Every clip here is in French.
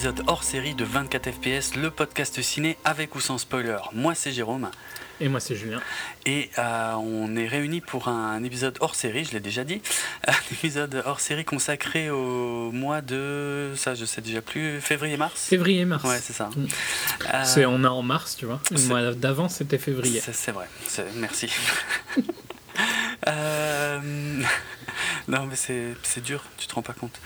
épisode hors série de 24 FPS, le podcast ciné avec ou sans spoiler. Moi c'est Jérôme. Et moi c'est Julien. Et euh, on est réunis pour un épisode hors série, je l'ai déjà dit, un épisode hors série consacré au mois de, ça je sais déjà plus, février-mars Février-mars. Ouais, c'est ça. Mm. Euh, c'est, on est en mars, tu vois. Le mois d'avant c'était février. C'est, vrai, merci. euh... Non, mais c'est dur, tu te rends pas compte.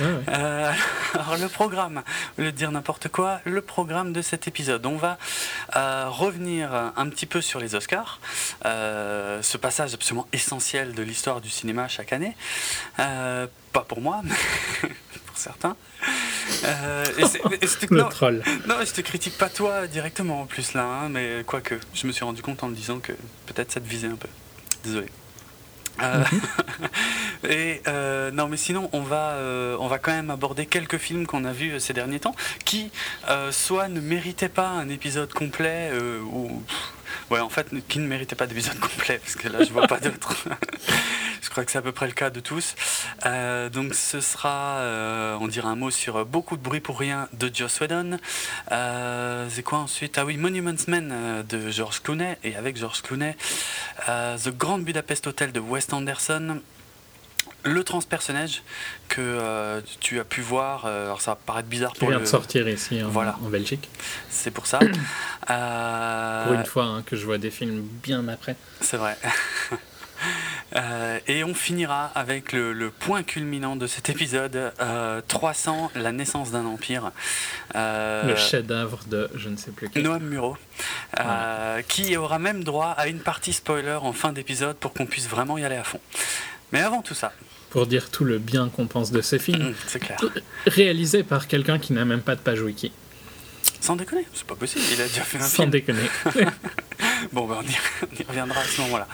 Euh, alors, le programme, au lieu de dire n'importe quoi, le programme de cet épisode. On va euh, revenir un petit peu sur les Oscars, euh, ce passage absolument essentiel de l'histoire du cinéma chaque année. pas pour moi, mais pour certains. le troll. Non, je te critique pas toi directement en plus là, hein, mais quoique, je me suis rendu compte en le disant que peut-être ça te visait un peu. Désolé. Euh, et euh, non, mais sinon, on va, euh, on va quand même aborder quelques films qu'on a vus ces derniers temps, qui soit ne méritaient pas un épisode complet, ou ouais, en fait, qui ne méritaient pas d'épisode complet, parce que là, je vois pas d'autres. je crois que c'est à peu près le cas de tous. donc, ce sera, on dira un mot sur Beaucoup de bruit pour rien de Joss Whedon. c'est quoi ensuite? Ah oui, Monuments Men de George Clooney, et avec George Clooney, The Grand Budapest Hotel de West Anderson, le transpersonnage que euh, tu as pu voir, euh, alors ça va paraître bizarre pour vient de sortir ici en, voilà. en Belgique. C'est pour ça. Euh, pour une fois hein, que je vois des films bien après. C'est vrai. et on finira avec le, point culminant de cet épisode 300, la naissance d'un empire. le chef-d'œuvre de je ne sais plus qui. Noam Muro, qui aura même droit à une partie spoiler en fin d'épisode pour qu'on puisse vraiment y aller à fond. Mais avant tout ça. Pour dire tout le bien qu'on pense de ces films. Mmh, c'est clair. Réalisé par quelqu'un qui n'a même pas de page wiki. Sans déconner, c'est pas possible, il a déjà fait un Sans film. Sans déconner. bon, ben on y, reviendra à ce moment-là.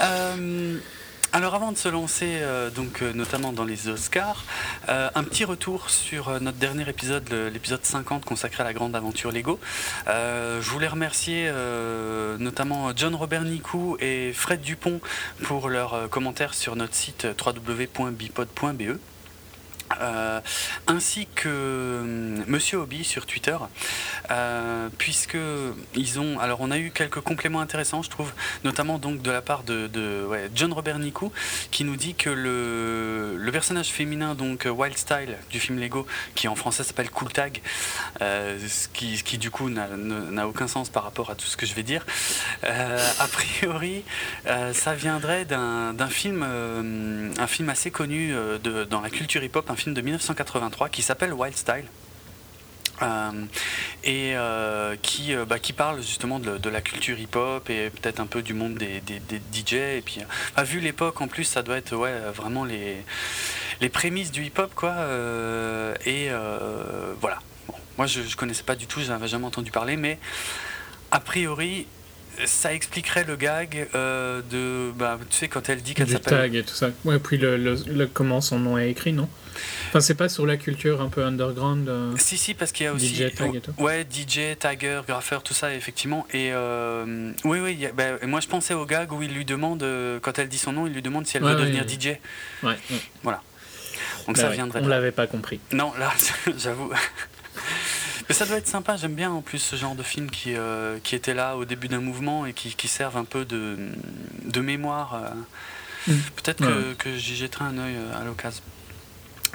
Euh, alors avant de se lancer euh, donc euh, notamment dans les Oscars, euh, un petit retour sur notre dernier épisode, l'épisode 50 consacré à la grande aventure Lego. je voulais remercier notamment John Robert Nicou et Fred Dupont pour leurs commentaires sur notre site www.bipod.be. Euh, ainsi que euh, Monsieur Hobby sur Twitter, euh, puisque ils ont. Alors, on a eu quelques compléments intéressants, je trouve, notamment donc de la part de, John Robert Nicou, qui nous dit que le, le, personnage féminin, donc Wild Style du film Lego, qui en français s'appelle Cool Tag, ce, qui, qui, du coup n'a aucun sens par rapport à tout ce que je vais dire. a priori, ça viendrait d'un film, un film assez connu de, dans la culture hip-hop film de 1983 qui s'appelle Wild Style. Euh, et euh, qui, euh, bah, qui parle justement de, la culture hip-hop et peut-être un peu du monde des, des, DJ. Et puis, vu l'époque en plus, ça doit être ouais, vraiment les, les prémices du hip-hop. quoi et voilà. moi, je, je connaissais pas du tout, je n'avais jamais entendu parler, mais a priori, ça expliquerait le gag de. Bah, tu sais, quand elle dit qu'elle s'appelle. tag et tout ça. Ouais, puis le, le, comment son nom est écrit, non? Enfin, c'est pas sur la culture un peu underground euh, Si, si, parce qu'il y a aussi. DJ tag et tout. Ouais, DJ, tagger, graffeur, tout ça, effectivement. Et euh, oui, oui, bah, moi je pensais au gag où il lui demande, euh, quand elle dit son nom, il lui demande si elle veut devenir DJ. Ouais, Voilà. Donc ça viendrait. On l'avait pas compris. Non, là, j'avoue. Mais ça doit être sympa, j'aime bien en plus ce genre de film qui, qui était là au début d'un mouvement et qui, qui servent un peu de, de mémoire. Mm. Peut-être que, que j'y jetterai un œil à l'occasion.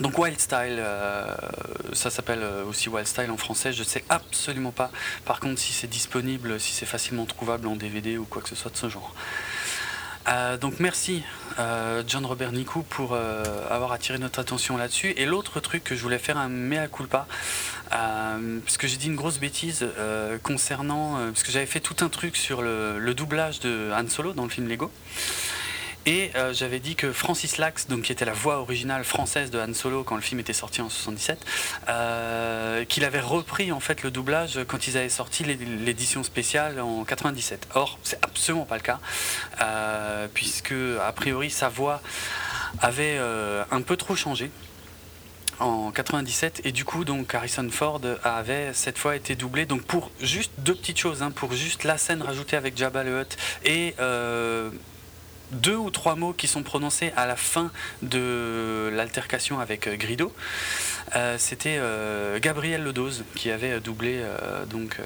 Donc Wild Style, euh, ça s'appelle euh, aussi Wild Style en français, je ne sais absolument pas par contre si c'est disponible, si c'est facilement trouvable en DVD ou quoi que ce soit de ce genre. Euh, donc merci John Robert Nicou pour avoir attiré notre attention là-dessus. Et l'autre truc que je voulais faire un mea culpa, parce que j'ai dit une grosse bêtise concernant, parce que j'avais fait tout un truc sur le, le doublage de Han Solo dans le film Lego. Et euh, j'avais dit que Francis Lax, donc, qui était la voix originale française de Han Solo quand le film était sorti en 77, euh, qu'il avait repris en fait le doublage quand ils avaient sorti l'édition spéciale en 97. Or, c'est absolument pas le cas, euh, puisque a priori sa voix avait un peu trop changé en 97 et du coup donc Harrison Ford avait cette fois été doublé donc pour juste deux petites choses hein, pour juste la scène rajoutée avec Jabba le Hutt et deux ou trois mots qui sont prononcés à la fin de l'altercation avec euh, Grido. euh, c'était euh, Gabriel Ledoz qui avait doublé euh, donc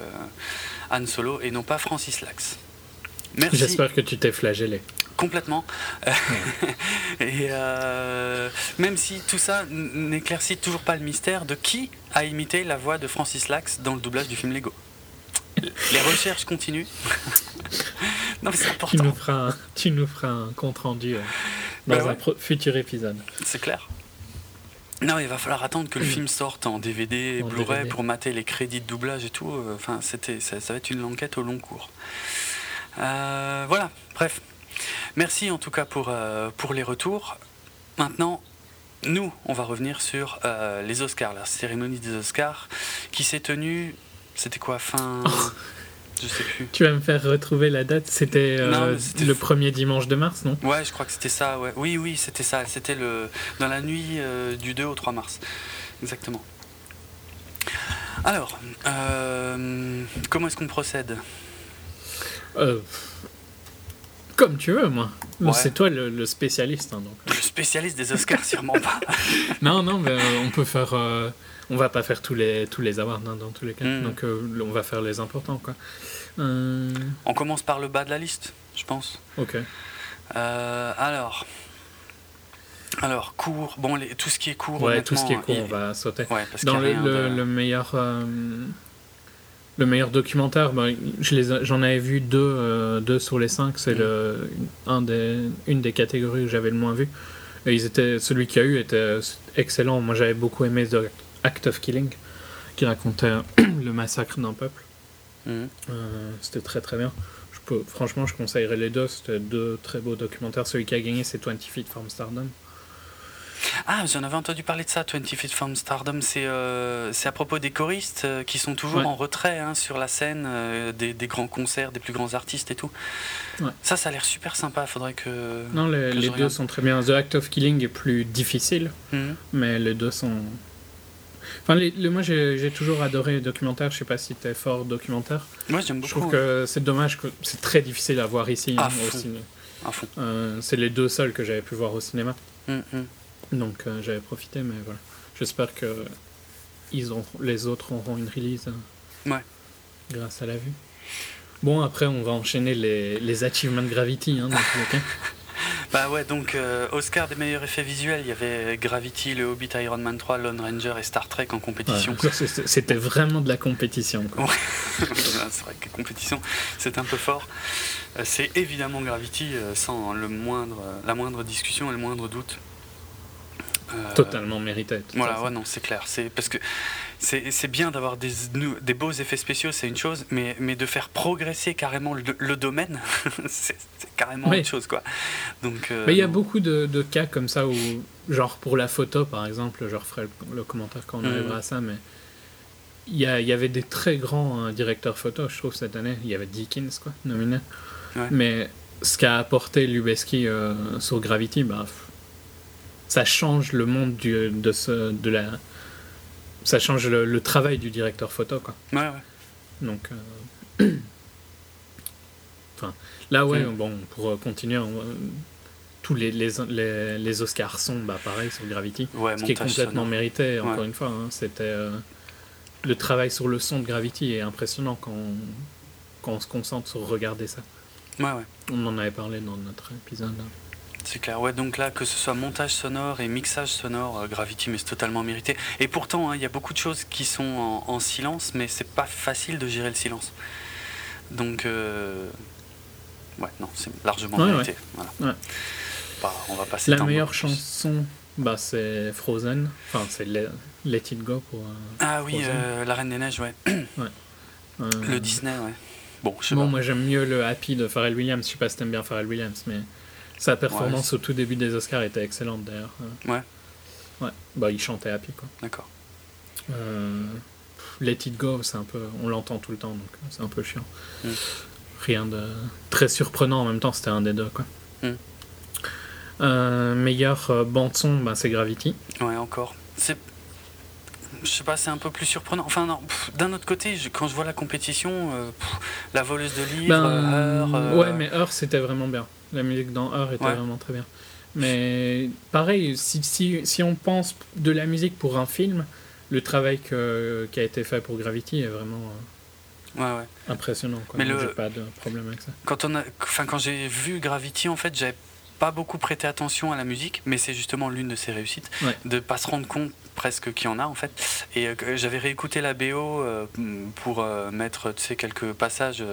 Han Solo et non pas Francis Lax. Merci. J'espère que tu t'es flagellé. Complètement. et même si tout ça n'éclaircit toujours pas le mystère de qui a imité la voix de Francis Lax dans le doublage du film Lego. Les recherches continuent. non mais c'est Tu important, nous feras un, tu nous feras un compte rendu euh, dans Bah un ouais. futur épisode. c'est clair. Non, il va falloir attendre que le film sorte en DVD et Blu-ray pour mater les crédits de doublage et tout. Euh, Enfin, c'était, ça, ça va être une enquête au long cours. Euh, voilà, bref. Merci en tout cas pour, euh, pour les retours. Maintenant, nous, on va revenir sur euh, les Oscars, la cérémonie des Oscars qui s'est tenue. C'était quoi, fin. Je sais plus. Tu vas me faire retrouver la date. C'était euh, le premier dimanche de mars, non? Ouais, je crois que c'était ça. Ouais. Oui, oui, c'était ça. C'était le dans la nuit euh, du 2 au 3 mars. Exactement. Alors, euh, comment est-ce qu'on procède? Euh, Comme tu veux, moi. Ouais. C'est toi le, le spécialiste. hein, donc. Le spécialiste des Oscars, sûrement pas. non, non, mais euh, on peut faire. euh, on va pas faire tous les tous les awards hein, dans tous les cas. Mm. Donc euh, on va faire les importants, quoi. Euh, On commence par le bas de la liste, je pense. ok. Alors, alors court. Bon, les- tout ce qui est court. Ouais, tout ce qui est court, il- on va sauter. Ouais, parce Dans le, le- le meilleur le meilleur documentaire, ben, je ai- j'en avais vu deux, euh, deux sur les cinq. C'est Mm. le un des une des catégories que j'avais le moins vu. Et ils étaient celui qui a eu était excellent. Moi, j'avais beaucoup aimé The Act of Killing, qui racontait le massacre d'un peuple. Mhm. Euh, C'était très très bien. Je peux, franchement, je conseillerais les deux. C'était deux très beaux documentaires. Celui qui a gagné, c'est 20 Feet from Stardom. Ah, j'en avais entendu parler de ça, 20 Feet from Stardom. C'est euh, à propos des choristes euh, qui sont toujours Ouais. en retrait hein, sur la scène euh, des, des grands concerts, des plus grands artistes et tout. Ouais. Ça, ça a l'air super sympa. Faudrait que. Non, les, Que les je deux regarde. sont très bien. The Act of Killing est plus difficile, Mhm. mais les deux sont. Enfin, les, les- moi j'ai toujours adoré les documentaires. Je sais pas si t'es fort documentaire. Moi, j'aime Je beaucoup. trouve que c'est dommage que c'est très difficile à voir ici hein, au fond. ciné. À fond. Euh, c'est les deux seuls que j'avais pu voir au cinéma. Mhm. Donc euh, j'avais profité, mais voilà. J'espère que ils ont, les autres auront une release euh, Ouais. grâce à la vue. Bon, après, on va enchaîner les, les Achievement Gravity. Hein. Bah ouais, donc euh, Oscar des meilleurs effets visuels, il y avait Gravity, Le Hobbit, Iron Man 3, Lone Ranger et Star Trek en compétition. Ouais, C'était vraiment de la compétition. quoi. c'est vrai que compétition, c'est un peu fort. Euh, C'est évidemment Gravity sans le moindre, la moindre discussion et le moindre doute. Euh, Totalement mérité. Voilà, ouais, non, c'est clair. C'est parce que c'est bien d'avoir des, beaux effets spéciaux, c'est une chose, mais, mais de faire progresser carrément le, le domaine, c'est carrément Oui. autre chose, quoi. Donc, euh, Mais il y a beaucoup de, de cas comme ça où, genre pour la photo par exemple, je referai le, le commentaire quand on Mhm. arrivera à ça, mais il y, avait des très grands euh, directeurs photo, je trouve, cette année. Il y avait Dickens, quoi, nominé. Ouais. Mais ce qu'a apporté Lubeski euh, sur Gravity, bah, ça change le monde du, de, ce, de la. Ça change le, le travail du directeur photo, quoi. Ouais, ouais. Donc. euh, enfin, là, ouais, Mm. bon, pour euh, continuer, on, euh, tous les, les, les, les Oscars sont bah, pareil sur Gravity. Ouais, ce qui est complètement sonore. mérité, encore Ouais. une fois. hein, C'était. euh, le travail sur le son de Gravity est impressionnant quand on, quand on se concentre sur regarder ça. Ouais, ouais. On en avait parlé dans notre épisode. hein. C'est clair, ouais, donc là, que ce soit montage sonore et mixage sonore, euh, Gravity, mais c'est totalement mérité. Et pourtant, hein, il y a beaucoup de choses qui sont en, en silence, mais c'est pas facile de gérer le silence. Donc, euh, ouais, non, c'est largement Ouais, mérité. Voilà. Ouais. On va passer La meilleure chanson, bah, c'est Frozen. Enfin, c'est Let, Let It Go pour. euh, Ah oui, euh, La Reine des Neiges, ouais. Le Disney, ouais. Bon, je sais Bon, pas. moi j'aime mieux le Happy de Pharrell Williams. Je sais pas si t'aimes bien Pharrell Williams, mais sa performance au tout début des Oscars était excellente d'ailleurs. Ouais, Ouais, bah il chantait Happy quoi. d'accord. Euh, Let It Go, c'est un peu, on l'entend tout le temps, donc euh, c'est un peu chiant. Mm. Rien de très surprenant en même temps, c'était un des deux quoi. Mm. Euh, meilleur euh, bande son, bah, c'est Gravity. Ouais, encore. C'est. Je sais pas, c'est un peu plus surprenant. Enfin, non, d'un autre côté, je- quand je vois la compétition, euh, pff, la voleuse de livres, Ben, Heure, euh, Ouais, mais Heure c'était vraiment bien. La musique dans Heure était Ouais. vraiment très bien. Mais pareil, si, si, si on pense de la musique pour un film, le travail que, qui a été fait pour Gravity est vraiment euh, Ouais, ouais. impressionnant. Quoi. Mais le- pas de problème avec ça. Quand, on a, enfin, quand j'ai vu Gravity, en fait, j'avais pas beaucoup prêté attention à la musique, mais c'est justement l'une de ses réussites, Ouais. de pas se rendre compte presque qu'il y en a en fait. Et euh, j'avais réécouté la BO euh, pour euh, mettre quelques passages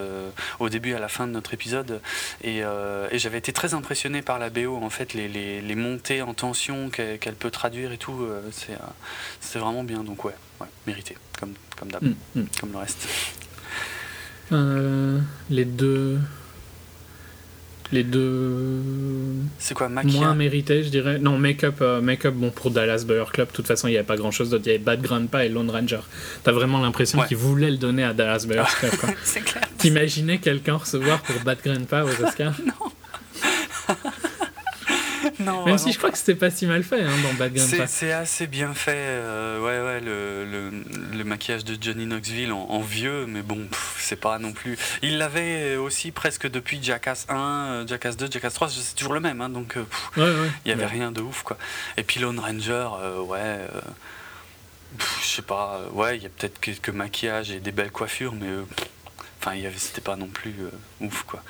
au début et à la fin de notre épisode, et, et j'avais été très impressionné par la BO en fait, les, les, les montées en tension qu'elle peut traduire et tout, c'est c'est vraiment bien. Donc ouais, ouais mérité, comme, comme d'hab, Mm, mm. comme le reste. Les deux. Les deux. C'est quoi, Moins mérités, je dirais. Non, Make-up, euh, Make-up, bon, pour Dallas Buyer Club, de toute façon, il n'y avait pas grand-chose d'autre. Il y avait Bad Grandpa et Lone Ranger. T'as vraiment l'impression Ouais. qu'ils voulaient le donner à Dallas Buyer Club. quoi. C'est clair. T'imaginais quelqu'un recevoir pour Bad Grandpa aux Oscars? Non, Même vraiment si je crois que c'était pas si mal fait hein, dans Bad Grandpa. C'est assez bien fait, euh, ouais, ouais, le, le, le maquillage de Johnny Knoxville en, en vieux, mais bon, c'est pas non plus. Il l'avait aussi presque depuis Jackass 1, euh, Jackass 2, Jackass 3, c'est toujours le même, hein, donc euh, pff, Ouais, ouais. il y avait Ouais. rien de ouf, quoi. Et puis Lone Ranger, euh, ouais, euh, je sais pas, euh, ouais, il y a peut-être quelques maquillages et des belles coiffures, mais euh, enfin, il y avait, c'était pas non plus euh, ouf, quoi.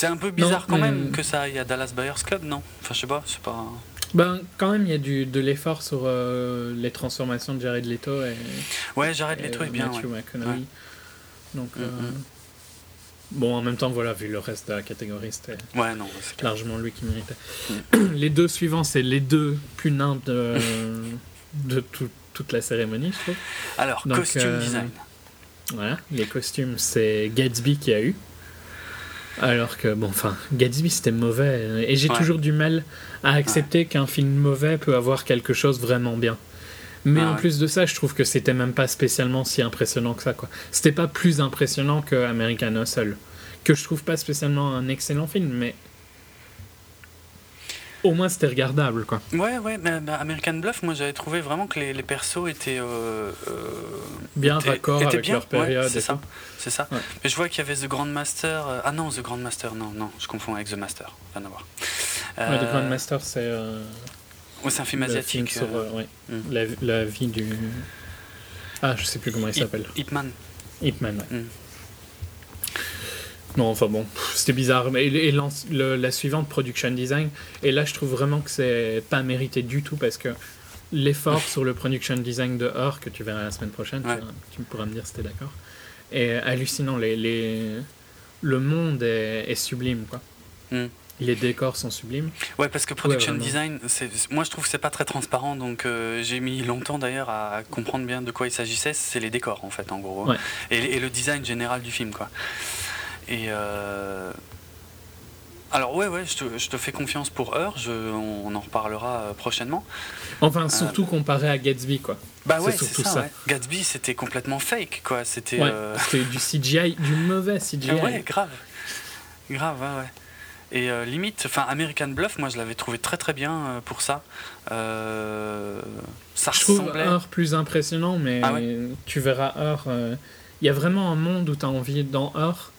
C'est un peu bizarre quand même que ça aille à Dallas Buyers Club, non? Enfin, je sais pas, c'est pas. Ben, quand même, il y a du, de l'effort sur euh, les transformations de Jared Leto et, Ouais, et, les trucs euh, bien. Matthew ouais. McConaughey. Donc, Mm, euh, mm. bon, en même temps, voilà, vu le reste de la catégorie, c'était Ouais, largement lui qui méritait. Mm. les deux suivants, c'est les deux plus nains de, de tout- toute la cérémonie, je trouve. Alors, Donc, costume design. Voilà, les costumes, c'est Gatsby qui a eu. Alors que, bon, enfin, Gatsby c'était mauvais. Et j'ai Ouais. toujours du mal à accepter qu'un film mauvais peut avoir quelque chose vraiment bien. Mais Ah en plus de ça, je trouve que c'était même pas spécialement si impressionnant que ça, quoi. C'était pas plus impressionnant que American Hustle. Que je trouve pas spécialement un excellent film, mais. Au moins c'était regardable, quoi. Ouais, ouais, mais bah, American Bluff, moi j'avais trouvé vraiment que les, les persos étaient. euh, euh, Bien étaient- raccord étaient avec bien, leur période ouais, c'est ça. C'est ça. Ouais. Mais je vois qu'il y avait The Grand Master. euh, ah non, The Grand Master, non, non, je confonds avec The Master. Rien à voir. Ouais, The Euh, Grand Master, c'est. euh, c'est un film le film asiatique. sur euh, euh, mm. la, la vie du. Ah, je sais plus comment il s'appelle. Ip Man. Ip Man, ouais. Mm. Non, enfin bon, c'était bizarre. Mais et le- la suivante, Production Design, et là je trouve vraiment que c'est pas mérité du tout parce que l'effort sur le Production Design de Her, que tu verras la semaine prochaine, Ouais. tu, tu pourras me dire si t'es d'accord, est hallucinant. Les, les- Le monde est, est sublime, quoi. Mm. Les décors sont sublimes. Ouais, parce que production design, moi je trouve que c'est pas très transparent, donc euh, j'ai mis longtemps d'ailleurs à comprendre bien de quoi il s'agissait. C'est les décors en fait, en gros, Ouais. et, et le design général du film, quoi. Et euh, alors ouais, ouais, je te, je te fais confiance pour Heure. Je, on, on en reparlera euh, prochainement. Enfin, surtout comparé à Gatsby, quoi. Bah ouais, surtout c'est ça. ça. ouais. Gatsby, c'était complètement fake, quoi. C'était. Ouais, euh, du CGI, du mauvais CGI. Ouais, grave. Grave, ouais, ouais. Et euh, limite, enfin, American Bluff, moi je l'avais trouvé très très bien euh, pour ça. Euh, ça Je trouve ressemblait. Heure plus impressionnant, mais Ah ouais tu verras Heure. euh, Il y a vraiment un monde où tu as envie, dans Heure,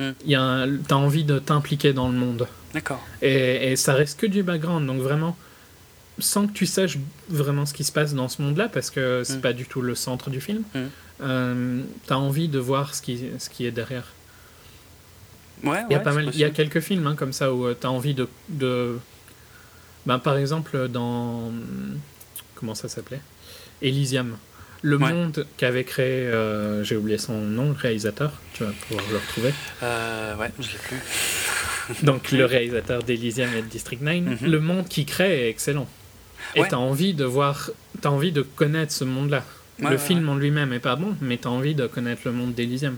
Un- t'as envie de t'impliquer dans le monde. D'accord. Et, et ça reste que du background, donc vraiment, sans que tu saches vraiment ce qui se passe dans ce monde-là, parce que c'est Hmm. pas du tout le centre du film, Hmm. euh, tu as envie de voir ce qui, ce qui est derrière. Ouais, Il y a ouais, pas c'est mal, il y a quelques films hein, comme ça où tu as envie de, de ben, par exemple dans comment ça s'appelait? Elysium. Le Ouais. monde qu'avait créé, euh, j'ai oublié son nom, le réalisateur, tu vas pouvoir le retrouver. Euh, ouais, je l'ai plus. Donc le réalisateur d'Elysium et de District 9, Mhm. le monde qu'il crée est excellent. Et Ouais. tu as envie de voir, tu as envie de connaître ce monde-là. Ouais, le film en lui-même est pas bon, mais tu as envie de connaître le monde d'Elysium.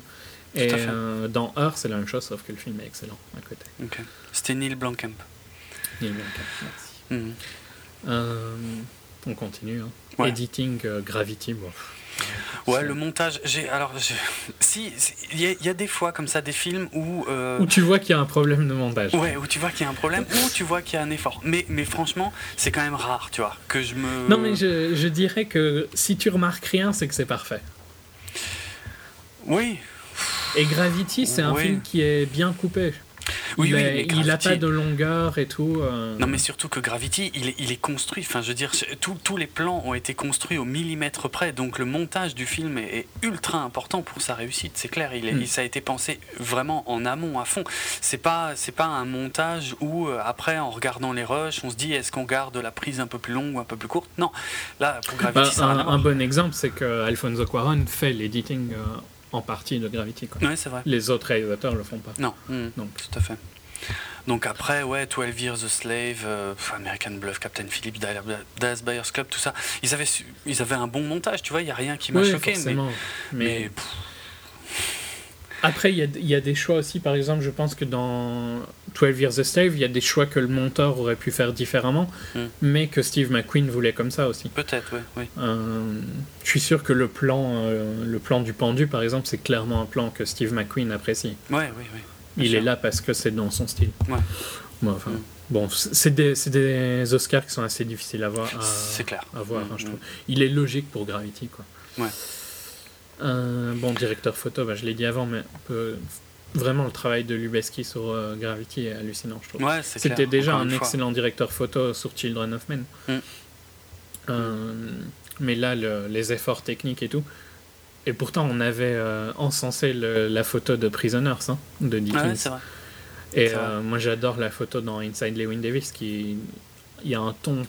Et euh, dans Heure, c'est la même chose, sauf que le film est excellent à côté. Ok. C'était Neil Blomkamp. Neil Blomkamp, merci. Mhm. On continue. hein. Ouais. Editing, euh, Gravity, bon. Ouais, le montage. J'ai alors, si si, il y, a- il y a des fois comme ça des films où. euh, Où tu vois qu'il y a un problème de montage. Ouais, où tu vois qu'il y a un problème, ou tu vois qu'il y a un effort. Mais, mais franchement, c'est quand même rare, tu vois, que je me. Non, mais je, je dirais que si tu remarques rien, c'est que c'est parfait. Oui, Et Gravity, c'est un Oui. film qui est bien coupé. Oui, mais il a Gravity- pas de longueur et tout. euh, Non, mais surtout que Gravity, il est, il est construit. Enfin, je veux dire, tout- tous les plans ont été construits au millimètre près. Donc, le montage du film est, est ultra important pour sa réussite. C'est clair. Il est- Mm. il- ça a été pensé vraiment en amont, à fond. C'est pas, c'est pas un montage où, euh, après, en regardant les rushs, on se dit est-ce qu'on garde la prise un peu plus longue ou un peu plus courte? Non. Là, pour bah, Gravity, ça un, n'a bon exemple, c'est que Alfonso Cuarón fait l'editing euh, en partie de Gravity. Quoi. Ouais, c'est vrai. Les autres réalisateurs le font pas. Non, mm, Non. tout à fait. Donc après, ouais, 12 Years a Slave, euh, American Bluff, Captain Phillips, Dallas Buyers Club, tout ça, ils avaient, su- ils avaient un bon montage, tu vois, il n'y a rien qui m'a Oui, choqué. Mais. Mais, mais, pff, après, il y a, il y a des choix aussi. Par exemple, je pense que dans 12 Years a Slave, il y a des choix que le monteur aurait pu faire différemment, Mm. mais que Steve McQueen voulait comme ça aussi. peut-être, oui. oui. Euh, je suis sûr que le plan, euh, le plan du pendu, par exemple, c'est clairement un plan que Steve McQueen apprécie. Oui, oui. Bien Il sûr. est là parce que c'est dans son style. Ouais. Bon, enfin, Mm. bon, c'est des, Oscars qui sont assez difficiles à voir. C'est clair. à voir, Mm, hein, je mm. trouve. Il est logique pour Gravity, quoi. Ouais. Bon, directeur photo, bah, je l'ai dit avant, mais on peut- vraiment le travail de Lubeski sur euh, Gravity est hallucinant, je trouve. Ouais. C'était déjà un fois. excellent directeur photo sur Children of Men. Mm. Euh, mais là, le- les efforts techniques et tout. Et pourtant, on avait euh, encensé le- la photo de Prisoners hein, de Dickens. Ouais. Et moi, j'adore la photo dans Inside Lewin Davis, qui il y a un ton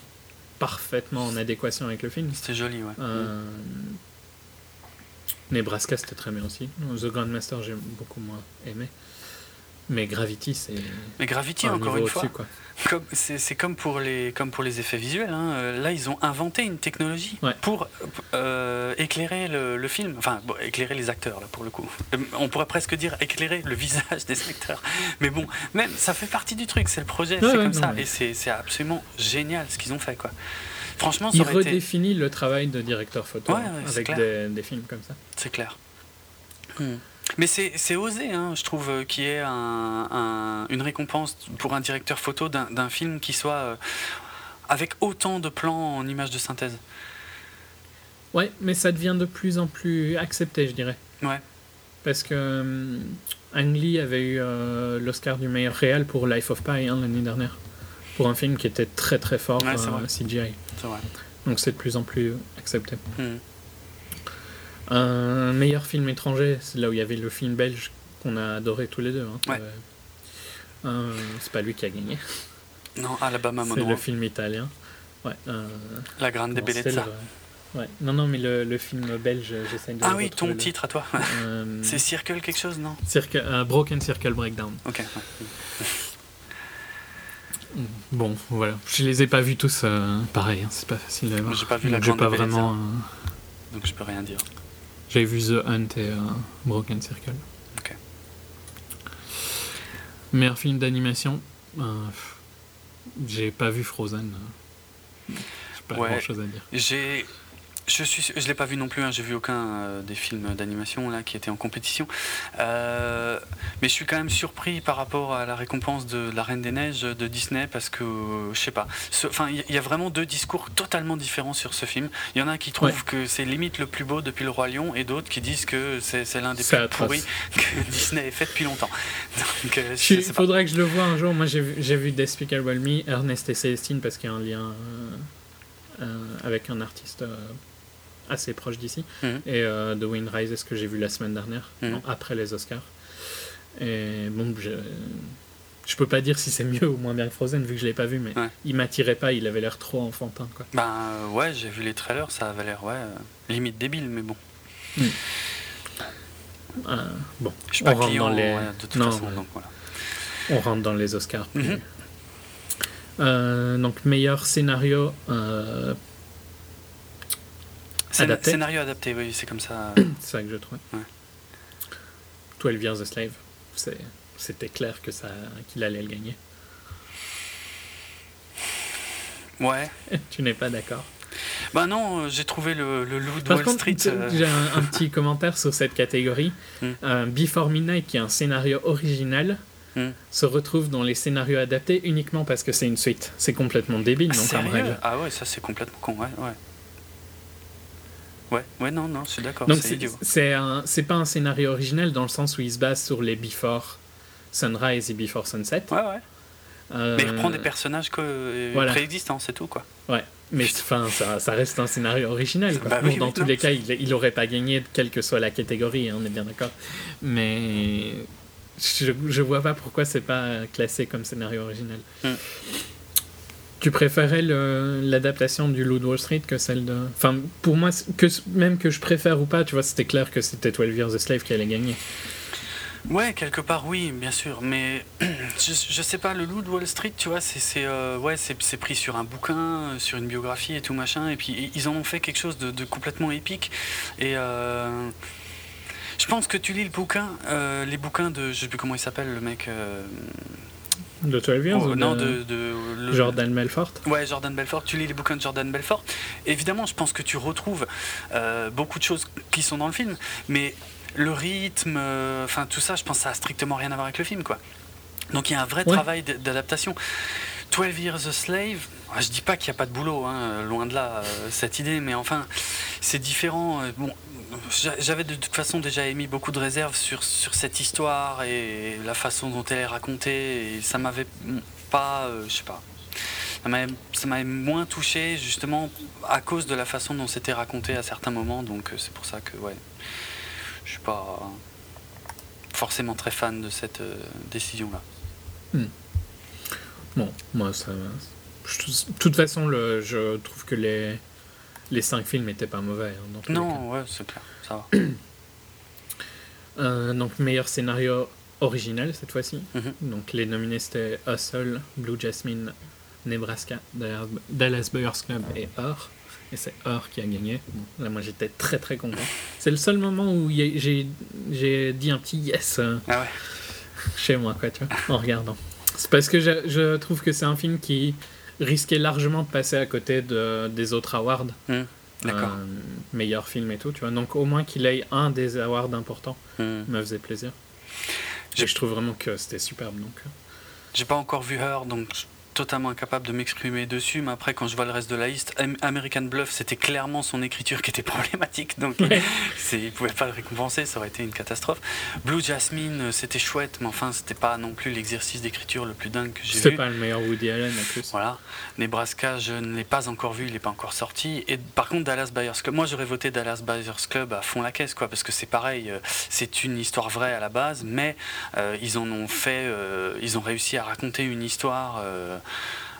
parfaitement en adéquation avec le film. C'était joli, ouais. Nebraska, c'était très bien aussi. The Grandmaster, j'ai beaucoup moins aimé. Mais Gravity, c'est Mais Gravity, un encore une fois, c'est comme, pour les- comme pour les effets visuels. hein, euh, Là, ils ont inventé une technologie Ouais. pour euh, éclairer le, le film. Enfin, bon, éclairer les acteurs, là, pour le coup. Euh, On pourrait presque dire éclairer le visage des acteurs. Mais bon, même, ça fait partie du truc. C'est le projet, Ouais, c'est ouais, comme ça. mais- Et c'est c'est absolument génial ce qu'ils ont fait, quoi. Franchement, ça Il été... redéfinit le travail de directeur photo Ouais, ouais, c'est avec des, des films comme ça. C'est clair. Hmm. Mais c'est osé, hein, je trouve, euh, qu'il y ait un- un- une récompense pour un directeur photo d'un d'un film qui soit euh, avec autant de plans en images de synthèse. Ouais, mais ça devient de plus en plus accepté, je dirais. Ouais. Parce que hum, Ang Lee avait eu euh, l'Oscar du meilleur réal pour Life of Pi hein, l'année dernière. Pour un film qui était très très fort Ouais, c'est euh. CGI. C'est vrai. Donc c'est de plus en plus accepté. Hmm. Un meilleur film étranger, c'est là où il y avait le film belge qu'on a adoré tous les deux. hein. Ouais. Euh, c'est pas lui qui a gagné, Non, Alabama c'est Monroe, le film italien. Ouais, euh, La Grande Bellezza. le- ouais. Non, non, mais le, le film belge, j'essaie de Ah oui, ton titre à toi. Euh, C'est Circle quelque chose, non? Circle- Broken Circle Breakdown. Ok. Ouais. Bon, voilà. Je les ai pas vus tous euh, pareil, hein, c'est pas facile à voir. J'ai pas vu La Donc, j'ai Grande pas vraiment. euh, Donc je peux rien dire. J'ai vu The Hunt et euh, Broken Circle. Ok. Meilleur film d'animation J'ai pas vu Frozen. J'ai pas Ouais. grand chose à dire. J'ai, je suis, je l'ai pas vu non plus. Hein, j'ai vu aucun euh, des films d'animation là qui étaient en compétition. Euh, mais je suis quand même surpris par rapport à la récompense de La Reine des Neiges de Disney parce que euh, je sais pas. Enfin, il y- a vraiment deux discours totalement différents sur ce film. Il y en a qui trouvent Ouais. que c'est limite le plus beau depuis le Roi Lion et d'autres qui disent que c'est, l'un des plus atroce. pourris que Disney ait fait depuis longtemps. Donc, euh, je Il faudrait que je le voie un jour. Moi, j'ai vu, Despicable Me, Ernest et Célestine, parce qu'il y a un lien avec un artiste assez proche d'ici. Mhm. Et euh, The Wind Rises, que j'ai vu la semaine dernière, Mhm. non, après les Oscars. Et bon, je, je peux pas dire si c'est mieux ou moins bien que Frozen, vu que je l'ai pas vu, mais Ouais. il m'attirait pas, il avait l'air trop enfantin. Quoi. Ben euh, ouais, j'ai vu les trailers, ça avait l'air ouais, euh, limite débile, mais bon. Euh, bon, Je suis On pas rentre client dans les- ouais, de toute Non, façon, donc voilà. on rentre dans les Oscars. Mhm. Donc, meilleur scénario. Adapté Scénario adapté, oui, c'est comme ça. C'est ça que je trouve. Ouais. 12 Years a Slave, c'était clair que ça qu'il allait le gagner. ouais. tu n'es pas d'accord Bah non, euh, j'ai trouvé le, le loup de Par Wall contre, Street. euh, j'ai un, un petit commentaire sur cette catégorie. Mm. Euh, Before Midnight, qui est un scénario original, Mm. se retrouve dans les scénarios adaptés uniquement parce que c'est une suite. C'est complètement débile, ah, donc règle. Ah ouais, ça c'est complètement con, ouais, ouais. Ouais, ouais, non, non, je suis d'accord, Donc c'est pas un scénario original dans le sens où il se base sur les Before Sunrise et Before Sunset. Ouais, ouais. Euh, Mais il reprend des personnages que- euh, Voilà. préexistants, c'est tout, quoi. Ouais, mais enfin, ça, ça reste un scénario original. Bah Bon, dans oui, tous non. les cas, il, il aurait pas gagné, quelle que soit la catégorie, hein, on est bien d'accord. Mais je, je vois pas pourquoi c'est pas classé comme scénario original. Hmm. Tu préférais l'adaptation du Loup de Wall Street que celle de. Enfin, pour moi, même que je préfère ou pas, tu vois, c'était clair que c'était 12 Years a Slave qui allait gagner. Ouais, quelque part, oui, bien sûr. Mais je, sais pas, le loup de Wall Street, tu vois, c'est euh, ouais, pris sur un bouquin, euh, sur une biographie et tout machin. Et puis ils en ont fait quelque chose de, de complètement épique. Et euh, je pense que tu lis le bouquin, euh, les bouquins de, je sais plus comment il s'appelle, le mec. De 12 Years oh, ou non, de, de, de- le- Jordan Belfort? Ouais, Jordan Belfort. Tu lis les bouquins de Jordan Belfort. Évidemment, je pense que tu retrouves euh, beaucoup de choses qui sont dans le film, mais le rythme, euh, enfin tout ça, je pense que ça a strictement rien à voir avec le film, quoi. Donc il y a un vrai Ouais. travail d'adaptation. 12 Years a Slave, ah, je dis pas qu'il n'y a pas de boulot, hein, loin de là, euh, cette idée, mais enfin, c'est différent. Bon, j'avais de toute façon déjà émis beaucoup de réserves sur, sur cette histoire et la façon dont elle est racontée, ça m'avait pas, euh, je sais pas, ça m'avait- moins touché justement à cause de la façon dont c'était raconté à certains moments, donc euh, c'est pour ça que, ouais, je suis pas forcément très fan de cette euh, décision-là. Bon, moi, ça. je- De toute façon, je trouve que les, les cinq films étaient pas mauvais. hein, dans. Non, ouais, c'est clair, ça va. Euh, donc, meilleur scénario original cette fois-ci. Mhm. Donc, les nominés c'était Hustle, Blue Jasmine, Nebraska, Dallas, Buyers Club et Or. Et c'est Or qui a gagné. Bon, là, moi, j'étais très très content. C'est le seul moment où j'ai j'ai dit un petit yes euh, Ah ouais. chez moi, quoi, tu vois, en regardant. C'est parce que je, je trouve que c'est un film qui risquait largement de passer à côté de, des autres awards. Hmm, D'accord. Euh, meilleur film et tout, tu vois. Donc, au moins qu'il ait un des awards importants Hmm. me faisait plaisir. Et je trouve vraiment que c'était superbe. Donc, euh. J'ai pas encore vu Her, donc je totalement incapable de m'exprimer dessus. Mais après, quand je vois le reste de la liste, Am- American Bluff, c'était clairement son écriture qui était problématique. Donc, Ouais. c'est, il pouvait pas le récompenser, ça aurait été une catastrophe. Blue Jasmine, euh, c'était chouette, mais enfin, c'était pas non plus l'exercice d'écriture le plus dingue que j'ai c'était vu. pas le meilleur Woody Allen en plus. Voilà. Nebraska, je ne l'ai pas encore vu, il n'est pas encore sorti. Et par contre, Dallas Buyers Club, moi j'aurais voté Dallas Buyers Club à fond la caisse, quoi, parce que c'est pareil, euh, c'est une histoire vraie à la base, mais euh, ils en ont fait, euh, ils ont réussi à raconter une histoire euh,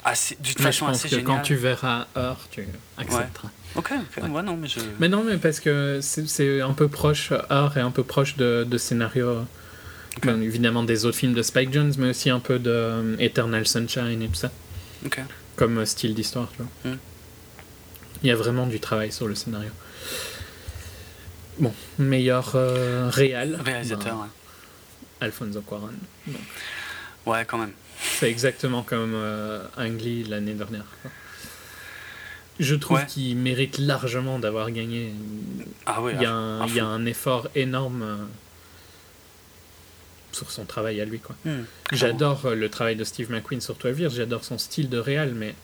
d'une Mais je façon pense assez que géniale. quand tu verras Or, tu accepteras. Ok, ok, Ouais. ouais, non, mais je. Mais non, mais parce que c'est un peu proche, Or est un peu proche de, de scénario, évidemment des autres films de Spike Jones, mais aussi un peu de euh, Eternal Sunshine et tout ça, Ok. comme euh, style d'histoire, tu vois. Hmm. Il y a vraiment du travail sur le scénario. Bon, meilleur euh, réal. Réalisateur, ben, Alfonso Cuarón. Donc, ouais. Ouais, quand même. C'est exactement comme euh, Ang Lee l'année dernière. Je trouve Ouais. qu'il mérite largement d'avoir gagné. Ah Il y, a un, à il y a fond. un effort énorme euh, sur son travail à lui. quoi. Hmm. J'adore euh, le travail de Steve McQueen sur 12 Years, j'adore son style de réal, mais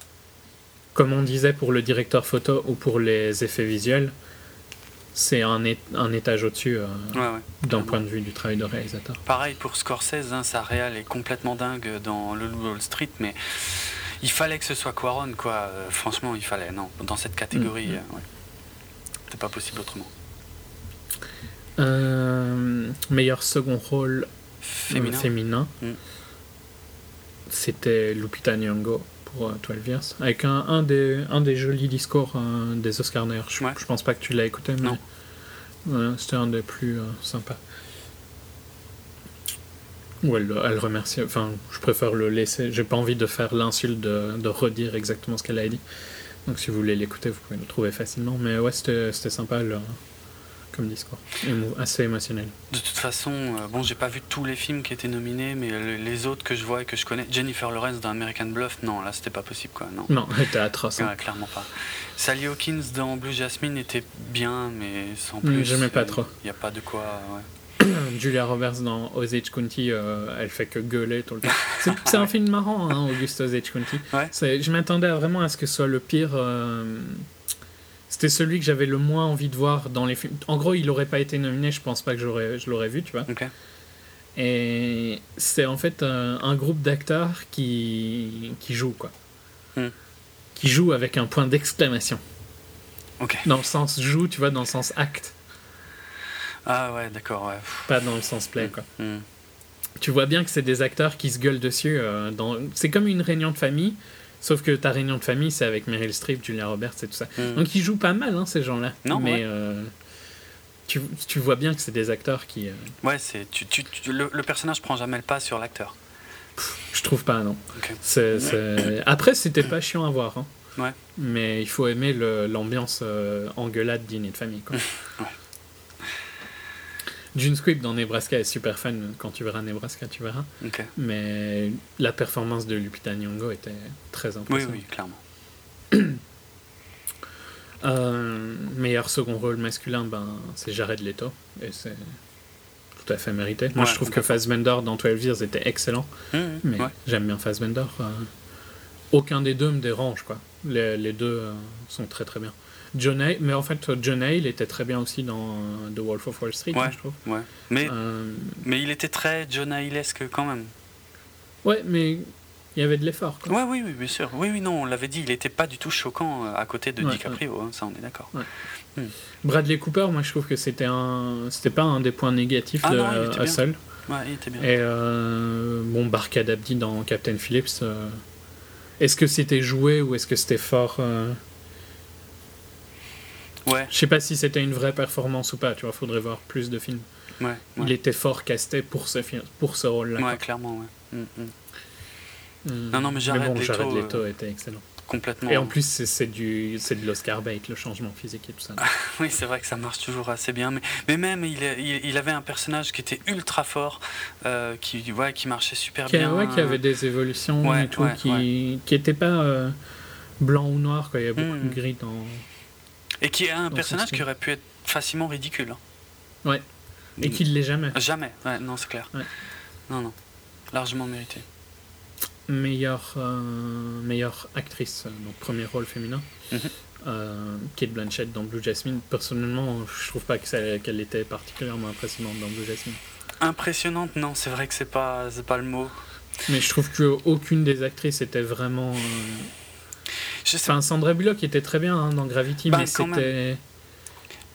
comme on disait pour le directeur photo ou pour les effets visuels, c'est un, étage au-dessus euh, Ouais, ouais. d'un point de vue du travail de réalisateur. Pareil pour Scorsese, hein, sa réal est complètement dingue dans Le Loup Wall Street, mais il fallait que ce soit Quaron, quoi. Euh, franchement, il fallait, non. Dans cette catégorie, Mm, mm. euh, ouais. C'était pas possible autrement. Euh, meilleur second rôle Féminin. féminin. Mm. C'était Lupita Nyong'o pour euh, 12 Years, avec un, un, des, un des jolis discours euh, des Oscars d'ailleurs. Je, Ouais. je pense pas que tu l'as écouté, mais voilà, c'était un des plus euh, sympas. Où elle, elle remercie, enfin, je préfère le laisser, j'ai pas envie de faire l'insulte de, de redire exactement ce qu'elle a dit. Donc si vous voulez l'écouter, vous pouvez le trouver facilement. Mais ouais, c'était sympa comme discours, Émo- assez émotionnel. De toute façon, euh, bon, j'ai pas vu tous les films qui étaient nominés, mais le- les autres que je vois et que je connais, Jennifer Lawrence dans American Bluff, non, là c'était pas possible, quoi. Non. Non, elle était atroce. hein. Ouais, clairement pas. Sally Hawkins dans Blue Jasmine était bien, mais sans plus. j'aimais pas trop. Il n'y a pas de quoi. ouais. Julia Roberts dans Osage County, euh, elle fait que gueuler tout le temps. C'est un film marrant, hein, Auguste Osage County. Ouais. Je m'attendais vraiment à ce que ce soit le pire. euh, C'était celui que j'avais le moins envie de voir dans les films. En gros, il aurait pas été nominé, je pense pas que j'aurais, je l'aurais vu, tu vois. Et c'est en fait un, un groupe d'acteurs qui, qui jouent, quoi. Hmm. Qui jouent avec un point d'exclamation. Dans le sens joue, tu vois, dans le sens acte, Ah ouais, d'accord, ouais. pas dans le sens play, quoi. Hmm. Tu vois bien que c'est des acteurs qui se gueulent dessus. euh, dans... C'est comme une réunion de famille, sauf que ta réunion de famille, c'est avec Meryl Streep, Julia Roberts et tout ça. Hmm. Donc ils jouent pas mal, hein, ces gens-là. Non, Mais ouais. euh, tu, tu vois bien que c'est des acteurs qui... euh, Ouais, c'est tu, tu, tu- le, le personnage prend jamais le pas sur l'acteur. Je trouve pas, non. Après, c'était pas chiant à voir. hein. Ouais. Mais il faut aimer le- l'ambiance euh, engueulade dîner de famille. Quoi. Ouais. June Squibb dans Nebraska est super fun. Quand tu verras Nebraska, tu verras. Mais la performance de Lupita Nyong'o était très Oui, impressionnante. oui, clairement. Euh, meilleur second rôle masculin, ben, c'est Jared Leto. Et c'est tout à fait mérité. Moi, Ouais, je trouve que. Fassbender dans 12 Years était excellent. Mais ouais. j'aime bien Fassbender. euh, aucun des deux me dérange, quoi. Les, les deux euh, sont très très bien. John Hay, mais en fait, John Hale était très bien aussi dans euh, The Wolf of Wall Street, Ouais. hein, je trouve. Ouais. Mais, Euh, mais il était très John Hillesque quand même. ouais, mais il y avait de l'effort. Ouais, oui, oui, bien sûr. Oui, oui, non, on l'avait dit, il était pas du tout choquant euh, à côté de Ouais, DiCaprio, hein, ça on est d'accord. Bradley Cooper, moi, je trouve que c'était un, c'était pas un des points négatifs Ah de non, il bien. Il était bien. Et euh, bon, Barkhad Abdi dans Captain Phillips. euh, est-ce que c'était joué ou est-ce que c'était fort Ouais, Je sais pas si c'était une vraie performance ou pas. Tu vois, faudrait voir plus de films. ouais, ouais. Il était fort casté pour ce film, pour ce rôle-là. Ouais, clairement, ouais. Mm, mm. Mm. Non, non, mais Jared bon, Leto, Jared euh, Leto était excellent. Complètement. Et en plus, c'est, du, c'est de l'Oscar bait, le changement physique et tout ça. Oui, c'est vrai que ça marche toujours assez bien. Mais, mais même, il, il, il avait un personnage qui était ultra fort, euh, qui, ouais, qui marchait super qui, bien. ouais, qui avait des évolutions Ouais, et tout, qui, qui était pas euh, blanc ou noir. Quoi. Il y a beaucoup Mm. de gris dans. Et qui est un son personnage qui aurait pu être facilement ridicule. hein. Ouais. Et qui ne l'est jamais. Jamais, ouais, non, c'est clair. Ouais. Non, non. Largement mérité. meilleure, euh, meilleure actrice, euh, donc premier rôle féminin. Mhm. Euh, Kate Blanchett dans Blue Jasmine. Personnellement, je trouve pas que ça- qu'elle était particulièrement impressionnante dans Blue Jasmine. Impressionnante, non, c'est vrai que c'est pas, c'est pas le mot. Mais je trouve qu'aucune des actrices était vraiment. euh, Je sais Enfin, Sandra Bullock était très bien hein, dans Gravity, Bah, mais c'était.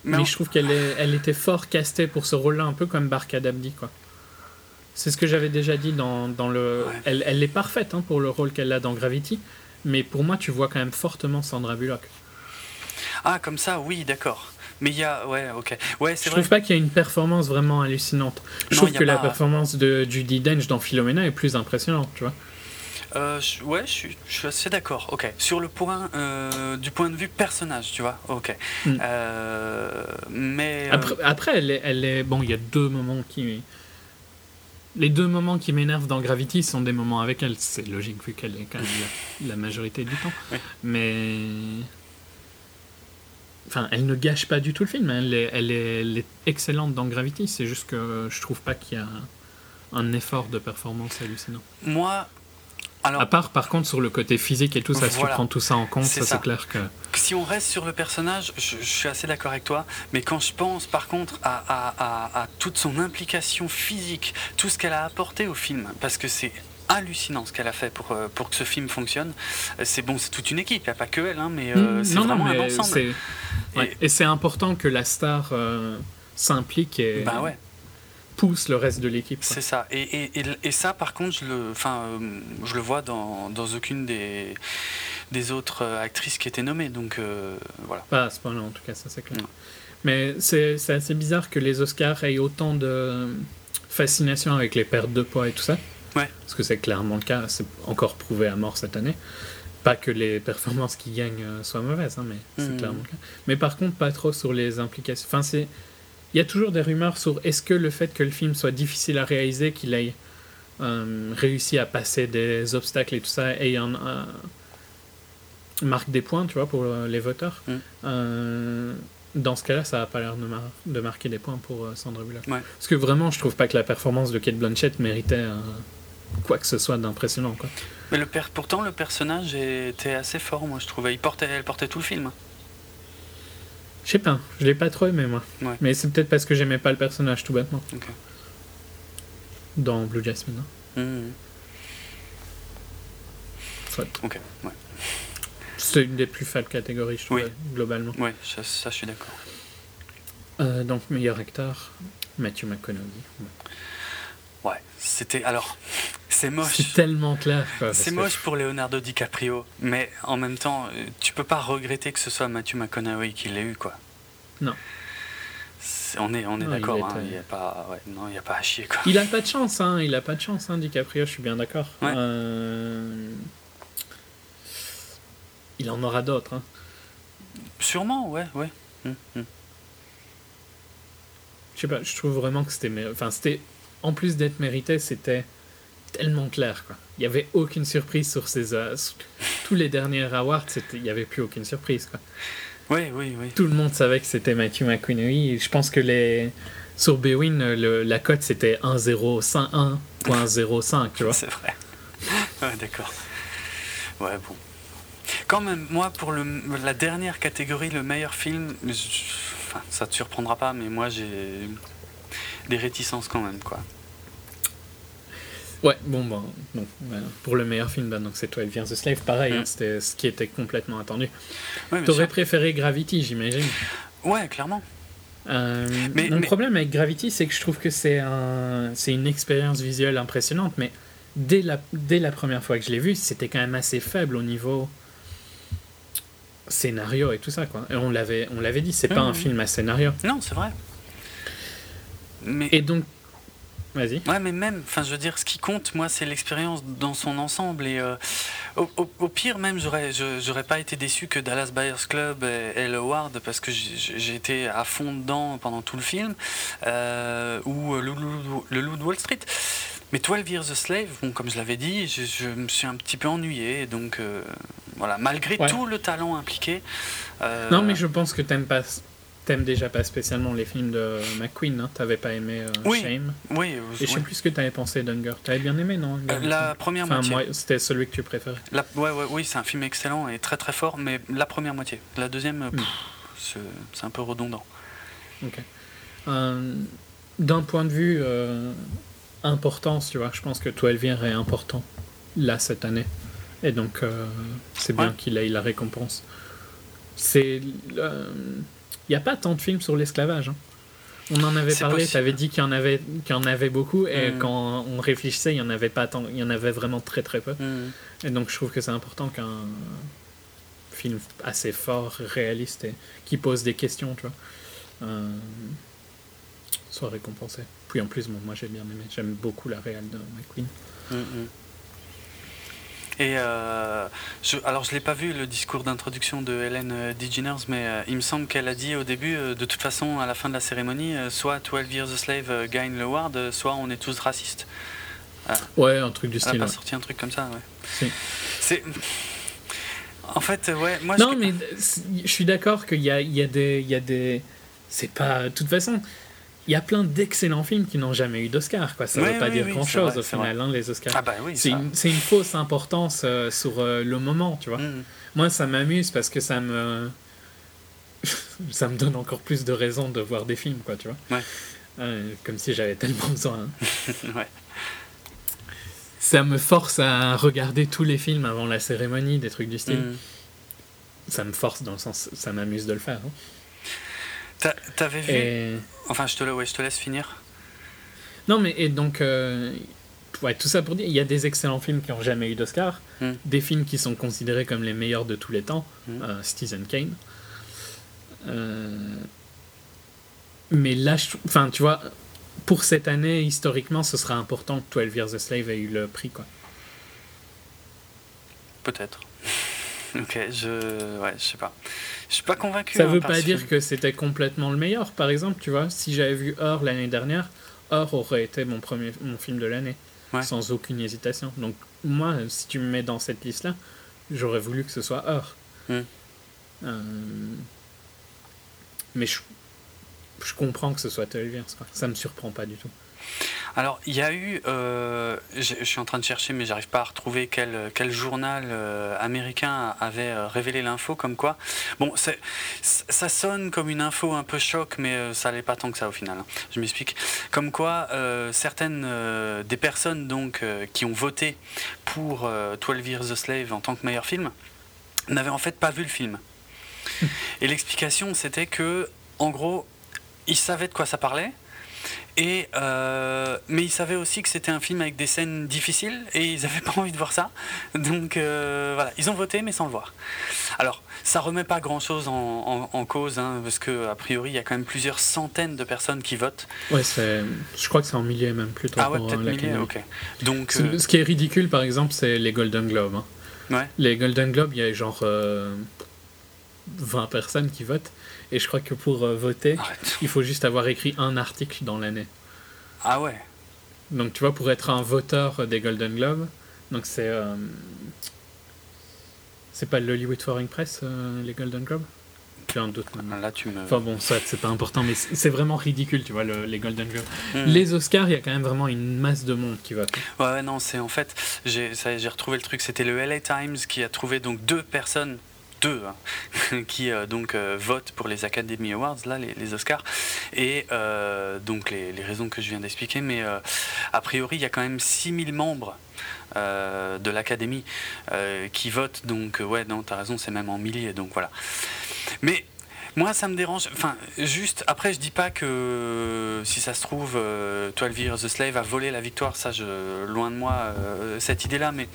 mais je trouve qu'elle est... elle était fort castée pour ce rôle-là, un peu comme Barkhad Abdi, quoi. C'est ce que j'avais déjà dit dans, dans le. Ouais. Elle, elle est parfaite hein, pour le rôle qu'elle a dans Gravity, mais pour moi, tu vois quand même fortement Sandra Bullock. Ah, comme ça, oui, d'accord. Mais il y a. Ouais, ok. Ouais, Je vrai. trouve pas qu'il y a une performance vraiment hallucinante. Je Non, trouve que la performance de Judy Dench dans Philomena est plus impressionnante, tu vois. Euh, ouais, je suis, je suis assez d'accord. Ok. Sur le point, euh, du point de vue personnage, tu vois. Ok. Mm. Euh, mais. euh, Après, après elle, est, elle est. Bon, il y a deux moments qui. Les deux moments qui m'énervent dans Gravity sont des moments avec elle. C'est logique vu qu'elle est quand même la, la majorité du temps. Oui. Mais. Enfin, elle ne gâche pas du tout le film. Elle est, elle est, elle est excellente dans Gravity. C'est juste que je trouve pas qu'il y a un effort de performance hallucinant. moi. Alors, À part, par contre, sur le côté physique et tout ça, si tu prends tout ça en compte, C'est ça, ça. c'est clair que. si on reste sur le personnage, je, je suis assez d'accord avec toi, mais quand je pense par contre à, à- à- à toute son implication physique, tout ce qu'elle a apporté au film, parce que c'est hallucinant ce qu'elle a fait pour, euh, pour que ce film fonctionne, euh, c'est bon, c'est toute une équipe, il n'y a pas que elle, hein, mais euh, Mm, c'est non, non, vraiment un mais ensemble. c'est- ouais. Et- Et, c'est important que la star euh, s'implique et Bah ouais. Pousse le reste de l'équipe. C'est ça. Et, et, et, et ça, par contre, je le, enfin, euh, je le vois dans, dans aucune des, des autres euh, actrices qui étaient nommées. Donc euh, voilà. Pas à ce point-là, en tout cas, ça c'est clair. Non. Mais c'est c'est assez bizarre que les Oscars aient autant de fascination avec les pertes de poids et tout ça. Ouais. Parce que c'est clairement le cas, c'est encore prouvé à mort cette année. Pas que les performances qui gagnent soient mauvaises, hein, mais c'est Mhm. clairement le cas. Mais par contre, pas trop sur les implications. Enfin, c'est. Il y a toujours des rumeurs sur est-ce que le fait que le film soit difficile à réaliser, qu'il ait euh, réussi à passer des obstacles et tout ça, et un, un- marque des points, tu vois, pour euh, les voteurs. Mhm. Euh, dans ce cas-là, ça n'a pas l'air de, mar- de marquer des points pour euh, Sandra Bullock. Ouais. Parce que vraiment, je trouve pas que la performance de Kate Blanchett méritait quoi que ce soit d'impressionnant. Mais le pourtant, le personnage était assez fort, moi, je trouvais. Il portait, elle portait tout le film. Je sais pas, je l'ai pas trop aimé moi. Ouais. Mais c'est peut-être parce que j'aimais pas le personnage tout bêtement. Ok. dans Blue Jasmine. hein. Soit. Ok, ouais. C'est une des plus faibles catégories, je trouve, Oui. globalement. Ouais, ça, ça, je suis d'accord. Euh, donc, meilleur acteur, Matthew McConaughey. Ouais, c'était. Alors, c'est moche. C'est tellement clair. C'est que- moche pour Leonardo DiCaprio, mais en même temps, euh, tu peux pas regretter que ce soit Matthew McConaughey qui l'ait eu, quoi. Non. On est, on est il d'accord, hein, il n'y a pas, ouais, non, il y a pas à chier, quoi. Il a pas de chance, hein. Il a pas de chance, hein, DiCaprio, je suis bien d'accord. Ouais. Euh, Il en aura d'autres, hein. Sûrement, ouais, ouais. Hum, hum. Je sais pas, je trouve vraiment que c'était. Enfin, c'était. En plus d'être mérité, c'était tellement clair, quoi. Il y avait aucune surprise sur ces. euh, sur tous les derniers awards, il y avait plus aucune surprise, quoi. Oui, oui, oui. Tout le monde savait que c'était Matthew. Et je pense que les. Sur Bwin, le- la cote c'était 1,05, 1.05, tu vois. C'est vrai. ouais, d'accord. Ouais, bon. Quand même, moi, pour le, la dernière catégorie, le meilleur film, je- enfin, ça te surprendra pas, mais moi, j'ai des réticences quand même, quoi. Ouais, bon, bon, bon, voilà. pour le meilleur film, bah, donc c'est 12 Years a Slave, pareil, Mm. hein, c'était ce qui était complètement attendu. Ouais, T'aurais préféré Gravity, j'imagine. Ouais, clairement. Euh, Mais- mon mais- problème avec Gravity, c'est que je trouve que c'est un, une expérience visuelle impressionnante, mais dès la, dès la première fois que je l'ai vu, c'était quand même assez faible au niveau scénario et tout ça, quoi. Et on l'avait, dit, c'est pas Mhm. un film à scénario. Non, c'est vrai. Mais, Et donc, vas-y. ouais, mais même, enfin, je veux dire, ce qui compte, moi, c'est l'expérience dans son ensemble. Et euh, au, au- au pire, même, j'aurais, je- j'aurais pas été déçu que Dallas Buyers Club ait, ait le Award parce que j'ai, été à fond dedans pendant tout le film, euh, ou euh, le, Loup- le Loup de Wall Street. Mais 12 Years a Slave, bon, comme je l'avais dit, je, je me suis un petit peu ennuyé. Donc, euh, voilà, malgré Ouais. tout le talent impliqué. Non, mais je pense que t'aimes pas, t'aimes déjà pas spécialement les films de McQueen. Hein. T'avais pas aimé euh, Oui. Shame. Oui, euh, Et je sais oui. plus ce que t'avais pensé d'Hunger. T'avais bien aimé, non Euh, la première Enfin, moitié. moi, c'était celui que tu préférais. La- ouais, ouais, oui, c'est un film excellent et très très fort, mais la première moitié. La deuxième, Hmm. c'est un peu redondant. Ok. Euh, D'un point de vue importance, tu vois, je pense que 12 Years est important là cette année. Et donc, c'est bien Ouais. qu'il ait la récompense. C'est. Il n'y a pas tant de films sur l'esclavage. hein. On en avait parlé, tu avais dit qu'il y, en avait- qu'il y en avait beaucoup, et Mm. quand on réfléchissait, il y en avait pas tant, il y en avait vraiment très très peu. Hmm. Et donc je trouve que c'est important qu'un film assez fort, réaliste et qui pose des questions, tu vois, euh, soit récompensé. Puis en plus, bon, moi j'ai bien aimé, j'aime beaucoup la réal de McQueen. Hmm, hmm. Et euh, je, alors je l'ai pas vu le discours d'introduction de Hélène euh, DeGeneres, mais euh, il me semble qu'elle a dit au début, euh, de toute façon, à la fin de la cérémonie, soit 12 Years a Slave gagne le award, euh, soit on est tous racistes. Ouais, un truc du Elle a style. pas ouais. sorti un truc comme ça, ouais. Si. C'est. En fait, ouais, moi Non, je. mais je suis d'accord qu'il y a, il y a des, il y a des, c'est pas, de toute façon. Il y a plein d'excellents films qui n'ont jamais eu d'Oscar, quoi. Ça Oui, veut pas oui, dire oui, grand c'est chose vrai, au final, hein, les Oscars. Ah bah c'est une, fausse importance euh, sur euh, le moment, tu vois. Hmm. Moi, ça m'amuse parce que ça me. ça me donne encore plus de raisons de voir des films, quoi, tu vois. Ouais. Euh, comme si j'avais tellement besoin. hein. ouais. Ça me force à regarder tous les films avant la cérémonie, des trucs du style. Hmm. Ça me force dans le sens. Ça m'amuse de le faire. hein. T'a- T'avais vu Et. Enfin, je te, la- ouais, je te laisse finir. Non, mais et donc. euh, Ouais, tout ça pour dire, il y a des excellents films qui n'ont jamais eu d'Oscar, Mm. des films qui sont considérés comme les meilleurs de tous les temps, Mm. euh, Citizen Kane. Euh, Mais là, enfin, tu vois, pour cette année, historiquement, ce sera important que 12 Years a Slave ait eu le prix, quoi. Peut-être. ok, je. Ouais, je sais pas. Je suis pas convaincu. Ça hein, veut pas dire film. que c'était complètement le meilleur. Par exemple, tu vois, si j'avais vu Or l'année dernière, Or aurait été mon premier mon film de l'année, Ouais. sans aucune hésitation. Donc moi, si tu me mets dans cette liste-là, j'aurais voulu que ce soit Or. Mm. Euh, Mais je, je comprends que ce soit 12 Years, quoi. Ça me surprend pas du tout. Alors, il y a eu, euh, je suis en train de chercher, mais j'arrive pas à retrouver quel, quel journal euh, américain avait euh, révélé l'info, comme quoi. Bon, ça sonne comme une info un peu choc, mais ça l'est pas tant que ça au final. hein. Je m'explique. Comme quoi, certaines des personnes donc qui ont voté pour euh, 12 Years a Slave en tant que meilleur film n'avaient en fait pas vu le film. Et l'explication, c'était que, en gros, ils savaient de quoi ça parlait. Et euh, mais ils savaient aussi que c'était un film avec des scènes difficiles et ils n'avaient pas envie de voir ça. Donc euh, voilà, ils ont voté mais sans le voir. Alors ça remet pas grand chose en, en- en cause hein, parce que a priori il y a quand même plusieurs centaines de personnes qui votent. Ouais. Je crois que c'est en milliers même plutôt. ah ouais, peut-être euh, milliers. Ok. Donc Ce- Ce qui est ridicule, par exemple, c'est les Golden Globes. hein. ouais. Les Golden Globes, il y a genre euh, 20 personnes qui votent. Et je crois que pour euh, voter, Arrête. il faut juste avoir écrit un article dans l'année. Ah ouais. Donc tu vois, pour être un voteur des Golden Globes, donc c'est. euh, c'est pas l'Hollywood Foreign Press, euh, les Golden Globes? J'ai un doute maintenant. Là tu me. Enfin bon, ça c'est pas important, mais c'est vraiment ridicule, tu vois, le- les Golden Globes. Hmm. Les Oscars, il y a quand même vraiment une masse de monde qui vote. Ouais, non, c'est en fait, j'ai retrouvé le truc, c'était le LA Times qui a trouvé donc deux personnes, hein, qui euh, donc euh, votent pour les Academy Awards, là, les, Oscars, et euh, donc les, raisons que je viens d'expliquer, mais a priori, il y a quand même 6000 membres. de l'académie qui votent donc ouais non t'as raison c'est même en milliers donc voilà mais moi, ça me dérange. Enfin, juste, après, je dis pas que si ça se trouve, euh, 12 Years a Slave a volé la victoire. Ça, loin de moi, cette idée-là. Mais,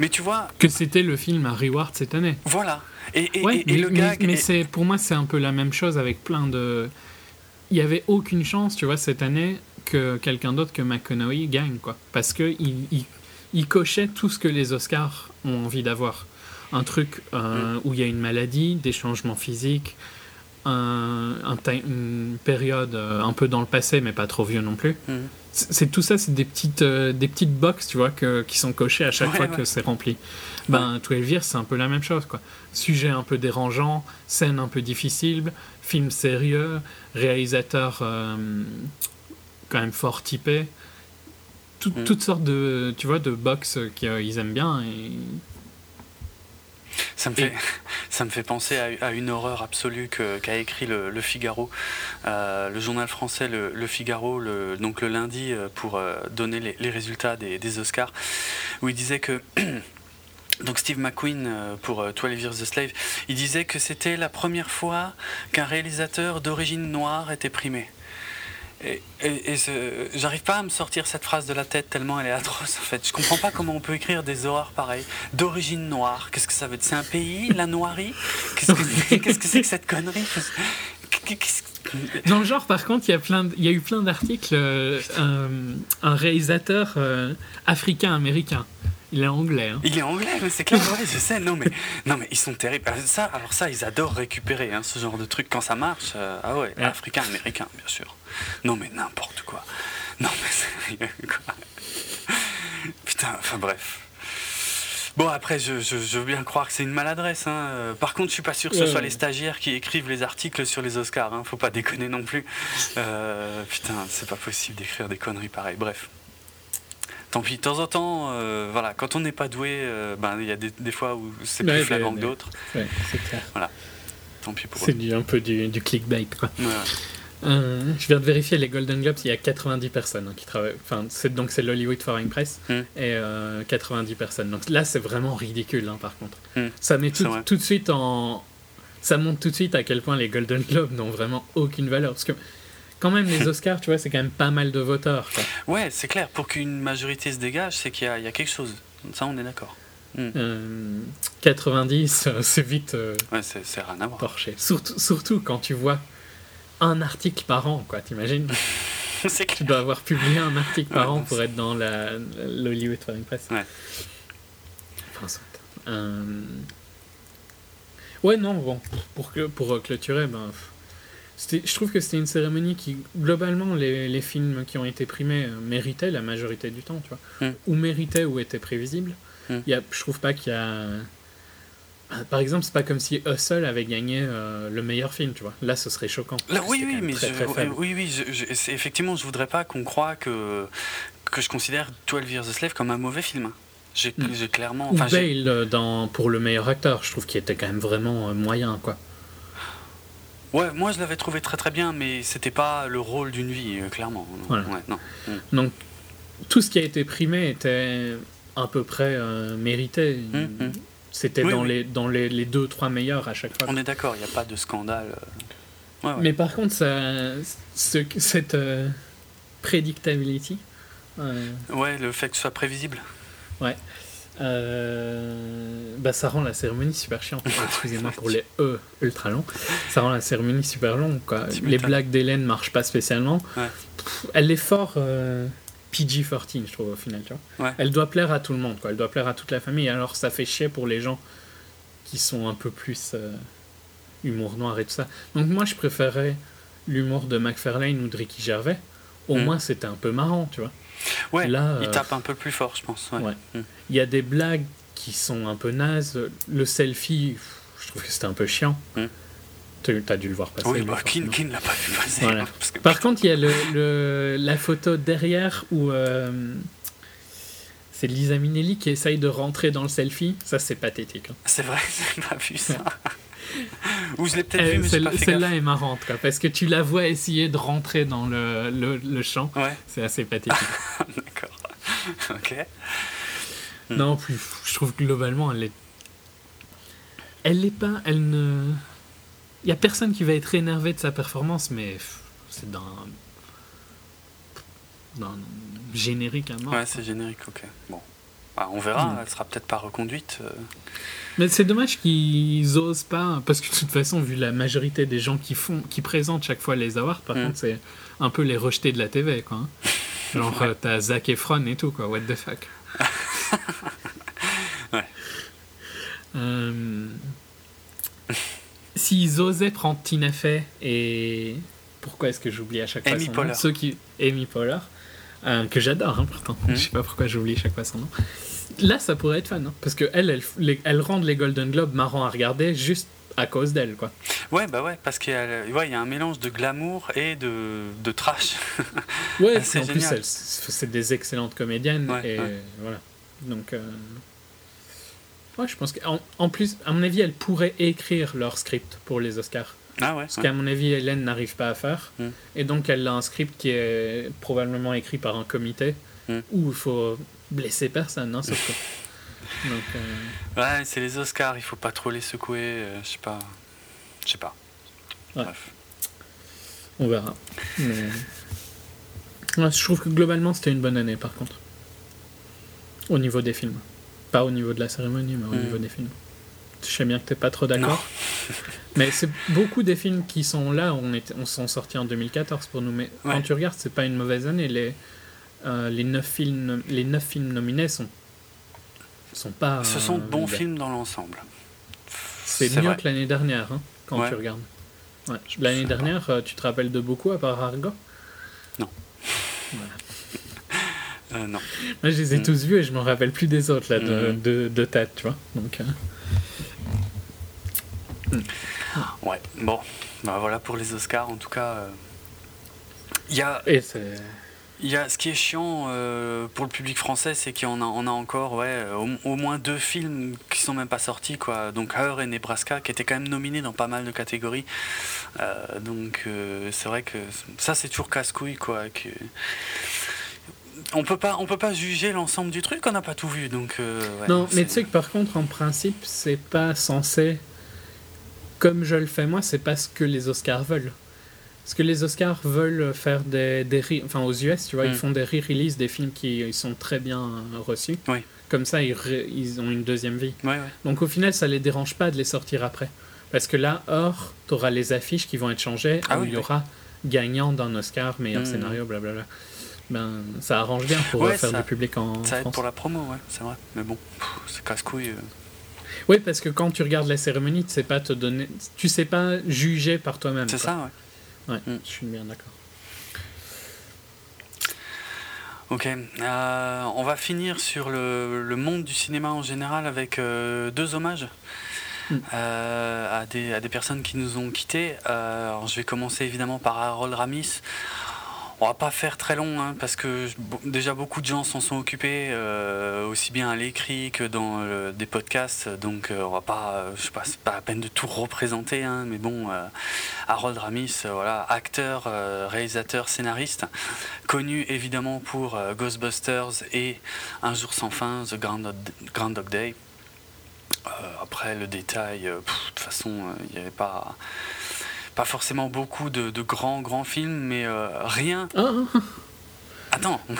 mais tu vois, Que c'était le film à Reward cette année. voilà. Et, et- Ouais, et- et mais, le gag. mais pour moi c'est un peu la même chose avec plein de. Il y avait aucune chance, tu vois, cette année que quelqu'un d'autre que McConaughey gagne, quoi, parce que il, il, il cochait tout ce que les Oscars ont envie d'avoir. Un truc euh, Mm. où il y a une maladie, des changements physiques, un, une période euh, un peu dans le passé, mais pas trop vieux non plus. Mhm. C'est tout ça, c'est des petites, euh, des petites boxes, tu vois, que, qui sont cochées à chaque Ouais, fois ouais. que c'est rempli. Ben, 12 Years, c'est un peu la même chose, quoi. Sujet un peu dérangeant, scène un peu difficile, film sérieux, réalisateur euh, quand même fort typé. Tout- Mm. Toutes sortes de, tu vois, de box qu'ils aiment bien. Et... Ça me fait, ça me fait penser à, à une horreur absolue qu'a écrit le, le Figaro, euh, le journal français Le, Le Figaro, le, donc le lundi, euh, pour euh, donner les, les résultats des, des Oscars, où il disait que. Donc Steve McQueen pour 12 Years a Slave, il disait que c'était la première fois qu'un réalisateur d'origine noire était primé. Et, et- et ce- j'arrive pas à me sortir cette phrase de la tête tellement elle est atroce en fait. Je comprends pas comment on peut écrire des horreurs pareilles. D'origine noire, qu'est-ce que ça veut dire? C'est un pays, la noirie? Qu'est-ce que c'est que cette connerie? Que- Dans le genre, par contre, il y a, plein de- il y a eu plein d'articles. euh, un, un réalisateur euh, africain-américain. Il est anglais. hein. Il est anglais, mais c'est clair, ouais, je sais. Non mais, non, mais ils sont terribles. Alors ça, alors ça ils adorent récupérer hein, ce genre de truc quand ça marche. euh, ah ouais, Ouais. africain, américain, bien sûr. Non mais n'importe quoi. Non mais sérieux, quoi. Putain, enfin bref. Bon, après, je, je- je veux bien croire que c'est une maladresse. hein. Euh, Par contre, je suis pas sûr que ce Ouais, soit ouais. les stagiaires qui écrivent les articles sur les Oscars. Hein. Faut pas déconner non plus. Euh, putain, c'est pas possible d'écrire des conneries pareilles. Bref. Tant pis, de temps en temps, euh, voilà, quand on n'est pas doué, euh, ben, il y a des, des fois où c'est plus Ouais, flagrant que d'autres. Ouais, c'est clair. Tant pis pour C'est un peu du, du clickbait, quoi. Ouais, ouais. Euh, je viens de vérifier les Golden Globes, il y a 90 personnes hein, qui travaillent. Enfin, c'est, donc c'est l'Hollywood Foreign Press Hmm. et euh, 90 personnes. Donc là, c'est vraiment ridicule, hein, par contre. Hmm. Ça met tout de suite en. Ça montre tout de suite à quel point les Golden Globes n'ont vraiment aucune valeur. Parce que, quand même, les Oscars, tu vois, c'est quand même pas mal de voteurs. quoi. Ouais, c'est clair, pour qu'une majorité se dégage, c'est qu'il y, a- il y a quelque chose. Ça, on est d'accord. Euh, 90, euh, c'est vite euh, Ouais, c'est rien à voir. torché. Surtout, surtout quand tu vois un article par an, quoi, t'imagines? C'est Tu dois avoir publié un article par Ouais, an pour être dans l'Hollywood Foreign Press. Ouais. Enfin. Euh, Ouais, non, bon, pour, pour euh, clôturer, ben, je trouve que c'était une cérémonie qui, globalement, les, les films qui ont été primés euh, méritaient la majorité du temps, tu vois. Mm. Ou méritaient ou étaient prévisibles. Mm. Il y a, je trouve pas qu'il y a... Ah, Par exemple, c'est pas comme si Hustle avait gagné euh, le meilleur film, tu vois. Là, ce serait choquant. Là, oui, oui, mais très, je, très oui, oui, je- je- c'est- effectivement, je voudrais pas qu'on croie que, que je considère 12 Years a Slave comme un mauvais film. J'ai Mm. j'ai clairement. Ou Bale euh, dans, pour le meilleur acteur, je trouve qu'il était quand même vraiment moyen, quoi. Ouais, moi je l'avais trouvé très très bien, mais c'était pas le rôle d'une vie, euh, clairement. Voilà. Ouais, non. Mm. Donc, tout ce qui a été primé était à peu près euh, mérité. Mm, mm. C'était Oui, dans, oui. Les, dans les, les deux, trois meilleurs à chaque fois. On est d'accord, il n'y a pas de scandale. euh. Ouais, ouais. Mais par contre, ça, ce- cette euh, predictability, Ouais, le fait que ce soit prévisible. Euh, bah, ça rend la cérémonie super chiante. Excusez-moi pour les E ultra longs. Ça rend la cérémonie super longue. Quoi. Les blagues d'Hélène marchent pas spécialement. Ouais. Pff, elle est fort euh, PG-14, je trouve, au final. Tu vois. Ouais. Elle doit plaire à tout le monde. Quoi. Elle doit plaire à toute la famille. Alors ça fait chier pour les gens qui sont un peu plus euh, humour noir et tout ça. Donc moi, je préférais l'humour de McFarlane ou de Ricky Gervais. Au Mm. moins, c'était un peu marrant, tu vois. Ouais, Là, il euh, tape un peu plus fort, je pense. Ouais. Ouais. Mm. Il y a des blagues qui sont un peu nazes. Le selfie, je trouve que c'était un peu chiant. Mm. Tu as dû le voir passer. Oui, bah, qui, ne l'a pas vu passer Voilà. parce que- Par contre, il y a le, le- la photo derrière où euh, c'est Lisa Minnelli qui essaye de rentrer dans le selfie. Ça, c'est pathétique. hein. C'est vrai, j'ai pas vu ça. Ou je l'ai peut-être Euh, vu, mais j'ai celle- pas fait Celle-là gaffe. est marrante, quoi, parce que tu la vois essayer de rentrer dans le, le, le champ. Ouais, C'est assez pathétique. d'accord. ok. Hmm. Non, puis je trouve que globalement, elle est. Elle n'est pas. Elle ne. Il y a personne qui va être énervé de sa performance, mais c'est d'un. d'un générique à mort. Ouais, c'est générique, ok. Bon. Bah, on verra, Mm. elle sera peut-être pas reconduite. euh. Mais c'est dommage qu'ils osent pas, parce que de toute façon, vu la majorité des gens qui font, qui présentent chaque fois les awards, par Mm. contre, c'est un peu les rejetés de la TV, quoi. hein. Genre, Ouais. euh, t'as Zac Efron et tout, quoi. What the fuck. Ouais. Euh, S'ils osaient prendre Tina Fey et. Pourquoi est-ce que j'oublie à chaque fois Amy son nom? Ceux qui... Amy Poehler, euh, que j'adore, hein, pourtant. Mm. Je sais pas pourquoi j'oublie chaque fois son nom. Là, ça pourrait être fun, hein, parce que elle, elle, les- elle rendent les Golden Globes marrants à regarder juste à cause d'elle, quoi. Ouais, bah ouais, parce qu'il y, a le- ouais, y a un mélange de glamour et de, de trash. Ouais, c'est en plus, génial. c'est des excellentes comédiennes, Ouais, et ouais. voilà. Donc, euh, ouais, je pense qu'en en plus, à mon avis, elles pourraient écrire leur script pour les Oscars. Ah ouais, Ce qu'à mon avis, Hélène n'arrive pas à faire. Mm. Et donc, elle a un script qui est probablement écrit par un comité Mm. où il faut blesser personne, hein, sauf que- Donc, euh, Ouais, c'est les Oscars, il faut pas trop les secouer, euh, je sais pas. Je sais pas. Ouais. Bref. on verra. Mais... Ouais, je trouve que globalement, c'était une bonne année, par contre. Au niveau des films. Pas au niveau de la cérémonie, mais au Mm. niveau des films. Je sais bien que t'es pas trop d'accord. mais c'est beaucoup des films qui sont là, on, est, on sont sortis en 2014 pour nous. Mais Ouais. quand tu regardes, c'est pas une mauvaise année. Les, euh, les, neuf films, les neuf films nominés sont, sont pas. Ce sont de bons euh, films dans l'ensemble. C'est mieux vrai. que l'année dernière, hein, quand Ouais. tu regardes. Ouais. L'année pas. dernière, euh, tu te rappelles de beaucoup à part Argo? Non. Voilà. Euh, non. Moi, je les ai Mm. tous vus et je me rappelle plus des autres là, de, Mhm. de, de tête, tu vois. Donc, euh, Ouais, bon. Bah voilà pour les Oscars, en tout cas. euh, Il y a et c'est. Il y a, ce qui est chiant euh, pour le public français, c'est qu'on a, on a encore ouais, au, au moins deux films qui sont même pas sortis. Quoi. Donc Her et Nebraska, qui étaient quand même nominés dans pas mal de catégories. Euh, donc euh, c'est vrai que ça, c'est toujours casse-couille. Quoi, que... On peut pas, on peut pas juger l'ensemble du truc, on n'a pas tout vu. Donc, ouais, non, mais tu sais que par contre, en principe, c'est pas censé. Comme je le fais moi, c'est pas ce que les Oscars veulent. Parce que les Oscars veulent faire des, enfin aux US, tu vois, Mm. ils font des re-releases des films qui ils sont très bien reçus. Oui. Comme ça, ils, ont une deuxième vie. Ouais, ouais. Donc au final, ça les dérange pas de les sortir après. Parce que là, or, tu auras les affiches qui vont être changées, Ah où oui, il y oui. aura gagnant d'un Oscar, meilleur Mm. scénario, blablabla. Ben, ça arrange bien pour Ouais, faire ça- du public en Ça aide France. pour la promo, ouais, c'est vrai. Mais bon, c'est casse-couille. euh. Oui, parce que quand tu regardes la cérémonie, tu sais pas te donner, tu sais pas juger par toi-même. C'est ça, ouais. Ouais, Mm. je suis bien d'accord. Ok, euh, on va finir sur le, le monde du cinéma en général avec euh, deux hommages. à, des, à des personnes qui nous ont quittés. alors, je vais commencer évidemment par Harold Ramis. On va pas faire très long hein, parce que déjà beaucoup de gens s'en sont occupés euh, aussi bien à l'écrit que dans euh, des podcasts. Donc euh, on va pas je sais pas pas la peine de tout représenter hein, mais bon Harold Ramis voilà acteur réalisateur scénariste connu évidemment pour Ghostbusters et Un jour sans fin The Grand, Dog Day. Après le détail de toute façon il n'y avait pas pas forcément beaucoup de, grands, grands films, mais euh, rien. Ah. Attends.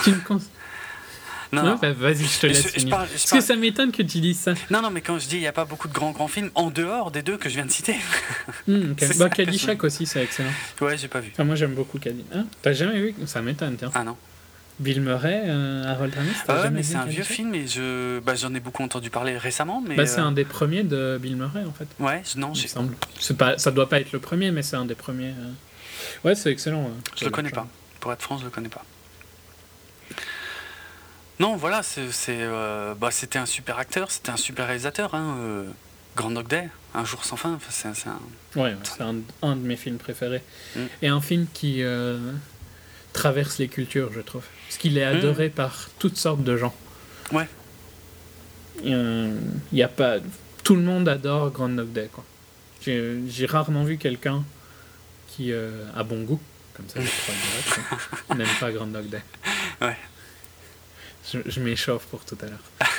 Non, non. Bah, vas-y, je te laisse. Parce que ça m'étonne que tu dises ça. Non, non, mais quand je dis il n'y a pas beaucoup de grands, grands films, en dehors des deux que je viens de citer. Hmm, bah, Caddyshack aussi, c'est excellent. Ouais, j'ai pas vu. moi, j'aime beaucoup Caddyshack. Hein T'as jamais vu? Ça m'étonne, tiens. Ah non. Bill Murray, euh, Harold Ramis ah mais c'est un vieux film et je, bah, j'en ai beaucoup entendu parler récemment. Mais bah, c'est euh, un des premiers de Bill Murray en fait. Ouais, non, j'ai. C'est pas, ça doit pas être le premier, mais c'est un des premiers. Euh. Ouais, c'est excellent. je le connais pas. Pour être franc, je le connais pas. Non, voilà, c'est, bah, c'était un super acteur, c'était un super réalisateur. Hein, Grand Dog Day, Un jour sans fin. c'est, un... Ouais, c'est un, un, de mes films préférés. Mm. Et un film qui traverse les cultures, je trouve. Parce qu'il est adoré hmm. par toutes sortes de gens. Ouais. Il y a pas... Tout le monde adore Groundhog Day, quoi. J'ai rarement vu quelqu'un qui euh, a bon goût, comme ça, je n'aime pas Groundhog Day. Ouais. Je, je m'échauffe pour tout à l'heure.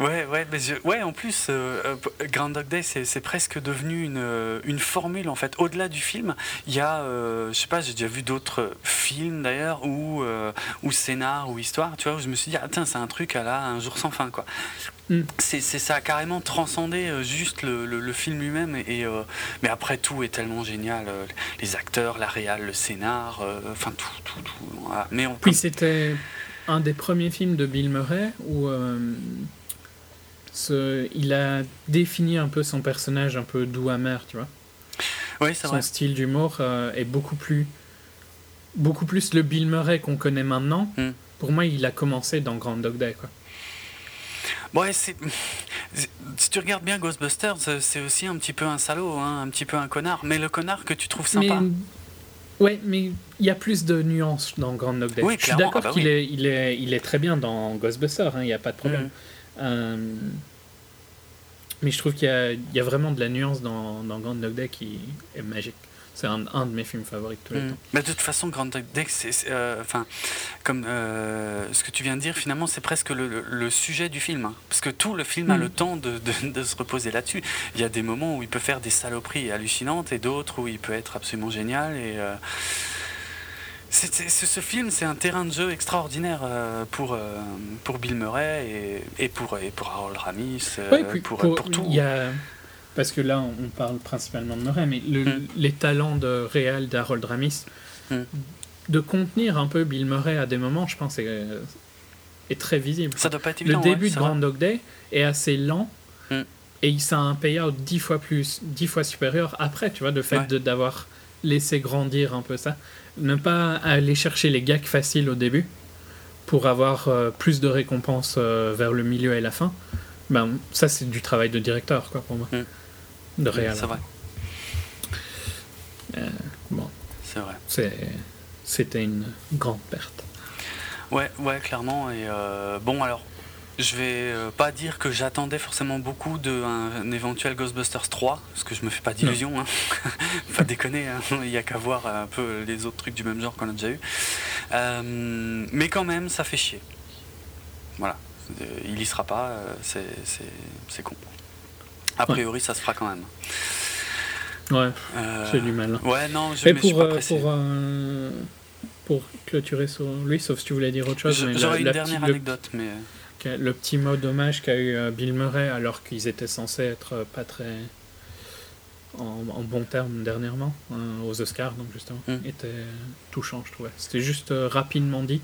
Ouais, ouais, mais ouais, en plus, euh, euh, Grand Dog Day, c'est presque devenu une, euh, une, formule en fait. Au-delà du film, il y a, je sais pas, j'ai déjà vu d'autres films d'ailleurs, ou, ou scénar, ou histoire, tu vois, où je me suis dit, ah tiens, c'est un truc à la Un jour sans fin, quoi. Mm. C'est ça a carrément transcendé juste le, le, film lui-même, et, mais après tout est tellement génial, les acteurs, la réal, le scénar, enfin tout, tout, tout. Mais on Puis c'était un des premiers films de Bill Murray où il a défini un peu son personnage un peu doux amer, tu vois. Vrai. Son style d'humour euh, est beaucoup plus, beaucoup plus le Bill Murray qu'on connaît maintenant. Hmm. Pour moi, il a commencé dans Grand Dog Day, quoi. Ouais, c'est... Si tu regardes bien Ghostbusters, c'est aussi un petit peu un salaud, hein, un petit peu un connard, mais le connard que tu trouves sympa. Mais... Ouais, mais il y a plus de nuances dans Grand Dog Day. Je suis d'accord ah bah qu'il est, il est, il est très bien dans Ghostbusters, hein, il n'y a pas de problème. Hmm. Euh, mais je trouve qu'il y, y, a vraiment de la nuance dans, dans Grand Dog Day qui est magique. C'est un, un, de mes films favoris de tous les mm. temps. Mais de toute façon, Grand Dog Day, c'est, euh, enfin, comme euh, ce que tu viens de dire, finalement, c'est presque le, le, sujet du film. Hein. parce que tout le film a mm. le temps de, de, de, se reposer là-dessus. Il y a des moments où il peut faire des saloperies hallucinantes et d'autres où il peut être absolument génial. Et, ce film, c'est un terrain de jeu extraordinaire euh, pour, euh, pour Bill Murray et, et, pour, et pour Harold Ramis, euh, pour, pour, tout. Y a, parce que là, on parle principalement de Murray, mais le, hmm. les talents de réel d'Harold Ramis, hmm. de contenir un peu Bill Murray à des moments, je pense, est, est très visible. Ça doit pas être évident, Le début de Grand Dog Day est assez lent. Hmm. Et ça a un payout dix fois plus, dix fois supérieur après, tu vois, le fait d'avoir laissé grandir un peu ça ne pas aller chercher les gags faciles au début pour avoir euh, plus de récompenses euh, vers le milieu et la fin, ben, ça c'est du travail de directeur quoi, pour moi. Mm. De réel. C'est vrai. Euh, bon. C'est vrai. C'était une grande perte. Ouais, ouais, clairement. Et bon, alors, je vais euh, pas dire que j'attendais forcément beaucoup d'un éventuel Ghostbusters 3, parce que je me fais pas d'illusions. Hein. pas déconner, hein. il y a qu'à voir un peu les autres trucs du même genre qu'on a déjà eu. Euh, mais quand même, ça fait chier. Voilà. Il y sera pas, euh, c'est con. A priori, ça se fera quand même. Ouais, j'ai du mal. Ouais, non, je, pour, pas pour, pour clôturer sur lui, sauf si tu voulais dire autre chose. J'aurais une dernière anecdote, mais le petit mot d'hommage qu'a eu euh, Bill Murray alors qu'ils étaient censés être euh, pas très en, bon terme dernièrement hein, aux Oscars donc justement mm. était touchant je trouvais. C'était juste euh, rapidement dit.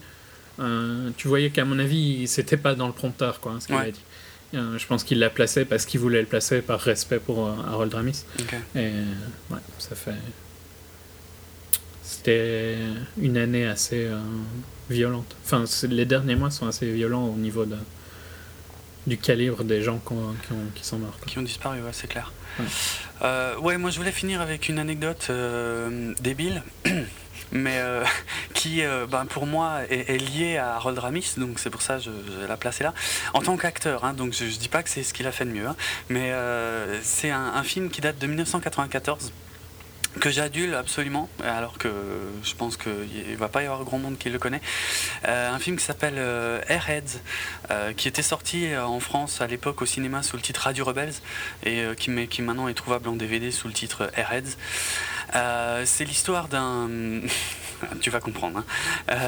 Tu voyais qu'à mon avis c'était pas dans le prompteur quoi hein, ce qu'il a dit. Je pense qu'il l'a placé parce qu'il voulait le placer par respect pour Harold Ramis. Et ouais ça fait c'était une année assez violente. Enfin, les derniers mois sont assez violents au niveau de, du calibre des gens qui, ont- qui sont morts. quoi. qui ont disparu, ouais, c'est clair. Ouais. Euh, ouais, moi je voulais finir avec une anecdote euh, débile, mais euh, qui, euh, ben, pour moi, est, est liée à Harold Ramis, donc c'est pour ça que je, la placer là. En tant qu'acteur, hein, donc je, je dis pas que c'est ce qu'il a fait de mieux, hein, mais euh, c'est un, un film qui date de 1994 que j'adule absolument, alors que je pense qu'il va pas y avoir grand monde qui le connaît. Euh, un film qui s'appelle euh, Airheads, euh, qui était sorti en France à l'époque au cinéma sous le titre Radio Rebels, et qui, maintenant est trouvable en DVD sous le titre Airheads. C'est l'histoire d'un. tu vas comprendre. hein,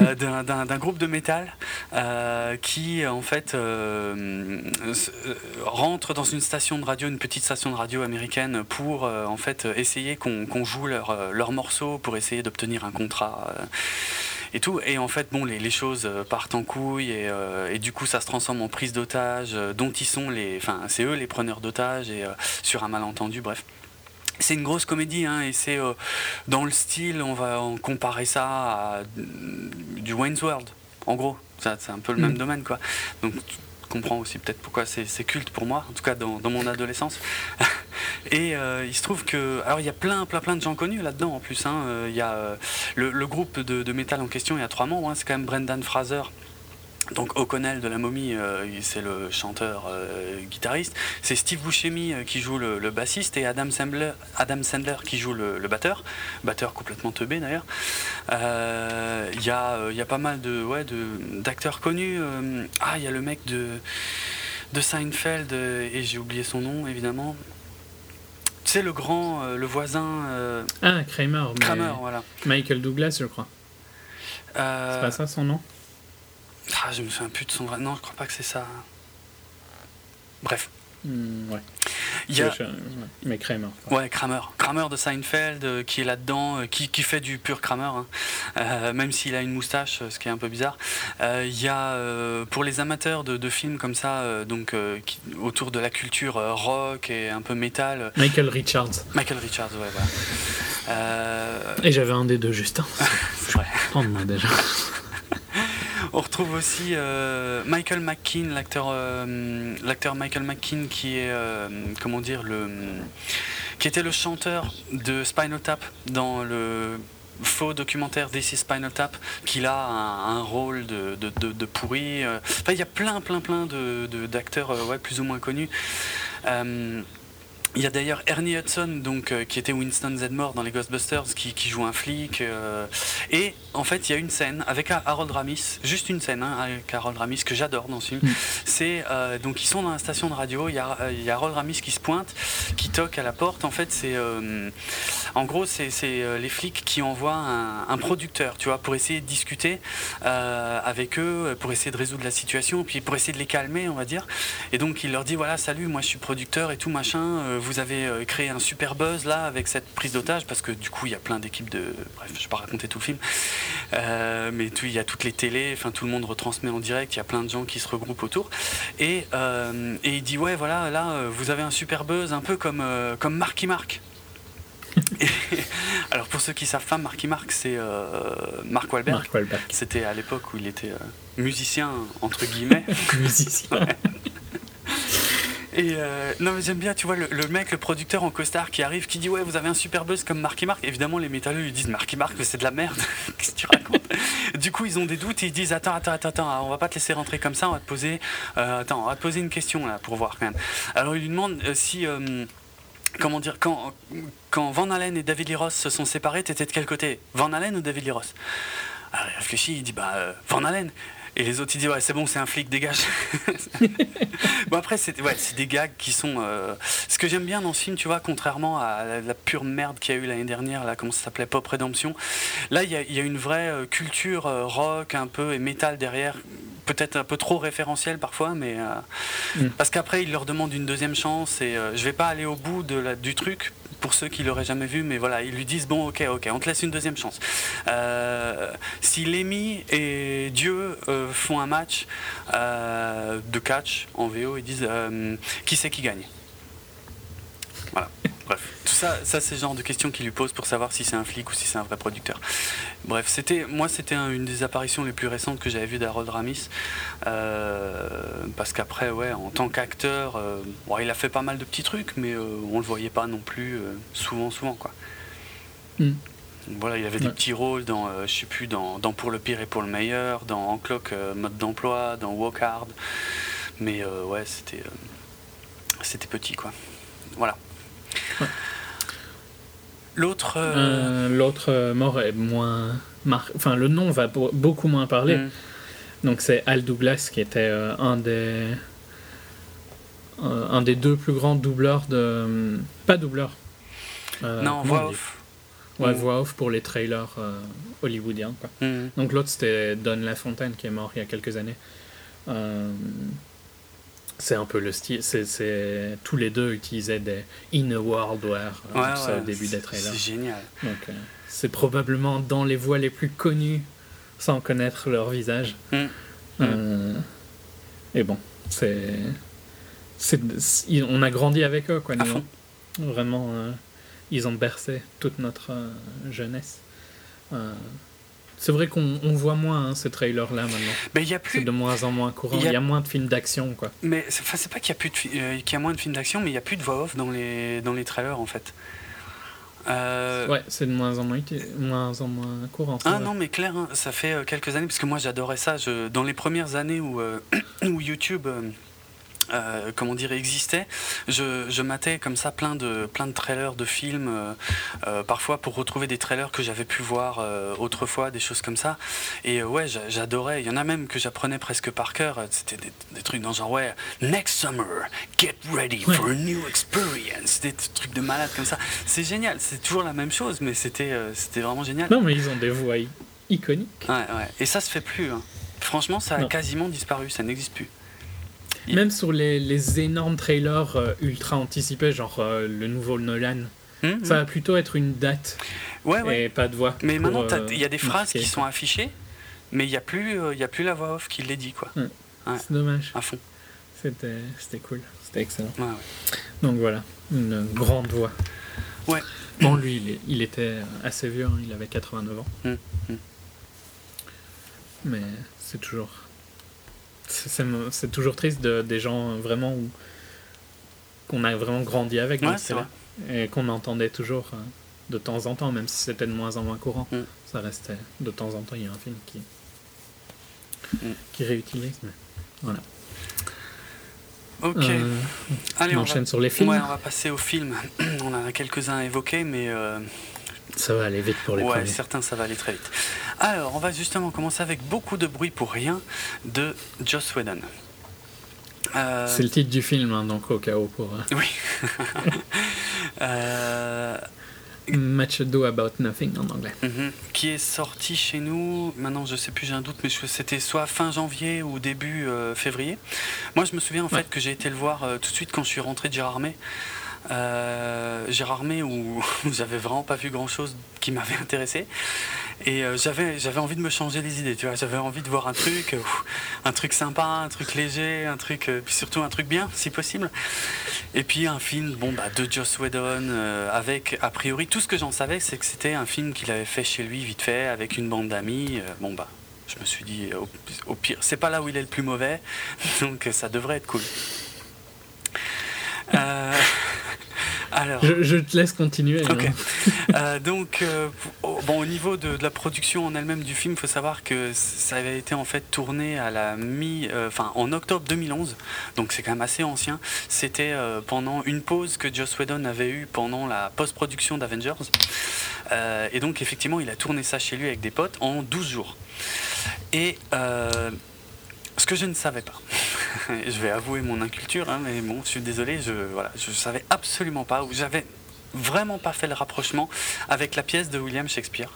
euh, d'un- groupe de métal euh, qui, en fait, euh, rentre dans une station de radio, une petite station de radio américaine, pour, en fait, essayer qu'on joue leur, euh, leur morceau, pour essayer d'obtenir un contrat. et tout. Et en fait, bon, les, choses partent en couille et, du coup, ça se transforme en prise d'otage, dont ils sont les. Enfin, c'est eux les preneurs d'otages et sur un malentendu, bref. C'est une grosse comédie hein, et c'est euh, dans le style, on va en comparer ça à mm, du Wayne's World, en gros. C'est un peu le Mm. même domaine, quoi. Donc, tu comprends aussi peut-être pourquoi c'est culte pour moi, en tout cas dans, dans mon adolescence. Et euh, il se trouve que. Alors, il y a plein, plein, plein de gens connus là-dedans en plus. hein. Euh, Il y a le, le groupe de, de métal en question, il y a trois membres. hein. C'est quand même Brendan Fraser. Donc O'Connell de la momie, euh, c'est le chanteur euh, guitariste. C'est Steve Buscemi euh, qui joue le, le bassiste et Adam Sandler, Adam Sandler qui joue le, le batteur. Batteur complètement teubé d'ailleurs. Il y, a, y a pas mal de, ouais, de- d'acteurs connus. ah, il y a le mec de, de Seinfeld et j'ai oublié son nom évidemment. Tu sais, le grand, le voisin Ah, Kramer. mais Kramer, voilà. Michael Douglas, je crois. C'est pas ça son nom? Ah, je me souviens plus de son vrai. Non, je crois pas que c'est ça. Bref. Hmm, Ouais. Il y a, Mais Kramer. quoi. Ouais, Kramer. Kramer de Seinfeld euh, qui est là-dedans, euh, qui, qui fait du pur Kramer, hein. Euh, même s'il a une moustache, ce qui est un peu bizarre. Il y a, pour les amateurs de, de films comme ça, donc qui- autour de la culture rock et un peu métal, Michael Richards. Michael Richards, ouais, voilà. Et j'avais un des deux, Justin. c'est vrai. Oh non, déjà. On retrouve aussi euh, Michael McKean, l'acteur, euh, l'acteur Michael McKean qui est, euh, comment dire, le, qui était le chanteur de Spinal Tap dans le faux documentaire This is Spinal Tap, qu'il a un, rôle de, de, de- de pourri. Enfin, il y a plein, plein, plein de, d'acteurs ouais, plus ou moins connus. Il y a d'ailleurs Ernie Hudson, donc, euh, qui était Winston Zedmore dans les Ghostbusters, qui, qui joue un flic. euh, et en fait, il y a une scène avec Harold Ramis, juste une scène hein, avec Harold Ramis que j'adore dans ce film. Mm. C'est euh, donc ils sont dans la station de radio, il y, a, il y a Harold Ramis qui se pointe, qui toque à la porte. En fait, c'est en gros c'est les flics qui envoient un, un producteur, tu vois, pour essayer de discuter avec eux, pour essayer de résoudre la situation, puis pour essayer de les calmer, on va dire. Et donc il leur dit voilà, salut, moi je suis producteur et tout machin. Vous avez euh, créé un super buzz là avec cette prise d'otage parce que du coup il y a plein d'équipes de. Bref, je vais pas raconter tout le film, Euh, mais tout, il y a toutes les télés, enfin tout le monde retransmet en direct. Il y a plein de gens qui se regroupent autour. Et, euh, et il dit ouais voilà là vous avez un super buzz un peu comme comme Marky Mark. Et- alors pour ceux qui savent pas, Marky Mark c'est euh, Mark Wahlberg. Mark Wahlberg. C'était à l'époque où il était euh, musicien entre guillemets. Musicien. Et euh, non mais j'aime bien, tu vois, le, mec, le producteur en costard qui arrive, qui dit ouais vous avez un super buzz comme Marky Mark. Évidemment les métalleux lui disent Marky Mark mais c'est de la merde. Qu'est-ce que tu racontes? Du coup ils ont des doutes et ils disent attends attends attends attends, on va pas te laisser rentrer comme ça, on va te poser euh, attends on va te poser une question là pour voir quand même. Alors il lui demande euh, si euh, comment dire quand quand Van Halen et David Lee se sont séparés, t'étais de quel côté? Van Halen ou David Lee Alors il réfléchit, il dit bah euh, Van Halen. Et les autres ils disent ouais c'est bon c'est un flic dégage. Bon après c'est ouais, des gags qui sont euh, ce que j'aime bien dans ce film tu vois contrairement à la, la pure merde qu'il y a eu l'année dernière là comment ça s'appelait Pop Redemption là il y y a une vraie euh, culture euh, rock un peu et métal derrière peut-être un peu trop référentiel parfois mais euh, Mm. parce qu'après il leur demande une deuxième chance et euh, je vais pas aller au bout de la- du truc pour ceux qui l'auraient jamais vu mais voilà ils lui disent bon ok ok on te laisse une deuxième chance Euh, si Lémi et Dieu font un match de catch en VO, ils disent qui c'est qui gagne? Voilà. Bref, tout ça, ça c'est le genre de questions qu'ils lui posent pour savoir si c'est un flic ou si c'est un vrai producteur. Bref, c'était, moi c'était un- une des apparitions les plus récentes que j'avais vues d'Harold Ramis, euh, parce qu'après, ouais, en tant qu'acteur, euh, bon, il a fait pas mal de petits trucs, mais euh, on le voyait pas non plus euh, souvent, souvent, quoi. Mm. Voilà, il avait des petits rôles dans, euh, je sais plus, dans, dans Pour le pire et pour le meilleur, dans En cloque, euh, mode d'emploi, dans Walk Hard. Mais euh, ouais, c'était euh, c'était petit, quoi. Voilà. Ouais. L'autre. euh, Euh, L'autre euh, mort est moins. mar- Enfin, le nom va beau- beaucoup moins parler. hmm, Donc, c'est Al Douglas qui était un des. un des deux plus grands doubleurs de. Pas doubleur. Non, voix off. Ouais, Mm. voix off pour les trailers euh, hollywoodiens. Quoi. Hmm. Donc l'autre c'était Don LaFontaine qui est mort il y a quelques années. Euh, c'est un peu le style. C'est, c'est- Tous les deux utilisaient des In a World Ouais, ouais, au début des trailers. C'est génial. Donc euh, c'est probablement dans les voix les plus connues sans connaître leur visage. Mm. Euh, et bon, c'est, on a grandi avec eux quoi. À nous, fond. hein. Vraiment, euh, ils ont bercé toute notre jeunesse. C'est vrai qu'on on voit moins hein, ces trailers-là maintenant. Mais il y a C'est de moins en moins courant. Il y y a- moins de films d'action, quoi. Mais c'est enfin, c'est pas qu'il y a plus de fi- euh, qu'il y a moins de films d'action, mais il y a plus de voix off dans les dans les trailers en fait. Euh, Ouais, c'est de moins en moins, moins en moins courant. Ah vrai. non mais clair, hein, ça fait euh, quelques années parce que moi j'adorais ça. Je, dans les premières années où, euh, où YouTube, euh, euh, comment dire, existait, je, je matais comme ça plein de plein de trailers de films, euh, euh, parfois pour retrouver des trailers que j'avais pu voir euh, autrefois, des choses comme ça. Et ouais, j'a- j'adorais. Il y en a même que j'apprenais presque par cœur. C'était des, des trucs dans le genre ouais, next summer, get ready for a new experience, des trucs de malade comme ça. C'est génial. C'est toujours la même chose, mais c'était c'était vraiment génial. Non, mais ils ont des voix iconiques. Ouais, ouais. Et ça se fait plus. hein. Franchement, ça a Non. quasiment disparu, ça n'existe plus. Même sur les, les énormes trailers euh, ultra anticipés, genre euh, le nouveau Nolan, Hum, ça hum. va plutôt être une date Ouais, ouais. et pas de voix. Mais pour, maintenant, euh, il y a des phrases qui sont affichées, mais il n'y a, plus, il y a plus la voix off qui les dit, quoi. C'est dommage. À fond. C'était cool. C'était excellent. Donc voilà, une grande voix. Ouais. Bon, lui, il, est- il était assez vieux, hein, il avait 89 ans. Mm. Mais c'est toujours. C'est toujours triste de, des gens vraiment où. qu'on a vraiment grandi avec. Ouais, c'est Et qu'on entendait toujours euh, de temps en temps, même si c'était de moins en moins courant. Mm. Ça restait. De temps en temps, il y a un film qui. Mm. qui réutilise. Mais voilà. Ok. Euh, Allez, on on enchaîne va... sur les films. Ouais, on va passer aux films. on en a quelques-uns à évoquer, mais euh, Ça va aller vite pour les ouais, premiers. certains, ça va aller très vite. Alors, on va justement commencer avec beaucoup de bruit pour rien de Joss Whedon. Euh, C'est le titre du film, hein, donc au cas où pour. euh, Oui. Euh, Match Do About Nothing en anglais. Mhm. Qui est sorti chez nous, maintenant je sais plus, j'ai un doute, mais c'était soit fin janvier ou début euh, février. Moi je me souviens en Ouais. fait que j'ai été le voir euh, tout de suite quand je suis rentré de Gérardmer. Euh, Gérardmer où j'avais vraiment pas vu grand chose qui m'avait intéressé et euh, j'avais j'avais envie de me changer les idées tu vois. J'avais envie de voir un truc euh, un truc sympa un truc léger un truc euh, puis surtout un truc bien si possible. Et puis un film bon bah de Joss Whedon avec a priori tout ce que j'en savais c'est que c'était un film qu'il avait fait chez lui vite fait avec une bande d'amis bon bah je me suis dit au, pire c'est pas là où il est le plus mauvais donc ça devrait être cool Euh, alors Je, je te laisse continuer. Euh, donc, euh, au- bon, au niveau de, de la production en elle-même du film, il faut savoir que ça avait été en fait tourné à la mi, enfin en octobre 2011, donc c'est quand même assez ancien. C'était pendant une pause que Joss Whedon avait eue pendant la post-production d'Avengers, et donc effectivement, il a tourné ça chez lui avec des potes en 12 jours. Et ce que je ne savais pas, je vais avouer mon inculture, hein, mais bon, je suis désolé, je voilà, je savais absolument pas, ou j'avais vraiment pas fait le rapprochement avec la pièce de William Shakespeare.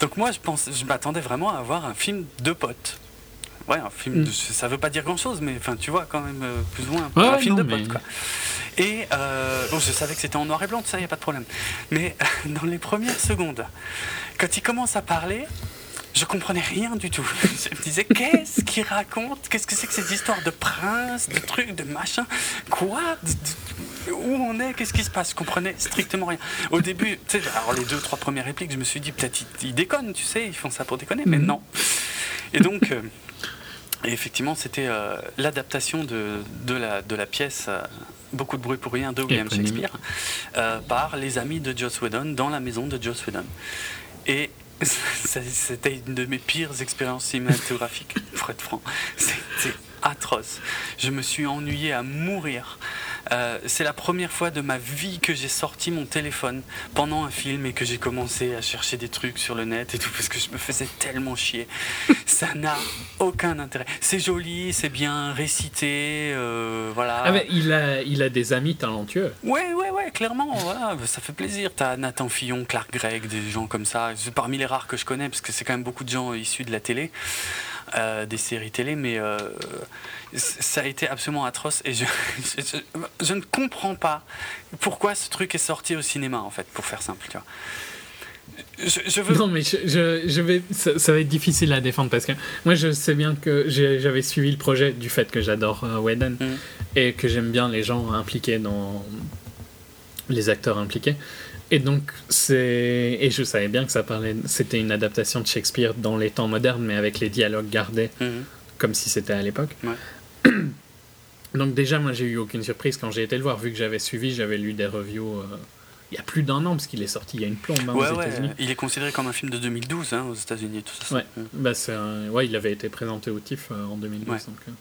Donc moi, je pense, je m'attendais vraiment à avoir un film de potes. Ouais, un film. Mm. De, ça veut pas dire grand chose, mais enfin, tu vois quand même euh, plus ou moins Ouais, un ouais, film non, de potes, mais- quoi. Et euh, bon, je savais que c'était en noir et blanc, ça, y a pas de problème. Mais dans les premières secondes, quand il commence à parler, je comprenais rien du tout. Je me disais, qu'est-ce qu'il raconte? Qu'est-ce que c'est que cette histoire de prince, de trucs, de machin? Quoi? De- de- Où on est? Qu'est-ce qui se passe? Je comprenais strictement rien. Au début, tu sais, alors les deux, trois premières répliques, je me suis dit, peut-être ils, ils déconnent, tu sais, ils font ça pour déconner, mais Mhm. non. Et donc, euh, Et effectivement, c'était euh, l'adaptation de, de, la, de la pièce euh, Beaucoup de bruit pour rien de William. Shakespeare euh, par les amis de Joss Whedon dans la maison de Joss Whedon. Et c'était une de mes pires expériences cinématographiques, être franc. C'était atroce. Je me suis ennuyé à mourir. Euh, c'est la première fois de ma vie que j'ai sorti mon téléphone pendant un film et que j'ai commencé à chercher des trucs sur le net et tout parce que je me faisais tellement chier. Ça n'a aucun intérêt. C'est joli, c'est bien récité, euh, voilà. Ah, mais il a, il a des amis talentueux. Ouais, ouais, ouais, clairement, voilà, ça fait plaisir. T'as Nathan Fillon, Clark Gregg, des gens comme ça. C'est parmi les rares que je connais, parce que c'est quand même beaucoup de gens issus de la télé, euh, des séries télé, mais euh, ça a été absolument atroce. Et je, je, je- je ne comprends pas pourquoi ce truc est sorti au cinéma, en fait, pour faire simple, tu vois. Je, je veux. Non, mais je, vais, ça, ça va être difficile à défendre parce que moi, je sais bien que j'avais suivi le projet du fait que j'adore euh, Whedon Mhm. et que j'aime bien les gens impliqués dans les acteurs impliqués. Et donc, c'est. Et je savais bien que ça parlait. C'était une adaptation de Shakespeare dans les temps modernes, mais avec les dialogues gardés Mhm. comme si c'était à l'époque. Ouais. Donc, déjà, moi, j'ai eu aucune surprise quand j'ai été le voir, vu que j'avais suivi, j'avais lu des reviews euh, il y a plus d'un an, parce qu'il est sorti il y a une plombe hein, Ouais, aux ouais, États-Unis. il est considéré comme un film de 2012 hein, aux États-Unis et tout ça. Ouais. Bah, c'est un- ouais, il avait été présenté au TIFF euh, en 2012. Ouais. donc, euh,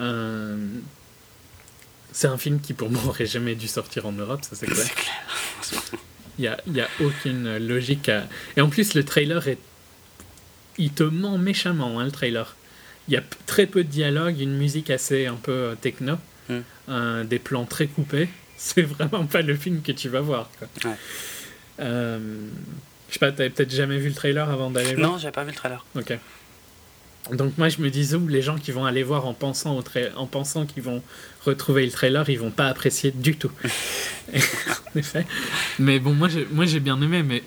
euh, c'est un film qui, pour moi, aurait jamais dû sortir en Europe, ça c'est clair. Il n'y a, il y a aucune logique à... Et en plus, le trailer est... Il te ment méchamment, hein, le trailer. Il y a très peu de dialogue, une musique assez un peu euh, techno, Mm. euh, des plans très coupés. C'est vraiment pas le film que tu vas voir. Quoi. Ouais. Euh, je sais pas, t'avais peut-être jamais vu le trailer avant d'aller voir? Non, j'avais pas vu le trailer. Ok. Donc moi je me disais où les gens qui vont aller voir en pensant au en pensant qu'ils vont retrouver le trailer, ils vont pas apprécier du tout. en effet. Mais bon moi j'ai moi j'ai bien aimé mais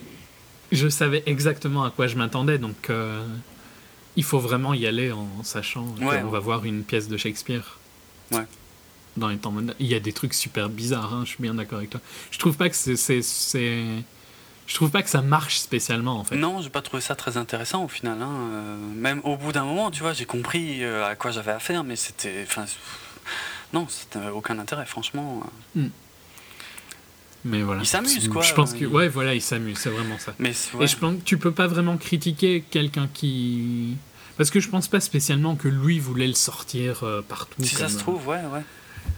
je savais exactement à quoi je m'attendais donc euh, il faut vraiment y aller en sachant Ouais, qu'on ouais. va voir une pièce de Shakespeare. Ouais. Dans les temps modernes. Il y a des trucs super bizarres, hein, je suis bien d'accord avec toi. Je trouve pas que c'est, je trouve pas que ça marche spécialement en fait. Non, j'ai pas trouvé ça très intéressant au final. hein. Euh, même au bout d'un moment, tu vois, j'ai compris euh, à quoi j'avais affaire, mais c'était. Enfin, non, c'était aucun intérêt, franchement. Mais voilà. Il s'amuse, quoi. Je pense que ouais, voilà, il s'amuse, c'est vraiment ça. Mais c'est- Et ouais. je pense que tu peux pas vraiment critiquer quelqu'un qui parce que je pense pas spécialement que lui voulait le sortir euh, partout. si ça se trouve, ouais, ouais.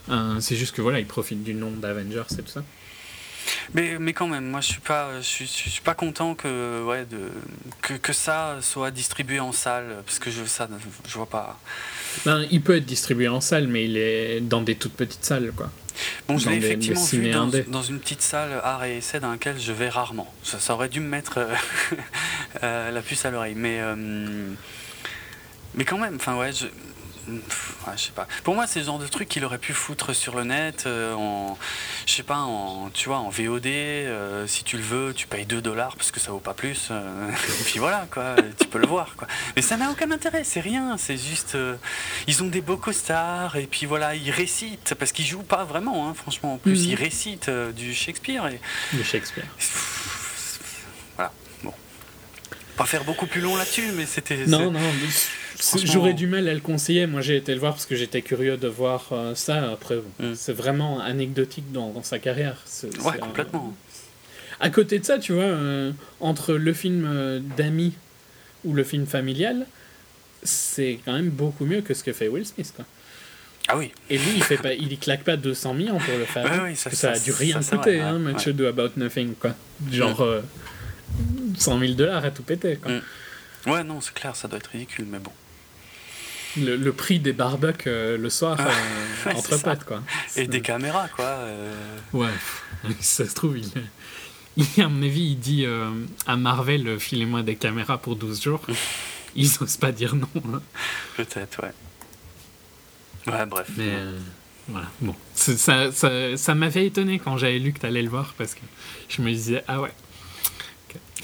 euh, c'est juste que voilà, il profite du nom d'Avengers et tout ça. Mais, mais quand même, moi, je suis pas, je suis, je suis pas content que, ouais, de, que, que ça soit distribué en salle, parce que je, ça, je vois pas. Ben, il peut être distribué en salle, mais il est dans des toutes petites salles, quoi. Bon, je l'ai effectivement vu dans, une petite salle art et essai dans laquelle je vais rarement. Ça, ça aurait dû me mettre euh, euh, la puce à l'oreille. Mais, euh, mais quand même, enfin ouais, je, ouais, je sais pas. Pour moi, c'est le genre de truc qu'il aurait pu foutre sur le net, euh, en, je sais pas, en, tu vois, en VOD. euh, si tu le veux, tu payes 2 dollars parce que ça vaut pas plus. euh, et puis voilà, quoi, tu peux le voir, quoi. Mais ça n'a aucun intérêt, c'est rien. C'est juste, euh, ils ont des beaux costards et puis voilà, ils récitent parce qu'ils jouent pas vraiment, hein, franchement. En plus, Mhm. ils récitent euh, du Shakespeare et De Shakespeare. voilà. Bon, pas faire beaucoup plus long là-dessus, mais c'était. Non, non. mais c'est- Franchement- J'aurais du mal à le conseiller. Moi, j'ai été le voir parce que j'étais curieux de voir euh, ça. Après, Mm. c'est vraiment anecdotique dans, dans sa carrière. Ouais, complètement. À côté de ça, tu vois, euh, entre le film euh, d'amis ou le film familial, c'est quand même beaucoup mieux que ce que fait Will Smith. Quoi. Ah oui. Et lui, il fait pas, il claque pas 200 millions pour le faire. Ouais, ouais, ça- a dû rien ça, coûter, vrai, hein, ouais, ouais. Ado About Nothing, quoi. Genre euh, 100 000 dollars à tout péter, quoi. Mm. Ouais, non, c'est clair, ça doit être ridicule, mais bon. Le, le prix des barbecues euh, le soir, Ah, euh, entre potes, quoi. Et des caméras, quoi. euh, Ouais, ça se trouve, il, il, à mon avis, il dit euh, à Marvel, filez-moi des caméras pour 12 jours. Ils osent pas dire non. hein. Peut-être, ouais. Ouais, bref. Mais voilà, bon. Ça, ça, ça m'avait étonné quand j'avais lu que t'allais le voir parce que je me disais, ah ouais.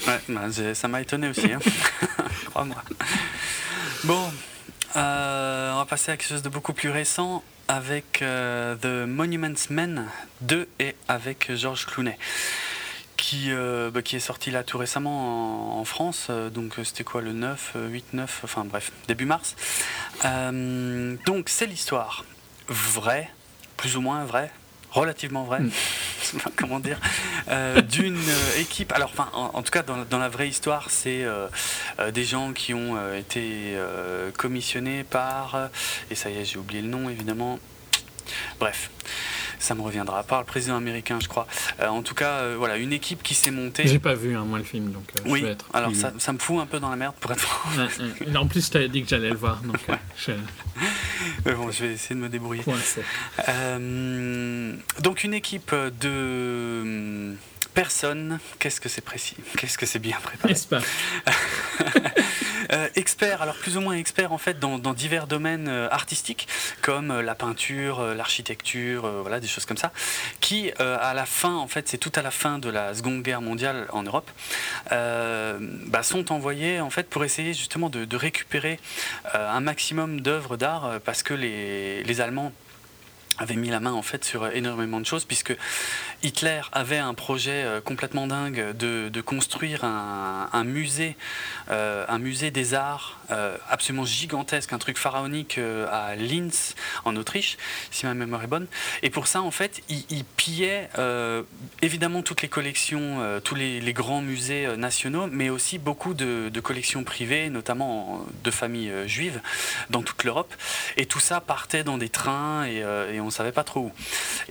Ouais, bah, ça m'a étonné aussi, hein. crois-moi. Bon, euh, on va passer à quelque chose de beaucoup plus récent avec euh, The Monuments Men 2 et avec George Clooney. qui, euh, bah, qui est sorti là tout récemment en, France. euh, donc c'était quoi le 9, euh, 8, 9, enfin bref, début mars. Donc c'est l'histoire vraie, plus ou moins vraie, relativement vraie. Mm. Enfin, Comment dire euh, D'une euh, équipe. Alors, enfin, en, en tout cas, dans, dans la vraie histoire, c'est euh, des gens qui ont été commissionnés par. et ça y est, j'ai oublié le nom, évidemment. Bref, ça me reviendra. Par le président américain, je crois. Euh, en tout cas, euh, voilà, une équipe qui s'est montée. J'ai pas vu, hein, moi, le film, donc euh, je Oui, vais être. alors plus- ça, ça me fout un peu dans la merde pour être franc. Ouais, ouais. En plus, je t'avais dit que j'allais le voir, donc euh, je Mais bon, je vais essayer de me débrouiller. Euh, donc une équipe de personnes, qu'est-ce que c'est précis? Qu'est-ce que c'est bien préparé? N'est-ce pas? Euh, Experts, alors plus ou moins experts en fait dans, dans divers domaines euh, artistiques comme euh, la peinture, l'architecture, euh, voilà des choses comme ça, qui euh, à la fin en fait c'est tout à la fin de la Seconde Guerre mondiale en Europe, bah, sont envoyés en fait pour essayer justement de, de récupérer un maximum d'œuvres d'art parce que les, les Allemands avaient mis la main en fait sur énormément de choses puisque Hitler avait un projet euh, complètement dingue de, construire un, musée euh, un musée des arts euh, absolument gigantesque un truc pharaonique euh, à Linz en Autriche si ma mémoire est bonne. Et pour ça en fait il, il pillait euh, évidemment toutes les collections euh, tous les, grands musées euh, nationaux mais aussi beaucoup de, collections privées notamment en- de familles euh, juives dans toute l'Europe. Et tout ça partait dans des trains et, euh, et on savait pas trop où.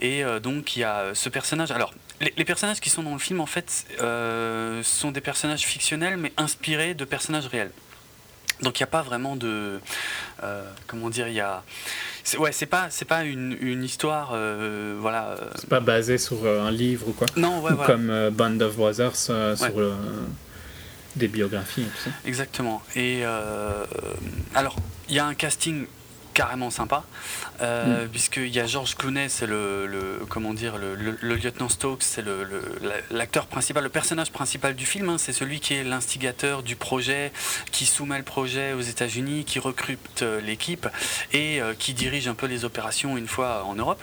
Et euh, donc il y a ce personnage. Alors les, les personnages qui sont dans le film en fait euh, sont des personnages fictionnels mais inspirés de personnages réels. Donc il n'y a pas vraiment de euh, comment dire il y a c'est- ouais c'est pas c'est pas une, une histoire euh, voilà euh, C'est pas basé sur euh, un livre ou quoi non ouais Ou voilà Comme euh, Band of Brothers euh, Ouais. sur euh, des biographies et tout ça. Exactement. Et euh, alors, il y a un casting carrément sympa, euh, puisqu'il y a George Clooney, c'est le, le- comment dire, le, le- le lieutenant Stokes, c'est l'acteur principal, le personnage principal du film, hein, c'est celui qui est l'instigateur du projet, qui soumet le projet aux États-Unis, qui recrute euh, l'équipe et euh, qui dirige un peu les opérations une fois en Europe.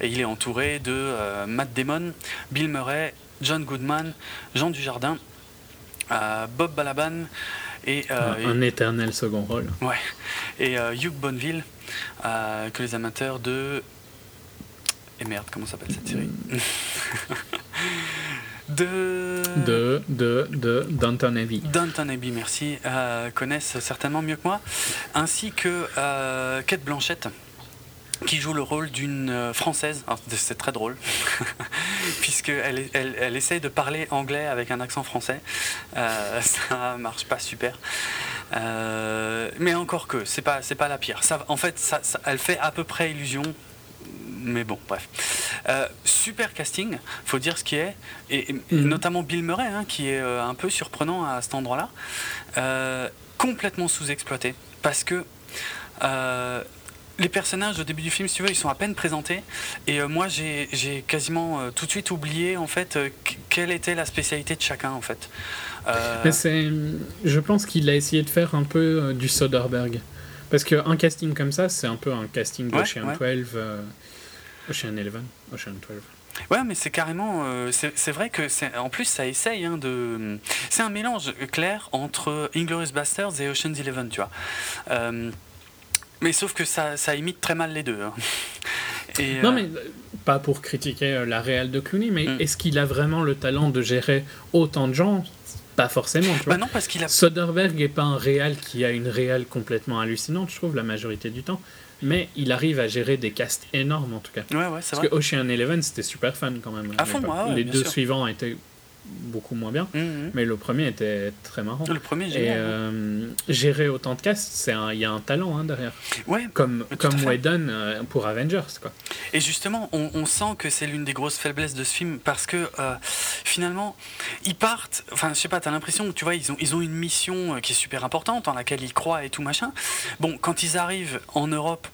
Et il est entouré de euh, Matt Damon, Bill Murray, John Goodman, Jean Dujardin, Bob Balaban et, euh, un, un éternel second rôle. Ouais. Et euh, Hugh Bonneville, euh, que les amateurs de. Et merde, comment s'appelle cette série De. De, de, de Downton Abbey. Downton Abbey, merci, euh, connaissent certainement mieux que moi, ainsi que euh, Kate Blanchett, qui joue le rôle d'une euh, française. Alors, C'est très drôle, puisqu'elle elle, elle essaye de parler anglais avec un accent français. Euh, ça marche pas super. Euh, mais encore que, c'est pas, c'est pas la pire. Ça, en fait, ça, ça- elle fait à peu près illusion. Mais bon, bref. Euh, super casting, faut dire ce qui est, et, et Mhm. notamment Bill Murray, hein, qui est euh, un peu surprenant à cet endroit-là, Euh, complètement sous-exploité, parce que les personnages au début du film, si tu veux, ils sont à peine présentés, et euh, moi j'ai quasiment euh, tout de suite oublié en fait euh, qu- quelle était la spécialité de chacun en fait. Je pense qu'il a essayé de faire un peu du Soderbergh. Parce qu'un casting comme ça, c'est un peu un casting Ouais, d'Ocean ouais. 12. euh, Ocean 11 Ocean 12. Ouais, mais c'est carrément. euh, c'est vrai que. En plus, ça essaye hein, de. C'est un mélange clair entre Inglourious Basterds et Ocean's Eleven, tu vois. Euh, mais sauf que ça, ça imite très mal les deux. hein. Et, Non, euh, mais euh, pas pour critiquer euh, la réelle de Clooney, mais Mm. est-ce qu'il a vraiment le talent de gérer autant de gens? Pas forcément, tu vois. Bah non, parce qu'il a. Soderbergh n'est pas un réal qui a une réelle complètement hallucinante, je trouve, la majorité du temps. Mais il arrive à gérer des castes énormes, en tout cas. Ouais, ouais, c'est Parce vrai. que Ocean Eleven, c'était super fun quand même. À fond, ouais, ouais, Les deux sûr. suivants étaient beaucoup moins bien, Mhm, mhm. mais le premier était très marrant. Le premier, Et génial. hein. euh, gérer autant de castes, il y a un talent hein, derrière. Ouais, Comme, comme. Whedon euh, pour Avengers, quoi. Et justement, on, on sent que c'est l'une des grosses faiblesses de ce film parce que euh, finalement, ils partent. Enfin, je sais pas, t'as l'impression que tu vois, ils ont, ils ont une mission qui est super importante, en laquelle ils croient et tout machin. Bon, quand ils arrivent en Europe,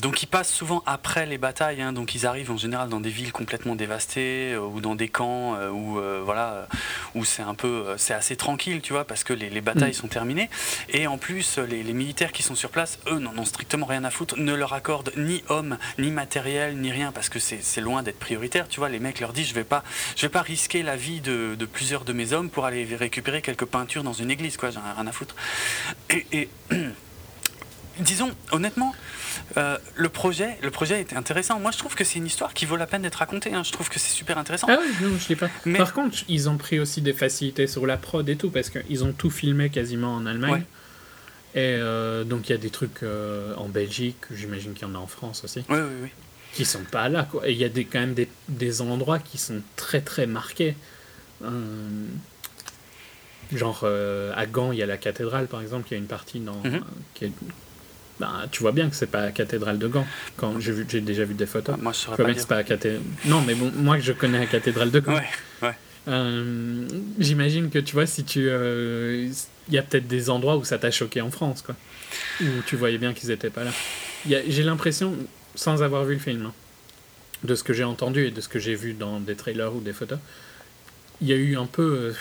donc ils passent souvent après les batailles, hein, donc ils arrivent en général dans des villes complètement dévastées ou dans des camps où voilà, où c'est un peu, c'est assez tranquille, tu vois, parce que les, les batailles Mm. sont terminées. Et en plus, les, les militaires qui sont sur place, eux, n'en ont strictement rien à foutre, ne leur accordent ni hommes, ni matériel, ni rien, parce que c'est c'est loin d'être prioritaire, tu vois. Les mecs leur disent, je vais pas, je vais pas risquer la vie de, de plusieurs de mes hommes pour aller récupérer quelques peintures dans une église, quoi. J'en ai rien à foutre. Et, et disons, honnêtement, euh, le projet, le projet était intéressant. Moi, je trouve que c'est une histoire qui vaut la peine d'être racontée. hein. Je trouve que c'est super intéressant. Ah oui, non, je dis pas. Mais- Par contre, ils ont pris aussi des facilités sur la prod et tout, parce qu'ils ont tout filmé quasiment en Allemagne. Ouais. Et euh, donc, il y a des trucs euh, en Belgique, j'imagine qu'il y en a en France aussi, Oui, oui, oui. qui sont pas là, quoi. Et il y a des, quand même des, des endroits qui sont très, très marqués. Genre, à Gand, il y a la cathédrale, par exemple, il y a une partie dans... Mhm. qui est- ben, tu vois bien que c'est pas la cathédrale de Gand. Quand j'ai vu- j'ai déjà vu des photos. Moi, je Je saurais vois pas bien que dire. c'est pas la cathédrale? Non, mais bon, moi, je connais la cathédrale de Gand. Ouais, ouais. Euh, J'imagine que tu vois, si tu. euh, Il y a peut-être des endroits où ça t'a choqué en France, quoi. Où tu voyais bien qu'ils étaient pas là. Il y a- J'ai l'impression, sans avoir vu le film, hein, de ce que j'ai entendu et de ce que j'ai vu dans des trailers ou des photos, il y a eu un peu. euh,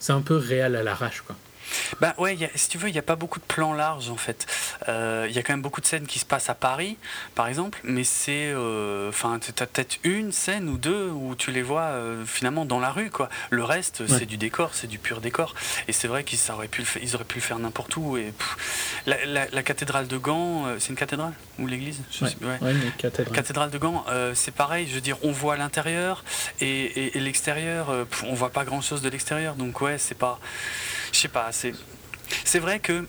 C'est un peu réel à l'arrache, quoi. Bah ouais, il y a- si tu veux, il n'y a pas beaucoup de plans larges en fait. Euh, Il y a quand même beaucoup de scènes qui se passent à Paris, par exemple, mais c'est. euh, Enfin, tu as peut-être une scène ou deux où tu les vois euh, finalement dans la rue, quoi. Le reste, Ouais. c'est du décor, c'est du pur décor. Et c'est vrai qu'ils auraient, pu le fa- ils auraient pu le faire n'importe où. Et, pff, la, la- la cathédrale de Gand, c'est une cathédrale Ou l'église? Ouais, ouais. cathédrale. Cathédrale de Gand, c'est pareil, je veux dire, on voit l'intérieur et, et- et l'extérieur, on voit pas grand chose de l'extérieur, donc ouais, c'est pas. Je sais pas, c'est. C'est vrai que.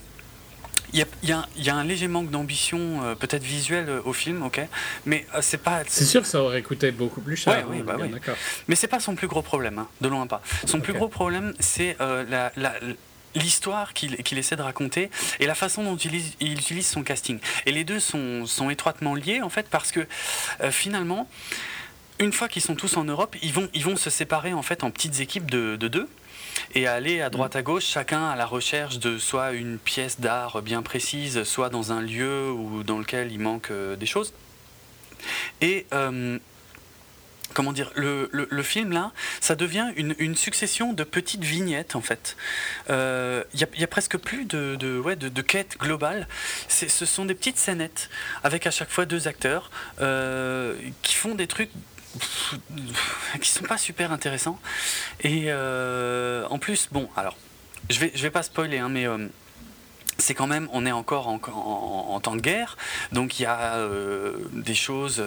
Il y a, il y a un- il y a un léger manque d'ambition, euh, peut-être visuelle, euh, au film, ok, mais euh, c'est pas. C'est sûr que ça aurait coûté beaucoup plus cher. Ouais, oui, hein, bah bien oui. d'accord. Mais c'est pas son plus gros problème, hein, de loin pas. Son plus gros problème, c'est la, la- l'histoire qu'il essaie de raconter et la façon dont il utilise, il utilise son casting. Et les deux sont, sont étroitement liés, en fait, parce que euh, finalement, une fois qu'ils sont tous en Europe, ils vont, ils vont se séparer en fait en petites équipes de, de deux et aller à droite à gauche, chacun à la recherche de soit une pièce d'art bien précise, soit dans un lieu ou dans lequel il manque euh, des choses. Et euh, comment dire, le, le- le film là, ça devient une, une succession de petites vignettes en fait. Euh, Il n'y a, il y a presque plus de, de, ouais, de, de quête globale. Ce sont des petites scénettes avec à chaque fois deux acteurs euh, qui font des trucs qui sont pas super intéressants. Et euh, en plus, bon, alors, je vais, je vais pas spoiler, hein, mais euh, c'est quand même, on est encore en, temps de guerre, donc il y a euh, des choses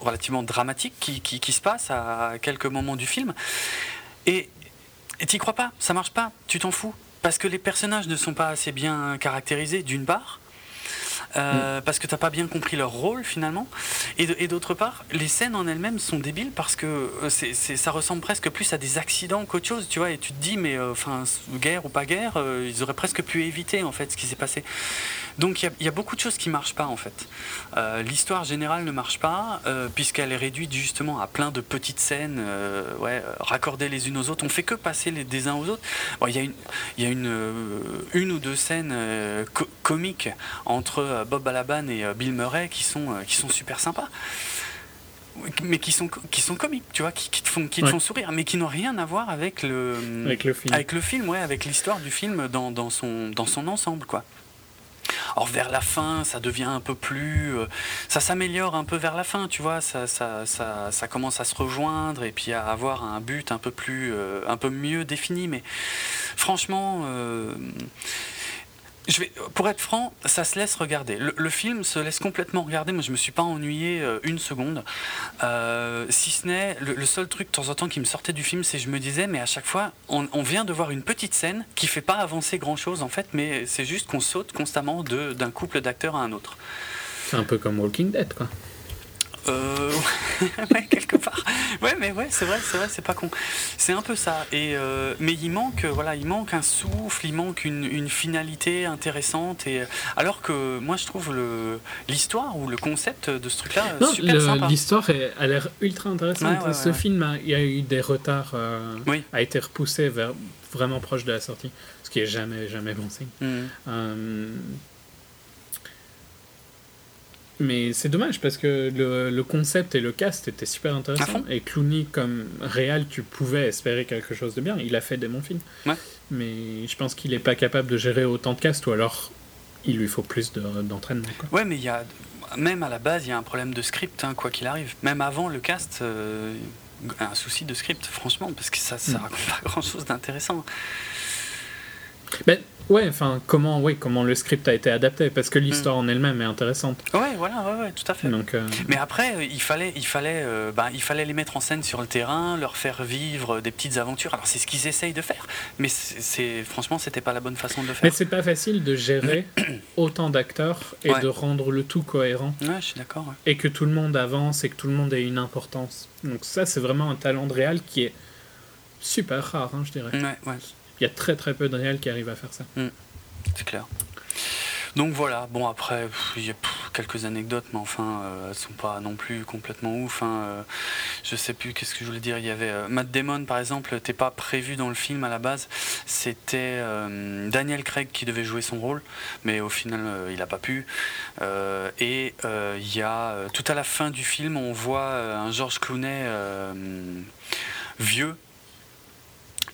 relativement dramatiques qui, qui- se passent à quelques moments du film. Et t'y crois pas, ça marche pas, tu t'en fous. Parce que les personnages ne sont pas assez bien caractérisés, d'une part. Euh, Parce que t'as pas bien compris leur rôle finalement, et, d'autre part, les scènes en elles-mêmes sont débiles parce que euh, c'est, c'est- ça ressemble presque plus à des accidents qu'autre chose, tu vois. Et tu te dis, mais euh, enfin, guerre ou pas guerre, ils auraient presque pu éviter en fait ce qui s'est passé. Donc il y a- il y, a beaucoup de choses qui marchent pas en fait. Euh, l'histoire générale ne marche pas euh, puisqu'elle est réduite justement à plein de petites scènes, euh, ouais, raccordées les unes aux autres. On fait que passer les, des uns aux autres. Bon, Il y a une, il y a une, une ou deux scènes co- comiques entre Bob Balaban et Bill Murray qui sont, qui sont super sympas. Mais qui sont, qui sont comiques, tu vois, qui, qui te, font, qui te Ouais. font sourire, mais qui n'ont rien à voir avec le, Avec le film. avec le film, ouais, avec l'histoire du film dans, dans, son, dans son ensemble, quoi. Or, vers la fin, ça devient un peu plus. euh, ça s'améliore un peu vers la fin, tu vois. Ça, commence à se rejoindre et puis à avoir un but un peu plus. euh, un peu mieux défini. Mais franchement. euh, pour être franc, ça se laisse regarder. Le, film se laisse complètement regarder. Moi, je me suis pas ennuyé euh, une seconde. Euh, si ce n'est le, seul truc de temps en temps qui me sortait du film, c'est je me disais, mais à chaque fois, on, vient de voir une petite scène qui fait pas avancer grand chose en fait, mais c'est juste qu'on saute constamment d'un couple d'acteurs à un autre. C'est un peu comme Walking Dead, quoi. Euh, ouais, quelque part. Ouais, mais ouais, c'est vrai, c'est vrai, c'est pas con. C'est un peu ça. Et euh, mais il manque, voilà, il manque un souffle, il manque une, une finalité intéressante. Et alors que moi, je trouve le l'histoire ou le concept de ce truc-là Non, super le- sympa. l'histoire a l'air ultra intéressante. Ouais, ouais, Ce film, a, il y a eu des retards, euh, Oui. a été repoussé vers vraiment proche de la sortie, ce qui est jamais, jamais bon signe. Mhm. Mais c'est dommage parce que le, le concept et le cast étaient super intéressants. Et Clooney, comme réal, tu pouvais espérer quelque chose de bien. Il a fait des bons films. Ouais. Mais je pense qu'il n'est pas capable de gérer autant de cast ou alors il lui faut plus de- d'entraînement. Ouais, mais il y a. Même à la base, il y a un problème de script, hein, quoi qu'il arrive. Même avant le cast, euh, un souci de script, franchement, parce que ça, ça raconte pas grand chose d'intéressant. Ben, ouais, enfin, comment, ouais, comment le script a été adapté Parce que l'histoire en elle-même est intéressante. Ouais, voilà, ouais, ouais, tout à fait. Donc, euh, Mais après, euh, il fallait, il, fallait, euh, bah, il fallait les mettre en scène sur le terrain, leur faire vivre des petites aventures. Alors c'est ce qu'ils essayent de faire, mais c'est, franchement, c'était pas la bonne façon de le Mais faire. c'est pas facile de gérer autant d'acteurs et Ouais. de rendre le tout cohérent Ouais, je suis d'accord. ouais. et que tout le monde avance et que tout le monde ait une importance. Donc ça, c'est vraiment un talent de réal qui est super rare, hein, je dirais. Ouais, ouais, Il y a très très peu de qui arrivent à faire ça. c'est clair. Donc voilà, bon après, il y a quelques anecdotes, mais enfin, euh, elles sont pas non plus complètement ouf. hein, euh, je sais plus qu'est-ce que je voulais dire. Il y avait euh, Matt Damon, par exemple, t'es pas prévu dans le film à la base. C'était euh, Daniel Craig qui devait jouer son rôle, mais au final, il a pas pu. Et il y a tout à la fin du film, on voit un George Clooney vieux.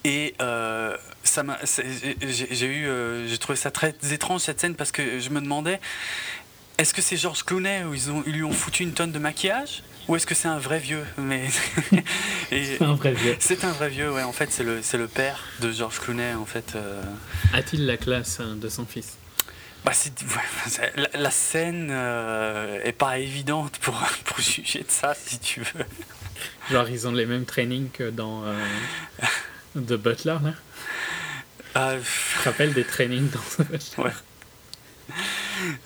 Et euh, ça m'a, j'ai eu, euh, j'ai trouvé ça très étrange cette scène parce que je me demandais, est-ce que c'est George Clooney où ils, ont, ils lui ont foutu une tonne de maquillage ou est-ce que c'est un vrai vieux? Mais C'est un vrai vieux. c'est un vrai vieux, ouais. En fait, c'est le, c'est le père de George Clooney. En fait, euh. A-t-il la classe hein, de son fils? Bah, ouais, la, la scène euh, est pas évidente pour pour juger de ça, si tu veux. Genre, ils ont les mêmes trainings que dans euh, The Butler, là Ah, Tu te rappelles des trainings dans Butler Ouais.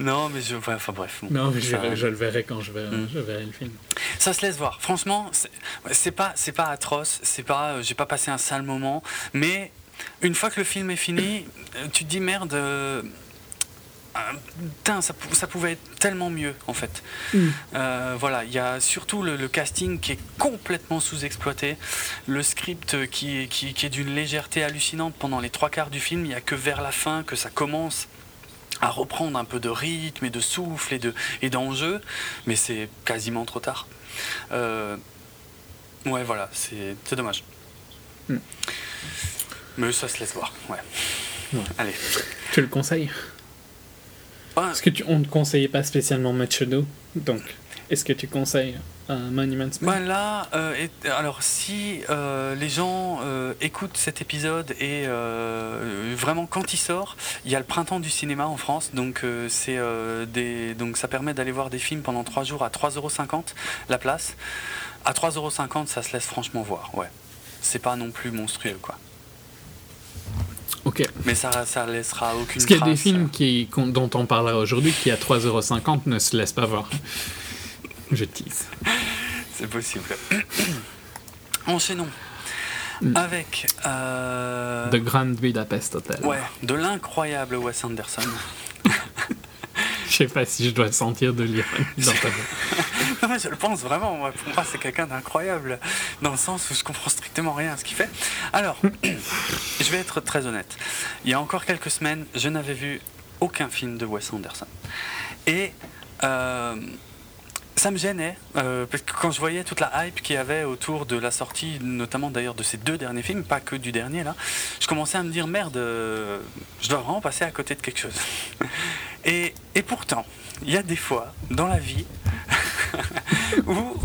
non, mais je, ouais, enfin bref. bon, Non, mais je, ça- je le verrai quand je verrai, Mm. je verrai le film. Ça se laisse voir. Franchement, c'est pas, c'est pas atroce. C'est pas, euh, j'ai pas passé un sale moment. Mais une fois que le film est fini, euh, tu te dis merde. Ah, putain, ça, pou- ça pouvait être tellement mieux en fait. Mm. Euh, voilà, il y a surtout le, le casting qui est complètement sous-exploité, le script qui est, qui, qui est d'une légèreté hallucinante pendant les trois quarts du film. Il n'y a que vers la fin que ça commence à reprendre un peu de rythme et de souffle et de et d'enjeu, mais c'est quasiment trop tard. Euh, ouais, voilà, c'est c'est dommage. Mm. Mais ça se laisse voir, ouais. Ouais. Allez. Tu le conseilles? Parce que tu, on ne conseillait pas spécialement Match Shadow, donc est-ce que tu conseilles un Monuments Men Ben là, euh, et- alors si euh, les gens euh, écoutent cet épisode et vraiment quand il sort, il y a le printemps du cinéma en France, donc c'est des, donc ça permet d'aller voir des films pendant 3 jours à 3,50€ la place. À 3,50€, ça se laisse franchement voir, ouais. C'est pas non plus monstrueux, quoi. Ok. Mais ça, ça laissera aucune Parce qu'il y a des films qui, dont on parlera aujourd'hui qui à 3,50€ ne se laissent pas voir. Je tease. C'est possible. Enchaînons Mm. avec euh, The Grand Budapest Hotel. ouais, de l'incroyable Wes Anderson. Je sais pas si je dois sentir de l'ironie dans ta je le pense vraiment. Pour moi, c'est quelqu'un d'incroyable dans le sens où je comprends strictement rien à ce qu'il fait. Alors, je vais être très honnête. Il y a encore quelques semaines, je n'avais vu aucun film de Wes Anderson. Et euh, ça me gênait, euh, parce que quand je voyais toute la hype qu'il y avait autour de la sortie, notamment d'ailleurs de ces deux derniers films, pas que du dernier là, je commençais à me dire merde, euh, je dois vraiment passer à côté de quelque chose. Et pourtant, il y a des fois dans la vie où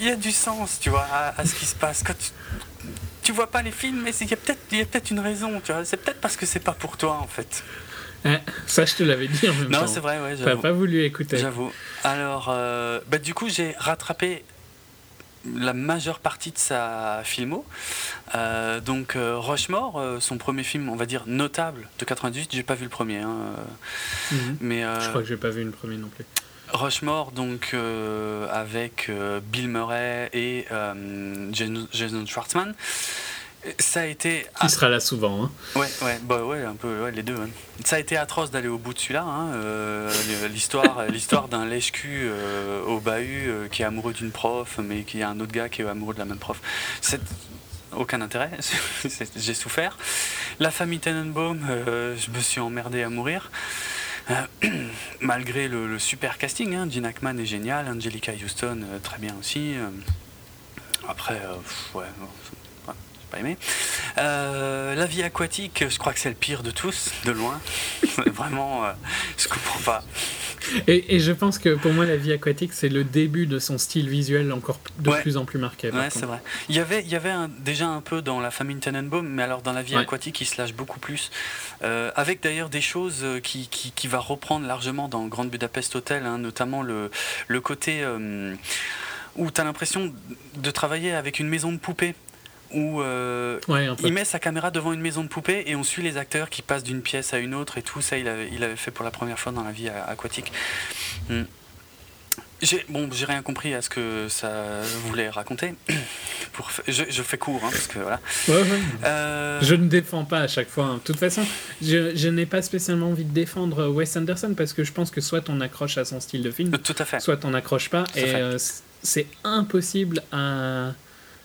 il y a du sens, tu vois, à, à ce qui se passe. Quand tu, tu vois pas les films, mais il y a peut-être une raison, tu vois. C'est peut-être parce que c'est pas pour toi en fait. Hein, ça, je te l'avais dit en même Non, temps. c'est vrai, ouais. T'as j'avoue. pas voulu écouter. J'avoue. Alors, euh, bah, du coup, j'ai rattrapé la majeure partie de sa filmo. Euh, donc, euh, Rushmore, euh, son premier film, on va dire notable de 98. J'ai pas vu le premier, hein, Mhm. mais Je crois que j'ai pas vu le premier non plus. Rushmore, donc avec Bill Murray et Jason Schwartzman. Ça a été Il sera là souvent. Hein. Ouais, ouais, bah ouais, un peu, ouais, les deux. hein. Ça a été atroce d'aller au bout de celui-là. hein, euh, l'histoire, l'histoire d'un lèche-cul euh, au bahut euh, qui est amoureux d'une prof, mais qui a un autre gars qui est amoureux de la même prof. C'est aucun intérêt. J'ai souffert. La famille Tenenbaum, je me suis emmerdé à mourir. malgré le, le super casting, hein, Gene Hackman est génial, Angelica Houston très bien aussi. après, pff, ouais, pas aimé. Euh, la vie aquatique, je crois que c'est le pire de tous, de loin. Vraiment, euh, je comprends pas. Et, et je pense que pour moi, la vie aquatique, c'est le début de son style visuel encore de Ouais. plus en plus marqué. Ouais, c'est vrai. Il y avait, il y avait un- déjà un peu dans la famille Tenenbaum, mais alors dans la vie Ouais. aquatique, il se lâche beaucoup plus. Euh, avec d'ailleurs des choses euh, qui, qui, qui va reprendre largement dans Grande Budapest Hotel, hein, notamment le, le côté où tu as l'impression de travailler avec une maison de poupée. Où euh, Ouais, il met sa caméra devant une maison de poupée et on suit les acteurs qui passent d'une pièce à une autre et tout ça il avait, il avait fait pour la première fois dans la vie aquatique. Hmm. J'ai bon j'ai rien compris à ce que ça voulait raconter. Pour, je, je fais court hein, parce que voilà. Ouais, ouais. Euh, Je ne défends pas à chaque fois. hein. De toute façon, je, je n'ai pas spécialement envie de défendre Wes Anderson parce que je pense que soit on accroche à son style de film, Tout à fait. soit on n'accroche pas. Et euh, c'est impossible à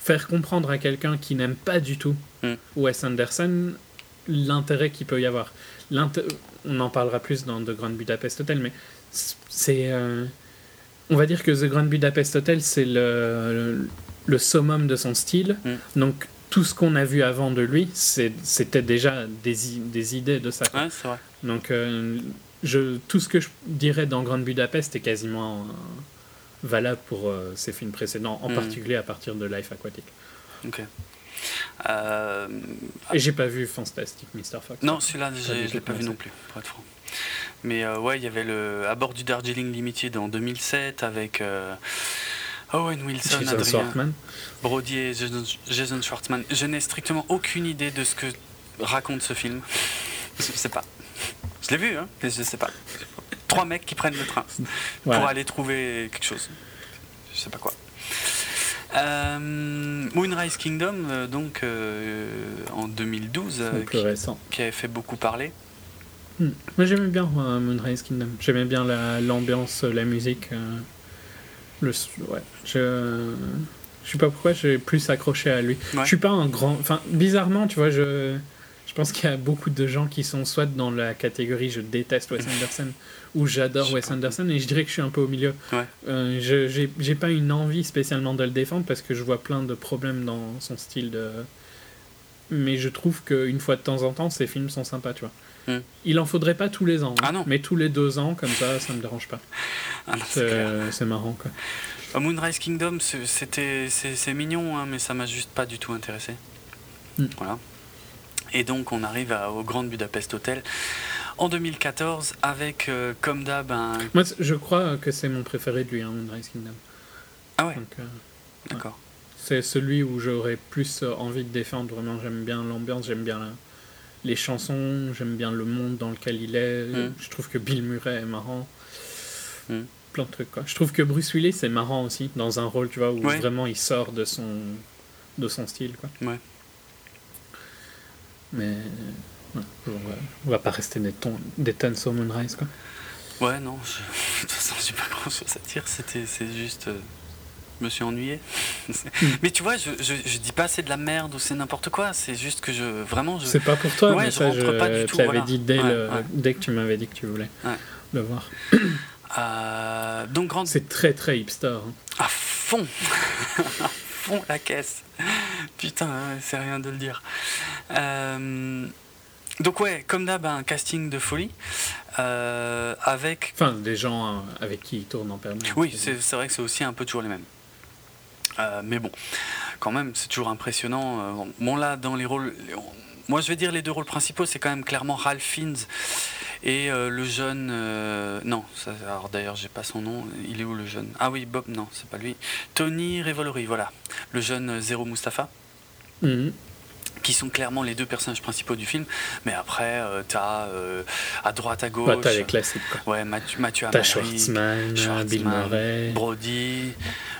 faire comprendre à quelqu'un qui n'aime pas du tout Mm. Wes Anderson l'intérêt qu'il peut y avoir. On en parlera plus dans The Grand Budapest Hotel, mais c'est. euh, On va dire que The Grand Budapest Hotel, c'est le, le summum de son style. Mm. Donc, tout ce qu'on a vu avant de lui, c'était déjà des, idées de ça. Ouais, vrai. Donc, euh, je, tout ce que je dirais dans Grande Budapest est quasiment valable pour euh, ses films précédents, en Mm. particulier à partir de Life Aquatic. Ok. Euh, Et j'ai pas vu Fantastic Mr. Fox. non, celui-là, je l'ai pas vu non plus, pour être franc. Mais euh, ouais, il y avait le à bord du Darjeeling Limited en 2007 avec euh, Owen Wilson, Jason Adrien Schwartzman. Brody et Jason, Jason Schwartzman. Je n'ai strictement aucune idée de ce que raconte ce film. Je sais pas. Je l'ai vu, hein, mais je sais pas. Trois mecs qui prennent le train pour aller trouver quelque chose. Je sais pas quoi. Euh, Moonrise Kingdom, euh, donc euh, en 2012, euh, Le plus qui, récent. qui avait fait beaucoup parler. Hmm. Moi j'aimais bien euh, Moonrise Kingdom. J'aimais bien la- l'ambiance, la musique. le, ouais. Je, je sais pas pourquoi j'ai plus accroché à lui. Ouais. Je suis pas un grand. Enfin, bizarrement, tu vois, je. Je pense qu'il y a beaucoup de gens qui sont soit dans la catégorie je déteste Wes Anderson ou j'adore Wes. Anderson et je dirais que je suis un peu au milieu. Ouais. Euh, je j'ai pas une envie spécialement de le défendre parce que je vois plein de problèmes dans son style de. Mais je trouve qu'une fois de temps en temps, ses films sont sympas, tu vois. Hmm. Il en faudrait pas tous les ans. Ah non. mais tous les deux ans, comme ça, ça me dérange pas. Ah c'est marrant, quoi. Moonrise Kingdom, c'est- mignon, hein, mais ça m'a juste pas du tout intéressé. Mm. Voilà. Et donc on arrive à- au Grand Budapest Hotel en 2014 avec, euh, comme d'hab, un... Moi, je crois que c'est mon préféré de lui, hein, Moonrise Kingdom. Ah ouais, euh, d'accord. C'est celui où j'aurais plus euh, envie de défendre. Vraiment, j'aime bien l'ambiance, j'aime bien la- les chansons, j'aime bien le monde dans lequel il est. Mm. Je trouve que Bill Murray est marrant. Mm. Plein de trucs, quoi. Je trouve que Bruce Willis est marrant aussi, dans un rôle, tu vois, où Ouais. vraiment il sort de son, de son style, quoi. Ouais. Mais. Ouais, on, va, on va pas rester des, tons, des tonnes sur Moonrise, quoi. Ouais, non, je- de toute façon, j'ai pas grand chose à dire, c'était c'est juste. euh, je me suis ennuyé. Mais tu vois, je, je, je dis pas c'est de la merde ou c'est n'importe quoi, c'est juste que je. Vraiment, je. C'est pas pour toi, Ouais, mais je ça, rentre pas du tout, voilà. dit dès, Ouais, le- ouais. dès que tu m'avais dit que tu voulais le voir. Euh, donc. C'est très très hipster. hein. À fond À fond la caisse Putain, c'est rien de le dire. Euh, donc ouais, comme d'hab, un casting de folie. euh, avec... Enfin, des gens euh, avec qui il tourne en permanence. Oui, c'est vrai que c'est aussi un peu toujours les mêmes. Euh, mais bon, quand même, c'est toujours impressionnant. Bon, là, dans les rôles... Moi, je vais dire les deux rôles principaux, c'est quand même clairement Ralph Fiennes et euh, le jeune... euh, non, ça, alors d'ailleurs, j'ai pas son nom. Il est où le jeune? Ah oui, Bob, non, c'est pas lui. Tony Revolori, voilà. Le jeune Zéro Mustapha Mhm. Qui sont clairement les deux personnages principaux du film. Mais après, euh, t'as euh, à droite, à gauche... Bah, t'as les classiques, quoi. Ouais, Mathieu, Mathieu T'as Schwartzman, Schwartzman, Bill Murray. Brody,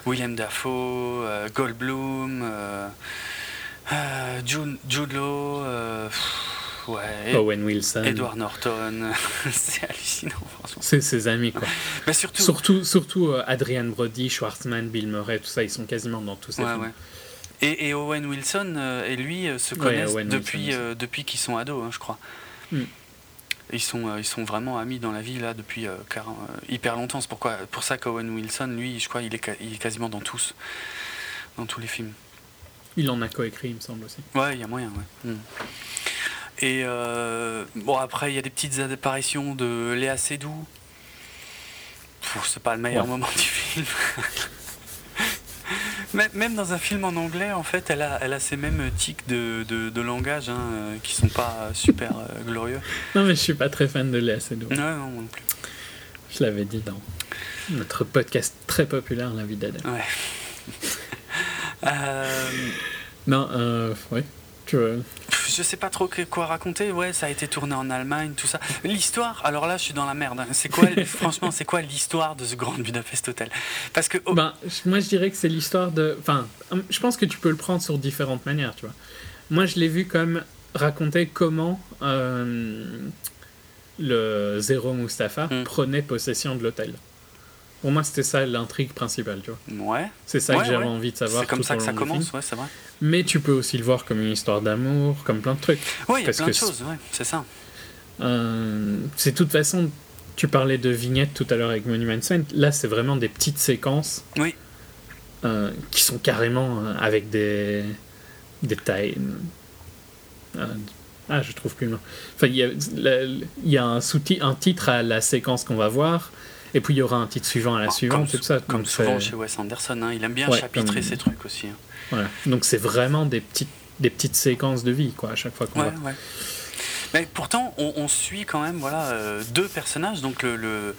William Dafoe, euh, Goldblum, euh, Jude, Law, ouais, Owen Wilson. Edward Norton. c'est hallucinant, franchement. C'est ses amis, quoi. Mais surtout, Surtout, surtout euh, Adrian Brody, Schwartzman, Bill Murray, tout ça, ils sont quasiment dans tous ces ouais, films. ouais. Et, et Owen Wilson euh, et lui euh, se connaissent depuis, euh, depuis qu'ils sont ados, hein, je crois. Mm. Ils sont, ils sont vraiment amis dans la vie là depuis hyper longtemps. C'est pourquoi, pour ça qu'Owen Wilson, lui, je crois, il est, il est quasiment dans tous, dans tous les films. Il en a coécrit, il me semble aussi. Ouais, il y a moyen, ouais. Mm. Et bon, après, il y a des petites apparitions de Léa Seydoux. C'est pas le meilleur Ouais. moment du film. Même dans un film en anglais, en fait, elle a, elle a ces mêmes tics de, de, de langage hein, euh, qui sont pas super euh, glorieux. Non, mais je suis pas très fan de Léa Seydoux. Ouais, non, moi non plus. Je l'avais dit dans notre podcast très populaire, La vie d'Adèle. Ouais. Euh, Non, euh, ouais. Tu vois. Je sais pas trop quoi raconter. Ouais, ça a été tourné en Allemagne, tout ça. L'histoire, alors là, je suis dans la merde. hein. C'est quoi, franchement, c'est quoi l'histoire de ce Grand Budapest Hotel? Parce que oh, Ben, moi, je dirais que c'est l'histoire de. Enfin, hum, je pense que tu peux le prendre sur différentes manières, tu vois. Moi, je l'ai vu comme raconter comment euh, le Zéro Mustapha Mm. prenait possession de l'hôtel. Pour moi, c'était ça l'intrigue principale, tu vois. ouais, C'est ça Ouais, que j'avais ouais. envie de savoir. c'est comme tout ça que ça commence. Ouais, c'est vrai. Mais tu peux aussi le voir comme une histoire d'amour, comme plein de trucs. Ouais, il y a plein de choses. Ouais, c'est ça. Euh, c'est de toute façon, tu parlais de vignettes tout à l'heure avec Monument Saint. Là, c'est vraiment des petites séquences Oui. euh, qui sont carrément euh, avec des, des tailles. euh, ah, je trouve plus le nom. Enfin, il y a, la- il y a un, sous un titre à la séquence qu'on va voir, et puis il y aura un titre suivant à la Ah, suivante, comme, tout ça. comme souvent chez Wes Anderson, hein, il aime bien Ouais, chapitrer ses trucs aussi. hein. voilà. Donc c'est vraiment des petites, des petites séquences de vie, quoi, à chaque fois qu'on Ouais, va. ouais. Mais pourtant, on, on suit quand même voilà, euh, deux personnages. Donc, le, le,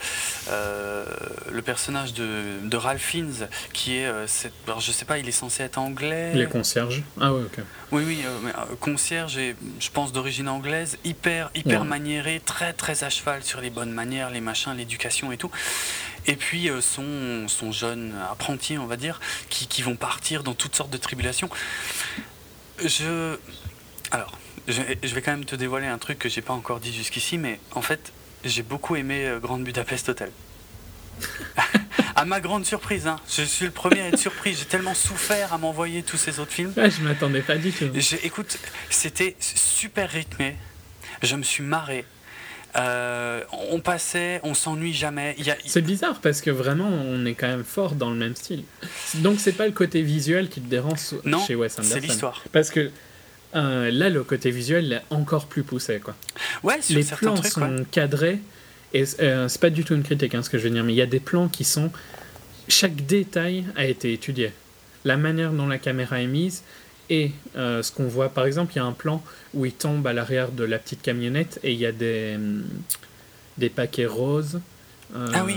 euh, le personnage de, de Ralph Fiennes, qui est. euh, cette- alors, je sais pas, il est censé être anglais. Les concierges. Ah ouais, ok. Oui, oui, mais, concierge, et, je pense d'origine anglaise, hyper, hyper Ouais. maniéré, très, très à cheval sur les bonnes manières, les machins, l'éducation et tout. Et puis son, son jeune apprenti, on va dire, qui, qui vont partir dans toutes sortes de tribulations. Je. Alors, je, je vais quand même te dévoiler un truc que j'ai pas encore dit jusqu'ici, mais en fait, j'ai beaucoup aimé euh, Grande Budapest Hotel. à ma grande surprise, hein. je suis le premier à être surpris. J'ai tellement souffert à m'envoyer tous ces autres films. Ah, je m'attendais pas du tout. Je- écoute, c'était super rythmé. Je me suis marré. Euh, on passait, on s'ennuie jamais. Il y a, C'est bizarre parce que vraiment on est quand même fort dans le même style. Donc c'est pas le côté visuel qui te dérange non, chez Wes Anderson. c'est l'histoire. Parce que euh, là le côté visuel est encore plus poussé quoi. Ouais, sur Les plans trucs. sont ouais. cadrés et euh, c'est pas du tout une critique hein, ce que je veux dire, mais il y a des plans qui sont chaque détail a été étudié. La manière dont la caméra est mise et euh, ce qu'on voit, par exemple, il y a un plan où il tombe à l'arrière de la petite camionnette et il y a des, hum, des paquets roses. euh, Ah oui.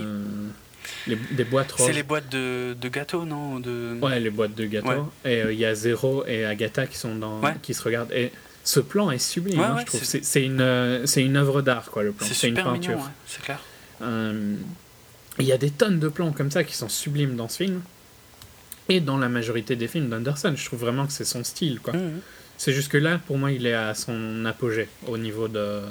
Les- des boîtes roses. C'est les boîtes de, de gâteaux, non de... Ouais, les boîtes de gâteaux. Ouais. Et euh, il y a Zero et Agatha qui sont dans, Ouais. qui se regardent. Et ce plan est sublime, Ouais, hein, je trouve. c'est- une, euh, c'est une œuvre d'art, quoi, le plan. C'est une peinture. c'est clair. Euh, Il y a des tonnes de plans comme ça qui sont sublimes dans ce film. Et dans la majorité des films d'Anderson, je trouve vraiment que c'est son style. quoi. Mhm. C'est juste que là, pour moi, il est à son apogée au niveau de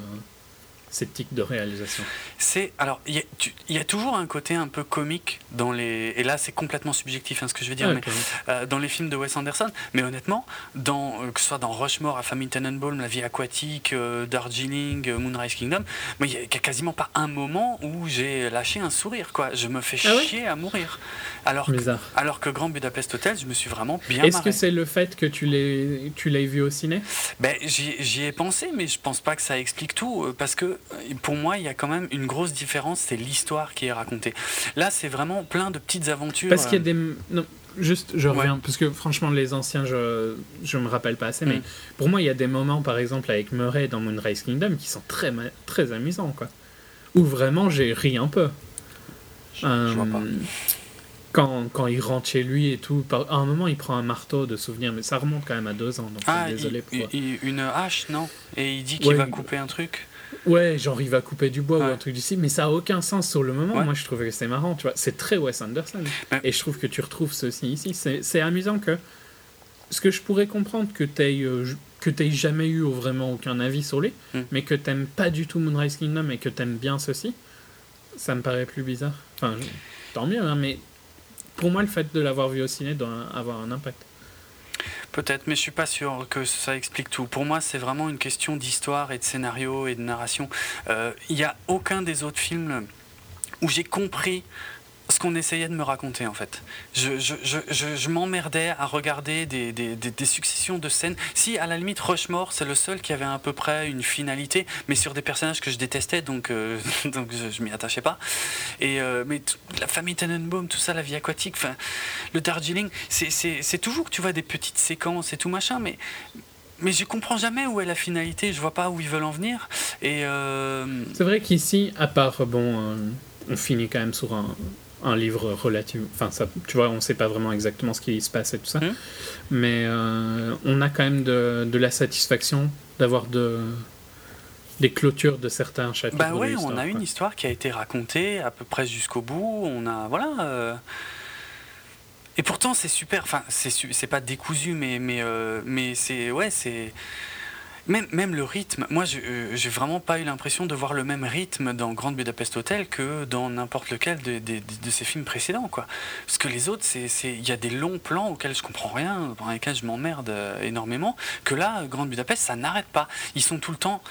ses tics de réalisation. C'est alors il y, a- y a toujours un côté un peu comique dans les et là c'est complètement subjectif hein, ce que je veux dire Ah, mais euh, dans les films de Wes Anderson. Mais honnêtement dans euh, que ce soit dans Rushmore à Family Tenenbaum La vie aquatique euh, Darjeeling euh, Moonrise Kingdom il y a quasiment pas un moment où j'ai lâché un sourire quoi. Je me fais Ah chier à mourir. Alors que, Bizarre. alors que Grand Budapest Hotel je me suis vraiment bien Est-ce que c'est le fait que tu l'aies tu l'aies vu au ciné? Ben, j'y ai pensé, mais je pense pas que ça explique tout, parce que euh, pour moi, il y a quand même une grosse différence, c'est l'histoire qui est racontée. Là, c'est vraiment plein de petites aventures. Parce qu'il y a euh, des. Non, juste, je Ouais. reviens. Parce que franchement, les anciens, je, je me rappelle pas assez. Mais Mm. pour moi, il y a des moments, par exemple, avec Murray dans Moonrise Kingdom qui sont très, très amusants, quoi. Où vraiment, j'ai ri un peu. je, je vois pas. Euh, Quand, quand il rentre chez lui et tout, par- à un moment il prend un marteau de souvenir, mais ça remonte quand même à deux ans, donc Ah, je désolé il- pour. une hache, non? Et il dit qu'il Ouais, va couper un truc? Ouais, genre il va couper du bois ou un truc du style, mais ça a aucun sens sur le moment. Ouais. Moi je trouvais que c'était marrant, tu vois. C'est très Wes Anderson. Et je trouve que tu retrouves ceci ici. C'est c'est amusant que. Ce que je pourrais comprendre que tu euh, que t'aies jamais eu vraiment aucun avis sur lui, Mm. mais que t'aimes pas du tout Moonrise Kingdom et que t'aimes bien ceci, ça me paraît plus bizarre. Enfin, je- tant mieux, hein, mais pour moi le fait de l'avoir vu au ciné doit avoir un impact. Peut-être, mais je suis pas sûr que ça explique tout. Pour moi, c'est vraiment une question d'histoire et de scénario et de narration. Euh, Il n'y a aucun des autres films où j'ai compris ce qu'on essayait de me raconter en fait. Je, je, je, je, m'emmerdais à regarder des, des, des, successions de scènes. Si à la limite Rushmore c'est le seul qui avait à peu près une finalité, mais sur des personnages que je détestais donc, euh, donc je, m'y attachais pas. Et, euh, mais la famille Tenenbaum, tout ça, la vie aquatique, le Darjeeling, c'est- toujours tu vois des petites séquences et tout machin, mais mais je comprends jamais où est la finalité, je vois pas où ils veulent en venir. Euh, C'est vrai qu'ici, à part, bon, euh, on finit quand même sur un, un livre relatif. Enfin, ça, tu vois, on sait pas vraiment exactement ce qui se passe et tout ça. Mhm. Mais euh, on a quand même de, de la satisfaction d'avoir de, des clôtures de certains chapitres. Bah ouais, on a une histoire qui a été racontée à peu près jusqu'au bout. On a voilà. euh, Et pourtant c'est super. Enfin, c'est pas décousu, mais mais euh, mais c'est ouais c'est même le rythme. Moi, euh, j'ai vraiment pas eu l'impression de voir le même rythme dans Grande Budapest Hotel que dans n'importe lequel de, ces films précédents, quoi. Parce que les autres, il y a des longs plans auxquels je comprends rien, dans lesquels je m'emmerde euh, énormément. Que là, Grande Budapest, ça n'arrête pas. Ils sont tout le temps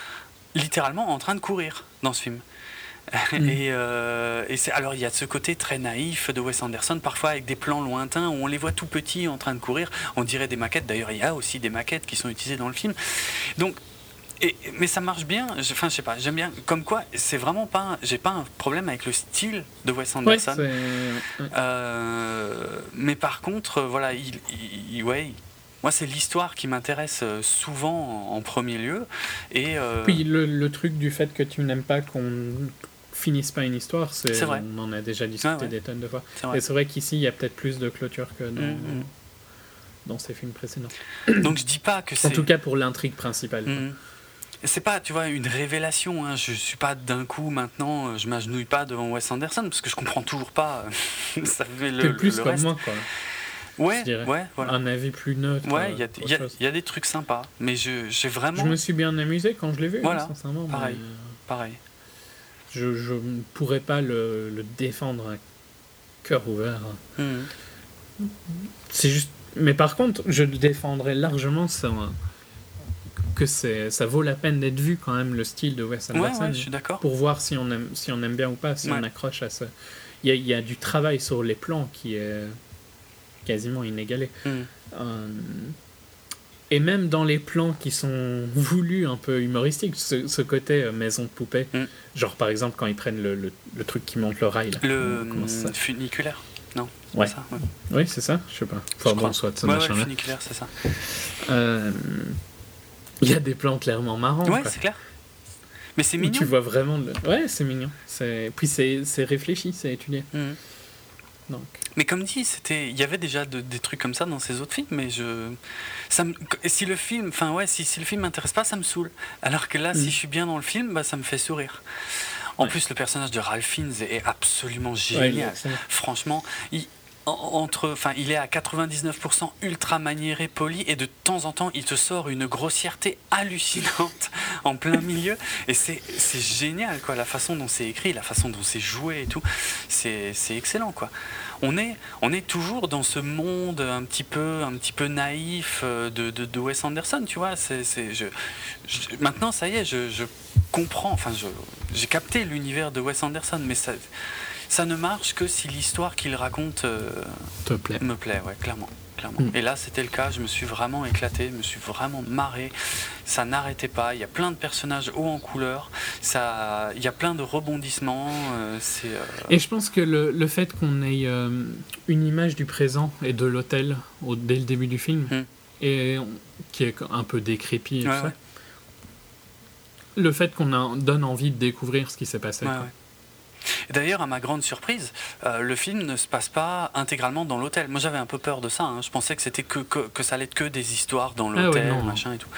littéralement en train de courir dans ce film. Mm. Et, euh, et c'est alors il y a ce côté très naïf de Wes Anderson, parfois avec des plans lointains où on les voit tout petits en train de courir. On dirait des maquettes. D'ailleurs, il y a aussi des maquettes qui sont utilisées dans le film. Donc, et, mais ça marche bien. Enfin, je sais pas. J'aime bien. Comme quoi, c'est vraiment pas. J'ai pas un problème avec le style de Wes Anderson. ouais. Euh, mais par contre, voilà, il, il- ouais, moi c'est l'histoire qui m'intéresse euh, souvent en, premier lieu. Et euh, Puis le, le truc du fait que tu n'aimes pas qu'on finisse pas une histoire, c'est vrai. on en a déjà discuté Ah ouais. des tonnes de fois. c'est vrai. Et c'est vrai qu'ici, il y a peut-être plus de clôture que dans, Mhm. dans ces films précédents. Donc je dis pas que c'est. En tout cas pour l'intrigue principale. Mhm. C'est pas, tu vois, une révélation. Hein. Je suis pas d'un coup maintenant, je m'agenouille pas devant Wes Anderson parce que je comprends toujours pas. ça fait le, plus le comme reste. moi, quoi. Ouais, ouais, voilà. Un avis plus neutre. Ouais, il y, a- euh, y il y a des trucs sympas, mais je, j'ai vraiment. Je me suis bien amusé quand je l'ai vu, hein, Voilà, sincèrement. mais, pareil. euh, Pareil. Je, je ne pourrais pas le, le défendre à cœur ouvert. Mhm. C'est juste. Mais par contre, je le défendrais largement ça, que c'est, ça vaut la peine d'être vu quand même le style de Wes Ouais, Anderson ouais, je suis d'accord. pour voir si on aime, si on aime bien ou pas, si Ouais. on accroche à ça. Il y a, il y a du travail sur les plans qui est quasiment inégalé. Euh, et même dans les plans qui sont voulus un peu humoristiques, ce, ce côté euh, maison de poupée, Mm. genre par exemple quand ils prennent le, le, le truc qui monte le rail. Là. Le ça s'appelle funiculaire Non c'est Ouais. ça, ouais. Oui, c'est ça, je sais pas. Enfin bon, soit ce Ouais, machin-là. funiculaire, c'est ça. Euh, Il y a des plans clairement marrants. Ouais, c'est clair. Mais c'est mignon. Tu vois vraiment. Le... Ouais, c'est mignon. Puis c'est, réfléchi, c'est étudié. Mhm. Donc. Mais comme dit, c'était, il y avait déjà de- des trucs comme ça dans ces autres films, mais je, ça me- si le film, enfin ouais, si, si le film m'intéresse pas, ça me saoule. Alors que là, Mm. si je suis bien dans le film, bah, ça me fait sourire. En Ouais. plus, le personnage de Ralph Fiennes est absolument génial. Franchement, il, entre, il est à 99% ultra maniéré, poli, et de temps en temps, il te sort une grossièreté hallucinante en plein milieu. Et c'est génial, quoi, la façon dont c'est écrit, la façon dont c'est joué et tout. C'est excellent, quoi. On est, toujours dans ce monde un petit peu, naïf euh, de, de, Wes Anderson, tu vois. C'est, je, je- maintenant, ça y est, je, je comprends, enfin, je, j'ai capté l'univers de Wes Anderson, mais ça, ça ne marche que si l'histoire qu'il raconte euh, Te plaît. me plaît, ouais, clairement. clairement. Mm. Et là, c'était le cas, je me suis vraiment éclaté, je me suis vraiment marré. Ça n'arrêtait pas, il y a plein de personnages hauts en couleur, ça, il y a plein de rebondissements. euh, c'est, euh, Et je pense que le, le fait qu'on ait une image du présent et de l'hôtel dès le début du film, Hmm. et on- qui est un peu décrépit, et tout Ouais, ça, ouais. le fait qu'on donne envie de découvrir ce qui s'est passé. Ouais, quoi. ouais. D'ailleurs, à ma grande surprise, euh, le film ne se passe pas intégralement dans l'hôtel. Moi, j'avais un peu peur de ça. hein. Je pensais que c'était que, que, que ça allait être que des histoires dans Ah ouais, l'hôtel, machin et tout.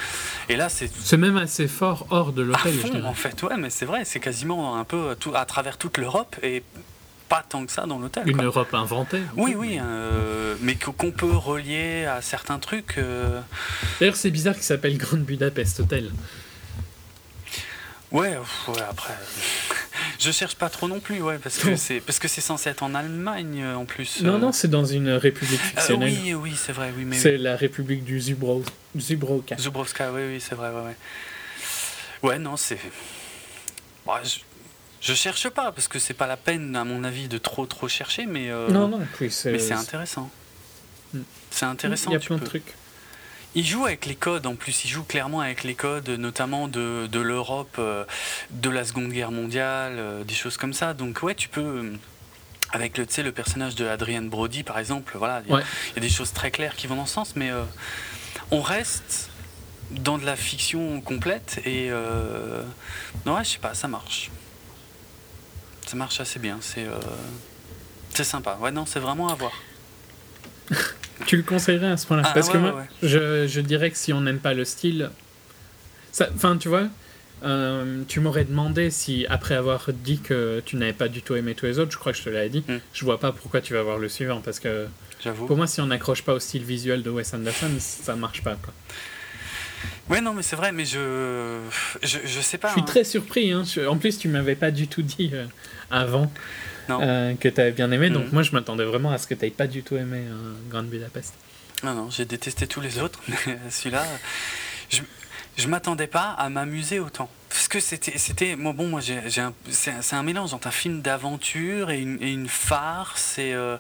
Et là, c'est C'est même assez fort hors de l'hôtel, en fait. Ouais, mais c'est vrai, c'est quasiment un peu tout, à travers toute l'Europe et pas tant que ça dans l'hôtel. Une quoi. Europe inventée. Oui, oui, euh, mais qu'on peut relier à certains trucs. euh, D'ailleurs, c'est bizarre qu'il s'appelle Grand Budapest Hotel. Ouais, ouais, après. Je cherche pas trop non plus, ouais, parce que c'est parce que c'est censé être en Allemagne euh, en plus. Non, euh. non, c'est dans une république Euh, fictionnelle. oui, oui, c'est vrai, oui, mais c'est la république du Zubro... Zubroka. Zubrovska, oui, oui, c'est vrai, ouais, ouais. Ouais, non, c'est. Bon, je... je cherche pas parce que c'est pas la peine, à mon avis, de trop trop chercher, mais. euh, Non, non, puis c'est... Mais c'est intéressant. Mm. C'est intéressant. Il y a plein de peux- trucs. Il joue avec les codes en plus, il joue clairement avec les codes, notamment de, de l'Europe, euh, de la Seconde Guerre mondiale, euh, des choses comme ça. Donc ouais, tu peux, euh, avec le, le personnage de Adrian Brody par exemple, voilà, il y, a- Ouais. il y a des choses très claires qui vont dans ce sens, mais euh, on reste dans de la fiction complète et euh, non, ouais, je sais pas, ça marche. Ça marche assez bien, c'est euh, c'est sympa. Ouais, non, c'est vraiment à voir. Tu le conseillerais à ce point-là Ah, Parce ouais, que moi, ouais. Je, je dirais que si on n'aime pas le style. Enfin, tu vois, euh, tu m'aurais demandé si, après avoir dit que tu n'avais pas du tout aimé tous les autres, je crois que je te l'avais dit, Mm. je vois pas pourquoi tu vas voir le suivant. Parce que pour moi, si on n'accroche pas au style visuel de Wes Anderson, ça marche pas. Quoi. Ouais, non, mais c'est vrai, mais je, je, je sais pas. Je suis hein. très surpris. Hein. Je- En plus, tu m'avais pas du tout dit euh, avant. Euh, que tu avais bien aimé. Donc Mhm. moi, je m'attendais vraiment à ce que tu n'aies pas du tout aimé euh, Grande Budapest. Non, non, j'ai détesté tous les autres, mais celui-là, je, je m'attendais pas à m'amuser autant. Parce que c'était, c'était, moi, bon, moi, j'ai, c'est, un- mélange entre un film d'aventure et une, et une farce et, euh,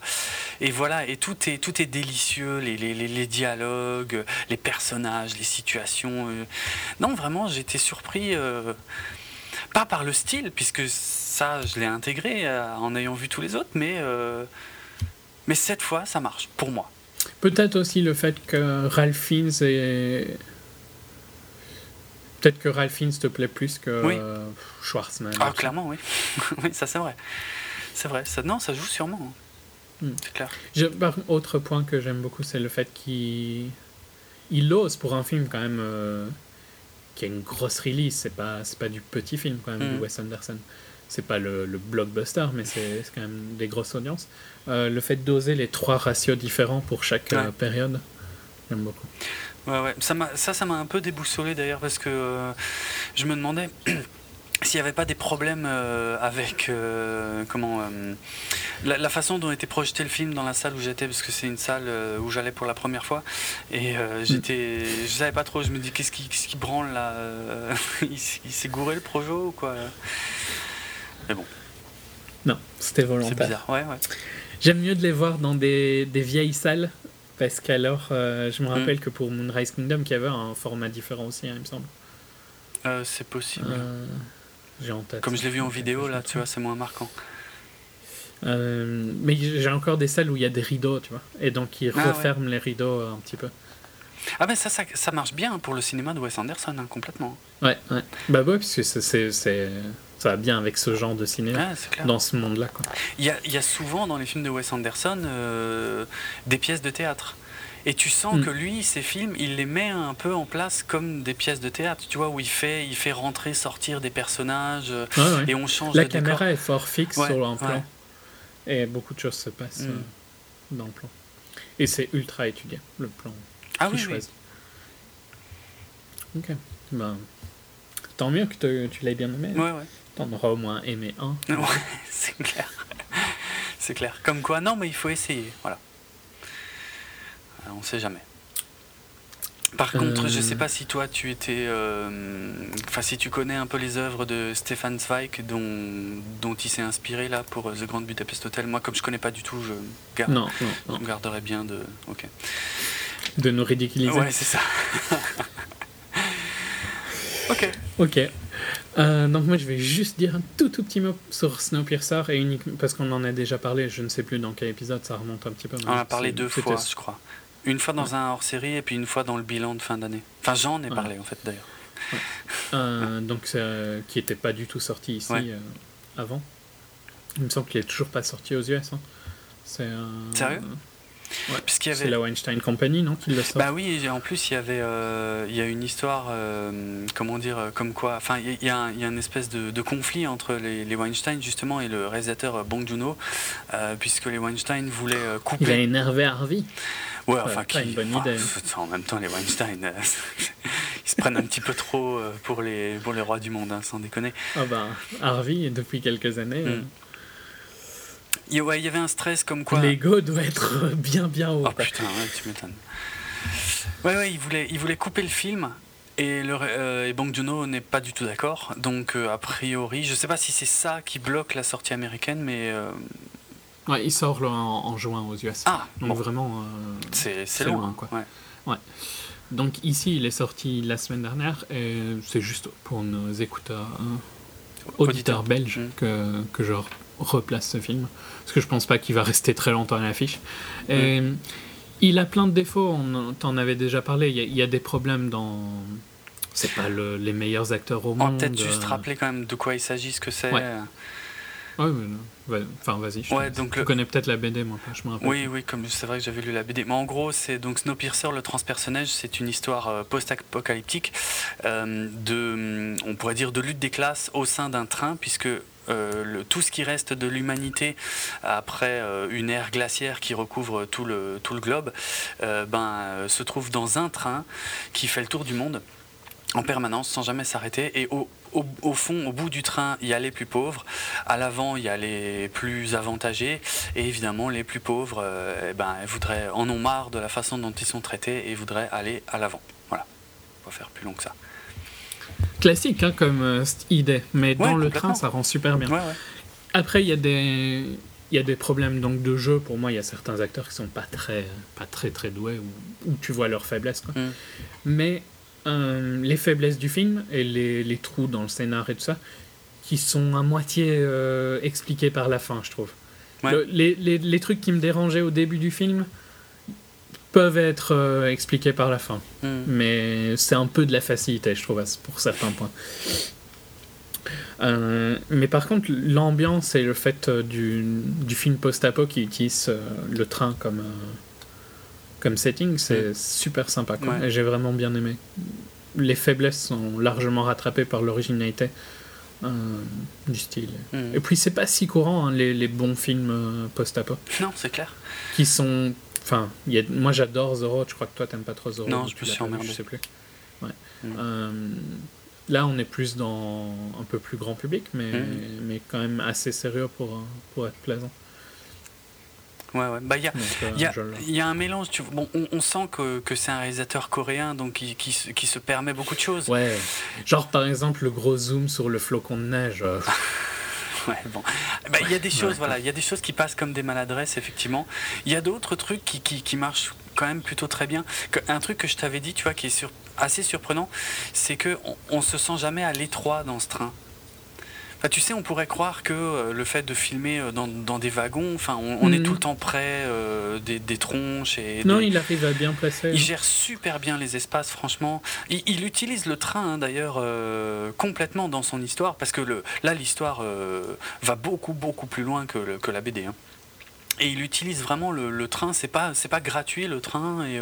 et voilà, et tout est, tout est délicieux, les, les, les, les dialogues, les personnages, les situations. euh. Non, vraiment, j'étais surpris. euh, pas par le style, puisque ça, je l'ai intégré euh, en ayant vu tous les autres, mais, euh, mais cette fois, ça marche, pour moi. Peut-être aussi le fait que Ralph Fiennes est... Peut-être que Ralph Fiennes te plaît plus que Oui. euh, Schwartzman. Ah, clairement, oui. oui, ça c'est vrai. C'est vrai. Ça, non, ça joue sûrement. hein. Hmm. C'est clair. Je- autre point que j'aime beaucoup, c'est le fait qu'il il ose pour un film quand même qui a une grosse release. C'est pas c'est pas du petit film quand même Mhm. de Wes Anderson. C'est pas le, le blockbuster, mais c'est quand même des grosses audiences. Euh, le fait d'oser les trois ratios différents pour chaque euh, Ouais. période, j'aime beaucoup. Ouais, ouais. Ça, m'a- ça, ça m'a un peu déboussolé d'ailleurs parce que euh, je me demandais s'il n'y avait pas des problèmes euh, avec euh, comment euh, la, la façon dont était projeté le film dans la salle où j'étais parce que c'est une salle où j'allais pour la première fois et j'étais je savais pas trop je me dis qu'est-ce qui, qu'est-ce qui branle là il, s'est gouré le projo ou quoi? Non, c'était c'est volontaire. bizarre ouais ouais J'aime mieux de les voir dans des, des vieilles salles. Parce qu'alors, je me Mm. rappelle que pour Moonrise Kingdom, qu'il y avait un format différent aussi, hein, il me semble. C'est possible J'ai en tête. Comme je l'ai vu en vidéo, là, tu vois, c'est moins marquant. Euh, mais j'ai encore des salles où il y a des rideaux, tu vois. Et donc, ils Ah ouais. referment les rideaux euh, un petit peu. Ah, mais ça, ça, ça marche bien pour le cinéma de Wes Anderson, hein, complètement. Ouais, ouais. Bah, ouais, parce que c'est- ça va bien avec ce genre de cinéma. Clair. Dans ce monde-là, quoi. Il y a, il y a souvent dans les films de Wes Anderson euh, des pièces de théâtre. Et tu sens Mm. que lui, ses films, il les met un peu en place comme des pièces de théâtre, tu vois, où il fait, il fait rentrer, sortir des personnages, euh, Ouais, ouais. et on change La de caméra décor. est fort fixe Ouais, sur un plan. Et beaucoup de choses se passent Mm. euh, dans le plan. Et c'est ultra étudié, le plan. Ah oui. Ok. Ben, tant mieux que te- tu l'aies bien aimé. Ouais, ouais. T'en auras au moins aimé un. Ouais, c'est clair. C'est clair. Comme quoi, non, mais il faut essayer. Voilà. Euh, On sait jamais. Par contre, je Euh. sais pas si toi tu étais. euh, Enfin, si tu connais un peu les œuvres de Stefan Zweig dont, dont il s'est inspiré là pour euh, The Grand Budapest Hotel. Moi, comme je connais pas du tout, je, garde, Non, non, je non. garderais bien de. Ok. De nous ridiculiser. Ouais, c'est ça. ok. Ok. Euh, donc moi je vais juste dire un tout tout petit mot sur Snowpiercer et uniquement parce qu'on en a déjà parlé, je ne sais plus dans quel épisode, ça remonte un petit peu. On a parlé deux fois, je crois. Une fois dans un hors-série et puis une fois dans le bilan de fin d'année. Enfin, j'en ai parlé en fait d'ailleurs. Euh, donc euh, qui était pas du tout sorti ici Ouais. euh, avant. Il me semble qu'il est toujours pas sorti aux US. hein. C'est Sérieux? Ouais. C'est avait. la Weinstein Company, non, qui. Bah oui, en plus il y avait, euh, il y a une histoire, comment dire, comme quoi, enfin il y a- il y, a un- il y a une espèce de, de conflit entre les, les Weinstein justement et le réalisateur Bong Joon-ho, puisque les Weinstein voulaient euh, Il a couper. énervé Harvey. Ouais, enfin, qui- une bonne idée. pff, En même temps, les Weinstein, euh, ils se prennent un petit peu trop euh, pour les, pour les rois du monde, hein, sans déconner. Ah bah, Harvey, depuis quelques années, Mm. euh, Il ouais, il y avait un stress comme quoi. l'ego doit être bien bien haut. Oh quoi. putain, ouais, tu m'étonnes. Ouais, ouais, il voulait, il voulait couper le film. Et, le, euh, et Bong Joon-ho n'est pas du tout d'accord. Donc, euh, a priori, je sais pas si c'est ça qui bloque la sortie américaine, mais. euh, Ouais, il sort là, en, en juin aux US. Ah, Donc bon, vraiment. euh, c'est loin, loin, quoi. Ouais. Donc ici, il est sorti la semaine dernière et c'est juste pour nos écouteurs, hein, auditeurs belges Mm. que, que je re- replace ce film. Parce que je pense pas qu'il va rester très longtemps à l'affiche. Et il a plein de défauts, on t'en avait déjà parlé. Il y, a, il y a des problèmes dans. C'est pas le- les meilleurs acteurs au On va monde. peut-être juste euh, rappeler quand même de quoi il s'agit, ce que c'est. Ouais. Ouais, mais non. Ouais, Enfin, vas-y. je Ouais, donc connais peut-être la BD, moi je me rappelle. Oui, oui, comme c'est vrai que j'avais lu la BD. Mais en gros, c'est donc Snowpiercer, le transpersonnage, c'est une histoire euh, post-apocalyptique euh, de, on pourrait dire, de lutte des classes au sein d'un train, puisque euh, le, tout ce qui reste de l'humanité après euh, une ère glaciaire qui recouvre tout le, tout le globe, euh, ben, se trouve dans un train qui fait le tour du monde en permanence sans jamais s'arrêter et au, au, au fond au bout du train il y a les plus pauvres à l'avant il y a les plus avantagés et évidemment les plus pauvres euh, eh ben, voudraient, en ont marre de la façon dont ils sont traités et voudraient aller à l'avant voilà on va faire plus long que ça Classique hein, comme euh, idée, mais dans le train, ça rend super bien. ouais, ouais. Après, il y a des il y a des problèmes donc de jeu. Pour moi, il y a certains acteurs qui sont pas très pas très très doués ou, tu vois leurs faiblesses. Quoi. Mm. Mais euh, les faiblesses du film et les, les trous dans le scénar et tout ça, qui sont à moitié euh, expliqués par la fin, je trouve. Ouais. Le- les, les, les trucs qui me dérangeaient au début du film peuvent être euh, expliqués par la fin. Mm. Mais c'est un peu de la facilité, je trouve, pour certains points. Euh, mais par contre, l'ambiance et le fait du, du film post-apo qui utilise euh, le train comme, comme setting, c'est super sympa. quoi. Ouais. Et j'ai vraiment bien aimé. Les faiblesses sont largement rattrapées par l'originalité euh, du style. Mm. Et puis, c'est pas si courant, hein, les, les bons films euh, post-apo, non c'est clair qui sont. Enfin, a- moi j'adore Zorro, je crois que toi t'aimes pas trop Zorro. Non, je me suis emmerdé. Je sais plus. Ouais. Mm. Euh, là, on est plus dans un peu plus grand public, mais, Mm. mais quand même assez sérieux pour, pour être plaisant. Ouais ouais bah il y euh, y, y a un mélange, tu. Bon, on, on sent que, que c'est un réalisateur coréen, donc qui, qui, se- qui se permet beaucoup de choses. Ouais, genre par exemple le gros zoom sur le flocon de neige. euh, Ouais, bon. Bah, il y a des choses, Ouais. voilà, il y a des choses qui passent comme des maladresses, effectivement. Il y a d'autres trucs qui, qui, qui marchent quand même plutôt très bien. Un truc que je t'avais dit, tu vois, qui est sur- assez surprenant, c'est que on, on se sent jamais à l'étroit dans ce train. Enfin, tu sais, on pourrait croire que euh, le fait de filmer euh, dans, dans des wagons, enfin, on, on est Mhm. tout le temps près euh, des, des tronches et Non, des- il arrive à bien placer. il gère super bien les espaces, franchement. Il, il utilise le train, hein, d'ailleurs, euh, complètement dans son histoire, parce que le, là, l'histoire euh, va beaucoup, beaucoup plus loin que, le- que la BD. hein. Et il utilise vraiment le, le train, c'est pas, c'est pas gratuit le train. Et,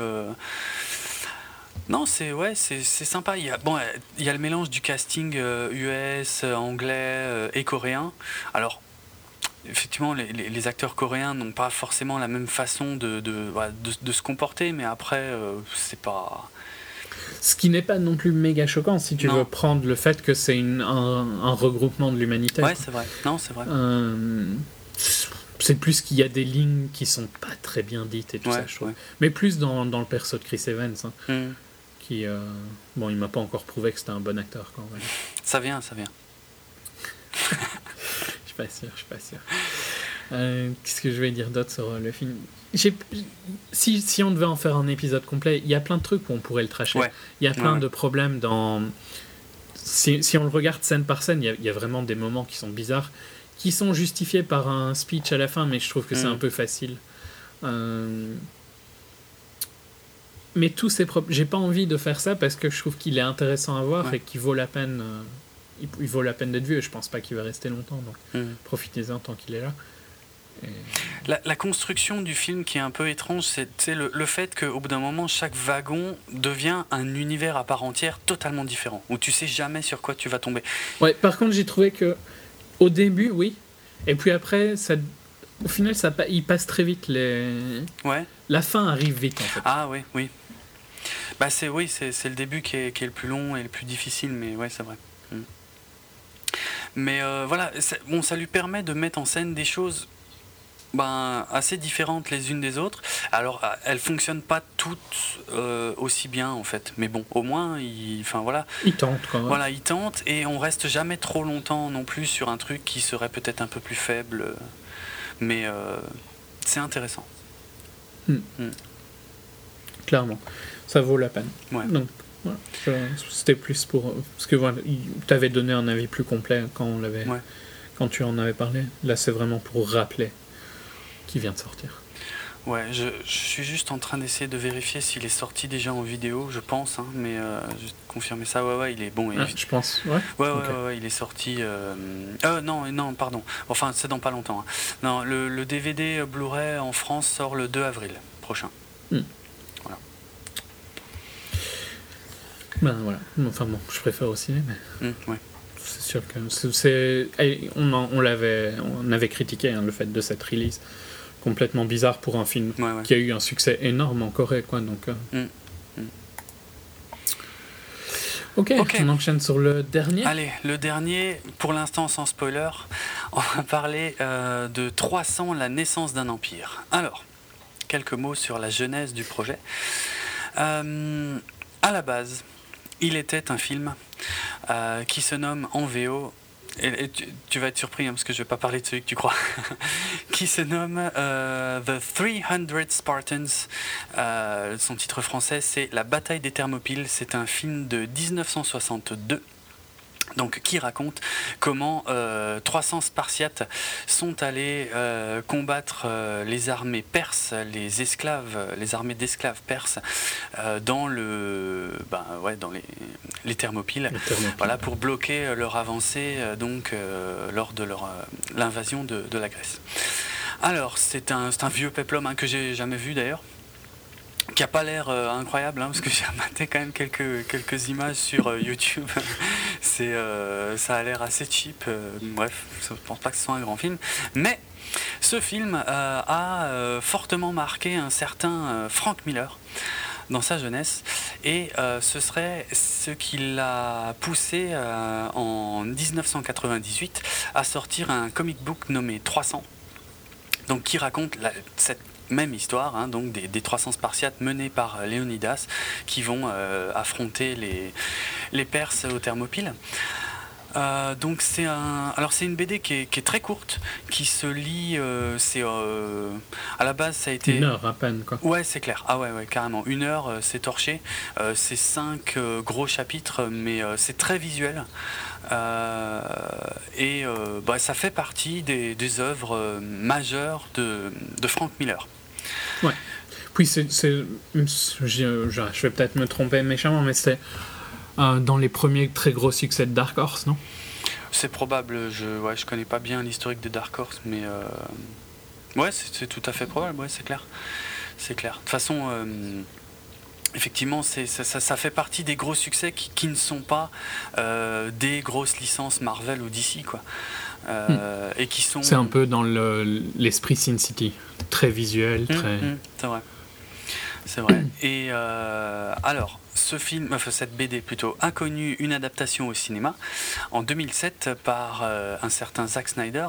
Non, c'est ouais, c'est c'est sympa. Il y, a, bon, euh, il y a le mélange du casting euh, US, euh, anglais euh, et coréen. Alors, effectivement, les, les- les acteurs coréens n'ont pas forcément la même façon de, de, de- de se comporter, mais après, euh, c'est pas. Ce qui n'est pas non plus méga choquant si tu Non. veux prendre le fait que c'est une- un, un regroupement de l'humanité. Ouais, c'est vrai. Non, c'est vrai. Euh, c'est plus qu'il y a des lignes qui sont pas très bien dites et tout Ouais, ça, je trouve. ouais. Mais plus dans, dans le perso de Chris Evans, hein, Hmm. Qui... euh, bon, il m'a pas encore prouvé que c'était un bon acteur, quand même. Ça vient, ça vient. Je suis pas sûr, je suis pas sûr. Euh, Qu'est-ce que je vais dire d'autre sur euh, le film? Si, si on devait en faire un épisode complet, il y a plein de trucs où on pourrait le tracher. Ouais. Il y a plein Ouais, ouais. de problèmes dans... Si, si on le regarde scène par scène, il y, a, il y a vraiment des moments qui sont bizarres, qui sont justifiés par un speech à la fin, mais je trouve que c'est Mm. un peu facile. Euh, Mais tous ces problèmes... J'ai pas envie de faire ça parce que je trouve qu'il est intéressant à voir Ouais. et qu'il vaut la peine... euh, Il, il vaut la peine d'être vu et je pense pas qu'il va rester longtemps, donc profitez-en tant qu'il est là. Et- La, la construction du film qui est un peu étrange, c'est le, le fait qu'au bout d'un moment, chaque wagon devient un univers à part entière totalement différent, où tu sais jamais sur quoi tu vas tomber. Ouais, par contre, j'ai trouvé que au début, oui, et puis après, ça, au final, ça, il passe très vite. Les... Ouais. La fin arrive vite, en fait. Ah oui, oui. Bah c'est oui, c'est le début qui est, qui est le plus long et le plus difficile, mais ouais, c'est vrai. Mm. Mais euh, voilà, bon, ça lui permet de mettre en scène des choses ben, assez différentes les unes des autres. Alors, euh, elles fonctionnent pas toutes euh, aussi bien en fait, mais bon, au moins, il, enfin voilà, Il tente quand même. voilà, il tente et on reste jamais trop longtemps non plus sur un truc qui serait peut-être un peu plus faible, mais euh, c'est intéressant. Clairement. Ça vaut la peine. Ouais. Donc, voilà. C'était plus pour. Parce que voilà, tu avais donné un avis plus complet quand, on l'avait, Ouais. quand tu en avais parlé. Là, c'est vraiment pour rappeler qu'il vient de sortir. Ouais, je, je suis juste en train d'essayer de vérifier s'il est sorti déjà en vidéo, je pense, hein, mais euh, juste confirmer ça. Ouais, ouais, il est bon. il- Ah, je pense. Ouais. Ouais, ouais, ouais, ouais, il est sorti. Euh... euh, non, non, pardon. Enfin, c'est dans pas longtemps. hein. Non, le, le DVD Blu-ray en France sort le 2 avril prochain. Ben voilà. Enfin bon, je préfère aussi, mais Hum, ouais. c'est sûr que c'est. On, en- on l'avait, on avait critiqué hein, le fait de cette release complètement bizarre pour un film Ouais, ouais. qui a eu un succès énorme en Corée, quoi. Donc. euh. Mm. Mm. Ok, Ok. on enchaîne sur le dernier. Allez, le dernier, pour l'instant sans spoiler, on va parler euh, de 300, la naissance d'un empire. Alors, quelques mots sur la genèse du projet. Euh, à la base, il était un film euh, qui se nomme en VO. Et, tu, vas être surpris hein, parce que je vais pas parler de celui que tu crois. qui se nomme euh, The 300 Spartans. Euh, son titre français, c'est La bataille des Thermopyles. C'est un film de 1962. Donc, qui raconte comment euh, 300 Spartiates sont allés euh, combattre euh, les armées perses, les esclaves, les armées d'esclaves perses euh, dans le, ben, ouais, dans les, les Thermopyles. Le Thermopyles. Voilà, pour bloquer euh, leur avancée euh, donc, euh, lors de leur, euh, l'invasion de, de la Grèce. Alors, c'est un, un vieux peplum hein, que j'ai jamais vu d'ailleurs, qui a pas l'air euh, incroyable, hein, parce que j'ai maté quand même quelques, quelques images sur euh, YouTube. euh, ça a l'air assez cheap. bref, je ne pense pas que ce soit un grand film. Mais ce film a fortement marqué un certain Frank Miller dans sa jeunesse et ce serait ce qui l'a poussé en 1998 à sortir un comic book nommé 300 donc qui raconte cette même histoire hein, donc des, des 300 Spartiates menés par Léonidas qui vont euh, affronter les, les Perses aux Thermopyles. Euh, donc c'est un, alors c'est une BD qui est, qui est très courte, qui se lit, euh, c'est euh, à la base ça a été Une heure à peine, quoi. Ouais, c'est clair. Ah ouais, ouais, carrément. Une heure, c'est torché. C'est cinq gros chapitres, mais c'est très visuel. Et bah, ça fait partie des, des œuvres majeures de, de Frank Miller. Puis c'est. Je, vais peut-être me tromper méchamment, mais c'est euh, dans les premiers très gros succès de Dark Horse, non? C'est probable, je ouais, je connais pas bien l'historique de Dark Horse, mais euh, ouais, c'est tout à fait probable, ouais, c'est clair. C'est clair. De toute façon, euh, effectivement, ça, ça- fait partie des gros succès qui, qui ne sont pas euh, des grosses licences Marvel ou DC, quoi. Euh, Et qui sont. C'est un peu dans le- l'esprit Sin City. Très visuel, Hum, très. hum, c'est vrai. C'est vrai. Et euh, alors, ce film, enfin cette BD plutôt, a connu une adaptation au cinéma en 2007 par euh, un certain Zack Snyder,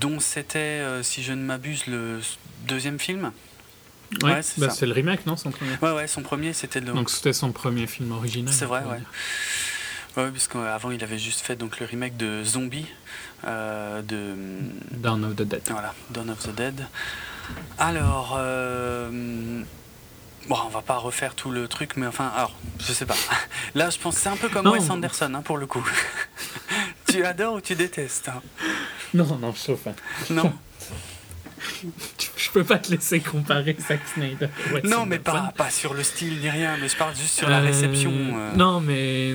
dont c'était, si je ne m'abuse, le deuxième film. Ouais, Ouais, c'est bah, c'est le remake, non son premier? Ouais, ouais, son premier c'était le. Donc c'était son premier film original. C'est vrai, ouais. Dire. Ouais, parce qu'avant il avait juste fait donc le remake de Zombie, euh, de Dawn of the Dead. Voilà, Dawn of the Dead. Alors, euh, bon, on va pas refaire tout le truc, mais enfin, alors, je sais pas. Là, je pense que c'est un peu comme Non. Wes Anderson, hein, pour le coup. tu adores ou tu détestes hein? Non, non, je chauffe. Non, Je peux pas te laisser comparer Zack Snyder. non, mais pas, pas sur le style ni rien, mais je parle juste sur la Euh, réception. euh, Non, mais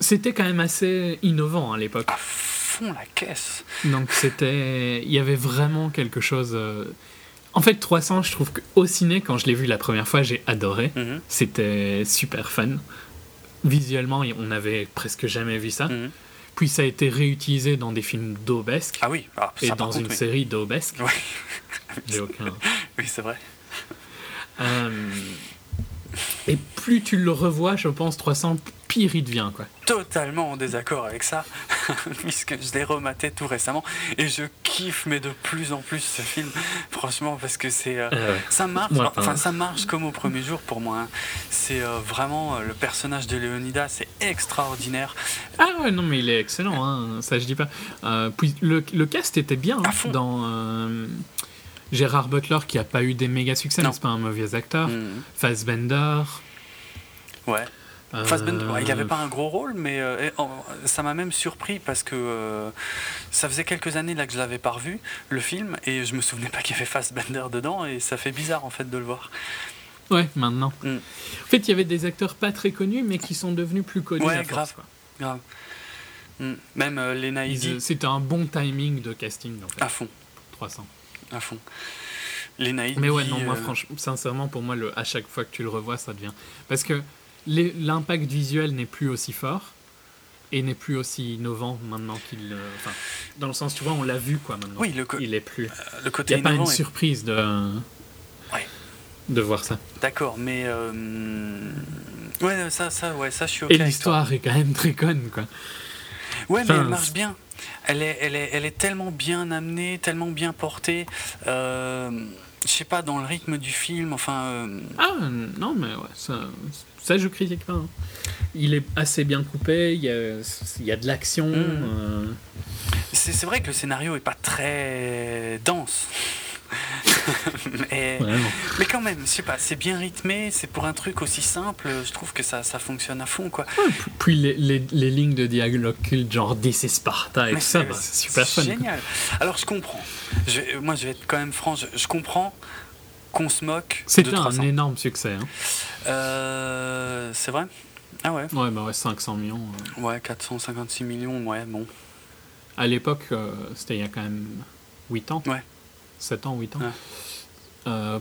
c'était quand même assez innovant à l'époque. À fond la caisse. Donc c'était, il y avait vraiment quelque chose. euh, En fait, 300, je trouve qu'au ciné, quand je l'ai vu la première fois, j'ai adoré. Mhm, C'était super fun. Visuellement, on n'avait presque jamais vu ça. mhm. Puis ça a été réutilisé dans des films d'aubesque Ah oui, ah, et ça, dans contre, une oui. série d'aubesque. Ouais. J'ai aucun. Oui, c'est vrai. Euh, Et plus tu le revois, je pense, 300, pire il devient. Quoi. Totalement en désaccord avec ça, puisque je l'ai rematé tout récemment et je kiffe, mais de plus en plus ce film, franchement, parce que c'est euh, Euh, ça marche, Moi, enfin ça marche comme au premier jour pour moi. hein. C'est euh, vraiment le personnage de Leonidas, c'est extraordinaire. Ah ouais, non, mais il est excellent, hein, ça je dis pas. Puis le, le cast était bien hein, fond. dans Gérard Butler qui a pas eu des méga succès, c'est pas un mauvais acteur. Mhm. Fassbender. Ouais. Euh, Fassbender, ouais, il n'avait pas un gros rôle, mais euh, ça m'a même surpris parce que euh, ça faisait quelques années là que je l'avais pas revu le film et je me souvenais pas qu'il y avait Fassbender dedans et ça fait bizarre en fait de le voir. Ouais, maintenant. Mm. En fait, il y avait des acteurs pas très connus, mais qui sont devenus plus connus. Ouais, à force, grave. quoi. Grave. Mm. Même euh, Lena Headey, C'était un bon timing de casting, en fait. à fond, 300. à fond. Lena Headey, Mais ouais, non, moi, euh, franchement, sincèrement, pour moi, le, à chaque fois que tu le revois, ça devient. Parce que les- l'impact visuel n'est plus aussi fort et n'est plus aussi innovant maintenant qu'il. euh, Enfin, dans le sens, tu vois, on l'a vu, quoi, maintenant. Oui, le, Il est plus. le Il n'y a pas une est- surprise de. Ouais. De voir ça. D'accord, mais euh, ouais, ça, ça, ouais, ça, je suis ok. et l'histoire est quand même très conne, quoi. Ouais, mais elle marche bien. Elle est, elle est, elle est tellement bien amenée, tellement bien portée. Euh, je sais pas, dans le rythme du film, enfin. euh, Ah, non, mais ouais, ça, ça je critique pas. hein. Il est assez bien coupé, il y a, il y a de l'action. Mm. euh, c'est vrai que le scénario est pas très dense. mais, quand même, je sais pas, c'est bien rythmé, c'est pour un truc aussi simple, je trouve que ça, ça fonctionne à fond, quoi. Ouais, puis- les, les, les lignes de dialogue culte, genre DC Sparta et Mais tout ça, c'est- bah, c'est super fun. quoi. Génial. Alors je comprends. Je moi, je vais être quand même franc, je, je comprends qu'on se moque C'était 300. un énorme succès. Hein. Euh, c'est vrai? Ah ouais Ouais, bah ouais, 500 millions. euh. Ouais, 456 millions, ouais, bon. À l'époque, euh, c'était il y a quand même 8 ans. Ouais. 7 ans, 8 ans. Ouais.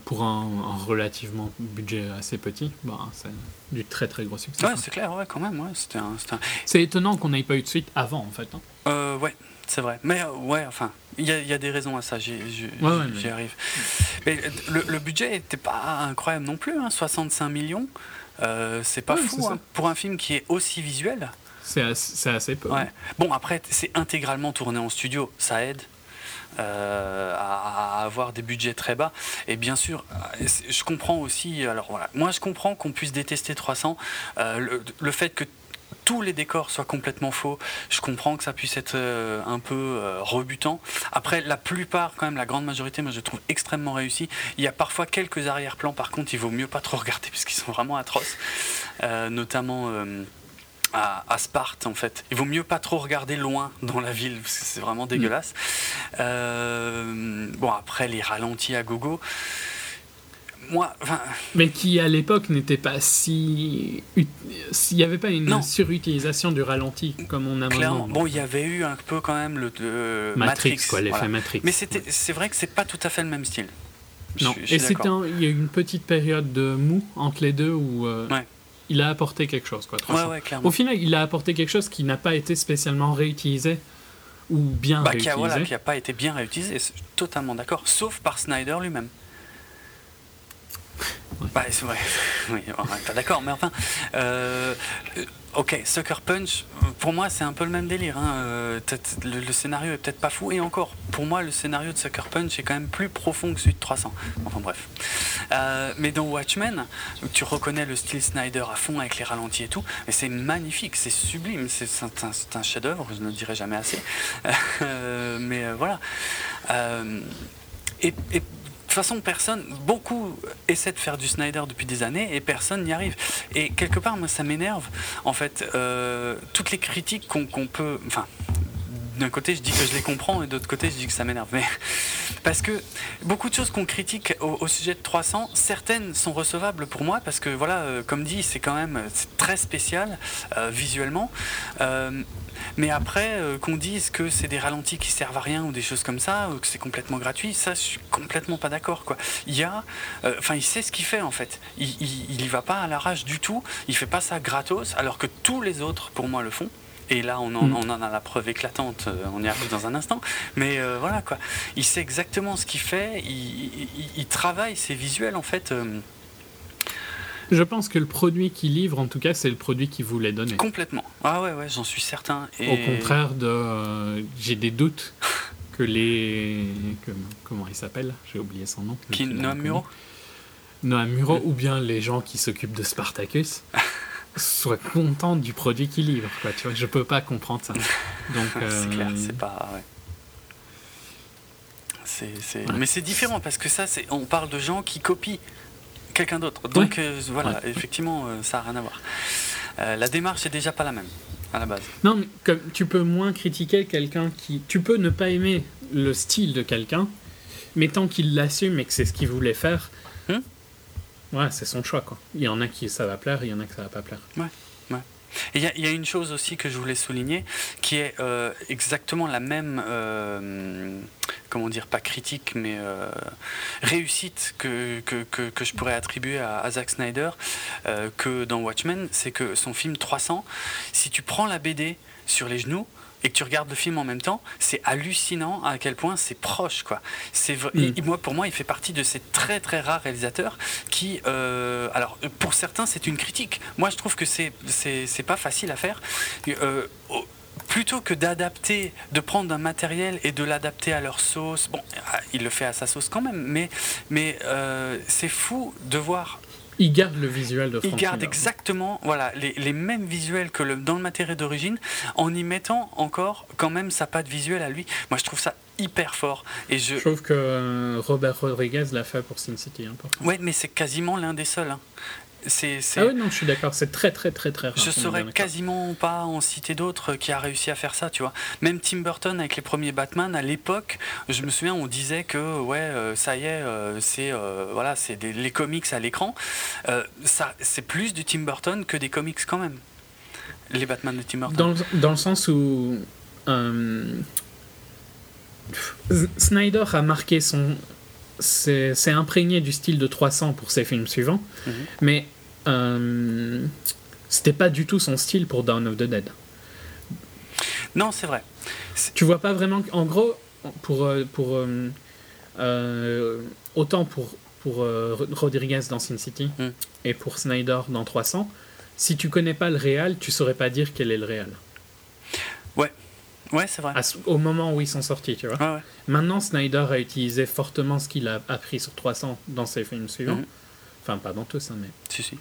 Pour un, un relativement budget assez petit, bah, c'est du très très gros succès. Ouais, c'est clair, ouais, quand même, ouais. C'était un, C'est étonnant qu'on n'ait pas eu de suite avant, en fait. hein. Ouais, c'est vrai. Mais euh, ouais, enfin, il y, a- il y a des raisons à ça, j'y Ouais, ouais, arrive. Mais le, le budget n'était pas incroyable non plus, hein, 65 millions. Euh, c'est pas Ouais, fou hein, pour un film qui est aussi visuel. C'est assez, peu. Bon, après, c'est intégralement tourné en studio, ça aide. euh, à, à avoir des budgets très bas et bien sûr je comprends aussi alors voilà moi je comprends qu'on puisse détester 300 euh, le, le fait que tous les décors soient complètement faux je comprends que ça puisse être euh, un peu euh, rebutant après la plupart quand même la grande majorité moi je trouve extrêmement réussi il y a parfois quelques arrière-plans par contre il vaut mieux pas trop regarder parce qu'ils sont vraiment atroces Euh, notamment à, à Sparte en fait. Il vaut mieux pas trop regarder loin dans la ville parce que c'est vraiment dégueulasse. Euh, bon après les ralentis à gogo. Moi, enfin, Mais qui à l'époque n'était pas si. S'il n'y avait pas une Non. surutilisation du ralenti comme on a clairement, maintenant. bon il y avait eu un peu quand même le de Matrix, quoi, l'effet voilà. Matrix. Mais c'est vrai que c'est pas tout à fait le même style. Je Non, je suis et c'était il y a eu une petite période de mou entre les deux où euh, Ouais. il a apporté quelque chose. Quoi, 300. Ouais, ouais, clairement. Au final, il a apporté quelque chose qui n'a pas été spécialement réutilisé ou bien Bah, qui réutilisé. a, voilà, qui a pas été bien réutilisé, je totalement d'accord, sauf par Snyder lui-même. Bah, c'est vrai, oui, d'accord, mais enfin, euh, ok, Sucker Punch, pour moi c'est un peu le même délire. hein, euh, le, scénario est peut-être pas fou, et encore, pour moi le scénario de Sucker Punch est quand même plus profond que celui de 300. Enfin bref. Euh, mais dans Watchmen, tu reconnais le style Snyder à fond avec les ralentis et tout, et c'est magnifique, c'est sublime, c'est un, chef-d'œuvre, je ne le dirai jamais assez. Mais voilà. Façon, personne, beaucoup essaient de faire du Snyder depuis des années et personne n'y arrive. Et quelque part, moi, ça m'énerve. En fait, euh, toutes les critiques qu'on peut. Enfin, d'un côté, je dis que je les comprends et d'autre côté, je dis que ça m'énerve. Mais parce que beaucoup de choses qu'on critique au, sujet de 300, certaines sont recevables pour moi parce que voilà, euh, comme dit, c'est quand même c'est très spécial euh, visuellement. Mais après, euh, qu'on dise que c'est des ralentis qui servent à rien ou des choses comme ça, ou que c'est complètement gratuit, ça, je suis complètement pas d'accord. Quoi. Il y a, euh, enfin, il sait ce qu'il fait en fait. Il, il, il y va pas à l'arrache du tout. Il fait pas ça gratos, alors que tous les autres, pour moi, le font. Et là, on en, Mm. on en a la preuve éclatante. euh, On y arrive dans un instant. Mais euh, voilà quoi. Il sait exactement ce qu'il fait. Il, il- il travaille ses visuels en fait. euh, Je pense que le produit qu'il livre, en tout cas, c'est le produit qu'il voulait donner. Complètement. Ah ouais, ouais, j'en suis certain. Et... Au contraire de. euh, J'ai des doutes que les. que- comment il s'appelle? J'ai oublié son nom. Qui, Noam. Muro? Noam Muro, ou bien les gens qui s'occupent de Spartacus, soient contents du produit qu'ils livrent. Quoi, tu vois, je peux pas comprendre ça. Donc, c'est euh, clair, c'est pas. ouais. Ouais. Mais c'est différent parce que ça, c'est... on parle de gens qui copient quelqu'un d'autre. Donc euh, voilà, Ouais. effectivement, euh, ça n'a rien à voir. Euh, la démarche est déjà pas la même à la base. Non, mais comme tu peux moins critiquer quelqu'un qui. Tu peux ne pas aimer le style de quelqu'un, mais tant qu'il l'assume et que c'est ce qu'il voulait faire, Hmm. ouais, c'est son choix. Quoi. Il y en a qui ça va plaire, il y en a que ça va pas plaire. Il y, a- une chose aussi que je voulais souligner, qui est euh, exactement la même, euh, comment dire, pas critique, mais euh, réussite que, je pourrais attribuer à, à Zack Snyder que dans Watchmen, c'est que son film 300, si tu prends la BD sur les genoux, et que tu regardes le film en même temps, c'est hallucinant à quel point c'est proche. Quoi. C'est Mm. moi, pour moi, il fait partie de ces très très rares réalisateurs qui, euh, alors pour certains, c'est une critique. Moi, je trouve que c'est c'est pas facile à faire. Euh, Plutôt que d'adapter, de prendre un matériel et de l'adapter à leur sauce, bon, ah, il le fait à sa sauce quand même, mais, mais euh, c'est fou de voir Il garde le visuel de il Frank garde Miller. exactement voilà, les, les mêmes visuels que le, dans le matériel d'origine, en y mettant encore quand même sa patte visuelle à lui. Moi, je trouve ça hyper fort. Et je, Je trouve que euh, Robert Rodriguez l'a fait pour Sin City. hein, ouais, mais c'est quasiment l'un des seuls. hein. C'est, Ah oui, non, je suis d'accord. C'est très, très, très, très rare. je saurais quasiment pas en citer d'autres qui a réussi à faire ça, tu vois. Même Tim Burton avec les premiers Batman à l'époque, je me souviens, on disait que ouais, euh, ça y est, euh, c'est euh, voilà, c'est les comics à l'écran. Euh, ça, c'est plus du Tim Burton que des comics quand même. Les Batman de Tim Burton. Dans, le- dans le sens où euh, Snyder a marqué son. C'est c'est imprégné du style de 300 pour ses films suivants, Mhm. mais euh, c'était pas du tout son style pour Dawn of the Dead. Non, c'est vrai. Tu vois pas vraiment. En gros, pour. euh, pour euh, euh, autant pour, pour Rodriguez dans Sin City Mm. et pour Snyder dans 300, si tu connais pas le réal, tu saurais pas dire quel est le réal. Ouais, c'est vrai. À au moment où ils sont sortis, tu vois. Ouais, ouais. Maintenant, Snyder a utilisé fortement ce qu'il a appris sur 300 dans ses films suivants. Mhm. Enfin, pas dans tous, hein, mais Si, si.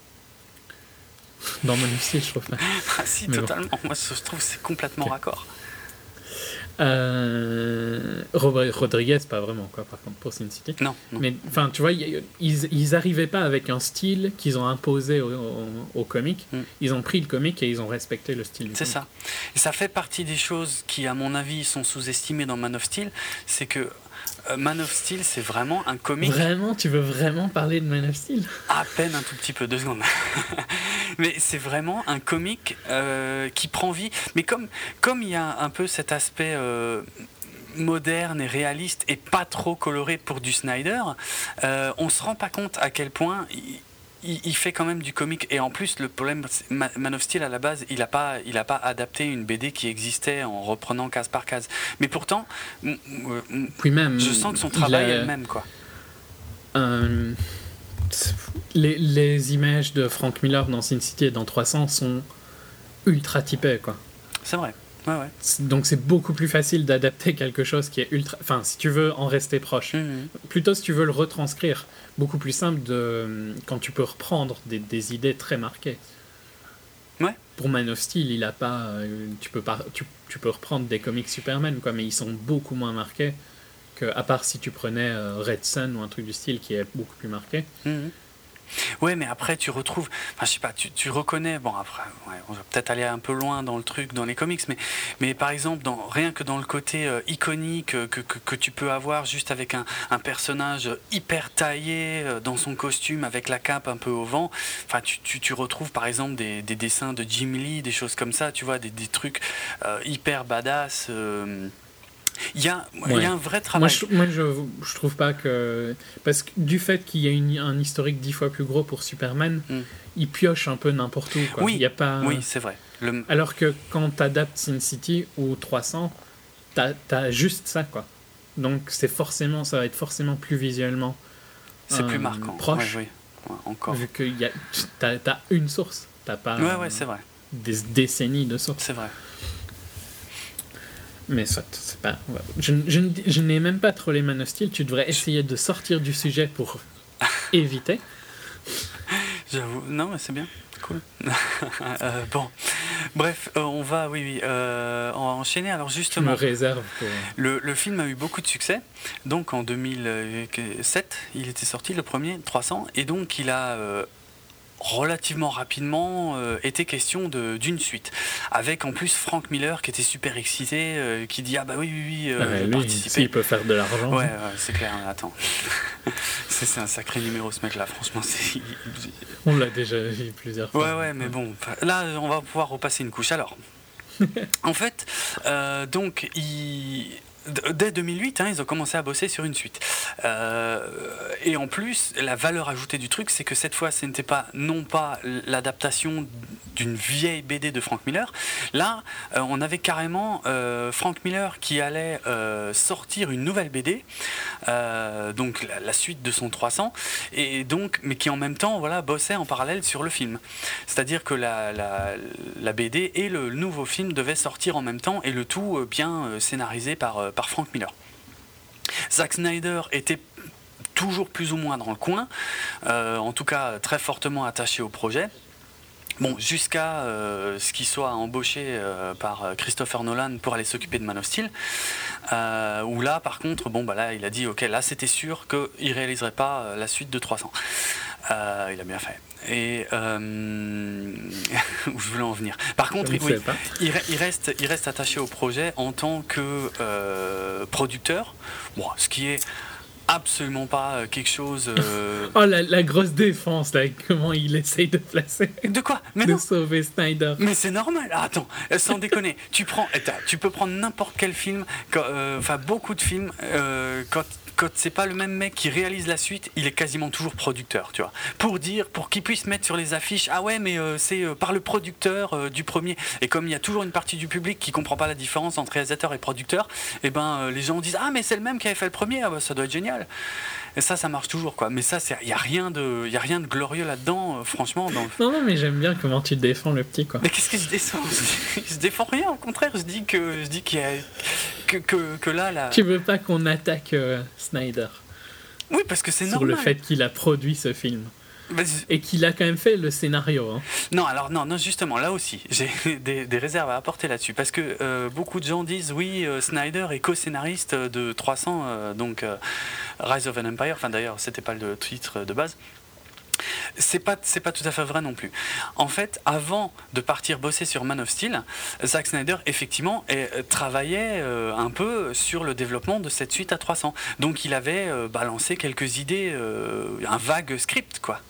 Dans mon style, je trouve pas. Ah, si, Mais bon. totalement. Moi, je trouve que c'est complètement raccord. Euh, Rodriguez, pas vraiment, quoi, par contre, pour Sin City. Non, non. Mais enfin, tu vois, ils, ils arrivaient pas avec un style qu'ils ont imposé au, au, au comic. Mm. Ils ont pris le comic et ils ont respecté le style. C'est ça. Et ça fait partie des choses qui, à mon avis, sont sous-estimées dans Man of Steel. C'est que Man of Steel, c'est vraiment un comic Vraiment, tu veux vraiment parler de Man of Steel? À peine un tout petit peu, deux secondes. Mais c'est vraiment un comic euh, qui prend vie. Mais comme comme il y a un peu cet aspect euh, moderne et réaliste et pas trop coloré pour du Snyder, euh, on se rend pas compte à quel point il, il- il fait quand même du comic. Et en plus, le problème, Man of Steel à la base, il a pas, il a pas adapté une BD qui existait en reprenant case par case. Mais pourtant, Puis même. je sens que son il travail est le même, quoi. Euh, les, les images de Frank Miller dans Sin City et dans 300 sont ultra typées, quoi. C'est vrai. Ouais, ouais. C'est- Donc c'est beaucoup plus facile d'adapter quelque chose qui est ultra... Enfin, si tu veux en rester proche. Plutôt si tu veux le retranscrire. Beaucoup plus simple de... quand tu peux reprendre des, des idées très marquées. Ouais. Pour Man of Steel, il a pas... euh, Tu peux, pas tu, tu peux reprendre des comics Superman, quoi, mais ils sont beaucoup moins marqués que, à part si tu prenais euh, Red Sun ou un truc du style qui est beaucoup plus marqué. Mhm. Ouais, mais après, tu retrouves. Enfin, je sais pas, tu, reconnais. Bon, après, on va peut-être aller un peu loin dans le truc, dans les comics, mais, mais par exemple, dans, rien que dans le côté euh, iconique euh, que, que, tu peux avoir juste avec un, un personnage hyper taillé euh, dans son costume, avec la cape un peu au vent, enfin, tu, tu, retrouves par exemple des, des dessins de Jim Lee, des choses comme ça, tu vois, des, des trucs hyper badass. Il y, a, il y a un vrai Moi, travail. je, moi je, je trouve pas que. Parce que du fait qu'il y a une- un historique dix fois plus gros pour Superman, Mm. il pioche un peu n'importe où. Quoi. Oui, Il y a pas... Oui, c'est vrai. Le, Alors que quand t'adaptes Sin City ou 300, t'as as juste ça, quoi. Donc c'est forcément, ça va être forcément plus visuellement c'est plus euh, marquant. proche. Ouais, oui. Ouais, encore. Vu que y a, t'as, t'as une source, t'as pas Ouais, ouais, c'est vrai. des décennies de sources. C'est vrai. Mais soit, pas. Je, je, n'ai même pas trollé Man of Steel. Tu devrais essayer de sortir du sujet pour éviter. J'avoue. Non, mais c'est bien. Cool. Euh, bon. Bref, euh, on va, oui, oui, euh, on va enchaîner. Alors, me justement, réserve pour. le, le film a eu beaucoup de succès. Donc, en 2007, il était sorti, le premier, 300. Et donc, il a relativement rapidement euh, été question de- d'une suite. Avec en plus Frank Miller qui était super excité, euh, qui dit Ah bah oui, oui, oui, euh, je vais lui, participer. s'il peut faire de l'argent. Ouais, ouais, c'est clair, attends. c'est un sacré numéro ce mec-là, franchement. On l'a déjà vu plusieurs fois. Ouais, ouais, mais bon, là, on va pouvoir repasser une couche. Alors, en fait, donc, il- dès 2008, hein, ils ont commencé à bosser sur une suite. Euh, et en plus, la valeur ajoutée du truc, c'est que cette fois, ce n'était pas non pas l'adaptation d'une vieille BD de Frank Miller. Là, euh, on avait carrément euh, Frank Miller qui allait sortir une nouvelle BD, donc la, suite de son 300, et donc, mais qui en même temps, voilà, bossait en parallèle sur le film. C'est-à-dire que la, BD et le nouveau film devaient sortir en même temps, et le tout bien scénarisé par, par Frank Miller. Zack Snyder était toujours plus ou moins dans le coin, euh, en tout cas très fortement attaché au projet. Bon, jusqu'à euh, ce qu'il soit embauché euh, par Christopher Nolan pour aller s'occuper de Man of Steel, où là, par contre, bon, bah il a dit, ok, là, c'était sûr qu'il réaliserait pas la suite de 300. Euh, il a bien fait. Et euh, où je voulais en venir. Par contre, oui, il, re- il reste, il reste attaché au projet en tant que euh, producteur, bon, ce qui est absolument pas euh, quelque chose. euh, Oh, la, la grosse défense, là, comment il essaye de placer, De quoi? Mais de non sauver Snyder. mais c'est normal. Ah, Attends, euh, sans déconner, tu prends, tu peux prendre n'importe quel film, euh, enfin beaucoup de films, euh, quand quand c'est pas le même mec qui réalise la suite, il est quasiment toujours producteur, tu vois. Pour dire, pour qu'il puisse mettre sur les affiches, ah ouais, mais euh, c'est euh, par le producteur euh, du premier. Et comme il y a toujours une partie du public qui comprend pas la différence entre réalisateur et producteur, et ben euh, les gens disent ah mais c'est le même qui avait fait le premier, ah bah, ça doit être génial. Et ça, ça marche toujours quoi. Mais ça, il y a rien de, y a rien de glorieux là-dedans, franchement. Dans Non, non, mais j'aime bien comment tu défends le petit, quoi. mais qu'est-ce que je descends Je défends rien, au contraire, je dis que je dis qu'il y a que, que, que là, là. Tu veux pas qu'on attaque euh, Snyder? Oui, parce que c'est sur normal. le fait qu'il a produit ce film et qu'il a quand même fait le scénario. hein. Non, alors non, non, justement, là aussi, j'ai des, des réserves à apporter là-dessus, parce que euh, beaucoup de gens disent oui, euh, Snyder est co-scénariste de 300, euh, donc Rise of an Empire. Enfin, d'ailleurs, c'était pas le titre de base. C'est pas, c'est pas tout à fait vrai non plus. En fait, avant de partir bosser sur Man of Steel, Zack Snyder, effectivement, euh, travaillait euh, un peu sur le développement de cette suite à 300. Donc, il avait euh, balancé quelques idées, euh, un vague script, quoi.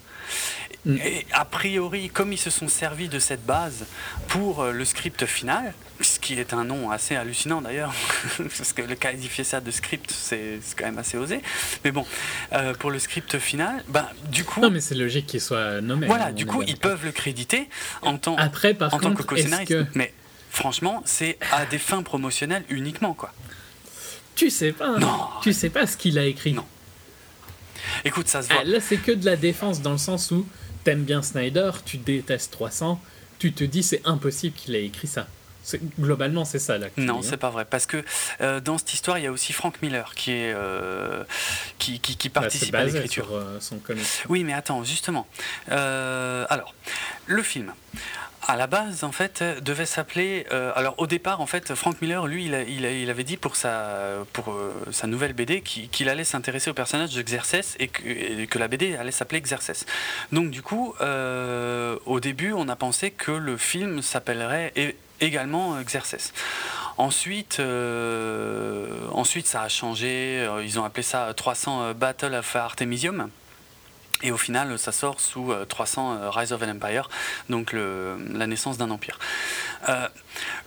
Mm. Et a priori, comme ils se sont servis de cette base pour le script final, ce qui est un nom assez hallucinant d'ailleurs, parce que le qualifier ça de script, c'est quand même assez osé. Mais bon, euh, pour le script final, ben, du coup, Non, mais c'est logique qu'il soit nommé. voilà, hein, du coup, ils peuvent le créditer en tant, Après, par en tant que contre, co-scénariste. que Mais franchement, c'est à des fins promotionnelles uniquement, quoi. tu sais pas Non. Tu sais pas ce qu'il a écrit. Non. Écoute, ça se voit. Ah, là, c'est que de la défense dans le sens où t'aimes bien Snyder, tu détestes 300, tu te dis c'est impossible qu'il ait écrit ça. Globalement, c'est ça là. que tu Non, hein. c'est pas vrai. Parce que euh, dans cette histoire, il y a aussi Frank Miller qui, est, euh, qui, qui, qui Bah, participe à l'écriture. euh. Oui, mais attends, justement. Euh, alors, le film. À la base, en fait, devait s'appeler. euh, alors, au départ, en fait, Frank Miller, lui, il, a- il a- il avait dit pour sa, pour, euh, sa nouvelle BD qu'il allait s'intéresser au personnage de Xerxes et que, et que la BD allait s'appeler Xerxes. Donc, du coup, euh, au début, on a pensé que le film s'appellerait également euh, Xerxes. Ensuite, euh, ensuite, ça a changé. euh, Ils ont appelé ça 300 euh, Battle of Artemisium. Et au final, ça sort sous euh, 300 euh, Rise of an Empire, donc la naissance d'un empire.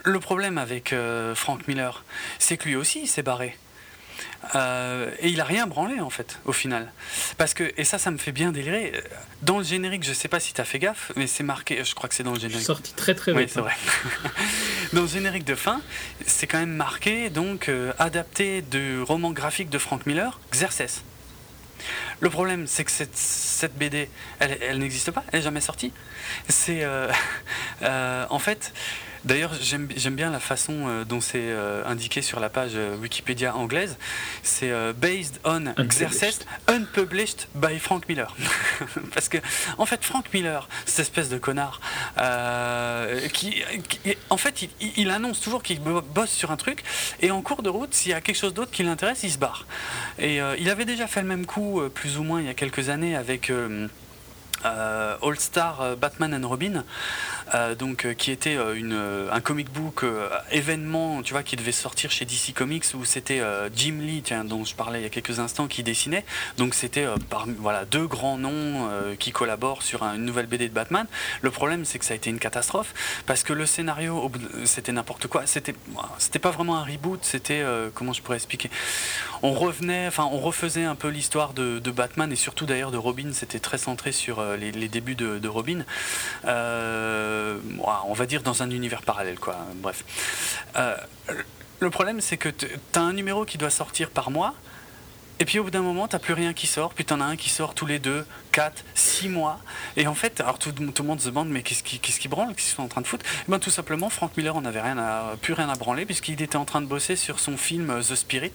Le problème avec Frank Miller, c'est que lui aussi, il s'est barré. Euh, et il a rien branlé en fait au final parce que et ça ça me fait bien délirer dans le générique je sais pas si t'as fait gaffe mais c'est marqué je crois que c'est dans le générique sorti très très oui, vite. c'est hein. vrai. Dans le générique de fin, c'est quand même marqué, donc, euh, adapté du roman graphique de Frank Miller, Xerxes. Le problème, c'est que cette, cette BD, elle, elle n'existe pas, elle n'est jamais sortie. C'est. euh, en fait. D'ailleurs, j'aime bien la façon euh, dont c'est euh, indiqué sur la page euh, Wikipédia anglaise. C'est based on exercise unpublished by Frank Miller. Parce que, en fait, Frank Miller, cette espèce de connard, euh, qui, qui- en fait, il, annonce toujours qu'il bo- bosse sur un truc, et en cours de route, s'il y a quelque chose d'autre qui l'intéresse, il se barre. Et euh, il avait déjà fait le même coup, plus ou moins, il y a quelques années, avec. euh, All Star euh, Batman and Robin, euh, donc euh, qui était euh, une, euh, un comic book euh, événement, tu vois, qui devait sortir chez DC Comics où c'était euh, Jim Lee, tiens, dont je parlais il y a quelques instants, qui dessinait. Donc c'était euh, voilà deux grands noms euh, qui collaborent sur un- une nouvelle BD de Batman. Le problème, c'est que ça a été une catastrophe parce que le scénario, c'était n'importe quoi. C'était c'était pas vraiment un reboot, c'était euh, comment je pourrais expliquer? On revenait, enfin on refaisait un peu l'histoire de, Batman et surtout d'ailleurs de Robin. C'était très centré sur euh, les, les débuts de, de Robin. Euh, on va dire dans un univers parallèle, quoi. Bref. Euh, le problème, c'est que tu as un numéro qui doit sortir par mois. Et puis au bout d'un moment, t'as plus rien qui sort, puis t'en as un qui sort tous les deux, quatre, six mois. Et en fait, alors tout, tout le monde se demande, mais qu'est-ce qui, qu'est-ce qui branle, qu'est-ce qu'ils sont en train de foutre? Eh ben, Tout simplement, Frank Miller en avait rien à, plus rien à branler, puisqu'il était en train de bosser sur son film euh, The Spirit.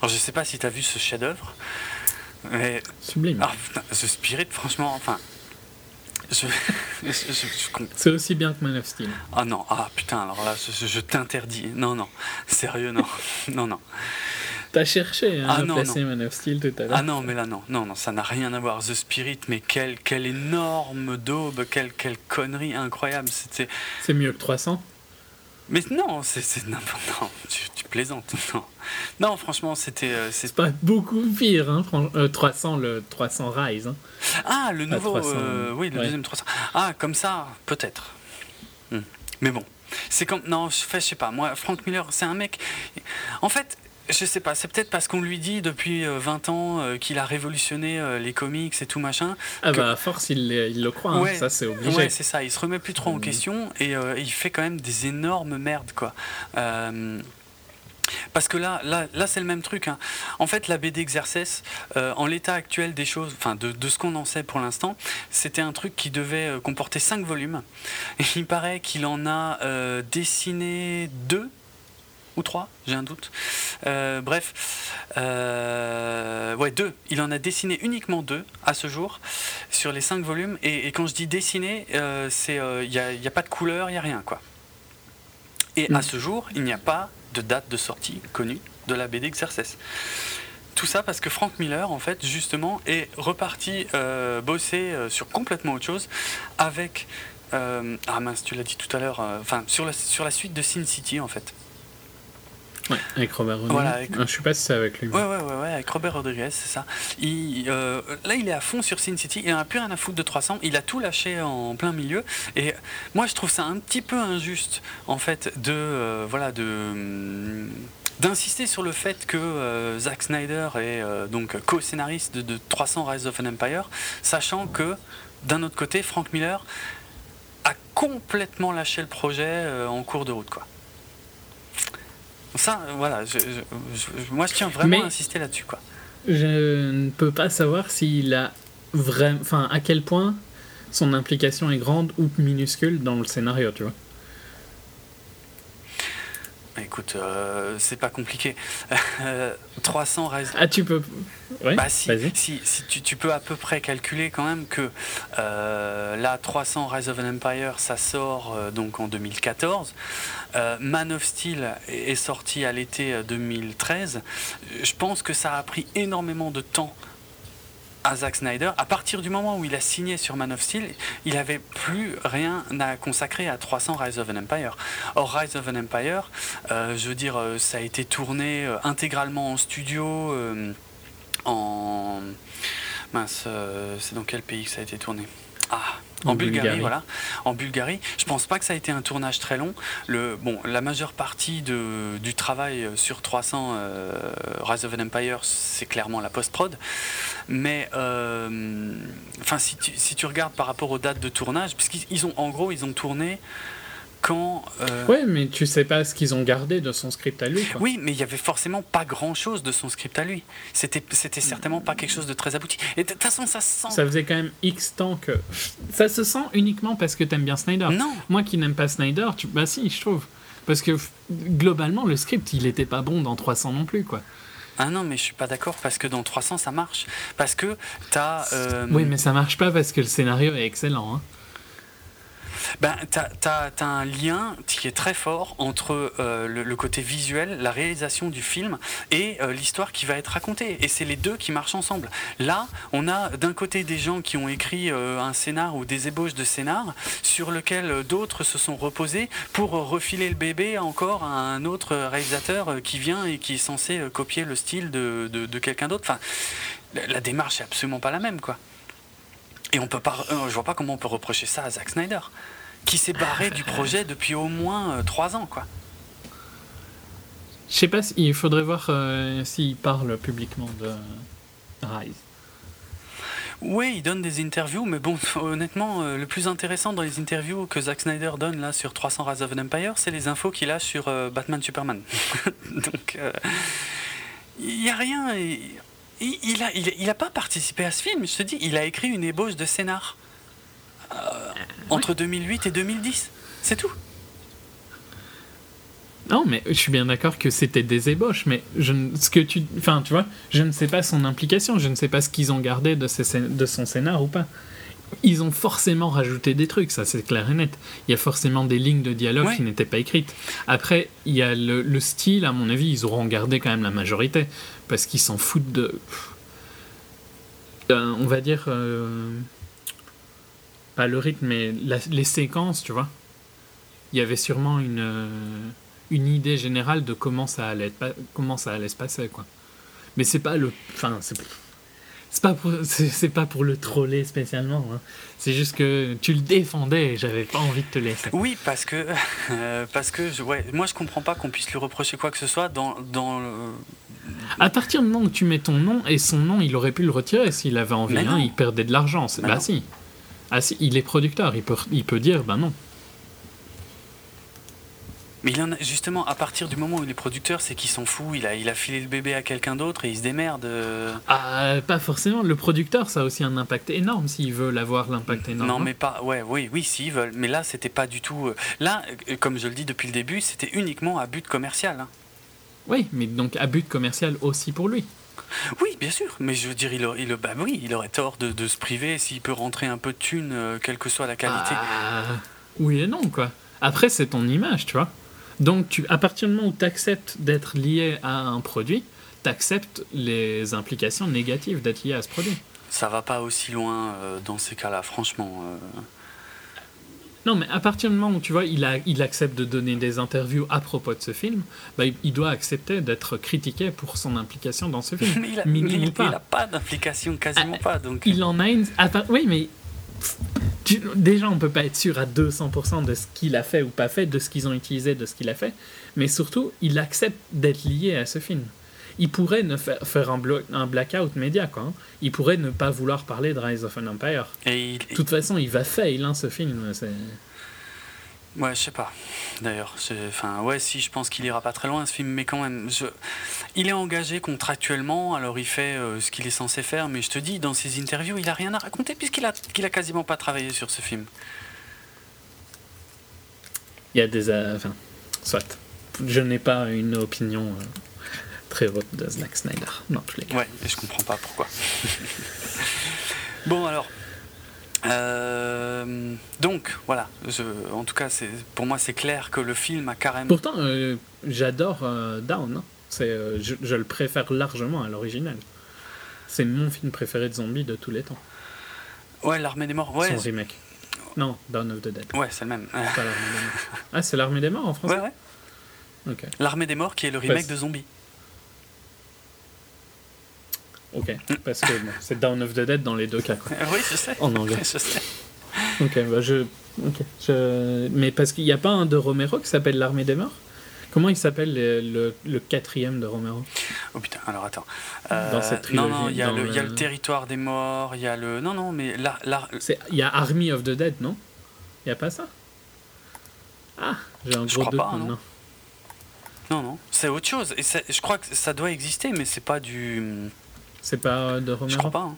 Alors je sais pas si t'as vu ce chef-d'œuvre, mais Sublime. ah, putain, The Spirit, franchement, enfin. Je, C'est aussi bien que Man of Steel. ah non, ah putain, alors là, je, t'interdis. Non, non, sérieux, non, non, non. T'as cherché hein, Ah à non, placer Man of Steel tout à l'heure. Ah non, mais là, non, non, non, ça n'a rien à voir. The Spirit, mais quelle, quelle énorme daube, quelle, quelle connerie incroyable. C'était. C'est mieux que 300. Mais non, c'est n'importe. Tu, tu plaisantes. Non, non franchement, c'était. euh, c'est- pas beaucoup pire, hein, euh, 300, le 300 Rise. hein. Ah, le nouveau. 300, euh, oui, le ouais. deuxième 300. Ah, comme ça, peut-être. Hmm. Mais bon, c'est comme. Non, je, fais- je sais pas. Moi, Frank Miller, c'est un mec. En fait. Je sais pas, c'est peut-être parce qu'on lui dit depuis euh, 20 ans euh, qu'il a révolutionné euh, les comics et tout machin. Ah Que- bah à force, il, il le croit, hein, ça c'est obligé. Ouais, c'est ça. Il se remet plus trop en Mhm. question et euh, il fait quand même des énormes merdes, quoi. Euh, parce que là, là, là c'est le même truc. hein. En fait, la BD Exercice, euh, en l'état actuel des choses, enfin de, de ce qu'on en sait pour l'instant, c'était un truc qui devait euh, comporter 5 volumes. Et il paraît qu'il en a euh, dessiné deux ou trois, j'ai un doute. Euh, bref, euh, ouais, deux. Il en a dessiné uniquement deux à ce jour sur les cinq volumes. Et, et quand je dis dessiné, euh, c'est il n'y a, y a pas de couleur, il n'y a rien quoi. Et à ce jour, il n'y a pas de date de sortie connue de la BD Exercice. Tout ça parce que Frank Miller, en fait, justement, est reparti bosser sur complètement autre chose avec. ah mince, tu l'as dit tout à l'heure, enfin, sur, la, sur la suite de Sin City, en fait. Ouais, avec Robert Rodriguez. Voilà, avec- Ah, Je sais pas si c'est avec lui. Ouais, ouais, ouais, ouais, avec Robert Rodriguez, c'est ça. Il, euh, là, il est à fond sur Sin City. Il n'en a plus rien à foutre de 300. Il a tout lâché en plein milieu. Et moi, je trouve ça un petit peu injuste, en fait, de. euh, voilà, de. hum, d'insister sur le fait que euh, Zack Snyder est euh, donc co-scénariste de, de 300 Rise of an Empire, sachant que d'un autre côté, Frank Miller a complètement lâché le projet euh, en cours de route, quoi. Ça, voilà, je- je- je- moi je tiens vraiment Mais- à insister là-dessus, quoi. Je ne peux pas savoir s'il a vraiment. Enfin, à quel point son implication est grande ou minuscule dans le scénario, tu vois. Écoute, euh, c'est pas compliqué. Euh, 300 Rise Ah, tu peux. Ouais, Bah si, vas-y. si, si tu, tu peux à peu près calculer quand même que euh, là 300 Rise of an Empire ça sort euh, donc en 2014. Euh, Man of Steel est, est sorti à l'été euh, 2013. Je pense que ça a pris énormément de temps à Zack Snyder. À partir du moment où il a signé sur Man of Steel, il avait plus rien à consacrer à 300 Rise of an Empire. Or Rise of an Empire, euh, je veux dire, euh, ça a été tourné euh, intégralement en studio. en mince, c'est dans quel pays que ça a été tourné? Ah, en, En Bulgarie, Bulgarie. voilà. En Bulgarie, je pense pas que ça a été un tournage très long. Le bon, la majeure partie de, du travail sur 300 euh, Rise of an Empire, c'est clairement la post-prod. Mais euh, enfin, si tu, si tu regardes par rapport aux dates de tournage, puisqu'ils ils ont en gros, ils ont tourné quand. euh, Ouais, mais tu sais pas ce qu'ils ont gardé de son script à lui. Quoi. Oui, mais il y avait forcément pas grand chose de son script à lui. C'était, c'était certainement pas quelque chose de très abouti. Et de toute façon, ça se sent. Ça faisait quand même X temps que. Ça se sent uniquement parce que t'aimes bien Snyder. Non, Moi qui n'aime pas Snyder, tu... bah si, je trouve. Parce que globalement, le script, il était pas bon dans 300 non plus, quoi. ah non, mais je suis pas d'accord parce que dans 300 ça marche. Parce que t'as. euh, Oui, mais ça marche pas parce que le scénario est excellent. Hein. Ben, t'as- t'as un lien qui est très fort entre euh, le, côté visuel, la réalisation du film et euh, l'histoire qui va être racontée. Et c'est les deux qui marchent ensemble. Là, on a d'un côté des gens qui ont écrit euh, un scénar ou des ébauches de scénar sur lequel d'autres se sont reposés pour refiler le bébé encore à un autre réalisateur qui vient et qui est censé copier le style de, de- quelqu'un d'autre. Enfin, la, démarche est absolument pas la même, quoi. Et on peut pas, je vois pas comment on peut reprocher ça à Zack Snyder, qui s'est barré du projet depuis au moins euh, trois ans, quoi. Je sais pas s'il faudrait voir euh, s'il parle publiquement de Rise. Oui, il donne des interviews, mais bon, honnêtement, euh, le plus intéressant dans les interviews que Zack Snyder donne là sur 300 Rise of an Empire, c'est les infos qu'il a sur euh, Batman Superman. Donc, il y a rien. Il, il a, il, il a pas participé à ce film. Je te dis, il a écrit une ébauche de scénar euh, entre 2008 et 2010. C'est tout. Non, mais je suis bien d'accord que c'était des ébauches, mais je, ne- ce que tu, enfin, tu vois, je ne sais pas son implication, je ne sais pas ce qu'ils ont gardé de, ses de son scénar ou pas. Ils ont forcément rajouté des trucs, ça c'est clair et net. Il y a forcément des lignes de dialogue Ouais. qui n'étaient pas écrites. Après, il y a le, le style, à mon avis, ils auront gardé quand même la majorité, parce qu'ils s'en foutent de... Euh, on va dire... euh, pas le rythme, mais la- les séquences, tu vois. Il y avait sûrement une... euh, une idée générale de comment ça allait, comment ça allait se passer, quoi. Mais c'est pas le. Enfin, c'est. Pas, pour, c'est, pas pour le troller spécialement. hein. C'est juste que tu le défendais et j'avais pas envie de te laisser. Oui, parce que, euh, parce que je, ouais, moi je comprends pas qu'on puisse lui reprocher quoi que ce soit dans, dans le- À partir du moment où tu mets ton nom et son nom, il aurait pu le retirer s'il avait envie. Hein, il perdait de l'argent. C'est- bah si. Ah si, il est producteur. Il peut, il peut dire, bah non. Mais il en a, justement, à partir du moment où il est producteur, c'est qu'il s'en fout. Il a, il a filé le bébé à quelqu'un d'autre et il se démerde. euh. Ah, pas forcément. Le producteur, ça a aussi un impact énorme s'il veut avoir l'impact énorme. Non, mais pas. Ouais, oui, oui, s'ils veulent. Mais là, c'était pas du tout. euh, Là, euh, comme je le dis depuis le début, c'était uniquement à but commercial. hein. Oui, mais donc à but commercial aussi pour lui. Oui, bien sûr. Mais je veux dire, il, bah oui, il aurait tort de, de se priver s'il peut rentrer un peu de thunes, euh, quelle que soit la qualité. Ah, oui et non, quoi. Après, c'est ton image, tu vois. Donc, tu, à partir du moment où tu acceptes d'être lié à un produit, tu acceptes les implications négatives d'être lié à ce produit. Ça va pas aussi loin euh, dans ces cas-là, franchement. euh. Non, mais à partir du moment où tu vois, il, a, il accepte de donner des interviews à propos de ce film, bah, il, doit accepter d'être critiqué pour son implication dans ce film. Mais il a, Minime mais ou pas. pas d'implication, quasiment Ah, pas. Donc, Il en a une. part- oui, mais. tu- déjà, on peut pas être sûr à 200% de ce qu'il a fait ou pas fait, de ce qu'ils ont utilisé, de ce qu'il a fait. Mais surtout, il accepte d'être lié à ce film. Il pourrait ne faire, faire un, un blackout média, quoi. hein. Il pourrait ne pas vouloir parler de Rise of an Empire. et il- De toute façon, il va fail, hein, ce film. Ouais, je sais pas. D'ailleurs, enfin, ouais, si, je pense qu'il ira pas très loin ce film, mais quand même, je... il est engagé contractuellement, alors il fait euh, ce qu'il est censé faire, mais je te dis, dans ses interviews, il a rien à raconter puisqu'il a, qu'il a quasiment pas travaillé sur ce film. Il y a des. euh, Enfin, soit. Je n'ai pas une opinion euh, très haute de Zack Snyder, dans tous les cas. Ouais, et je comprends pas pourquoi. bon, alors. euh, donc, voilà. Je, en tout cas, pour moi, c'est clair que le film a carrément. Pourtant, euh, j'adore euh, Down. hein. C'est, euh, je, je le préfère largement à l'original. C'est mon film préféré de zombies de tous les temps. Ouais, l'armée des morts. Ouais, Son remake. Non, Dawn of the Dead. ouais c'est le même. Pas l'Armée des Morts. Ah, c'est l'Armée des Morts en français Ouais, ouais. L'armée des morts qui est le remake Parce- de Zombie. Ok. Parce que bon, c'est Dawn of the Dead dans les deux cas. Quoi. Euh, Oui, je sais. En anglais. Je sais. Ok, bah je. Ok. Je... Mais parce qu'il n'y a pas un de Romero qui s'appelle L'Armée des Morts? Comment il s'appelle le, le, le quatrième de Romero? Oh putain, alors attends. Dans cette non, non, trilogie, il y, a le, il y a le- le territoire des morts, il y a le. Non, non, mais là. Il y a Army of the Dead, non? Il n'y a pas ça? Ah, j'ai un Je gros crois doute pas, hein, maintenant. Non, non, c'est autre chose. Et je crois que ça doit exister, mais c'est pas du. C'est pas euh, de Je Romero crois pas. hein.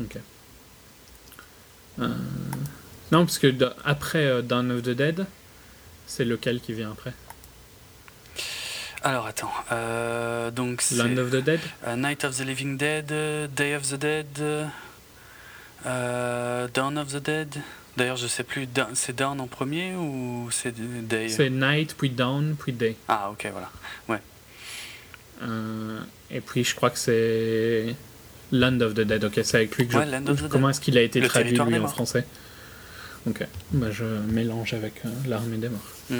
Ok. Euh, Non, parce que après euh, Dawn of the Dead, c'est lequel qui vient après? Alors attends. euh, donc Land of the Dead? Night of the Living Dead, Day of the Dead, Dawn of the Dead. D'ailleurs, je sais plus. C'est Dawn en premier ou c'est Day? C'est Night, puis Dawn, puis Day. Ah, ok, voilà. Euh, et puis je crois que c'est Land of the Dead. Ok, c'est avec lui que je... Ouais, Land of the Comment est-ce qu'il a été Le traduit lui en français Ok, bah, je mélange avec euh, l'armée des morts. Mm.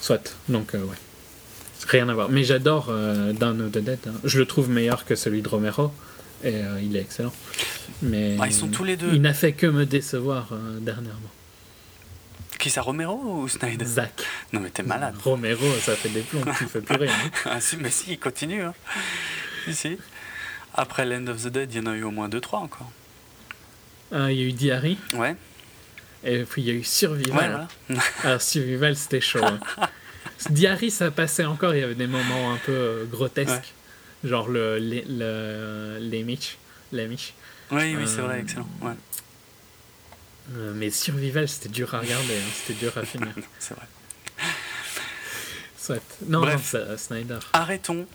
Soit, donc euh, ouais. Rien à voir. Mais j'adore euh, Dawn of the Dead. hein. Je le trouve meilleur que celui de Romero. Et euh, il est excellent. Mais Ah, ils sont tous les deux. il n'a fait que me décevoir euh, dernièrement. Qui ça, Romero ou Snyder Zach. Non, mais t'es malade. Romero, ça fait des plombs, tu fais plus rien. hein. Ah, si, mais si, il continue. Hein. Si, si. Après Land of the Dead, il y en a eu au moins 2-3 encore. Euh, il y a eu Diary, Ouais, et puis il y a eu Survival. ouais, voilà. Alors, Survival, c'était chaud. hein. Diary, ça passait encore, il y avait des moments un peu euh, grotesques. Genre le, les, le, les Mitch. Les Mitch. Oui, oui, c'est Euh, vrai, excellent. Ouais, Euh, mais Survival, c'était dur à regarder, hein, c'était dur à finir. c'est vrai. Soit. Non, Bref. non, Snyder. Arrêtons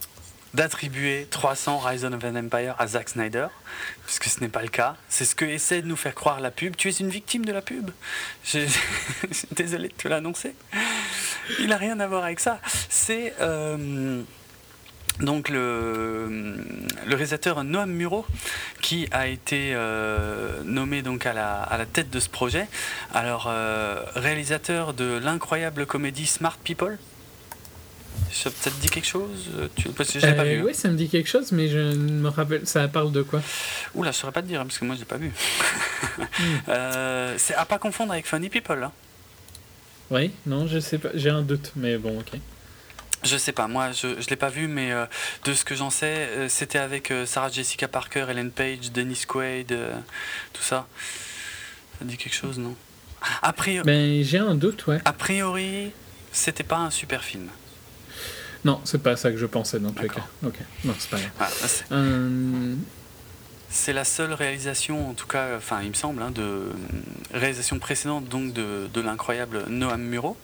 d'attribuer 300 Rise of an Empire à Zack Snyder, puisque ce n'est pas le cas. C'est ce que essaie de nous faire croire la pub. Tu es une victime de la pub. Je suis désolé de te l'annoncer. Il n'a rien à voir avec ça. C'est euh, donc le, le réalisateur Noam Muro qui a été euh, nommé donc à la, à la tête de ce projet. Alors, euh, réalisateur de l'incroyable comédie Smart People. Ça peut-être dit quelque chose? Tu... Parce que je l'ai pas Euh, vu. oui, ça me dit quelque chose, mais je ne me rappelle. Ça parle de quoi? Oula, je saurais pas te dire, hein, parce que moi je l'ai pas vu. Hmm. C'est à pas confondre avec Funny People. Hein. Oui, non, je sais pas. J'ai un doute, mais bon, ok. Je sais pas, moi je, je l'ai pas vu, mais euh, de ce que j'en sais, euh, c'était avec euh, Sarah Jessica Parker, Ellen Page, Dennis Quaid, tout ça. Ça dit quelque chose, non? A priori, Ben, j'ai un doute, ouais. a priori, c'était pas un super film. Non, c'est pas ça que je pensais dans tous les cas. Ok, non, c'est pas grave. Voilà, c'est- la seule réalisation, en tout cas, enfin il me semble, hein, de réalisation précédente donc de, de l'incroyable Noam Muro.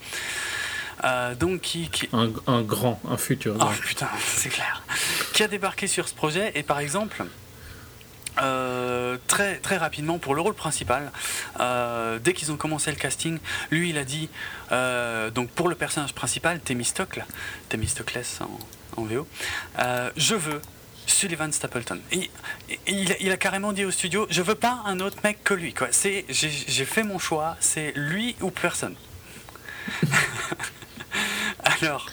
Euh, donc qui, qui, un, un grand, un futur. Oh grand. putain, c'est clair. Qui a débarqué sur ce projet et par exemple, euh, très, très rapidement pour le rôle principal, euh, dès qu'ils ont commencé le casting, lui il a dit, euh, donc pour le personnage principal, Thémistocle, Thémistoclès en, en VO, je veux Sullivan Stapleton. Et, et il, a- il a carrément dit au studio, je veux pas un autre mec que lui. Quoi. C'est, j'ai, j'ai fait mon choix, c'est lui ou personne. Alors,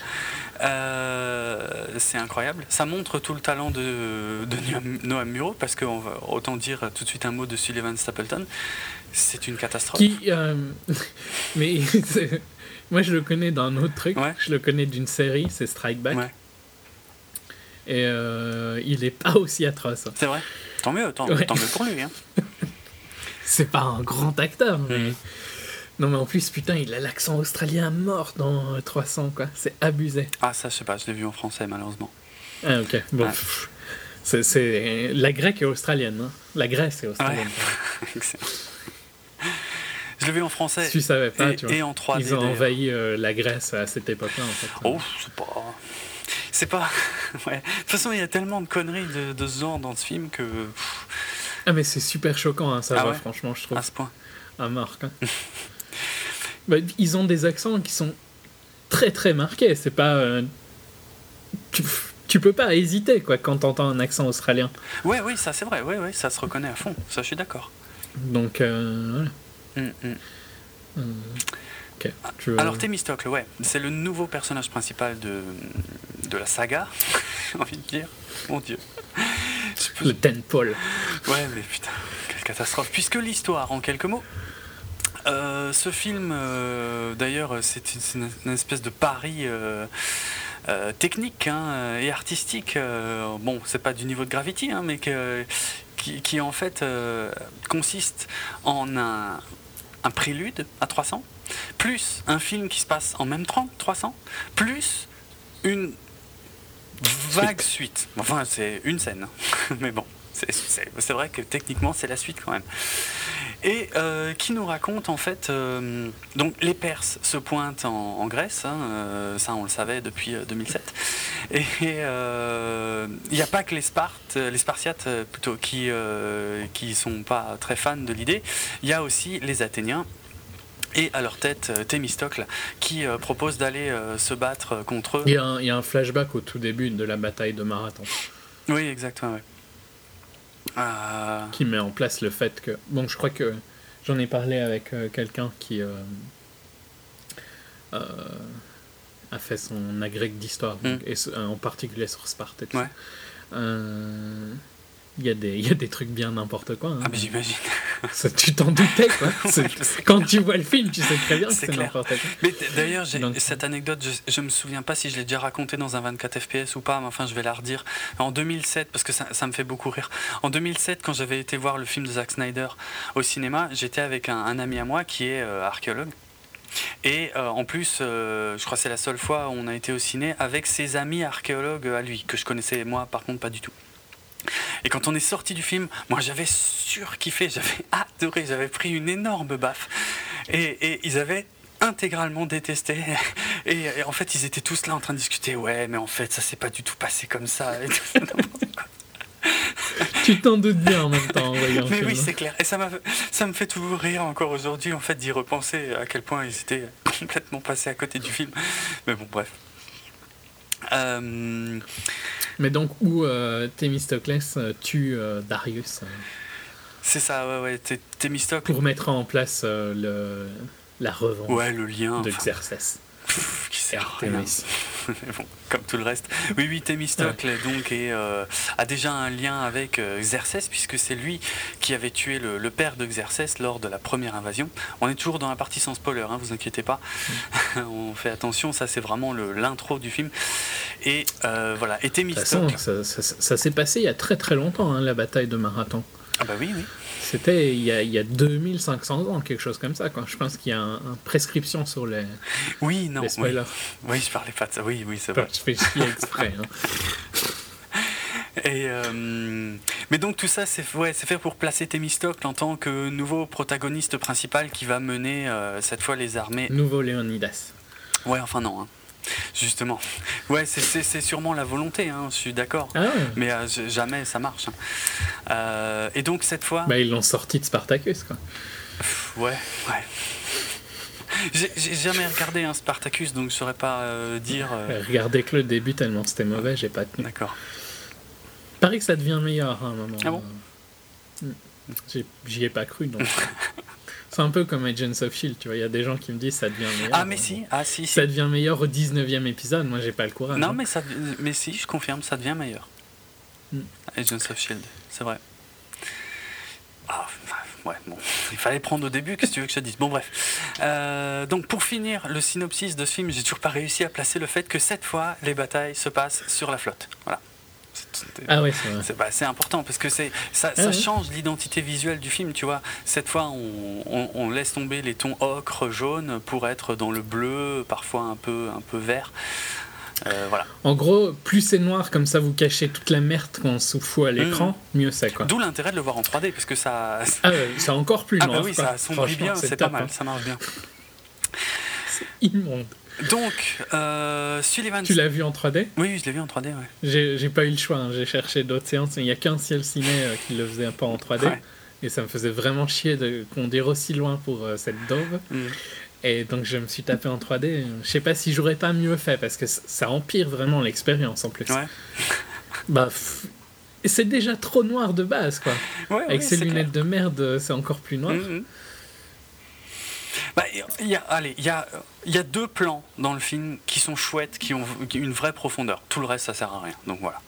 euh, c'est incroyable. Ça montre tout le talent de, de Noam- Muro, parce qu'on va autant dire tout de suite un mot de Sullivan Stapleton. C'est une catastrophe. Qui. euh, mais. Moi, je le connais d'un autre truc. Ouais. Je le connais d'une série, c'est Strike Back. Ouais. Et euh, il est pas aussi atroce. C'est vrai. Tant mieux, tant, Ouais. tant mieux pour lui. hein. C'est pas un grand acteur, mais. Mhm. Non, mais en plus, putain, il a l'accent australien à mort dans euh, 300, quoi. C'est abusé. Ah, ça, je sais pas, je l'ai vu en français, malheureusement. Ah, ok. Bon. Ouais. C'est, c'est- La grecque est australienne. hein. La Grèce est australienne. Excellent. Je l'ai vu en français Si tu savais pas, et, tu vois. et en 3D. Ils ont envahi euh, la Grèce à cette époque-là, en fait. Oh, c'est pas. C'est pas. Ouais. De toute façon, il y a tellement de conneries de, de ce genre dans ce film que. Ah, mais c'est super choquant, hein, ça Ah va, ouais franchement, je trouve. à ce point. à mort, quoi. Bah, ils ont des accents qui sont très très marqués. C'est pas. euh, Tu, tu peux pas hésiter, quoi, quand t'entends un accent australien. Ouais, oui, ça c'est vrai, ouais, ouais, ça se reconnaît à fond, ça je suis d'accord. Donc, euh, voilà. Hum, hum. Euh, ok. Tu veux- Alors Thémistocle, ouais, c'est le nouveau personnage principal de, de la saga, j'ai envie de dire. Mon dieu. Le Ten Paul. Ouais, mais putain, quelle catastrophe. Puisque l'histoire, en quelques mots, euh, ce film, euh, d'ailleurs, c'est une, espèce de pari euh, technique hein, et artistique. bon, c'est pas du niveau de Gravity, hein, mais que- qui, qui, en fait consiste en un un prélude à 300, plus un film qui se passe en même temps, 300, plus une vague suite. Enfin, c'est une scène, mais bon, c'est- vrai que techniquement, c'est la suite quand même. Et euh, qui nous raconte en fait, euh, donc les Perses se pointent en, en Grèce, hein, euh, ça on le savait depuis euh, 2007. Et il n'y a pas que les Spartes, les Spartiates plutôt, qui qui sont pas très fans de l'idée. Il y a aussi les Athéniens. Et à leur tête, Thémistocle, qui euh, propose d'aller euh, se battre euh, contre eux. Il y, a un, il y a un flashback au tout début de la bataille de Marathon Oui, exactement. ouais. Euh, qui met en place le fait que. Bon, je crois que j'en ai parlé avec euh, quelqu'un qui euh, euh, a fait son agrég d'histoire, donc, et en particulier sur Sparte et tout Mm. Ouais. Il y, a des- y a des trucs bien n'importe quoi. hein. Ah, mais j'imagine. Ça, tu t'en doutais, quoi. Quand tu vois le film, tu sais très bien que C'est n'importe quoi. Mais d'ailleurs, Donc- cette anecdote, je, je me souviens pas si je l'ai déjà racontée dans un 24 FPS ou pas, mais enfin je vais la redire. En 2007, parce que ça, ça me fait beaucoup rire. En 2007, quand j'avais été voir le film de Zack Snyder au cinéma, j'étais avec un, un ami à moi qui est euh, archéologue. Et euh, en plus, euh, je crois que c'est la seule fois où on a été au ciné avec ses amis archéologues à lui, que je connaissais moi par contre pas du tout. Et quand on est sorti du film, moi j'avais surkiffé, j'avais adoré, j'avais pris une énorme baffe. Et, et ils avaient intégralement détesté. Et, et en fait, ils étaient tous là en train de discuter. Ouais, mais en fait, ça s'est pas du tout passé comme ça. Et tout. Tu t'en doutes bien en même temps en voyant mais oui, c'est clair. Et ça, ça me fait toujours rire encore aujourd'hui, en fait, d'y repenser à quel point ils étaient complètement passés à côté du film. Mais bon, bref. Euh, Mais donc, où euh, Thémistoclès euh, tue Darius c'est ça, ouais, ouais. T'es, Thémistocle. pour mettre en place le, la revanche Ouais, le lien. de Xerxes. Pff, qui sert à rien. Artémis. Mais bon, comme tout le reste. Oui, oui, Thémistocle donc est, euh, a déjà un lien avec euh, Xerxès puisque c'est lui qui avait tué le, le père de Xerxès lors de la première invasion. On est toujours dans la partie sans spoiler, hein, vous inquiétez pas. On fait attention, ça c'est vraiment l'intro du film. Et euh, voilà. Et Thémistocle. ça, ça- ça s'est passé il y a très très longtemps, hein, la bataille de Marathon. Ah bah oui, oui. C'était il y, a, il y a 2500 ans, quelque chose comme ça. Quoi. Je pense qu'il y a un, un prescription sur les, Oui, non. les spoilers. oui, je parlais pas de ça. Oui, oui, c'est vrai. Je fais chier exprès. hein. Et, euh, mais donc tout ça, c'est ouais, c'est fait pour placer Thémistocle en tant que nouveau protagoniste principal qui va mener euh, cette fois les armées Nouveau Léonidas. Ouais, enfin non. hein. Justement. Ouais, c'est- sûrement la volonté, hein, je suis d'accord. Ah ouais. Mais euh, jamais ça marche. hein. Euh, et donc cette fois... Bah, ils l'ont sorti de Spartacus. Quoi. Ouais, ouais. J'ai jamais regardé un Spartacus, donc je saurais pas euh, dire... Regardez que le début tellement c'était mauvais, j'ai pas tenu. D'accord. Pareil que ça devient meilleur à un moment. Ah bon? J'ai- J'y ai pas cru donc. C'est un peu comme Agents of Shield, tu vois. Il y a des gens qui me disent ça devient meilleur. Ah mais si, ah si, si. Ça devient meilleur au 19e épisode, moi j'ai pas le courage. Non hein. mais, ça, mais si, je confirme, ça devient meilleur. Hmm. Agents of Shield, c'est vrai. Ah, ouais, bon, il fallait prendre au début, qu'est-ce que tu veux que je te dise? Bon, bref. Euh, donc, pour finir le synopsis de ce film, j'ai toujours pas réussi à placer le fait que cette fois, les batailles se passent sur la flotte. Voilà. C'est- Ah c'est c'est bah, c'est important parce que c'est ça, Ah ça change l'identité visuelle du film, tu vois. Cette fois, on, on- on laisse tomber les tons ocre, jaune pour être dans le bleu, parfois un peu, un peu vert. Euh, voilà. En gros, plus c'est noir, comme ça vous cachez toute la merde qu'on se fout à l'écran, mieux c'est quoi. D'où l'intérêt de le voir en 3D parce que ça. Ah ouais, c'est encore plus Ah noir. bah oui, quoi. ça assombrit bien, c'est pas mal, hein. ça marche bien. Immonde. Donc, euh, Sullivan. Tu l'as vu en 3D Oui, je l'ai vu en 3D, ouais. J'ai pas eu le choix, hein. j'ai cherché d'autres séances, il n'y a qu'un ciel ciné euh, qui le faisait pas en 3D. Ouais. Et ça me faisait vraiment chier de conduire aussi loin pour euh, cette dove. Mm. Et donc je me suis tapé en 3D. Je sais pas si j'aurais pas mieux fait parce que ça empire vraiment l'expérience en plus. Ouais. Bah, pff, c'est déjà trop noir de base quoi. Ouais, Avec ces lunettes de merde, euh, c'est encore plus noir. clair. Mhm. Bah, il y a, allez, il y a, il y a deux plans dans le film qui sont chouettes, qui ont une vraie profondeur. Tout le reste, ça sert à rien. Donc voilà.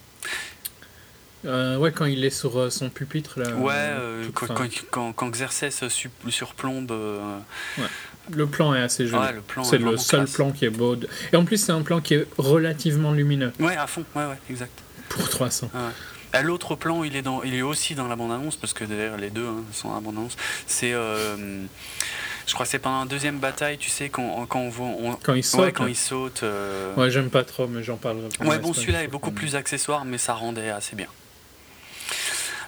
Euh, ouais, quand il est sur euh, son pupitre là. Ouais, euh, quand, quand, quand, quand Xerxes su- surplombe. euh, Le plan est assez joli. ouais, c'est est le seul classe. plan qui est beau. de- Et en plus, c'est un plan qui est relativement lumineux Ouais, à fond, ouais, ouais, exact. pour 300. Ah ouais. Ah, L'autre plan, il est, dans, il est aussi dans la bande-annonce, parce que d'ailleurs les deux hein, sont dans la bande-annonce. C'est. Je crois que c'est pendant la deuxième bataille, tu sais, quand, quand on voit. on- Quand il saute. ouais, quand il saute. euh, Ouais, j'aime pas trop, mais j'en parlerai. pour Ouais, bon, celui-là est beaucoup plus accessoire, mais ça rendait assez bien.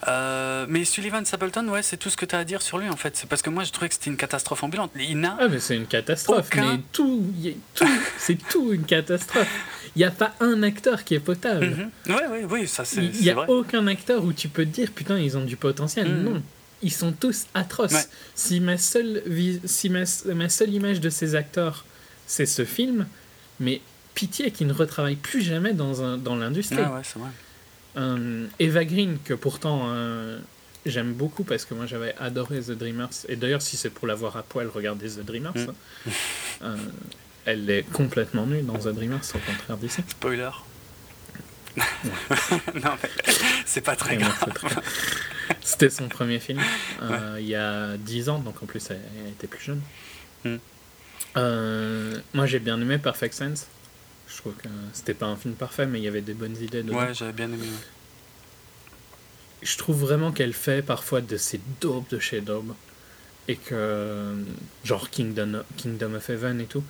Euh, mais Sullivan Stapleton, ouais, c'est tout ce que tu as à dire sur lui en fait. C'est parce que moi je trouvais que c'était une catastrophe ambulante. Il n'a. Ah, mais c'est une catastrophe. Aucun- Mais tout, y a- tout c'est tout une catastrophe. Il n'y a pas un acteur qui est potable. Mhm. Ouais, ouais, oui, ça c'est Il n'y a vrai. aucun acteur où tu peux te dire putain, ils ont du potentiel. Mhm. Non. Ils sont tous atroces. Ouais. Si, ma seule, vis- si ma, ma seule image de ces acteurs, c'est ce film, mais pitié qu'ils ne retravaillent plus jamais dans, un, dans l'industrie. Ah ouais, c'est vrai. Euh, Eva Green, que pourtant euh, j'aime beaucoup parce que moi j'avais adoré The Dreamers, et d'ailleurs si c'est pour la voir à poil, regardez The Dreamers. Mm. hein. Euh, elle est complètement nulle dans The Dreamers, au contraire d'ici. Spoiler. non, mais c'est pas très grave. C'était son premier film, euh, il y a 10 ans, donc en plus elle, elle était plus jeune. Mm. Euh, moi j'ai bien aimé Perfect Sense. Je trouve que c'était pas un film parfait, mais il y avait des bonnes idées dedans. Ouais, j'avais bien aimé. je trouve vraiment qu'elle fait parfois de ces daubes de chez daubes et que genre Kingdom, Kingdom of Heaven et tout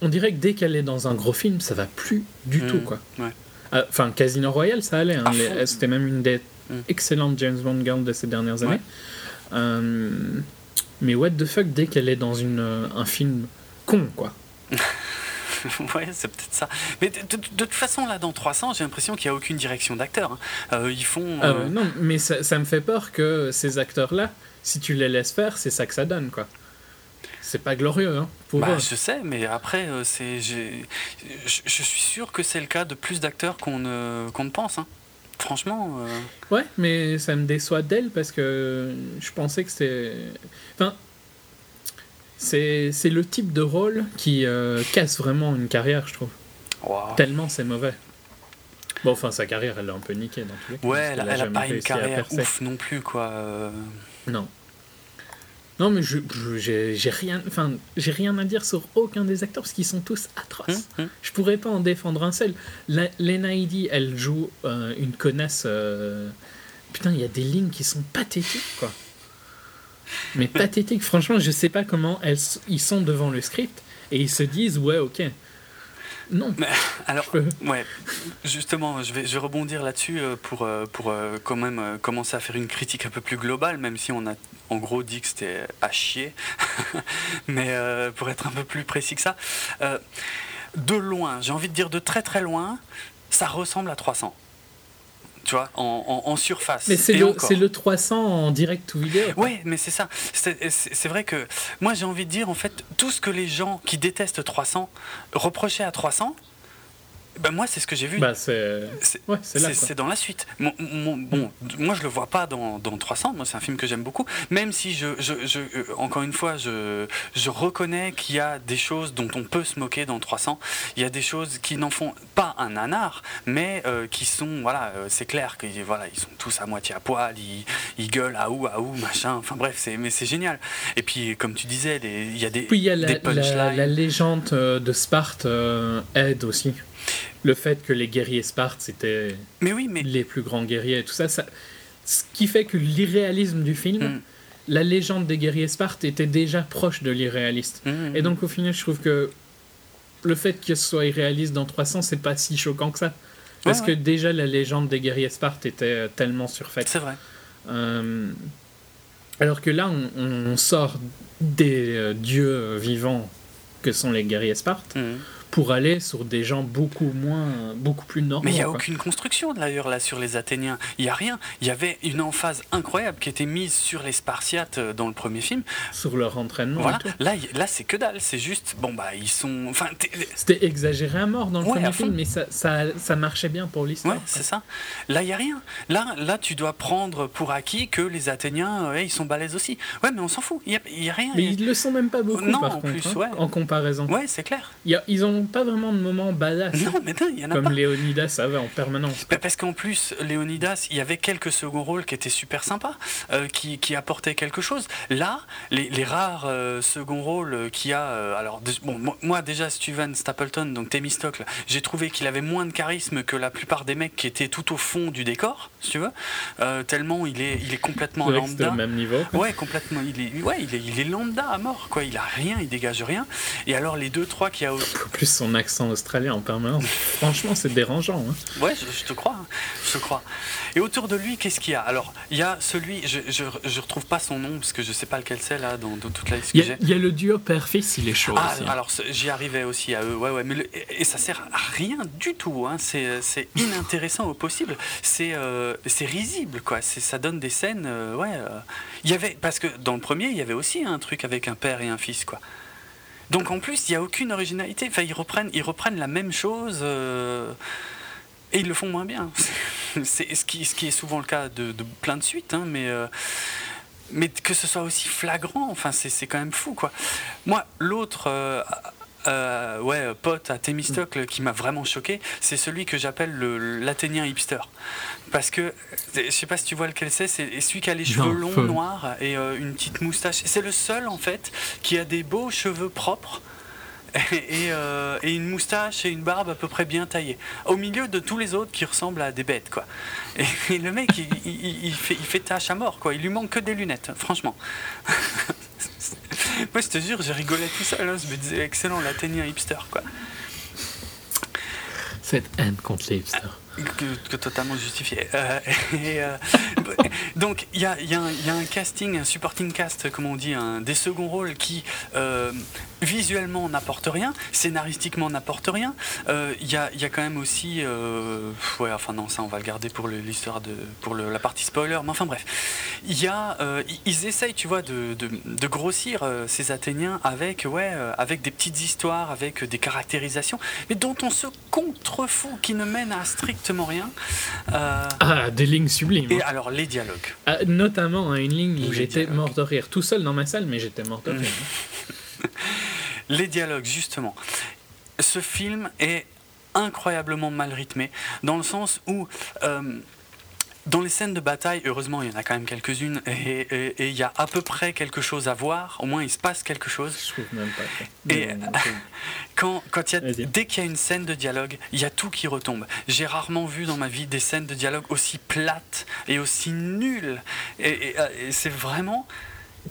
on dirait que dès qu'elle est dans un gros film ça va plus du Mm, tout quoi ouais. Ah, enfin Casino Royale ça allait hein, fond. c'était même une des Mm. excellentes James Bond girls de ces dernières Ouais. années Euh, mais what the fuck dès qu'elle est dans une, euh, un film con quoi ouais, c'est peut-être ça. Mais de, de- de toute façon, là, dans 300, j'ai l'impression qu'il n'y a aucune direction d'acteur. hein. Euh, ils font. Ah euh, non mais ça, ça me fait peur que ces acteurs là si tu les laisses faire c'est ça que ça donne quoi c'est pas glorieux hein, pour bah, je sais, mais après, euh, c'est, je, suis sûr que c'est le cas de plus d'acteurs qu'on ne, ne pense. hein. Franchement, euh, Ouais, mais ça me déçoit d'elle parce que je pensais que c'était. Enfin, c'est c'est le type de rôle qui euh, casse vraiment une carrière, je trouve. Tellement c'est mauvais. Bon, enfin, sa carrière, elle l'a un peu niquée dans tous les cas. ouais, elle, qu'elle elle a pas une carrière ouf non plus, quoi. euh. Non. Non, mais je j'ai rien, enfin, j'ai rien à dire sur aucun des acteurs parce qu'ils sont tous atroces. Hum, hum. Je pourrais pas en défendre un seul. La- Lena Headey, elle joue euh, une connasse. euh, Putain, il y a des lignes qui sont pathétiques, quoi. Mais pathétiques, franchement, je sais pas comment elles, ils sont devant le script et ils se disent, ouais, ok. Non. Mais, alors, ouais, justement, je vais, je vais rebondir là-dessus euh, pour, pour quand même commencer à faire une critique un peu plus globale, même si on a en gros dit que c'était à chier. Mais euh, pour être un peu plus précis que ça, euh, de loin, j'ai envie de dire de très très loin, ça ressemble à 300. Tu vois, en, en- en surface. Mais c'est le, le 300 en direct ou vidéo. Ouais, mais c'est ça. C'est vrai que moi j'ai envie de dire en fait tout ce que les gens qui détestent 300 reprochaient à 300, ben moi c'est ce que j'ai vu. Bah, c'est. Ouais, dans la suite. Mon- mon- bon, moi je le vois pas dans, dans 300. Moi c'est un film que j'aime beaucoup. Même si je, je, je- euh, encore une fois, je, je reconnais qu'il y a des choses dont on peut se moquer dans 300. Il y a des choses qui n'en font pas un nanar, mais euh, qui sont, voilà, euh, c'est clair que voilà, ils sont tous à moitié à poil, ils, ils gueulent à ou à ou machin. Enfin bref, c'est mais c'est génial. Et puis comme tu disais, il y a des Puis il y a la, la, la légende de Sparte euh, aide aussi. Le fait que les guerriers Sparte, c'était Mais oui, mais les plus grands guerriers et tout ça, ça ce qui fait que l'irréalisme du film, Mm. la légende des guerriers Sparte était déjà proche de l'irréaliste. Mhm. Et donc au final, je trouve que le fait que ce soit irréaliste dans 300, c'est pas si choquant que ça. Parce Ouais, que déjà la légende des guerriers Sparte était euh, tellement surfaite. c'est vrai. Euh, alors que là, on, on sort des euh, dieux vivants que sont les guerriers Sparte Mhm. Pour aller sur des gens beaucoup moins, beaucoup plus normaux. Mais il n'y a quoi. aucune construction d'ailleurs là sur les Athéniens. Il n'y a rien. Il y avait une emphase incroyable qui était mise sur les Spartiates euh, dans le premier film. sur leur entraînement. Voilà. et tout. Là, là c'est que dalle. C'est juste, bon bah ils sont. Enfin, C'était exagéré à mort dans le Ouais, premier film, mais ça, ça, ça marchait bien pour l'histoire. ouais, c'est ça. Là, il y a rien. Là, là, tu dois prendre pour acquis que les Athéniens, ouais, ils sont balèzes aussi. Ouais, mais on s'en fout. Il n'y a, il y a rien. Mais ils le sont même pas beaucoup Non, par en contre, plus, hein, ouais. en comparaison. Ouais, c'est clair. Il y a- ils ont n'ont pas vraiment de moments badass. Non, mais non, il y en a Comme pas. Léonidas avait en permanence. Bah, Parce qu'en plus, Léonidas, il y avait quelques seconds rôles qui étaient super sympas, euh, qui, qui apportaient quelque chose. Là, les, les rares euh, seconds rôles qu'il y a. euh, alors, bon, mo- moi, déjà, Steven Stapleton, donc Thémistocle, j'ai trouvé qu'il avait moins de charisme que la plupart des mecs qui étaient tout au fond du décor, si tu veux. Euh, tellement il est, il est complètement lambda. même niveau. Ouais, complètement. Il est, ouais, il est, il est lambda à mort, quoi. Il a rien, il dégage rien. Et alors, les deux, trois qui a. Plus, son accent australien en permanence. Franchement, c'est dérangeant. hein. Ouais, je, je te crois, hein, je te crois. Et autour de lui, qu'est-ce qu'il y a? Alors, il y a celui, je, je, je retrouve pas son nom parce que je sais pas lequel c'est là dans, dans toute la liste Il y, a, il y a le duo père-fils, il est chaud Ah, aussi. hein. alors j'y arrivais aussi à eux, ouais, ouais, mais le- et, ça sert à rien du tout, hein, c'est inintéressant au possible, c'est euh, c'est risible, quoi, ça donne des scènes, euh, ouais. euh, Il y avait, parce que dans le premier, il y avait aussi un truc avec un père et un fils, quoi. Donc en plus, il n'y a aucune originalité, enfin, ils reprennent, ils reprennent la même chose. euh, et ils le font moins bien. C'est ce qui, ce qui est souvent le cas de, plein de suites, hein, mais, euh, mais que ce soit aussi flagrant, enfin, c'est quand même fou, quoi. Moi, l'autre. euh, ouais, pote à Thémistocle qui m'a vraiment choqué, c'est celui que j'appelle le- l'Athénien hipster. Parce que, je sais pas si tu vois lequel c'est, c'est celui qui a les cheveux Non, longs, noirs et euh, une petite moustache. C'est le seul, en fait, qui a des beaux cheveux propres et, euh, et une moustache et une barbe à peu près bien taillée. Au milieu de tous les autres qui ressemblent à des bêtes, quoi. Et, et le mec, il, il- il fait, il fait tâche à mort, quoi. Il lui manque que des lunettes, franchement. Moi, je te jure, j'ai rigolé tout seul. hein. Je me disais, excellent, l'Athénien hipster, quoi. Cette haine contre les hipsters. Que, totalement justifié. Donc il y a, un- casting, un supporting cast, comme on dit, des seconds rôles qui euh, visuellement n'apportent rien, scénaristiquement n'apportent rien. Euh, Il y, a, quand même aussi, euh, ouais, enfin non, ça on va le garder pour l'histoire de, pour la partie spoiler. Mais enfin bref, il y a, ils- essayent, tu vois, de, grossir ces Athéniens avec, ouais, avec des petites histoires, avec des caractérisations, mais dont on se contrefout, qui ne mènent à strictement rien. Euh, Ah, des lignes sublimes. et hein. alors les dialogues. Ah, notamment à une ligne où j'étais mort de rire. Tout seul dans ma salle, mais j'étais mort de Mm. rire. Les dialogues, justement. Ce film est incroyablement mal rythmé, dans le sens où, euh, dans les scènes de bataille, heureusement, il y en a quand même quelques-unes, et il y a à peu près quelque chose à voir, au moins il se passe quelque chose. Je trouve même pas. Et- Quand, y a, dès qu'il y a une scène de dialogue, il y a tout qui retombe. J'ai rarement vu dans ma vie des scènes de dialogue aussi plates et aussi nulles. Et, et- et c'est vraiment.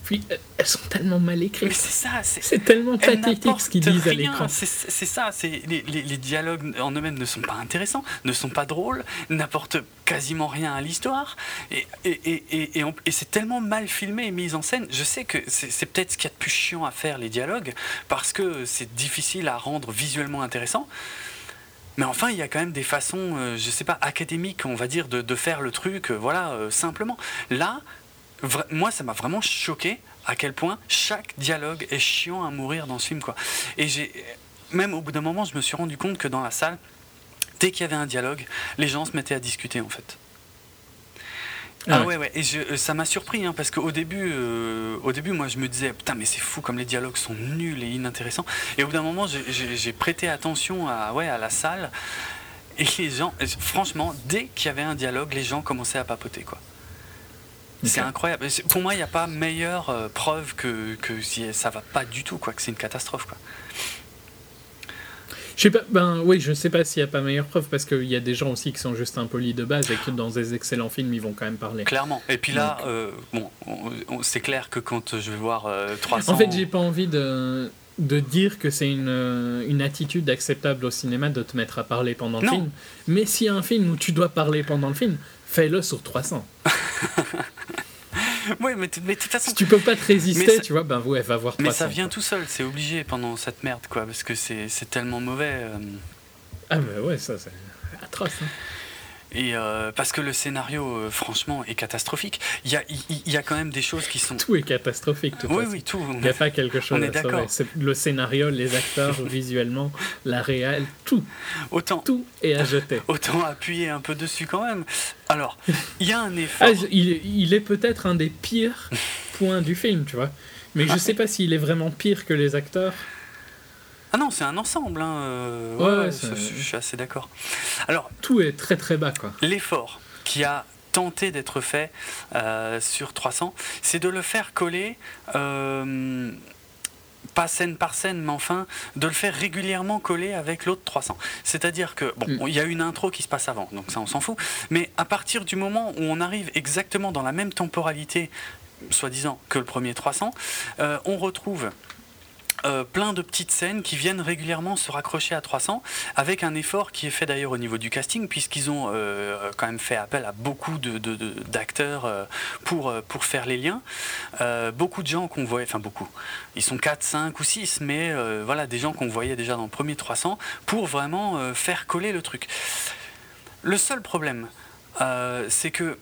Puis, euh, elles sont tellement mal Mais écrites. c'est ça, c'est tellement pathétique ce qu'ils disent à rien. l'écran. C'est ça, c'est les, les- les dialogues en eux-mêmes ne sont pas intéressants, ne sont pas drôles, n'apportent quasiment rien à l'histoire, et, et, et, et, et c'est tellement mal filmé et mis en scène. Je sais que c'est c'est peut-être ce qu'il y a de plus chiant à faire les dialogues, parce que c'est difficile à rendre visuellement intéressant. Mais enfin, il y a quand même des façons, euh, je sais pas, académiques, on va dire, de, de faire le truc, euh, voilà, euh, simplement. Là, vra- moi, ça m'a vraiment choqué à quel point chaque dialogue est chiant à mourir dans ce film, quoi. Et j'ai, même au bout d'un moment, je me suis rendu compte que dans la salle, dès qu'il y avait un dialogue, les gens se mettaient à discuter, en fait. Ah Ah ouais. ouais, ouais, et je- euh, ça m'a surpris, hein, parce qu'au début, euh, au début, moi je me disais, putain, mais c'est fou comme les dialogues sont nuls et inintéressants. Et au bout d'un moment, j'ai- prêté attention à, ouais, à la salle, et les gens, franchement, dès qu'il y avait un dialogue, les gens commençaient à papoter, quoi. C'est incroyable. Pour moi, il n'y a pas meilleure euh, preuve que, que si ça va pas du tout, quoi, que c'est une catastrophe, quoi. Je sais pas, ben oui, je sais pas s'il y a pas meilleure preuve parce qu'il y a des gens aussi qui sont juste impolis de base et que dans des excellents films ils vont quand même parler. Clairement. Et puis là, Donc. euh, bon, on- on- c'est clair que quand je vais voir euh, 300... En fait, j'ai pas envie de, de dire que c'est une, une attitude acceptable au cinéma de te mettre à parler pendant le Non. film. Mais s'il y a un film où tu dois parler pendant le film, fais-le sur 300. Oui, mais, de toute façon... Si tu peux pas te résister, ça- tu vois, ben ouais, va voir 300. Mais ça vient quoi. tout seul, c'est obligé pendant cette merde, quoi, parce que c'est c'est tellement mauvais. euh, Ah, mais ouais, ça, c'est atroce. hein. Et euh, parce que le scénario, euh, franchement, est catastrophique. Il y a, y a quand même des choses qui sont. Tout est catastrophique, de toute Oui, oui, tout. Il n'y a pas quelque chose On est d'accord. Le scénario, les acteurs, visuellement, la réelle, tout, Autant, tout est à jeter. autant appuyer un peu dessus quand même. Alors, il y a un effort. Ah, il, il est peut-être un des pires points du film, tu vois. Mais je sais pas s'il est vraiment pire que les acteurs. Ah non, c'est un ensemble. Hein. euh, Ouais, je, suis assez d'accord. Alors, Tout est très très bas, quoi. l'effort qui a tenté d'être fait euh, sur 300, c'est de le faire coller, euh, pas scène par scène, mais enfin, de le faire régulièrement coller avec l'autre 300. C'est-à-dire que, bon, Mm. il y a une intro qui se passe avant, donc ça on s'en fout, mais à partir du moment où on arrive exactement dans la même temporalité, soi-disant, que le premier 300, euh, on retrouve euh, plein de petites scènes qui viennent régulièrement se raccrocher à 300 avec un effort qui est fait d'ailleurs au niveau du casting puisqu'ils ont euh, quand même fait appel à beaucoup d'acteurs euh, pour, pour faire les liens. Beaucoup de gens qu'on voyait, enfin beaucoup, ils sont 4, 5 ou 6, mais voilà, des gens qu'on voyait déjà dans le premier 300 pour vraiment faire coller le truc. Le seul problème, c'est que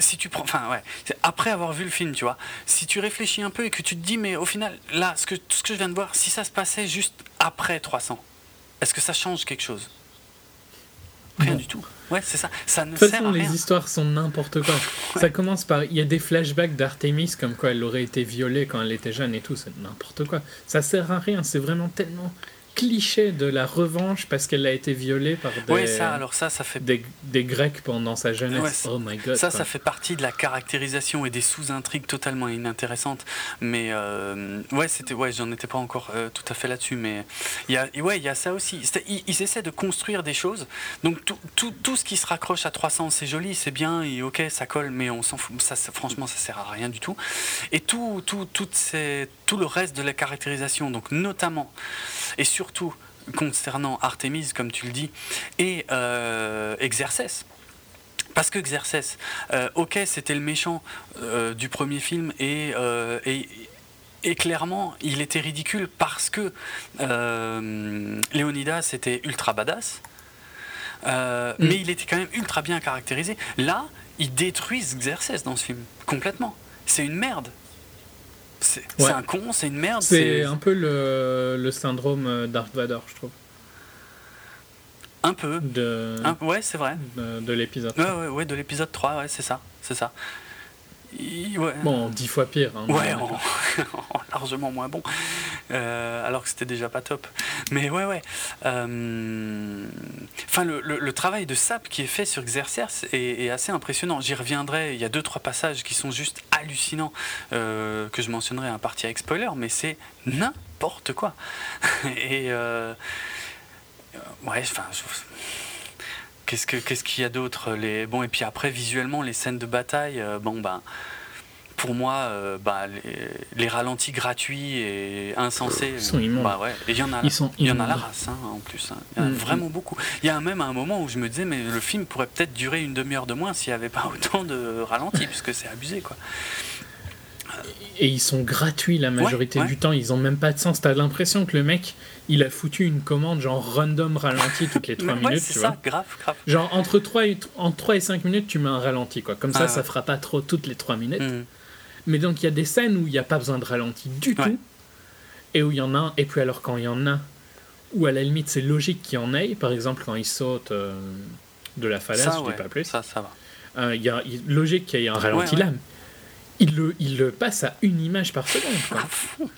si tu prends, enfin ouais, après avoir vu le film, tu vois, si tu réfléchis un peu et que tu te dis, mais au final, là, ce que, tout ce que je viens de voir, si ça se passait juste après 300, est-ce que ça change quelque chose? Rien Non. du tout. Ouais, c'est ça. Ça ne De toute sert façon, à les rien. histoires sont n'importe quoi. Ça commence par. Il y a des flashbacks d'Artemis comme quoi elle aurait été violée quand elle était jeune et tout. C'est n'importe quoi. Ça sert à rien. C'est vraiment tellement cliché de la revanche parce qu'elle a été violée par des, Ouais, ça, alors ça, ça fait des, des Grecs pendant sa jeunesse. Ouais, oh my god. Ça, quoi. ça fait partie de la caractérisation et des sous-intrigues totalement inintéressantes. Mais euh, ouais, c'était ouais, j'en étais pas encore euh, tout à fait là-dessus, mais il y a ouais, il y a ça aussi. Ils, ils essaient de construire des choses. Donc tout, tout, tout ce qui se raccroche à 300, c'est joli, c'est bien, et ok, ça colle, mais on s'en fout. Ça, ça- franchement, ça sert à rien du tout. Et tout, tout, toutes ces, tout le reste de la caractérisation, donc notamment et surtout concernant Artemis, comme tu le dis, et euh, Exercès. Parce que Xerxes, euh, ok, c'était le méchant euh, du premier film et, euh, et, et clairement, il était ridicule parce que euh, Léonidas était ultra badass, euh, Mm. mais il était quand même ultra bien caractérisé. Là, ils détruisent Xerxes dans ce film, complètement. C'est une merde. C'est Ouais. un con, c'est une merde. C'est un peu le, le syndrome Darth Vader, je trouve, un peu. de, Un- ouais, c'est vrai. de, de l'épisode. Ouais, ouais, ouais, de l'épisode 3, ouais, c'est ça. C'est ça. Il- ouais. Bon, dix fois pire. hein, Ouais, en, en largement moins bon. Euh, alors que c'était déjà pas top. Mais ouais, ouais. Euh, Enfin, le, le- le travail de sap qui est fait sur Xerxes est, est assez impressionnant. J'y reviendrai. Il y a deux, trois passages qui sont juste hallucinants euh, que je mentionnerai à un partie avec spoiler, mais c'est n'importe quoi. Et ouais, enfin. je- Qu'est-ce que- qu'est-ce qu'il y a d'autre les... Bon, et puis après, visuellement, les scènes de bataille, euh, bon, ben, pour moi, euh, bah, les, les ralentis gratuits et insensés, Ils sont immondes. bah ouais, et il y en a, il y en a la race, hein, en plus. hein. Il y en a Mm. vraiment beaucoup. Il y a même un moment où je me disais, mais le film pourrait peut-être durer une demi-heure de moins s'il n'y avait pas autant de ralentis, puisque c'est abusé, quoi. Et ils sont gratuits la majorité ouais. du temps, ils ont même pas de sens. T'as l'impression que le mec, il a foutu une commande genre random ralenti toutes les 3 Mais ouais, minutes, c'est tu ça, vois. grave, grave. Genre entre 3, et, entre 3 et 5 minutes, tu mets un ralenti, quoi. Comme ça, Ah ça ouais. fera pas trop toutes les 3 minutes. Mm. Mais donc il y a des scènes où il n'y a pas besoin de ralenti du Ouais. tout, et où il y en a un, et puis alors quand il y en a, où à la limite c'est logique qu'il y en ait, par exemple quand il saute euh, de la falaise, Ça, je dis pas plus, ça, ça va. euh, il y a logique qu'il y ait un ralenti là. Il le, il le passe à une image par seconde. quoi.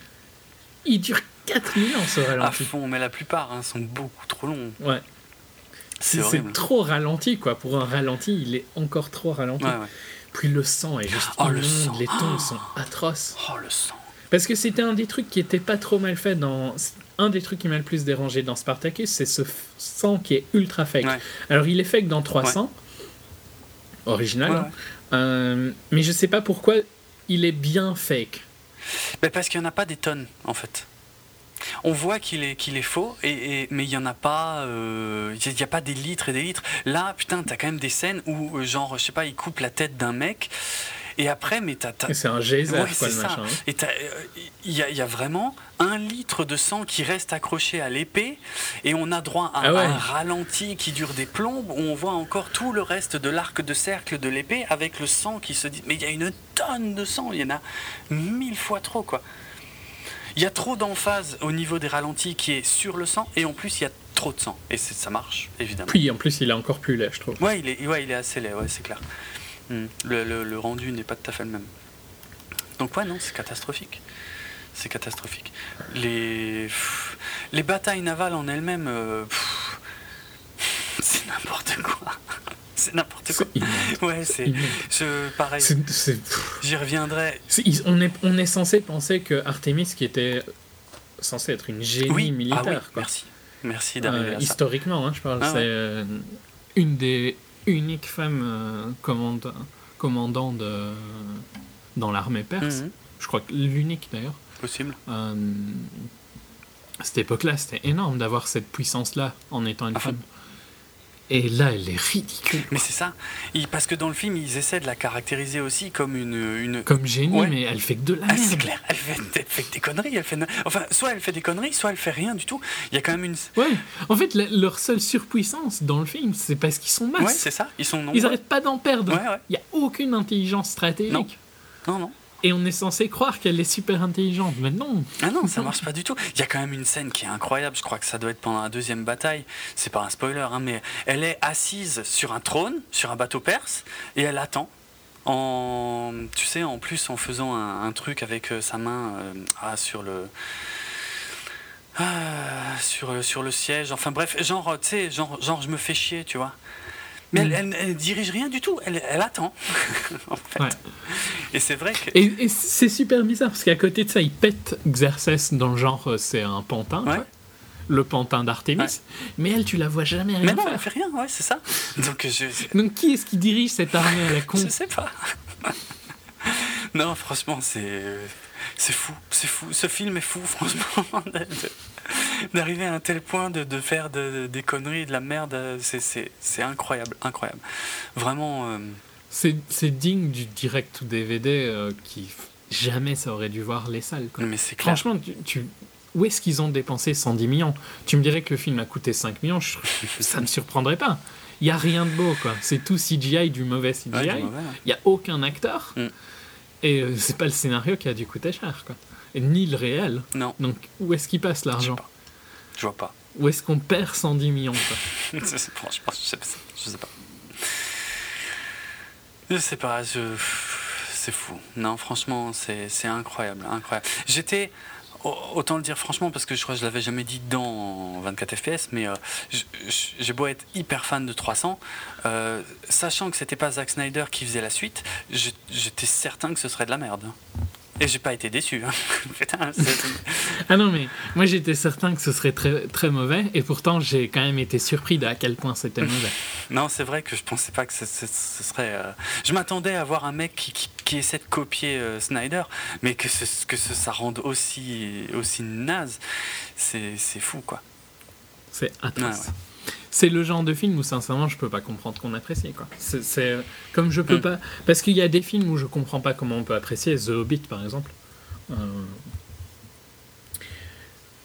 Il dure 4000 ans ce à ralenti. fond, mais la plupart hein, sont beaucoup trop longs. Ouais. C'est trop ralenti, quoi. Pour un ralenti, il est encore trop ralenti. Ouais, ouais. Puis le sang est juste Oh, le sang. les tons Oh. sont atroces. Oh, le sang. Parce que c'était un des trucs qui était pas trop mal fait dans. Un des trucs qui m'a le plus dérangé dans Spartacus, c'est ce sang qui est ultra fake. Ouais. Alors il est fake dans 300, original, hein. Euh, mais je sais pas pourquoi il est bien fake. Ben, parce qu'il n'y en a pas des tonnes, en fait. On voit qu'il est, qu'il est faux, et, et- mais il n'y en a pas. euh, Il n'y a pas des litres et des litres. Là, putain, t'as quand même des scènes où, euh, genre, je sais pas, il coupe la tête d'un mec, et après, mais t'as. t'as- C'est un geyser, Ouais, quoi, le ça. machin. hein. Et euh, il y, a- il y a vraiment un litre de sang qui reste accroché à l'épée, et on a droit à, Ah ouais. un ralenti qui dure des plombes, où on voit encore tout le reste de l'arc de cercle de l'épée avec le sang qui se dit. Mais il y a une tonne de sang, il y en a mille fois trop, quoi. Il y a trop d'emphase au niveau des ralentis qui est sur le sang, et en plus, il y a trop de sang. Et ça marche, évidemment. Puis en plus, il est encore plus laid, je trouve. Ouais, il est, ouais, il est assez laid, ouais, c'est clair. Hmm. Le, le- le rendu n'est pas tout à fait le même. Donc ouais, non, c'est catastrophique. C'est catastrophique. Les... pff, les batailles navales en elles-mêmes, euh, c'est n'importe quoi. C'est n'importe quoi. Ouais, c'est. Je, pareil, j'y reviendrai. On, est, on est censé penser que Artemis, qui était censé être une génie Oui, ah militaire, oui, quoi. merci. Merci d'arriver Euh, historiquement, hein, je parle, Ah c'est ouais. euh, une des uniques femmes euh, commande- commandant de, dans l'armée perse. Mhm, Je crois que l'unique d'ailleurs. Possible. Euh, à cette époque-là, c'était énorme d'avoir cette puissance-là en étant une femme. Et là, elle est ridicule. Mais c'est ça. Il- parce que dans le film, ils essaient de la caractériser aussi comme une. une... Comme génie, Ouais. mais elle fait que de la Ah, c'est clair, elle fait, elle fait des conneries. Elle fait... Enfin, soit elle fait des conneries, soit elle fait rien du tout. Il y a quand même une. Ouais, en fait, la- leur seule surpuissance dans le film, c'est parce qu'ils sont Ouais, masses. c'est ça. Ils sont nombreux. Ils arrêtent pas d'en perdre. Ouais, ouais. Il y a aucune intelligence stratégique. Non. Non, non. Et on est censé croire qu'elle est super intelligente, mais non. Ah non, ça marche pas du tout. Il y a quand même une scène qui est incroyable. Je crois que ça doit être pendant la deuxième bataille. C'est pas un spoiler, hein, mais elle est assise sur un trône, sur un bateau perse, et elle attend. En, tu sais, en plus en faisant un, truc avec euh, sa main euh, ah, sur le. Ah, sur, le- sur le siège, enfin bref, genre, tu sais, genre, genre je me fais chier, tu vois. Mais elle, Mm. elle, elle dirige rien du tout, elle, elle attend. en fait. Ouais. Et c'est vrai que. Et, et c'est super bizarre parce qu'à côté de ça, ils pètent Xerxes dans le genre euh, c'est un pantin, Ouais. le pantin d'Artémis. Ouais. Mais elle, tu la vois jamais rien Mais non, faire. elle fait rien, ouais, c'est ça. Donc je, Donc qui est-ce qui dirige cette armée à la con? Je sais pas. non, franchement, c'est c'est fou, c'est fou. Ce film est fou, franchement, d'arriver à un tel point de, de faire de- des conneries, de la merde, c'est- incroyable, incroyable. Vraiment, euh, C'est digne du direct ou DVD euh, qui jamais ça aurait dû voir les salles. quoi. mais c'est clair. Franchement, tu, tu- où est-ce qu'ils ont dépensé 110 millions? Tu me dirais que le film a coûté 5 millions, je- ça me surprendrait pas. Il y a rien de beau, quoi. C'est tout CGI, du mauvais CGI. Il ouais. y a aucun acteur. Mm. Et euh, c'est pas le scénario qui a dû coûter cher, quoi. Et ni le réel. Non, Donc où est-ce qu'il passe je l'argent. Je vois pas. Où est-ce qu'on perd 110 millions, quoi franchement, je sais pas. Je sais pas. Je sais pas, je... c'est fou. Non, franchement, c'est incroyable, incroyable. J'étais, autant le dire franchement, parce que je crois que je l'avais jamais dit dans 24 FPS, mais euh, j'ai beau être hyper fan de 300, euh, sachant que c'était pas Zack Snyder qui faisait la suite, j'étais certain que ce serait de la merde. Et j'ai pas été déçu. hein. Putain, Ah non, mais moi j'étais certain que ce serait très, très mauvais, et pourtant j'ai quand même été surpris de à quel point c'était mauvais. Non, c'est vrai que je pensais pas que ce, ce- ce serait. euh, Je m'attendais à voir un mec qui, qui- qui essaie de copier euh, Snyder, mais que, ce- que ça rende aussi, aussi naze, c'est c'est fou quoi. C'est atroce. Ouais. C'est le genre de film où sincèrement je peux pas comprendre qu'on apprécie quoi. C'est c'est- comme je peux Mm. pas parce qu'il y a des films où je comprends pas comment on peut apprécier The Hobbit par exemple. Euh,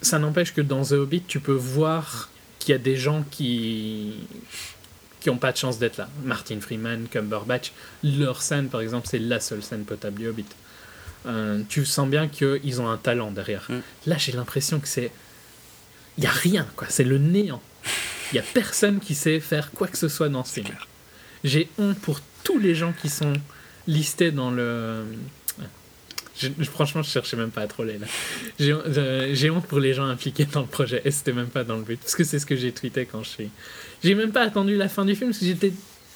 Ça n'empêche que dans The Hobbit tu peux voir qu'il y a des gens qui qui ont pas de chance d'être là. Martin Freeman, Cumberbatch, leur scène par exemple c'est la seule scène potable du Hobbit. Euh, tu sens bien qu'ils ont un talent derrière. Mm. Là j'ai l'impression que c'est il y a rien quoi, c'est le néant. Il y a personne qui sait faire quoi que ce soit dans ce film. J'ai honte pour tous les gens qui sont listés dans le. Je- franchement, je cherchais même pas à troller là. J'ai euh, j'ai honte pour les gens impliqués dans le projet et c'était même pas dans le but. Parce que c'est ce que j'ai tweeté quand je suis. J'ai même pas attendu la fin du film parce que j'étais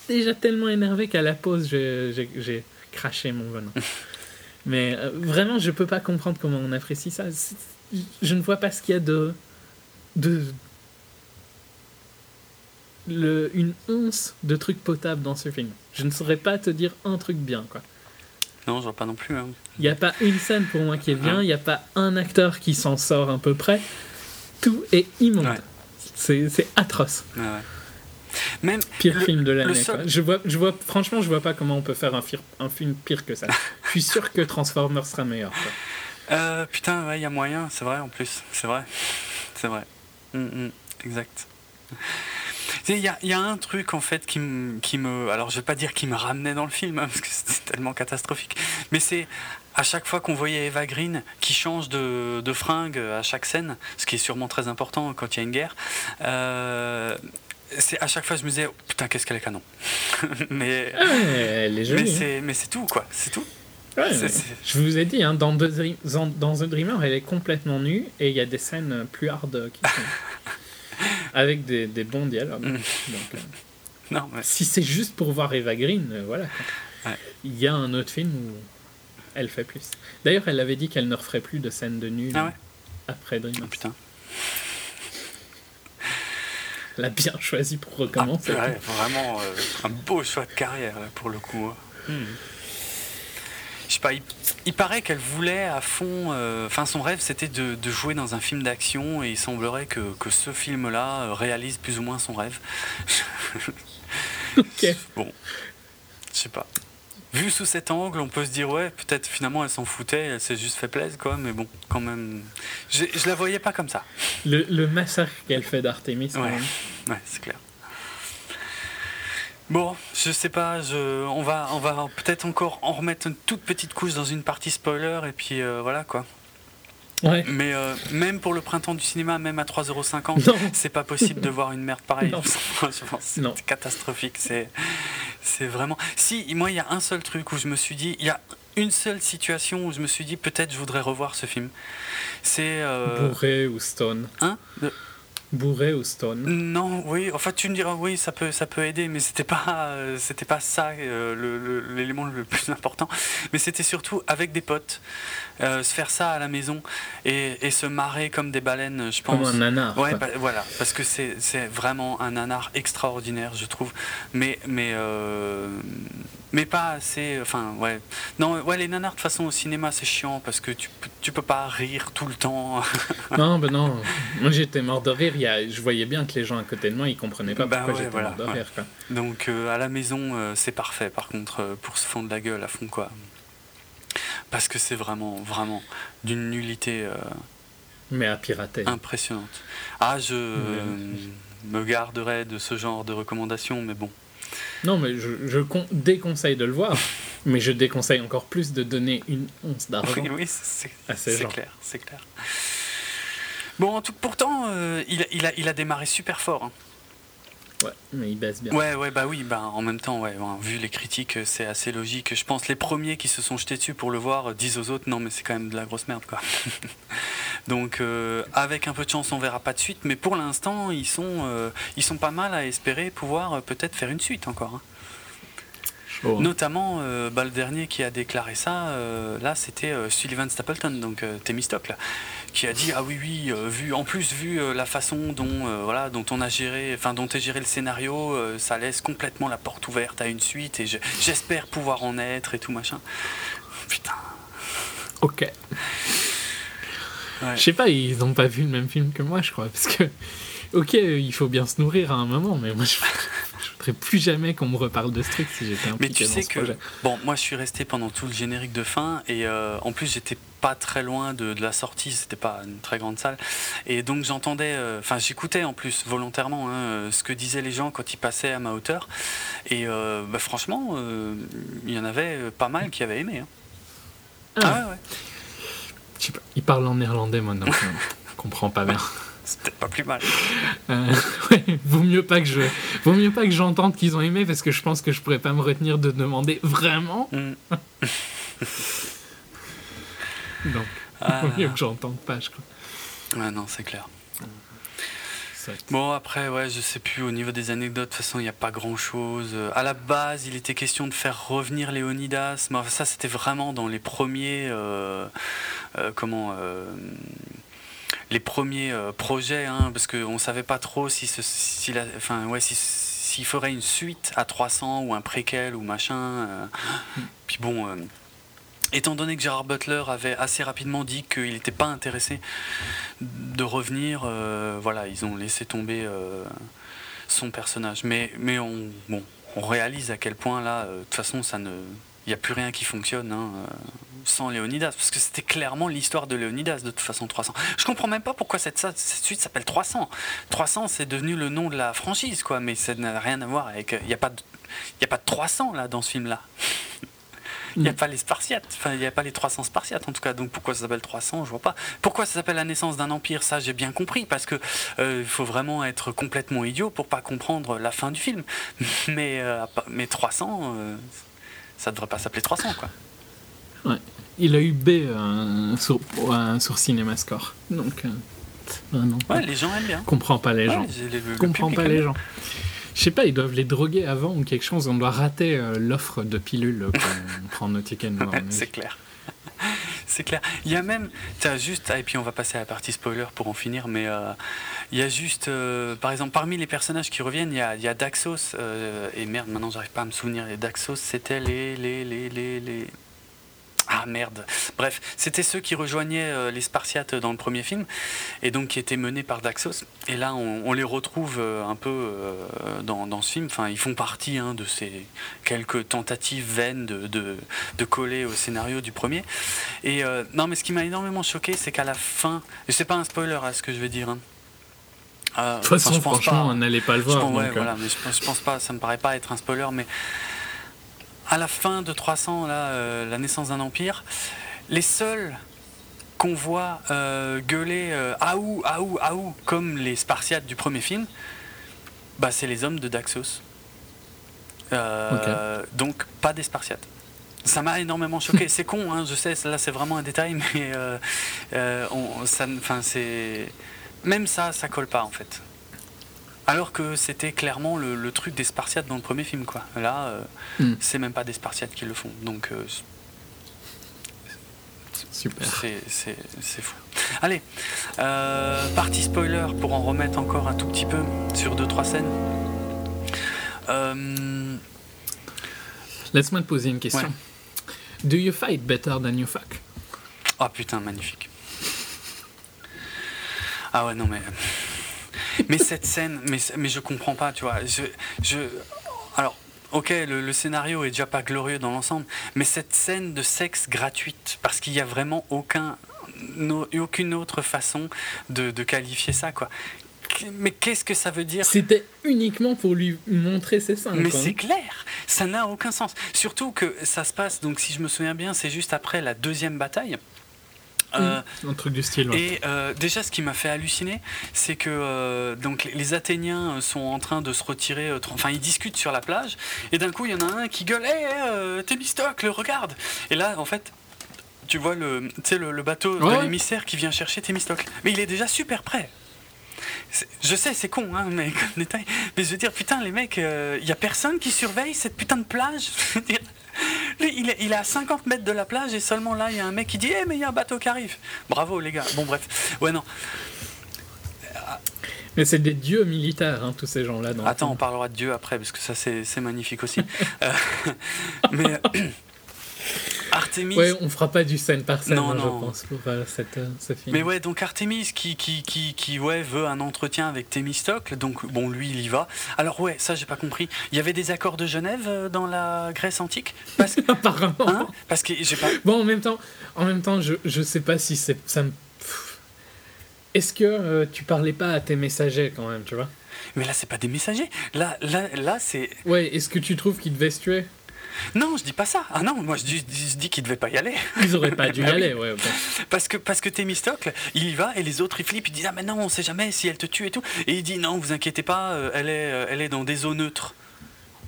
déjà tellement énervé qu'à la pause, j'ai- craché mon venin. Mais euh, vraiment, je peux pas comprendre comment on apprécie ça. Je ne vois pas ce qu'il y a de. de le, une once de trucs potables dans ce film. Je ne saurais pas te dire un truc bien, quoi. Non, je vois pas non plus. hein. Il n'y a pas une scène pour moi qui est bien, il n'y a pas un acteur qui s'en sort à peu près. Tout est immonde. Ouais. C'est atroce. Ouais, ouais. Même Pire Le- film de l'année. seul-. Je vois, je vois, franchement, je vois pas comment on peut faire un, fir- un film pire que ça. je suis sûr que Transformers sera meilleur. quoi. euh, putain, ouais, il y a moyen, c'est vrai en plus, c'est vrai, c'est vrai. Mm, mm, exact. Il y a, il y a un truc en fait qui, me- qui me. Alors je vais pas dire qui me ramenait dans le film, hein, parce que c'était tellement catastrophique, mais c'est à chaque fois qu'on voyait Eva Green qui change de, de fringue à chaque scène, ce qui est sûrement très important quand il y a une guerre. euh, c'est à chaque fois je me disais oh, putain qu'est-ce qu'elle est canon mais Ah ouais, elle est mais jolie. hein. c'est mais c'est tout quoi c'est tout Ouais, Je vous ai dit, hein, dans, The Dream- dans The Dreamer, elle est complètement nue et il y a des scènes plus hard qui sont. avec des, des bons dialogues. Mm. Donc, euh, Non, mais si c'est juste pour voir Eva Green, euh, voilà. Ouais. Il y a un autre film où elle fait plus. D'ailleurs, elle avait dit qu'elle ne referait plus de scènes de nu Ah ouais après oh, Dreamers. putain. Elle a bien choisi pour Ah, recommencer. ouais, vraiment euh, un beau choix de carrière là, pour le coup. hein. Je sais pas, il, il paraît qu'elle voulait à fond. euh, Enfin, son rêve c'était de, de jouer dans un film d'action et il semblerait que, que ce film-là euh, réalise plus ou moins son rêve. Ok. Bon, je sais pas. Vu sous cet angle, on peut se dire ouais, peut-être finalement elle s'en foutait, elle s'est juste fait plaisir quoi, mais bon, quand même, je, je la voyais pas comme ça. Le, le massacre qu'elle fait d'Artemis, Ouais. Ouais, c'est clair. Bon, je sais pas, je, on va, on va peut-être encore en remettre une toute petite couche dans une partie spoiler et puis euh, voilà quoi. Ouais. Mais euh, même pour le printemps du cinéma, même à 3,50€, Non. c'est pas possible de voir une merde pareille. C'est catastrophique. C'est, c'est vraiment. Si, moi, il y a un seul truc où je me suis dit, il y a une seule situation où je me suis dit, peut-être je voudrais revoir ce film. C'est. euh, Bourré ou Stone. hein? De- Bourré ou Stone. non, oui, enfin tu me diras oui, ça peut, ça peut aider, mais c'était pas, euh, c'était pas ça euh, l'élément le, plus important. Mais c'était surtout avec des potes, euh, se faire ça à la maison et, et se marrer comme des baleines, je Comme pense. un nanar. Ouais, bah, voilà, parce que c'est vraiment un nanar extraordinaire, je trouve. Mais mais euh, mais pas assez. Enfin, ouais. Non, ouais, les nanars de toute façon au cinéma c'est chiant parce que tu peux- tu peux pas rire tout le temps. Non, ben non. Moi, j'étais mort de rire. Il y a... Je voyais bien que les gens à côté de moi, ils comprenaient pas Bah pourquoi ouais, j'étais voilà, mort de ouais. rire. Quoi. Donc euh, à la maison, c'est parfait. Par contre, pour se fondre la gueule à fond, quoi. Parce que c'est vraiment, vraiment d'une nullité euh, Mais à pirater. impressionnante. Ah, je euh, me garderai de ce genre de recommandations, mais bon. Non, mais je, je con- déconseille de le voir. mais je déconseille encore plus de donner une once d'argent. Oui, oui, c'est ces clair, c'est clair. Bon, en tout, pourtant, euh, il, a- il, a, il a démarré super fort. hein. Ouais, mais il baisse bien. Ouais, ouais, bah oui, bah en même temps, ouais, vu les critiques, euh, c'est assez logique. Je pense les premiers qui se sont jetés dessus pour le voir euh, disent aux autres non, mais c'est quand même de la grosse merde, quoi. Donc, euh, avec un peu de chance, on verra pas de suite, mais pour l'instant, ils sont, ils sont pas mal à espérer pouvoir peut-être faire une suite encore. hein. Chaud, hein. Notamment, euh, bah, le dernier qui a déclaré ça, euh, là, c'était euh, Sullivan Stapleton, donc là, qui a dit ah oui oui, vu en plus vu la façon dont voilà dont on a géré, enfin dont est géré le scénario, ça laisse complètement la porte ouverte à une suite et je- j'espère pouvoir en être et tout machin. Putain. Ok. Ouais. Je sais pas, ils ont pas vu le même film que moi, je crois. Parce que, ok, il faut bien se nourrir à un moment, mais moi, je, plus jamais qu'on me reparle de ce truc si j'étais impliqué Mais tu dans sais ce que projet. bon, moi je suis resté pendant tout le générique de fin et euh, en plus j'étais pas très loin de, de la sortie, c'était pas une très grande salle et donc j'entendais, euh, enfin j'écoutais en plus volontairement hein, euh, ce que disaient les gens quand ils passaient à ma hauteur et euh, bah, franchement il y en avait pas mal qui avaient aimé. hein. Ah. Ah ouais ouais, Je sais pas, il parle en néerlandais, euh, je comprends pas bien. c'est peut-être pas plus mal. Euh, ouais, vaut mieux pas que je, vaut mieux pas que j'entende qu'ils ont aimé parce que je pense que je pourrais pas me retenir de demander vraiment. Mm. Donc, Ah, vaut mieux que j'entende pas, je crois. ouais, non c'est clair. Bon, après, ouais, je sais plus, au niveau des anecdotes, de toute façon, il n'y a pas grand chose. À la base, il était question de faire revenir Léonidas, mais ça, c'était vraiment dans les premiers. euh, euh, comment. euh, les premiers euh, projets, hein, parce qu'on ne savait pas trop si, ce- si la- enfin, ouais, si- s'il ferait une suite à 300 ou un préquel ou machin. euh. Puis bon. euh, Étant donné que Gérard Butler avait assez rapidement dit qu'il n'était pas intéressé de revenir, voilà, ils ont laissé tomber son personnage. Mais, mais on, bon, on réalise à quel point là, de toute façon, ça ne, il n'y a plus rien qui fonctionne hein, euh, sans Léonidas, parce que c'était clairement l'histoire de Léonidas de toute façon 300. Je comprends même pas pourquoi cette, cette suite s'appelle 300. 300, c'est devenu le nom de la franchise, quoi, mais ça n'a rien à voir avec. Il n'y a pas de, il y a pas de 300 là dans ce film-là. Il n'y a Mm. pas les Spartiates, enfin il n'y a pas les 300 Spartiates en tout cas, donc pourquoi ça s'appelle 300, je vois pas. Pourquoi ça s'appelle la naissance d'un empire, ça j'ai bien compris, parce que euh, faut vraiment être complètement idiot pour pas comprendre la fin du film. Euh, mais 300, euh, ça devrait pas s'appeler 300 quoi. Ouais. Il a eu B euh, sur, euh, sur CinemaScore. Donc, euh. Ouais, les gens aiment bien. Comprends pas les Ouais, gens. le- Comprends pas les gens. Je sais pas, ils doivent les droguer avant ou quelque chose. On doit rater euh, l'offre de pilules qu'on prend nos tickets. devant Ouais, c'est clair. C'est clair. Il y a même, t'as juste, ah, et puis on va passer à la partie spoiler pour en finir, mais euh, il y a juste, euh, par exemple, parmi les personnages qui reviennent, il y a, Daxos, euh, et merde, maintenant j'arrive pas à me souvenir, et Daxos c'était les, les, les, les, les... Ah merde. Bref, c'était ceux qui rejoignaient euh, les Spartiates dans le premier film, et donc qui étaient menés par Daxos. Et là, on, les retrouve un peu dans, ce film. Enfin, ils font partie hein, de ces quelques tentatives vaines de, de, coller au scénario du premier. Et non, mais ce qui m'a énormément choqué, c'est qu'à la fin, et c'est pas un spoiler à ce que je vais dire. hein. Euh, De toute façon, je pense franchement, pas. on n'allait pas le Je voir. pense, ouais, donc, euh, voilà, mais je, pense- je pense pas, ça me paraît pas être un spoiler, mais à la fin de 300, là, euh, la naissance d'un empire, les seuls qu'on voit euh, gueuler euh, Aou, Aou, Aou, comme les Spartiates du premier film, bah, c'est les hommes de Daxos. Donc, pas des Spartiates. Ça m'a énormément choqué. C'est con, hein, je sais, là c'est vraiment un détail, mais on- ça, enfin, c'est même ça, ça colle pas en fait. Alors que c'était clairement le, le truc des Spartiates dans le premier film, quoi. Là, euh, Hmm. c'est même pas des Spartiates qui le font, donc euh, Super. c'est fou. Allez, euh, partie spoiler pour en remettre encore un tout petit peu sur deux trois scènes. Laisse-moi te poser une question. Ouais. Do you fight better than you fuck? Oh putain, magnifique. Ah ouais, non mais. Mais cette scène, mais, mais je comprends pas, tu vois. Je, je, alors, ok, le, le scénario est déjà pas glorieux dans l'ensemble, mais cette scène de sexe gratuite, parce qu'il n'y a vraiment aucun, no- aucune autre façon de, de qualifier ça, quoi. Mais qu'est-ce que ça veut dire? C'était uniquement pour lui montrer ses seins. mais c'est clair, ça n'a aucun sens. Surtout que ça se passe, donc si je me souviens bien, c'est juste après la deuxième bataille. Euh. Un truc du style. ouais. Et euh, déjà, ce qui m'a fait halluciner, c'est que euh, donc les- Athéniens sont en train de se retirer. Enfin, ils discutent sur la plage, et d'un coup, il y en a un qui gueule Hé, euh, Thémistocle, regarde Et là, en fait, tu vois le, tu sais, le, le bateau Ouais. de l'émissaire qui vient chercher Thémistocle. Mais il est déjà super prêt. C'est- Je sais, c'est con, hein, mais comme détail. Mais je veux dire, putain, les mecs, il y a personne qui surveille cette putain de plage. Il est, il est à 50 mètres de la plage et seulement là, il y a un mec qui dit Eh, mais il y a un bateau qui arrive. Bravo, les gars. Bon, bref. Ouais, non. Mais c'est des dieux militaires, hein, tous ces gens-là. Attends, on parlera de Dieu après, parce que ça, c'est c'est magnifique aussi. Euh, mais. Artemis. Ouais, on fera pas du scène par scène, Non, hein, non. je pense, pour euh, cette, euh, ce film. Mais ouais, donc Artemis qui, qui, qui, qui ouais, veut un entretien avec Thémistocle, donc bon, lui, il y va. Alors, ouais, ça, j'ai pas compris. Il y avait des accords de Genève euh, dans la Grèce antique? Parce que. Apparemment. Hein? Parce que j'ai pas. Bon, en même temps, en même temps, je, je sais pas si c'est ça me. Est-ce que euh, tu parlais pas à tes messagers quand même, tu vois? Mais là, c'est pas des messagers. Là, là, là c'est. Ouais, est-ce que tu trouves qu'ils devaient se tuer Non, je dis pas ça. Ah non, moi, je dis, je dis qu'il devait pas y aller. Ils auraient pas dû y Ah oui. aller, ouais. Parce que, parce que Thémistocle, il y va et les autres ils flippent, ils disent Ah, mais non, on sait jamais si elle te tue et tout. Et il dit Non, vous inquiétez pas, euh, elle est, euh, elle est dans des eaux neutres.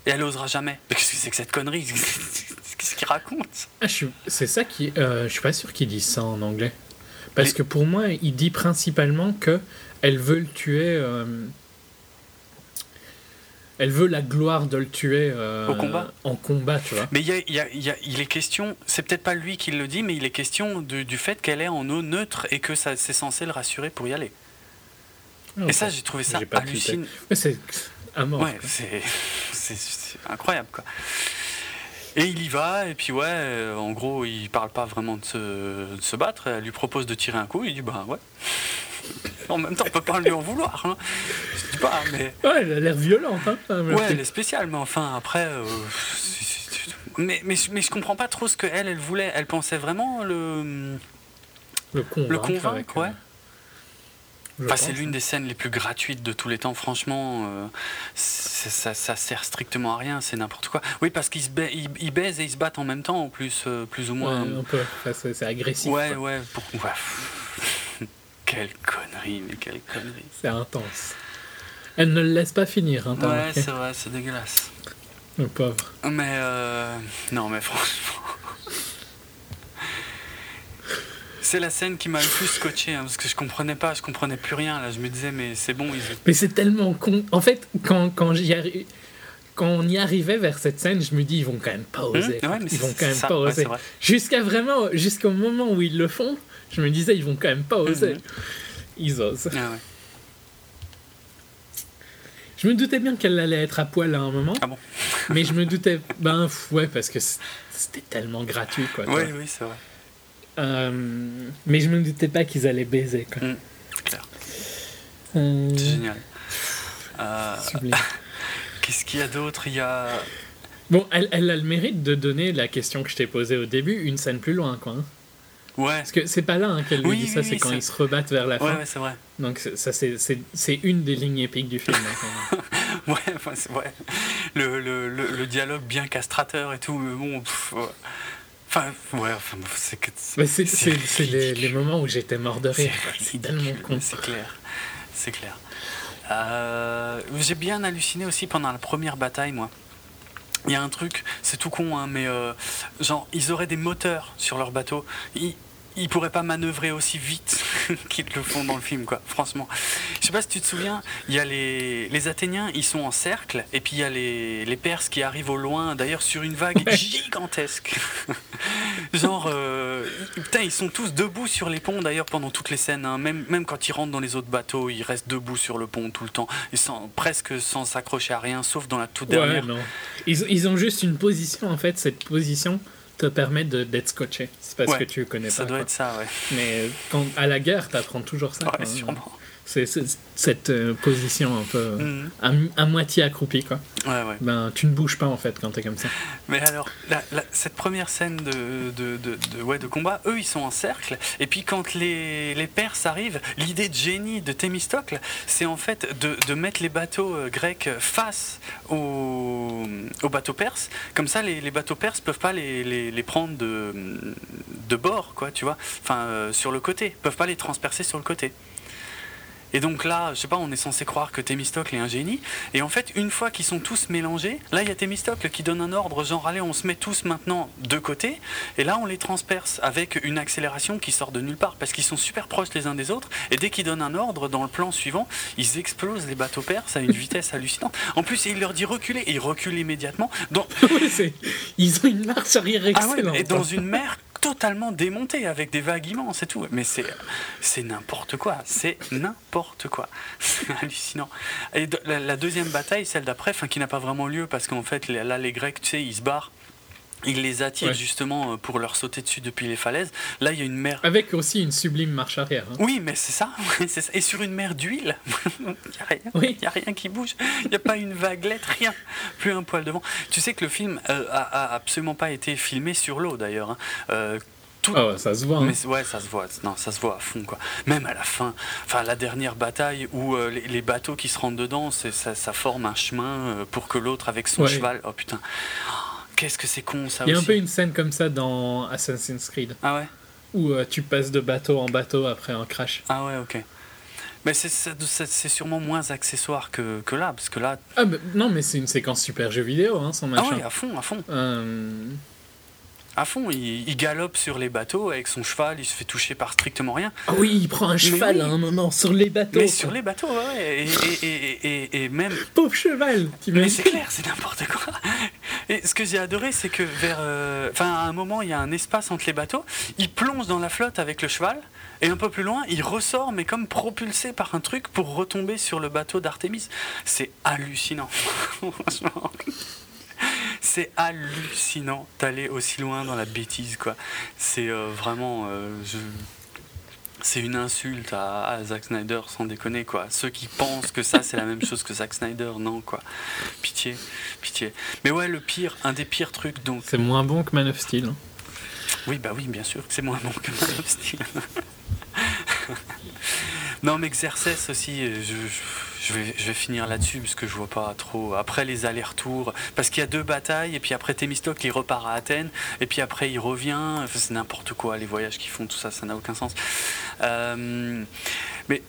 Et elle osera jamais. Mais qu'est-ce que c'est que cette connerie? Qu'est-ce qu'il raconte? Ah, suis- c'est ça qui. euh, je suis pas sûr qu'ils disent ça en anglais. Parce que pour moi, il dit principalement que elle veut le tuer. euh, Elle veut la gloire de le tuer euh, Au combat en combat, tu vois. Mais il, y a- il y a- il y a- il est question, c'est peut-être pas lui qui le dit, mais il est question du, du fait qu'elle est en eau neutre et que ça c'est censé le rassurer pour y aller. Et ça, j'ai trouvé ça hallucinant. C'est à mort. Ouais, c'est incroyable quoi. Et il y va, et puis ouais, euh, en gros, il parle pas vraiment de se, de se battre. Elle lui propose de tirer un coup, il dit bah ouais. En même temps, on peut pas lui en vouloir. Hein. Je dis pas, mais. Ouais, elle a l'air violente, hein. Ouais, elle est spéciale, mais enfin, après. euh, mais, mais, mais je comprends pas trop ce qu'elle, elle voulait. Elle pensait vraiment le. Le convaincre. Le convaincre, ouais. euh, je Enfin, c'est l'une hein. des scènes les plus gratuites de tous les temps, franchement. euh, ça, ça sert strictement à rien, c'est n'importe quoi. Oui, parce qu'ils ba- baisent et ils se battent en même temps, en plus, euh, plus ou Ouais, moins. un peu. Enfin, c'est c'est agressif. Ouais, quoi. ouais. Pour... ouais. Quelle connerie, mais quelle connerie. C'est intense. Elle ne le laisse pas finir, hein, t'as Ouais, c'est vrai, c'est dégueulasse. Le pauvre. Mais euh, non, mais franchement. c'est la scène qui m'a le plus scotché, hein, parce que je comprenais pas, je comprenais plus rien. Là, je me disais, mais c'est bon, ils. Mais c'est tellement con. En fait, quand, quand j'y arri- quand on y arrivait vers cette scène, je me dis, ils vont quand même pas oser. Mmh, ouais, ils vont quand même ça, pas oser. Jusqu'à vraiment, jusqu'au moment où ils le font, je me disais, ils vont quand même pas oser. Mhm. Ils osent. Ah ouais. Je me doutais bien qu'elle allait être à poil à un moment. Ah bon Mais je me doutais, ben ouais, parce que c'était tellement gratuit, quoi. Oui, oui, c'est vrai. Euh, mais je me doutais pas qu'ils allaient baiser, quoi. Mm, c'est clair. Euh, C'est génial. Euh. Qu'est-ce qu'il y a d'autre? Il y a. Bon, elle, elle a le mérite de donner la question que je t'ai posée au début une scène plus loin, quoi. Ouais. Parce que c'est pas là hein, qu'elle lui Oui, dit ça, oui, c'est quand ils se rebattent vers la Ouais, fin. ouais, c'est vrai. Donc ça, c'est- une des lignes épiques du film. hein. Ouais, vrai. Le, le, le, le dialogue bien castrateur et tout, mais bon. pff, ouais. Enfin, ouais, enfin, c'est c'est les, les moments où j'étais mort de rire. C'est tellement con. C'est clair. C'est clair. Euh, J'ai bien halluciné aussi pendant la première bataille, moi. Il y a un truc, c'est tout con, hein, mais euh, genre, ils auraient des moteurs sur leur bateau. Ils pourraient pas manœuvrer aussi vite qu'ils le font dans le film, quoi, franchement. Je sais pas si tu te souviens, il y a les, les Athéniens, ils sont en cercle, et puis il y a les, les Perses qui arrivent au loin, d'ailleurs sur une vague Ouais. gigantesque. Genre, euh, putain, ils sont tous debout sur les ponts d'ailleurs pendant toutes les scènes. hein. Même, même quand ils rentrent dans les autres bateaux, ils restent debout sur le pont tout le temps. Ils sont presque sans s'accrocher à rien, sauf dans la toute Ouais, dernière. non. Ils, ils ont juste une position, en fait. Cette position te permet de- d'être scotché. C'est parce Ouais, que tu connais ça pas. doit quoi. être ça, ouais. Mais quand, à la guerre, t'apprends toujours ça. Ouais, sûrement. C'est cette euh, position un peu Mhm. à, à moitié accroupie, quoi. Ouais, ouais. Ben, tu ne bouges pas en fait quand t'es comme ça. Mais alors, la- la- cette première scène de, de, de, de- ouais, de combat, eux, ils sont en cercle. Et puis, quand les, les Perses arrivent, l'idée de génie de Thémistocle, c'est en fait de, de mettre les bateaux euh, grecs face aux, aux bateaux perses. Comme ça, les, les bateaux perses peuvent pas les, les, les prendre de, de bord, quoi, tu vois. Enfin, euh, sur le côté. peuvent pas les transpercer sur le côté. Et donc là, je sais pas, on est censé croire que Thémistocle est un génie. Et en fait, une fois qu'ils sont tous mélangés, là, il y a Thémistocle qui donne un ordre, genre, allez, on se met tous maintenant de côté. Et là, on les transperce avec une accélération qui sort de nulle part, parce qu'ils sont super proches les uns des autres. Et dès qu'ils donnent un ordre, dans le plan suivant, ils explosent les bateaux perses à une vitesse hallucinante. En plus, il leur dit reculer, et ils reculent immédiatement. Dans, ils ont une marche arrière ah ouais, excellente. et dans une mer totalement démontée avec des vagues immenses et tout. Mais c'est n'importe quoi, c'est n'importe quoi. C'est hallucinant. Et la, deuxième bataille, celle d'après, qui n'a pas vraiment lieu parce qu'en fait là les Grecs, tu sais, ils se barrent. Ils les Ouais. justement euh, pour leur sauter dessus depuis les falaises. Là, il y a une mer. Avec aussi une sublime marche arrière. hein. Oui, mais c'est ça. Et sur une mer d'huile, il n'y a rien. Oui. Il y a rien qui bouge. Il n'y a pas une vaguelette, rien. Plus un poil devant. Tu sais que le film euh, a, a absolument pas été filmé sur l'eau d'ailleurs. hein. Euh, tout- Ah ça se voit. hein. mais ouais, ça se voit. Non, ça se voit à fond quoi. Même à la fin, enfin la dernière bataille où euh, les, les bateaux qui se rentrent dedans, ça, ça forme un chemin pour que l'autre avec son Ouais. cheval. Oh putain, Oh, qu'est-ce que c'est con ça Il y a un peu une scène comme ça dans Assassin's Creed, Ah ouais. où euh, tu passes de bateau en bateau après un crash. Ah ouais, ok. Mais c'est- sûrement moins accessoire que, que là, parce que là. Ah bah, non, mais c'est une séquence super jeu vidéo, hein, son Ah machin. ouais, à fond, à fond. Euh, À fond, il, il galope sur les bateaux avec son cheval, il se fait toucher par strictement rien. Ah oui, il prend un cheval oui. à un moment sur les bateaux. Mais quoi. sur les bateaux, ouais. Et, et, et, et, même. Pauvre cheval Mais c'est clair, c'est n'importe quoi. Et ce que j'ai adoré, c'est que vers. euh, Enfin, à un moment, il y a un espace entre les bateaux. Il plonge dans la flotte avec le cheval. Et un peu plus loin, il ressort, mais comme propulsé par un truc pour retomber sur le bateau d'Artémis. C'est hallucinant. Franchement. C'est hallucinant d'aller aussi loin dans la bêtise, quoi. C'est euh, vraiment. euh, C'est une insulte à, à Zack Snyder, sans déconner, quoi. Ceux qui pensent que ça, c'est la même chose que Zack Snyder, non, quoi. Pitié, pitié. Mais ouais, le pire, un des pires trucs, donc. C'est moins bon que Man of Steel. hein. Oui, bah oui, bien sûr, que c'est moins bon que Man of Steel. non, mais Xerxes aussi, euh, je, je- vais, je vais finir là-dessus parce que je vois pas trop. Après les allers-retours, parce qu'il y a deux batailles, et puis après Thémistocle il repart à Athènes, et puis après il revient. Enfin, c'est n'importe quoi, les voyages qu'ils font, tout ça, ça n'a aucun sens. Euh,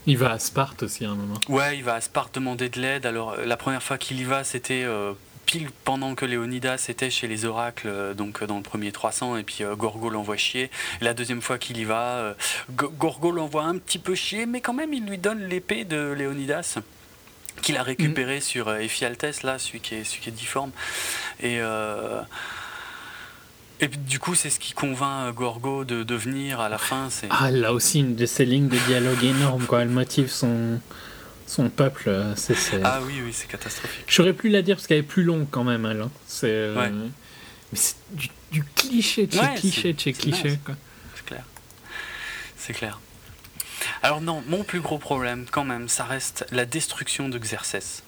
Il va à Sparte aussi à un moment. Ouais, il va à Sparte demander de l'aide. Alors, la première fois qu'il y va, c'était euh, pile pendant que Léonidas était chez les oracles, euh, donc euh, dans le premier 300, et puis euh, Gorgo l'envoie chier. Et la deuxième fois qu'il y va, Go- Gorgo l'envoie un petit peu chier, mais quand même il lui donne l'épée de Léonidas qu'il a récupéré sur euh, Ephialtes, là, celui qui est, celui qui est difforme. Et, euh, et du coup, c'est ce qui convainc Gorgo de, de venir à la fin. Ah, là aussi, une de ces lignes de dialogue énorme, quoi. Elle motive son, son peuple. euh, C'est, c'est... Ah oui, oui, c'est catastrophique. J'aurais pu la dire parce qu'elle est plus longue quand même, elle. hein. C'est, euh, Ouais. Mais c'est du, du cliché de chez Ouais, cliché de chez cliché, quoi. C'est clair. C'est clair. Alors non, mon plus gros problème, quand même, ça reste la destruction de Xerxès.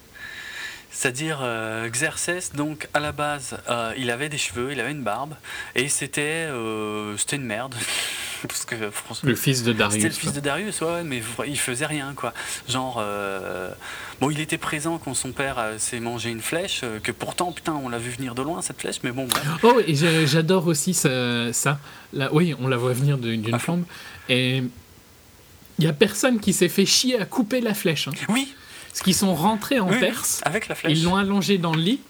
C'est-à-dire, euh, Xerxès, donc, à la base, euh, il avait des cheveux, il avait une barbe, et c'était c'était une merde. Parce que, franchement, Le fils de Darius. c'était le fils de Darius, ouais, mais il faisait rien, quoi. Genre, euh, bon, il était présent quand son père euh, s'est mangé une flèche, euh, que pourtant, putain, on l'a vu venir de loin, cette flèche, mais bon, bref. Oh, et j'adore aussi ça. ça. Là, oui, on la voit venir d'une Ah. flambe. Et il y a personne qui s'est fait chier à couper la flèche. hein. Oui, Parce qu'ils sont rentrés en oui, Perse, avec la flèche. ils l'ont allongée dans le lit.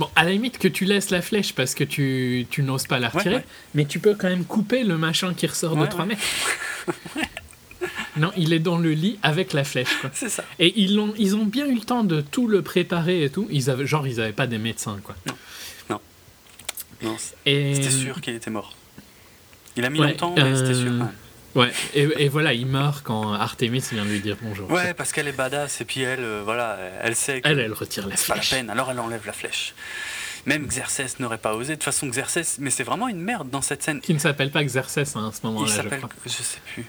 Bon, à la limite que tu laisses la flèche parce que tu, tu n'oses pas la retirer, ouais. mais tu peux quand même couper le machin qui ressort de Ouais, 3 ouais. mètres. non, il est dans le lit avec la flèche. C'est ça. Et ils ont, ils ont bien eu le temps de tout le préparer et tout. Ils avaient, genre, ils n'avaient pas des médecins. Quoi. Non, Et, C'était sûr qu'il était mort. Il a mis longtemps, mais c'était sûr. Ouais, et, et voilà, il meurt quand Artemis vient lui dire bonjour. Ouais, parce qu'elle est badass et puis elle, euh, voilà, elle sait que Elle, elle retire la c'est pas la flèche. peine. Alors elle enlève la flèche. Même Xerxès n'aurait pas osé. De toute façon, Xerxès, mais c'est vraiment une merde dans cette scène. Qui ne s'appelle pas Xerxès hein, à ce Il moment-là, je s'appelle, crois. je sais plus.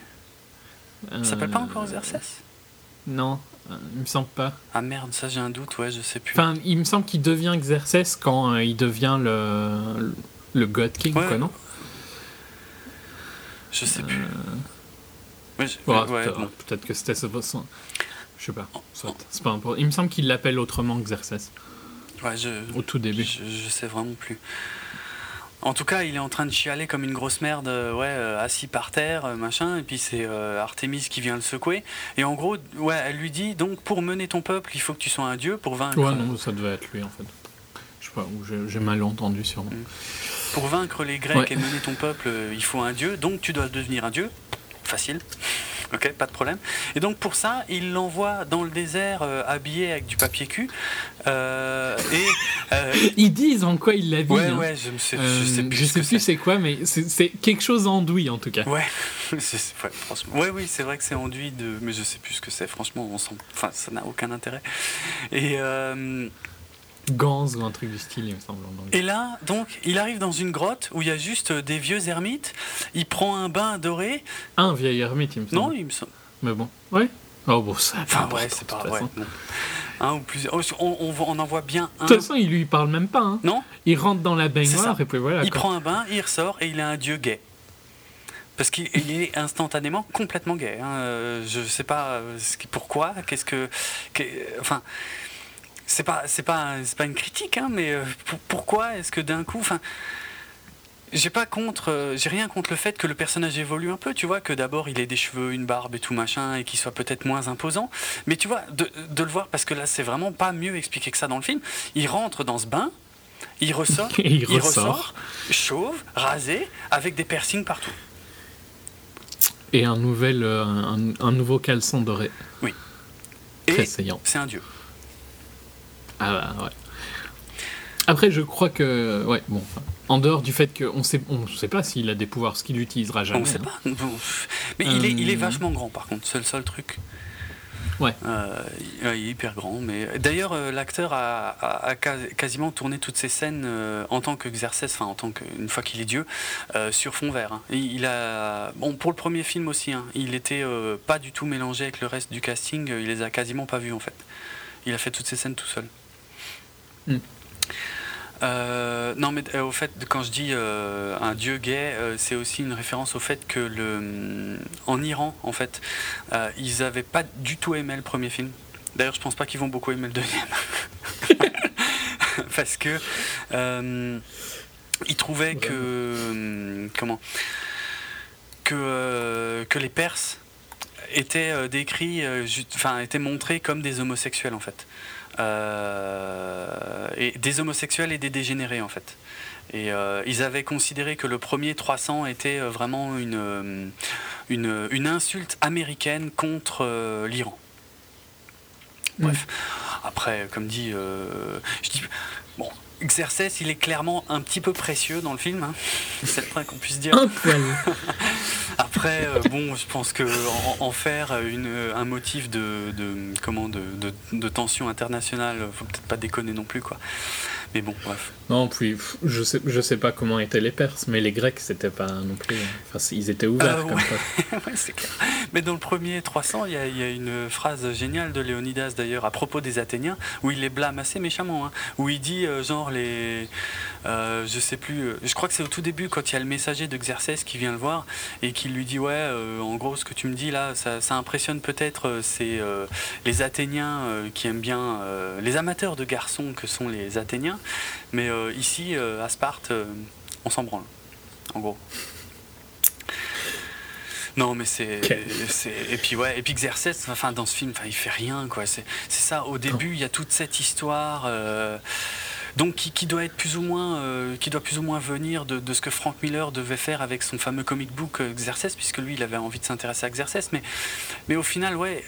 Euh, Il s'appelle pas encore Xerxès? Non, euh, il me semble pas. Ah merde, ça j'ai un doute. Ouais, je sais plus. Enfin, il me semble qu'il devient Xerxès quand euh, il devient le, le God King, Ouais. quoi, non? Je sais plus. Ouais, je- Ouais, ouais, bon. Peut-être que c'était ce son. Je sais pas. soit, C'est pas important. Il me semble qu'il l'appelle autrement Xerxès Ouais, je, au tout début. Je, je sais vraiment plus. En tout cas, il est en train de chialer comme une grosse merde, euh, ouais, euh, assis par terre, euh, machin, et puis c'est euh, Artemis qui vient le secouer. Et en gros, ouais, elle lui dit donc pour mener ton peuple, il faut que tu sois un dieu pour vaincre. Ouais, non, ça devait être lui en fait. Pas, j'ai mal entendu sûrement. Pour vaincre les Grecs Ouais. et mener ton peuple, euh, il faut un dieu, donc tu dois devenir un dieu. Facile. Ok, pas de problème. Et donc pour ça, il l'envoie dans le désert euh, habillé avec du papier cul. Euh, et euh, Ils disent en quoi il l'habille. ouais, hein. ouais, je, sais, je sais plus. ce plus c'est quoi, mais c'est quelque chose d'enduit en tout cas. Ouais, ouais, franchement. Ouais, oui, c'est vrai que c'est enduit de. Mais je sais plus ce que c'est, franchement, on s'en- enfin, ça n'a aucun intérêt. Et, Gans ou un truc du style, il me semble. et là, donc, il arrive dans une grotte où il y a juste des vieux ermites. Il prend un bain doré. Un vieil ermite, il me semble. Non, il me semble. Mais bon. Ouais. Oh bon, ça. Enfin, ouais, c'est pas. Ouais. Un ou plusieurs. oh, On, on, voit- on en voit bien un. De toute façon, il lui parle même pas. Hein. Non Il rentre dans la baignoire et puis voilà. Il quoi. prend un bain, il ressort et il est un dieu gay. Parce qu'il il est instantanément complètement gay. hein. Euh, Je sais pas euh, ce qui- pourquoi, qu'est-ce que, que- enfin, c'est pas, c'est pas, c'est pas une critique, hein, mais euh, pour- pourquoi est-ce que d'un coup, enfin, j'ai pas contre, euh, j'ai rien contre le fait que le personnage évolue un peu, tu vois, que d'abord il ait des cheveux, une barbe et tout machin, et qu'il soit peut-être moins imposant. Mais tu vois, de, de le voir, parce que là c'est vraiment pas mieux expliqué que ça dans le film. Il rentre dans ce bain, il ressort, il il ressort. ressort chauve, rasé, avec des piercings partout. Et un, nouvel, euh, un, un nouveau caleçon doré. Très Et saillant. c'est un dieu. Ah bah, ouais. Après, je crois que. Ouais, bon. en dehors du fait qu'on sait, on sait pas s'il a des pouvoirs, ce qu'il utilisera jamais. On sait hein. pas. Mais il, est, il est Euh. vachement grand par contre, c'est le seul truc. Ouais. Euh, il il est hyper grand. Mais d'ailleurs, euh, l'acteur a, a- a ca- quasiment tourné toutes ses scènes euh, en tant que Xerxès, enfin en tant que une fois qu'il est dieu, sur fond vert. hein. Il, a bon pour le premier film aussi. hein, il était pas du tout mélangé avec le reste du casting. Il les a quasiment pas vus en fait. Il a fait toutes ses scènes tout seul. Hmm. Euh, non, mais euh, au fait, quand je dis euh, un dieu gay, c'est aussi une référence au fait que le, en Iran, en fait, ils avaient pas du tout aimé le premier film. D'ailleurs, je pense pas qu'ils vont beaucoup aimer le deuxième. Parce que ils trouvaient que comment que, que les Perses étaient décrits, enfin étaient montrés comme des homosexuels en fait, et des homosexuels et des dégénérés en fait. Et euh, ils avaient considéré que le premier 300 était euh, vraiment une, euh, une, une insulte américaine contre euh, l'Iran. Bref, après, comme dit, euh, je dis, bon, Xerxes, il est clairement un petit peu précieux dans le film, hein. c'est le point qu'on puisse dire. Après, euh, bon, je pense que en, en faire une, un motif de, de comment de, de, de tension internationale, faut peut-être pas déconner non plus, quoi. Mais bon, bref. Non, puis je sais, je sais pas comment étaient les Perses, mais les Grecs, c'était pas non plus. Enfin, ils étaient ouverts Euh, comme ouais. ça. Ouais, c'est clair. Mais dans le premier 300, il y, a, il y a une phrase géniale de Léonidas d'ailleurs à propos des Athéniens, où il les blâme assez méchamment, hein, où il dit euh, genre les, euh, je sais plus, euh, je crois que c'est au tout début quand il y a le messager de Xerxès qui vient le voir et qui lui dit ouais, euh, en gros ce que tu me dis là, ça, ça impressionne peut-être c'est les Athéniens qui aiment bien, les amateurs de garçons que sont les Athéniens, mais euh, ici euh, à Sparte, euh, on s'en branle, en gros. Non, mais c'est, et puis ouais, et puis Xerxes, enfin dans ce film, enfin il fait rien quoi. C'est, c'est ça. Au début, il y a toute cette histoire. donc qui, qui doit être plus ou moins qui doit plus ou moins venir de, de ce que Frank Miller devait faire avec son fameux comic book Xerxes puisque lui il avait envie de s'intéresser à Xerxes mais mais au final ouais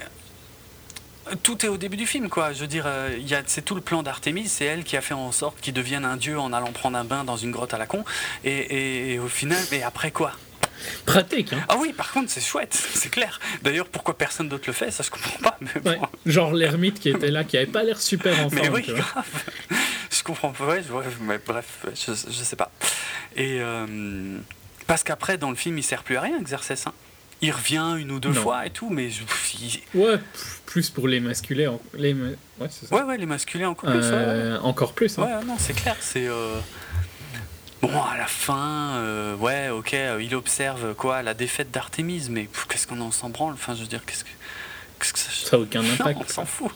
tout est au début du film quoi je veux dire euh, il y a c'est tout le plan d'Artémis c'est elle qui a fait en sorte qu'il devienne un dieu en allant prendre un bain dans une grotte à la con et, et- et au final mais après quoi? Pratique, hein. ah oui par contre c'est chouette c'est clair d'ailleurs pourquoi personne d'autre le fait? Ça je comprends pas mais bon. Ouais. Genre l'ermite qui était là, qui avait pas l'air super en Mais oui, grave. je comprends pas. Ouais, mais bref, je, je sais pas. Et euh, parce qu'après, dans le film, il sert plus à rien, Xerxes. hein. Il revient une ou deux Non. fois et tout, mais je- il- Ouais, plus pour les masculins. en- Les... Ouais, c'est ça. ouais, ouais, les masculins encore plus. ouais, ouais. Euh, encore plus. hein. Ouais, non, c'est clair. C'est euh, bon à la fin. euh, ouais, ok, il observe quoi la défaite d'Artémis, mais qu'est-ce qu'on en s'en branle? Enfin, je veux dire, qu'est-ce que, qu'est-ce que ça Ça n'a aucun Non, impact. on s'en fout.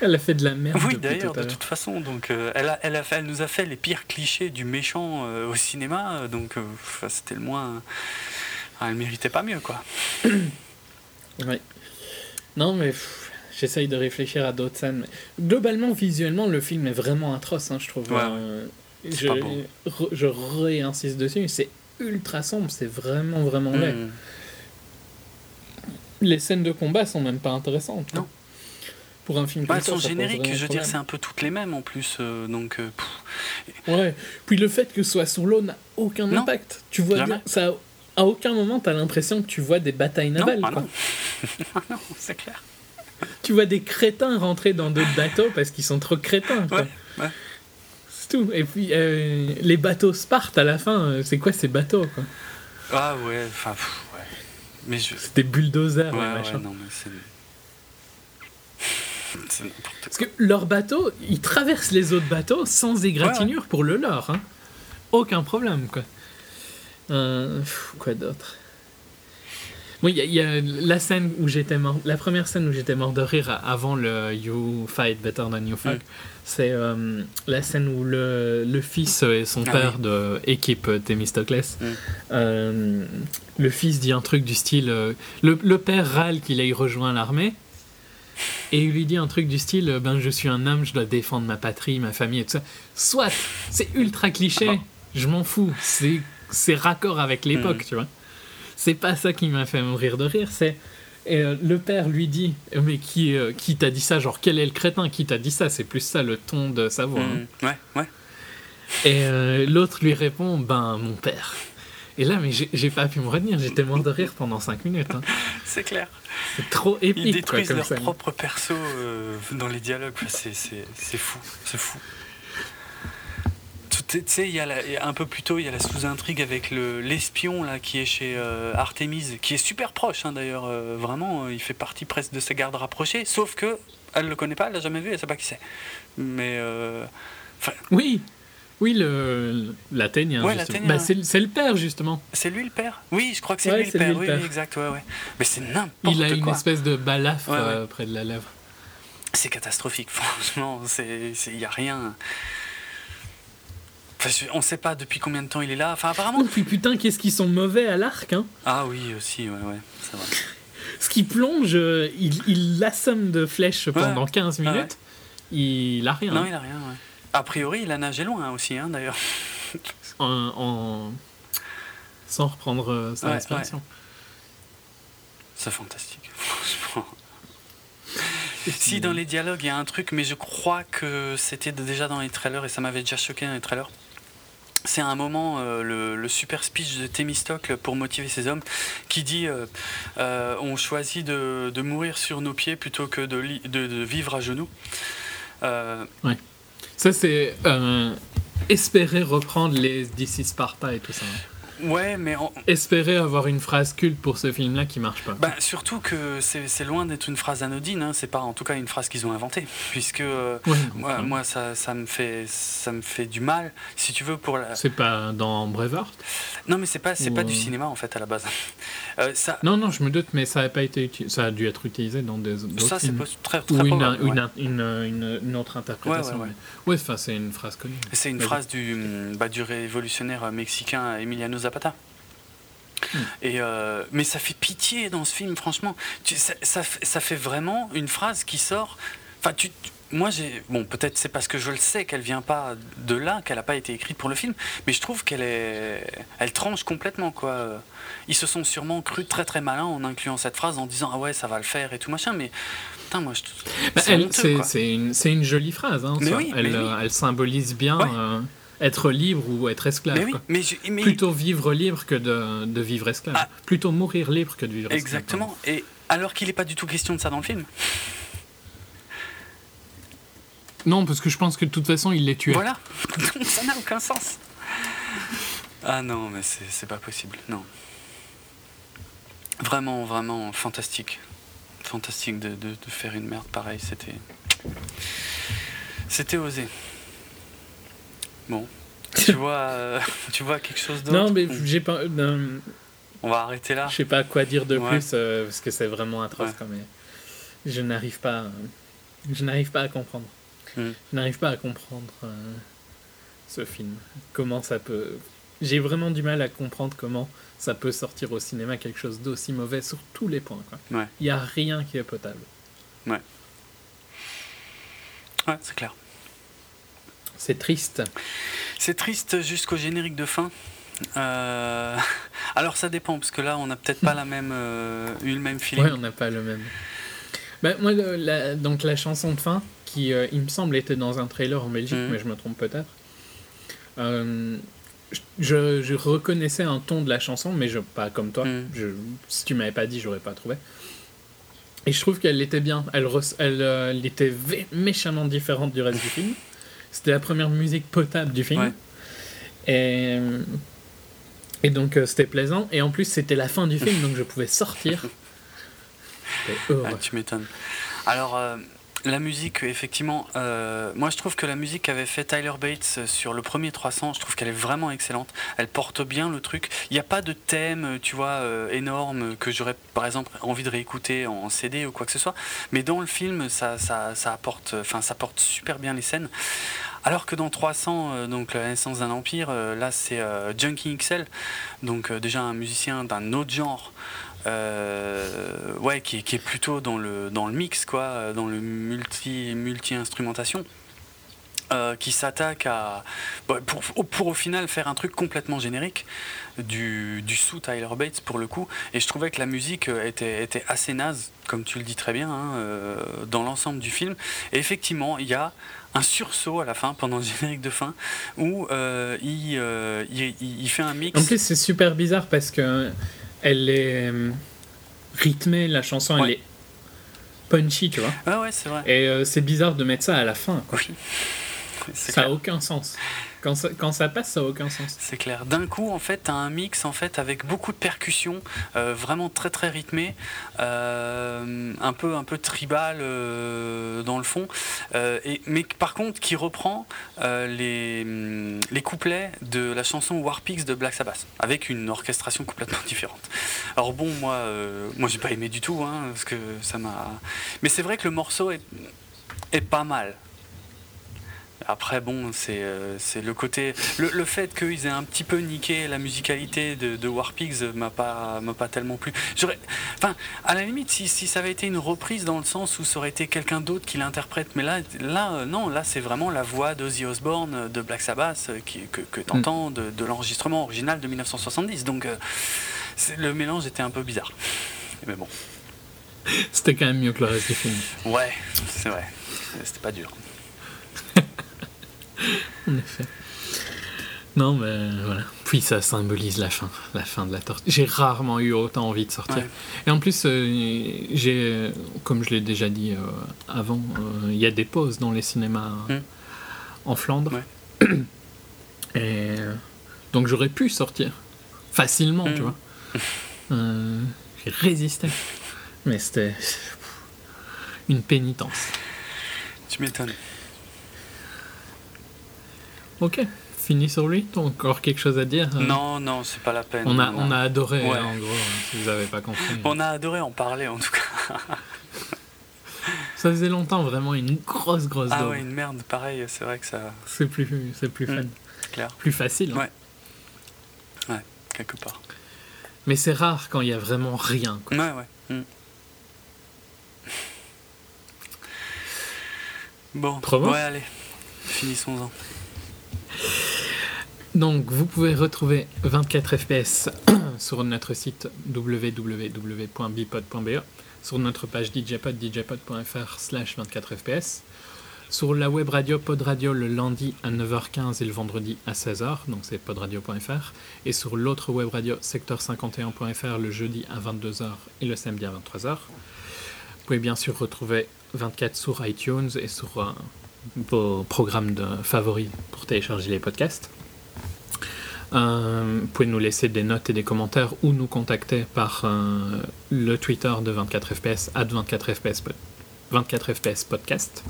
Elle a fait de la merde. Oui, d'ailleurs, de toute façon. Donc, euh, elle, a, elle, a fait, elle nous a fait les pires clichés du méchant euh, au cinéma. Donc, euh, c'était le moins. Ah, elle méritait pas mieux, quoi. Ouais. Non, mais j'essaye de réfléchir à d'autres scènes. mais Globalement, visuellement, le film est vraiment atroce, hein, je trouve. Ouais, Euh, je, re- réinsiste dessus, c'est ultra sombre, c'est vraiment, vraiment laid. Mm. Les scènes de combat sont même pas intéressantes. Non. hein. Pour un film Bah, comme elles ça, sont ça génériques, je veux dire, c'est un peu toutes les mêmes en plus. euh, donc, euh, Ouais. Puis le fait que ce soit sur l'eau n'a aucun Non. impact. Tu vois bien, ça à aucun moment t'as l'impression que tu vois des batailles non, navales. ah non. Ah non, c'est clair. Tu vois des crétins rentrer dans d'autres bateaux parce qu'ils sont trop crétins. quoi. Ouais, ouais. C'est tout. Et puis euh, les bateaux Sparte à la fin, euh, c'est quoi ces bateaux quoi? Ah ouais, enfin, ouais. Mais je. C'est des bulldozers. Ouais, machins. non, mais c'est. Parce que leurs bateaux, ils traversent les autres bateaux sans égratignure pour le leur. Hein. Aucun problème, quoi. Euh, quoi d'autre? Oui, il y, a- il y a la scène où j'étais mort, la première scène où j'étais mort de rire avant le You Fight Better Than You Fuck, c'est euh, la scène où le, le fils et son Ah père oui. de équipe Themistoclès, Mm. euh, le fils dit un truc du style, euh, le, le père râle qu'il ait rejoint l'armée. Et il lui dit un truc du style euh, Ben, je suis un homme, je dois défendre ma patrie, ma famille et tout ça. Soit, c'est ultra cliché, Ah. je m'en fous. C'est, c'est raccord avec l'époque, Mhm. tu vois. C'est pas ça qui m'a fait mourir de rire, c'est. Et euh, le père lui dit Mais qui, euh, qui t'a dit ça? Genre, quel est le crétin qui t'a dit ça? C'est plus ça le ton de sa voix. hein. Mm. Ouais, ouais. Et euh, l'autre lui répond Ben, mon père. Et là, mais j'ai, pas pu me retenir, j'étais mort de rire pendant 5 minutes. hein. C'est clair. C'est trop Ils épique, quoi, détruisent comme leur propre perso dans les dialogues. Enfin, c'est, c'est, c'est fou. C'est fou. Tu sais, il y a un peu plus tôt, il y a la sous-intrigue avec le, l'espion là qui est chez euh, Artemis, qui est super proche hein, d'ailleurs. euh, vraiment, euh, il fait partie presque de ses gardes rapprochés. Sauf que elle le connaît pas, elle l'a jamais vu, elle sait pas qui c'est. Mais euh, Oui, oui, le l'Athénien. Ouais, justement. l'Athénien, Bah, ouais. c'est, le- père, justement. c'est lui le père? Oui, je crois que c'est Ouais, lui le père. lui le oui, père. oui, exact. Ouais, ouais. Mais c'est n'importe Il a une quoi. espèce de balafre Ouais, ouais. euh, près de la lèvre. C'est catastrophique, franchement, il n'y a rien. Enfin, je- on ne sait pas depuis combien de temps il est là. Enfin, apparemment. Oh, puis putain, qu'est-ce qu'ils sont mauvais à l'arc, hein Ah oui, aussi, ouais, ouais, c'est vrai. Ce qui plonge, euh, il, l'assomme de flèches pendant 15 Ouais, ouais. minutes. Il a rien. Non, il a rien, ouais. A priori, il a nagé loin aussi, hein, d'ailleurs. En, en- Sans reprendre euh, sa respiration. C'est fantastique, franchement. Si dans les dialogues il y a un truc, mais je crois que c'était déjà dans les trailers et ça m'avait déjà choqué dans les trailers. C'est un moment, euh, le, super speech de Thémistocle pour motiver ses hommes, qui dit euh, euh, On choisit de, mourir sur nos pieds plutôt que de, de- vivre à genoux. Euh, Ça, c'est espérer reprendre les DC Sparta et tout ça. Ouais, mais Espérer avoir une phrase culte pour ce film-là qui marche pas. bah, surtout que c'est loin d'être une phrase anodine, hein, c'est pas en tout cas une phrase qu'ils ont inventée, puisque euh, Ouais, moi, ça, ça, me fait, ça me fait du mal, si tu veux, pour la, C'est pas dans Braveheart? Non, mais c'est pas, c'est Ou, pas euh, du cinéma en fait à la base. Euh, ça, Non, non, je me doute, mais ça a pas été uti- ça a dû être utilisé dans des ça c'est très, très Ou une, probable, ouais. une, une, autre interprétation. Ouais, ouais, ouais. mais- c'est une phrase connue. C'est une phrase du, bah, du révolutionnaire mexicain Emiliano Zapata. Hmm. Et euh, mais ça fait pitié dans ce film, franchement. Tu, ça, ça, fait- ça fait vraiment une phrase qui sort. Enfin, tu, moi, j'ai. Bon, peut-être c'est parce que je le sais qu'elle vient pas de là, qu'elle n'a pas été écrite pour le film, mais je trouve qu'elle est. Elle tranche complètement, quoi. Ils se sont sûrement cru très très malins en incluant cette phrase en disant Ah ouais, ça va le faire et tout machin, mais. Putain, moi, je. Bah, c'est une, jolie phrase. Hein, Mais ça. oui, elle, mais euh, oui. elle symbolise bien Ouais. euh, être libre ou être esclave. Mais oui, mais, je- mais- Plutôt vivre libre que de, de vivre esclave. Ah. Plutôt mourir libre que de vivre esclave. Exactement. Et alors qu'il n'est pas du tout question de ça dans le film. Non, parce que je pense que de toute façon, il les tuait. Voilà. Ça n'a aucun sens. Ah non, mais c'est c'est pas possible. Non. Vraiment, vraiment fantastique. Fantastique de, de- de faire une merde pareille. C'était. C'était osé. Bon. Tu vois, euh, tu vois quelque chose d'autre Non, mais j'ai pas. On va arrêter là. Je sais pas quoi dire de Ouais. plus euh, parce que c'est vraiment atroce Ouais. quand même. Je n'arrive pas, euh, je n'arrive pas à comprendre. Mm. Je n'arrive pas à comprendre ce film. Comment ça peut. J'ai vraiment du mal à comprendre comment ça peut sortir au cinéma quelque chose d'aussi mauvais sur tous les points. Ouais. Il y a rien qui est potable. Ouais, c'est clair. C'est triste. C'est triste jusqu'au générique de fin. Euh, Alors ça dépend parce que là on n'a peut-être pas la même euh, eu le même feeling. Ouais, on n'a pas le même. Bah, moi, le- la, donc la chanson de fin, qui euh, il me semble était dans un trailer en Belgique, Mhm. mais je me trompe peut-être. Euh, je, je reconnaissais un ton de la chanson, mais je, pas comme toi. Mhm. Je, si tu m'avais pas dit, j'aurais pas trouvé. Et je trouve qu'elle était bien. Elle, res- elle, elle était méchamment différente du reste du film. C'était la première musique potable du film. Ouais. Et, et donc euh, c'était plaisant. Et en plus, c'était la fin du film, donc je pouvais sortir. Ah, tu m'étonnes. Alors, euh, la musique, effectivement, euh, moi je trouve que la musique qu'avait fait Tyler Bates sur le premier 300, je trouve qu'elle est vraiment excellente. Elle porte bien le truc. Il n'y a pas de thème, tu vois, euh, énorme que j'aurais par exemple envie de réécouter en CD ou quoi que ce soit. Mais dans le film, ça, ça, ça apporte, enfin, ça porte super bien les scènes. Alors que dans 300, euh, donc la naissance d'un empire, euh, là c'est euh, Junkie XL, donc déjà un musicien d'un autre genre, ouais, qui, est- plutôt dans le, dans le mix, quoi, dans le multi, multi-instrumentation. euh, qui s'attaque à bah, pour, pour au final faire un truc complètement générique du, du sous Tyler Bates pour le coup et je trouvais que la musique était, était assez naze comme tu le dis très bien hein, dans l'ensemble du film et effectivement il y a un sursaut à la fin pendant le générique de fin où euh, il, euh, il, il- fait un mix En plus, c'est super bizarre parce que elle est euh, rythmée, la chanson, Ouais. elle est punchy, tu vois. ah ouais c'est vrai Et euh, c'est bizarre de mettre ça à la fin. quoi. oui Ça clair. a aucun sens. Quand ça, passe, ça a aucun sens. C'est clair. D'un coup, en fait, tu as un mix avec beaucoup de percussions, euh, vraiment très très rythmées, euh, un peu un peu tribal euh, dans le fond, mais par contre qui reprend euh, les, couplets de la chanson War Pigs de Black Sabbath avec une orchestration complètement différente. Alors bon, moi, moi j'ai pas aimé du tout, hein, parce que ça m'a. Mais c'est vrai que le morceau est pas mal. Après, bon, c'est euh, c'est le côté. Le, le fait qu'ils aient un petit peu niqué la musicalité de, de War Pigs m'a pas, pas tellement plu. J'aurais- Enfin, à la limite, si, si ça avait été une reprise dans le sens où ça aurait été quelqu'un d'autre qui l'interprète, mais là, là euh, non, là, c'est vraiment la voix d'Ozzy Osbourne de Black Sabbath euh, qui, que, que tu entends de, de l'enregistrement original de 1970. Donc, euh, le mélange était un peu bizarre. Mais bon, C'était quand même mieux que le reste du film. ouais, c'est vrai. C'était pas dur. En effet. Non, mais voilà. Puis ça symbolise la fin, la fin de la torture. J'ai rarement eu autant envie de sortir. Ouais. Et en plus, euh, j'ai, comme je l'ai déjà dit euh, avant, euh, il y a des pauses dans les cinémas Mm. en Flandre. Ouais. Et euh, donc j'aurais pu sortir facilement, tu vois. Euh, j'ai résisté. Mais c'était une pénitence. Tu m'étonnes. Ok, fini sur lui. T'as encore quelque chose à dire euh, Non, non, c'est pas la peine. On a, on a adoré, Ouais. en gros, hein, si vous n'avez pas compris. On a adoré en parler en tout cas. Ça faisait longtemps, vraiment, une grosse, grosse Ah ouais, une merde, pareil, c'est vrai que ça. C'est plus, c'est plus fun. Mm. Clair, Plus facile. hein. Ouais. quelque part. Mais c'est rare quand il y a vraiment rien. quoi. Ouais, ouais. mm. Bon, Provo ouais, allez, finissons-en. Donc, vous pouvez retrouver 24 FPS sur notre site www.bipod.be, sur notre page djpod, djpod.fr slash 24 FPS, sur la web radio Pod Radio le lundi à 9h15 et le vendredi à 16h, donc c'est podradio.fr, et sur l'autre web radio secteur51.fr le jeudi à 22h et le samedi à 23h. Vous pouvez bien sûr retrouver 24 sur iTunes et sur euh, vos programmes de favoris pour télécharger les podcasts. Euh, vous pouvez nous laisser des notes et des commentaires ou nous contacter par euh, le Twitter de 24fps, at 24fps, po- 24fps podcast,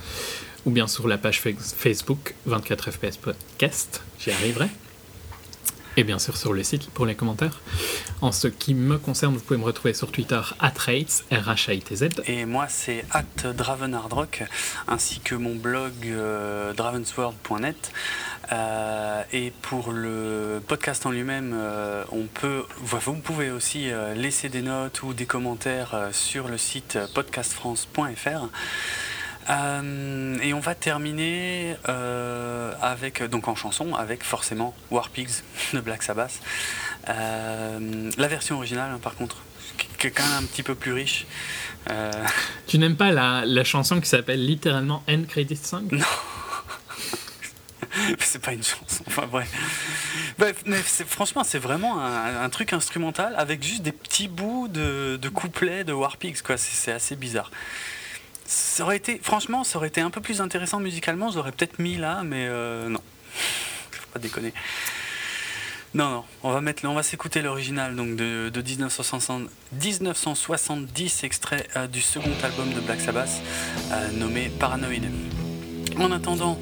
ou bien sur la page fa- Facebook 24fps podcast, j'y arriverai. Et bien sûr sur le site pour les commentaires. En ce qui me concerne, vous pouvez me retrouver sur Twitter @rates, r h i t z Et moi, c'est at Dravenhardrock, ainsi que mon blog euh, dravensworld.net. Euh, et pour le podcast en lui-même, euh, vous pouvez aussi laisser des notes ou des commentaires sur le site podcastfrance.fr. Euh, et on va terminer euh, avec, donc en chanson, avec forcément War Pigs de Black Sabbath. Euh, la version originale, hein, par contre, qui est quand même un petit peu plus riche. Euh, Tu n'aimes pas la, la chanson qui s'appelle littéralement End Credit Song? C'est pas une chanson, enfin bref. Bref, mais franchement, c'est vraiment un, un truc instrumental avec juste des petits bouts de, de couplets de War Pigs, quoi. C'est assez bizarre. Ça aurait été, franchement, ça aurait été un peu plus intéressant musicalement, j'aurais peut-être mis là, mais euh, non. Faut pas déconner. Non, non, on va, mettre, on va s'écouter l'original donc de, de 1960 1970, extrait euh, du second album de Black Sabbath, euh, nommé Paranoid. En attendant,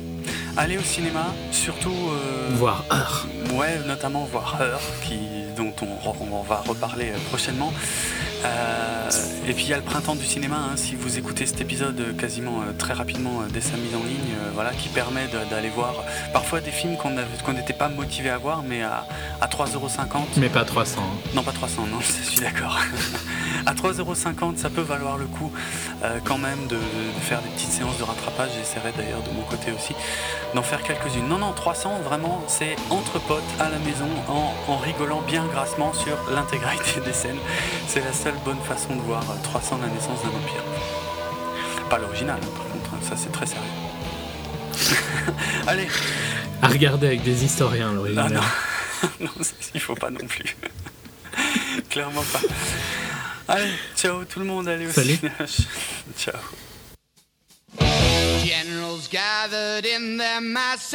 allez au cinéma, surtout. euh, Voire Heure. Ouais, notamment voir qui, dont on, va reparler prochainement. Euh, et puis il y a le printemps du cinéma, hein, si vous écoutez cet épisode euh, quasiment euh, très rapidement euh, dès sa mise en ligne, voilà, qui permet d'aller voir parfois des films qu'on n'était pas motivé à voir, mais à, à 3,50€. Mais pas 300. hein. Non, pas 300, non, je suis d'accord. à 3,50€, ça peut valoir le coup quand même de, de faire des petites séances de rattrapage. J'essaierai d'ailleurs de mon côté aussi d'en faire quelques-unes. Non, non, 300, vraiment, c'est entre potes à la maison en, en rigolant bien grassement sur l'intégralité des scènes. C'est la seule bonne façon de voir euh, 300 la naissance d'un empire. Pas l'original, hein, par contre, hein, ça c'est très sérieux. Allez, À regarder avec des historiens, ah, l'original. non, non, c'est- il faut pas non plus. Clairement pas. Allez, ciao tout le monde, allez au Salut. Ciao. Generals gathered in their masses,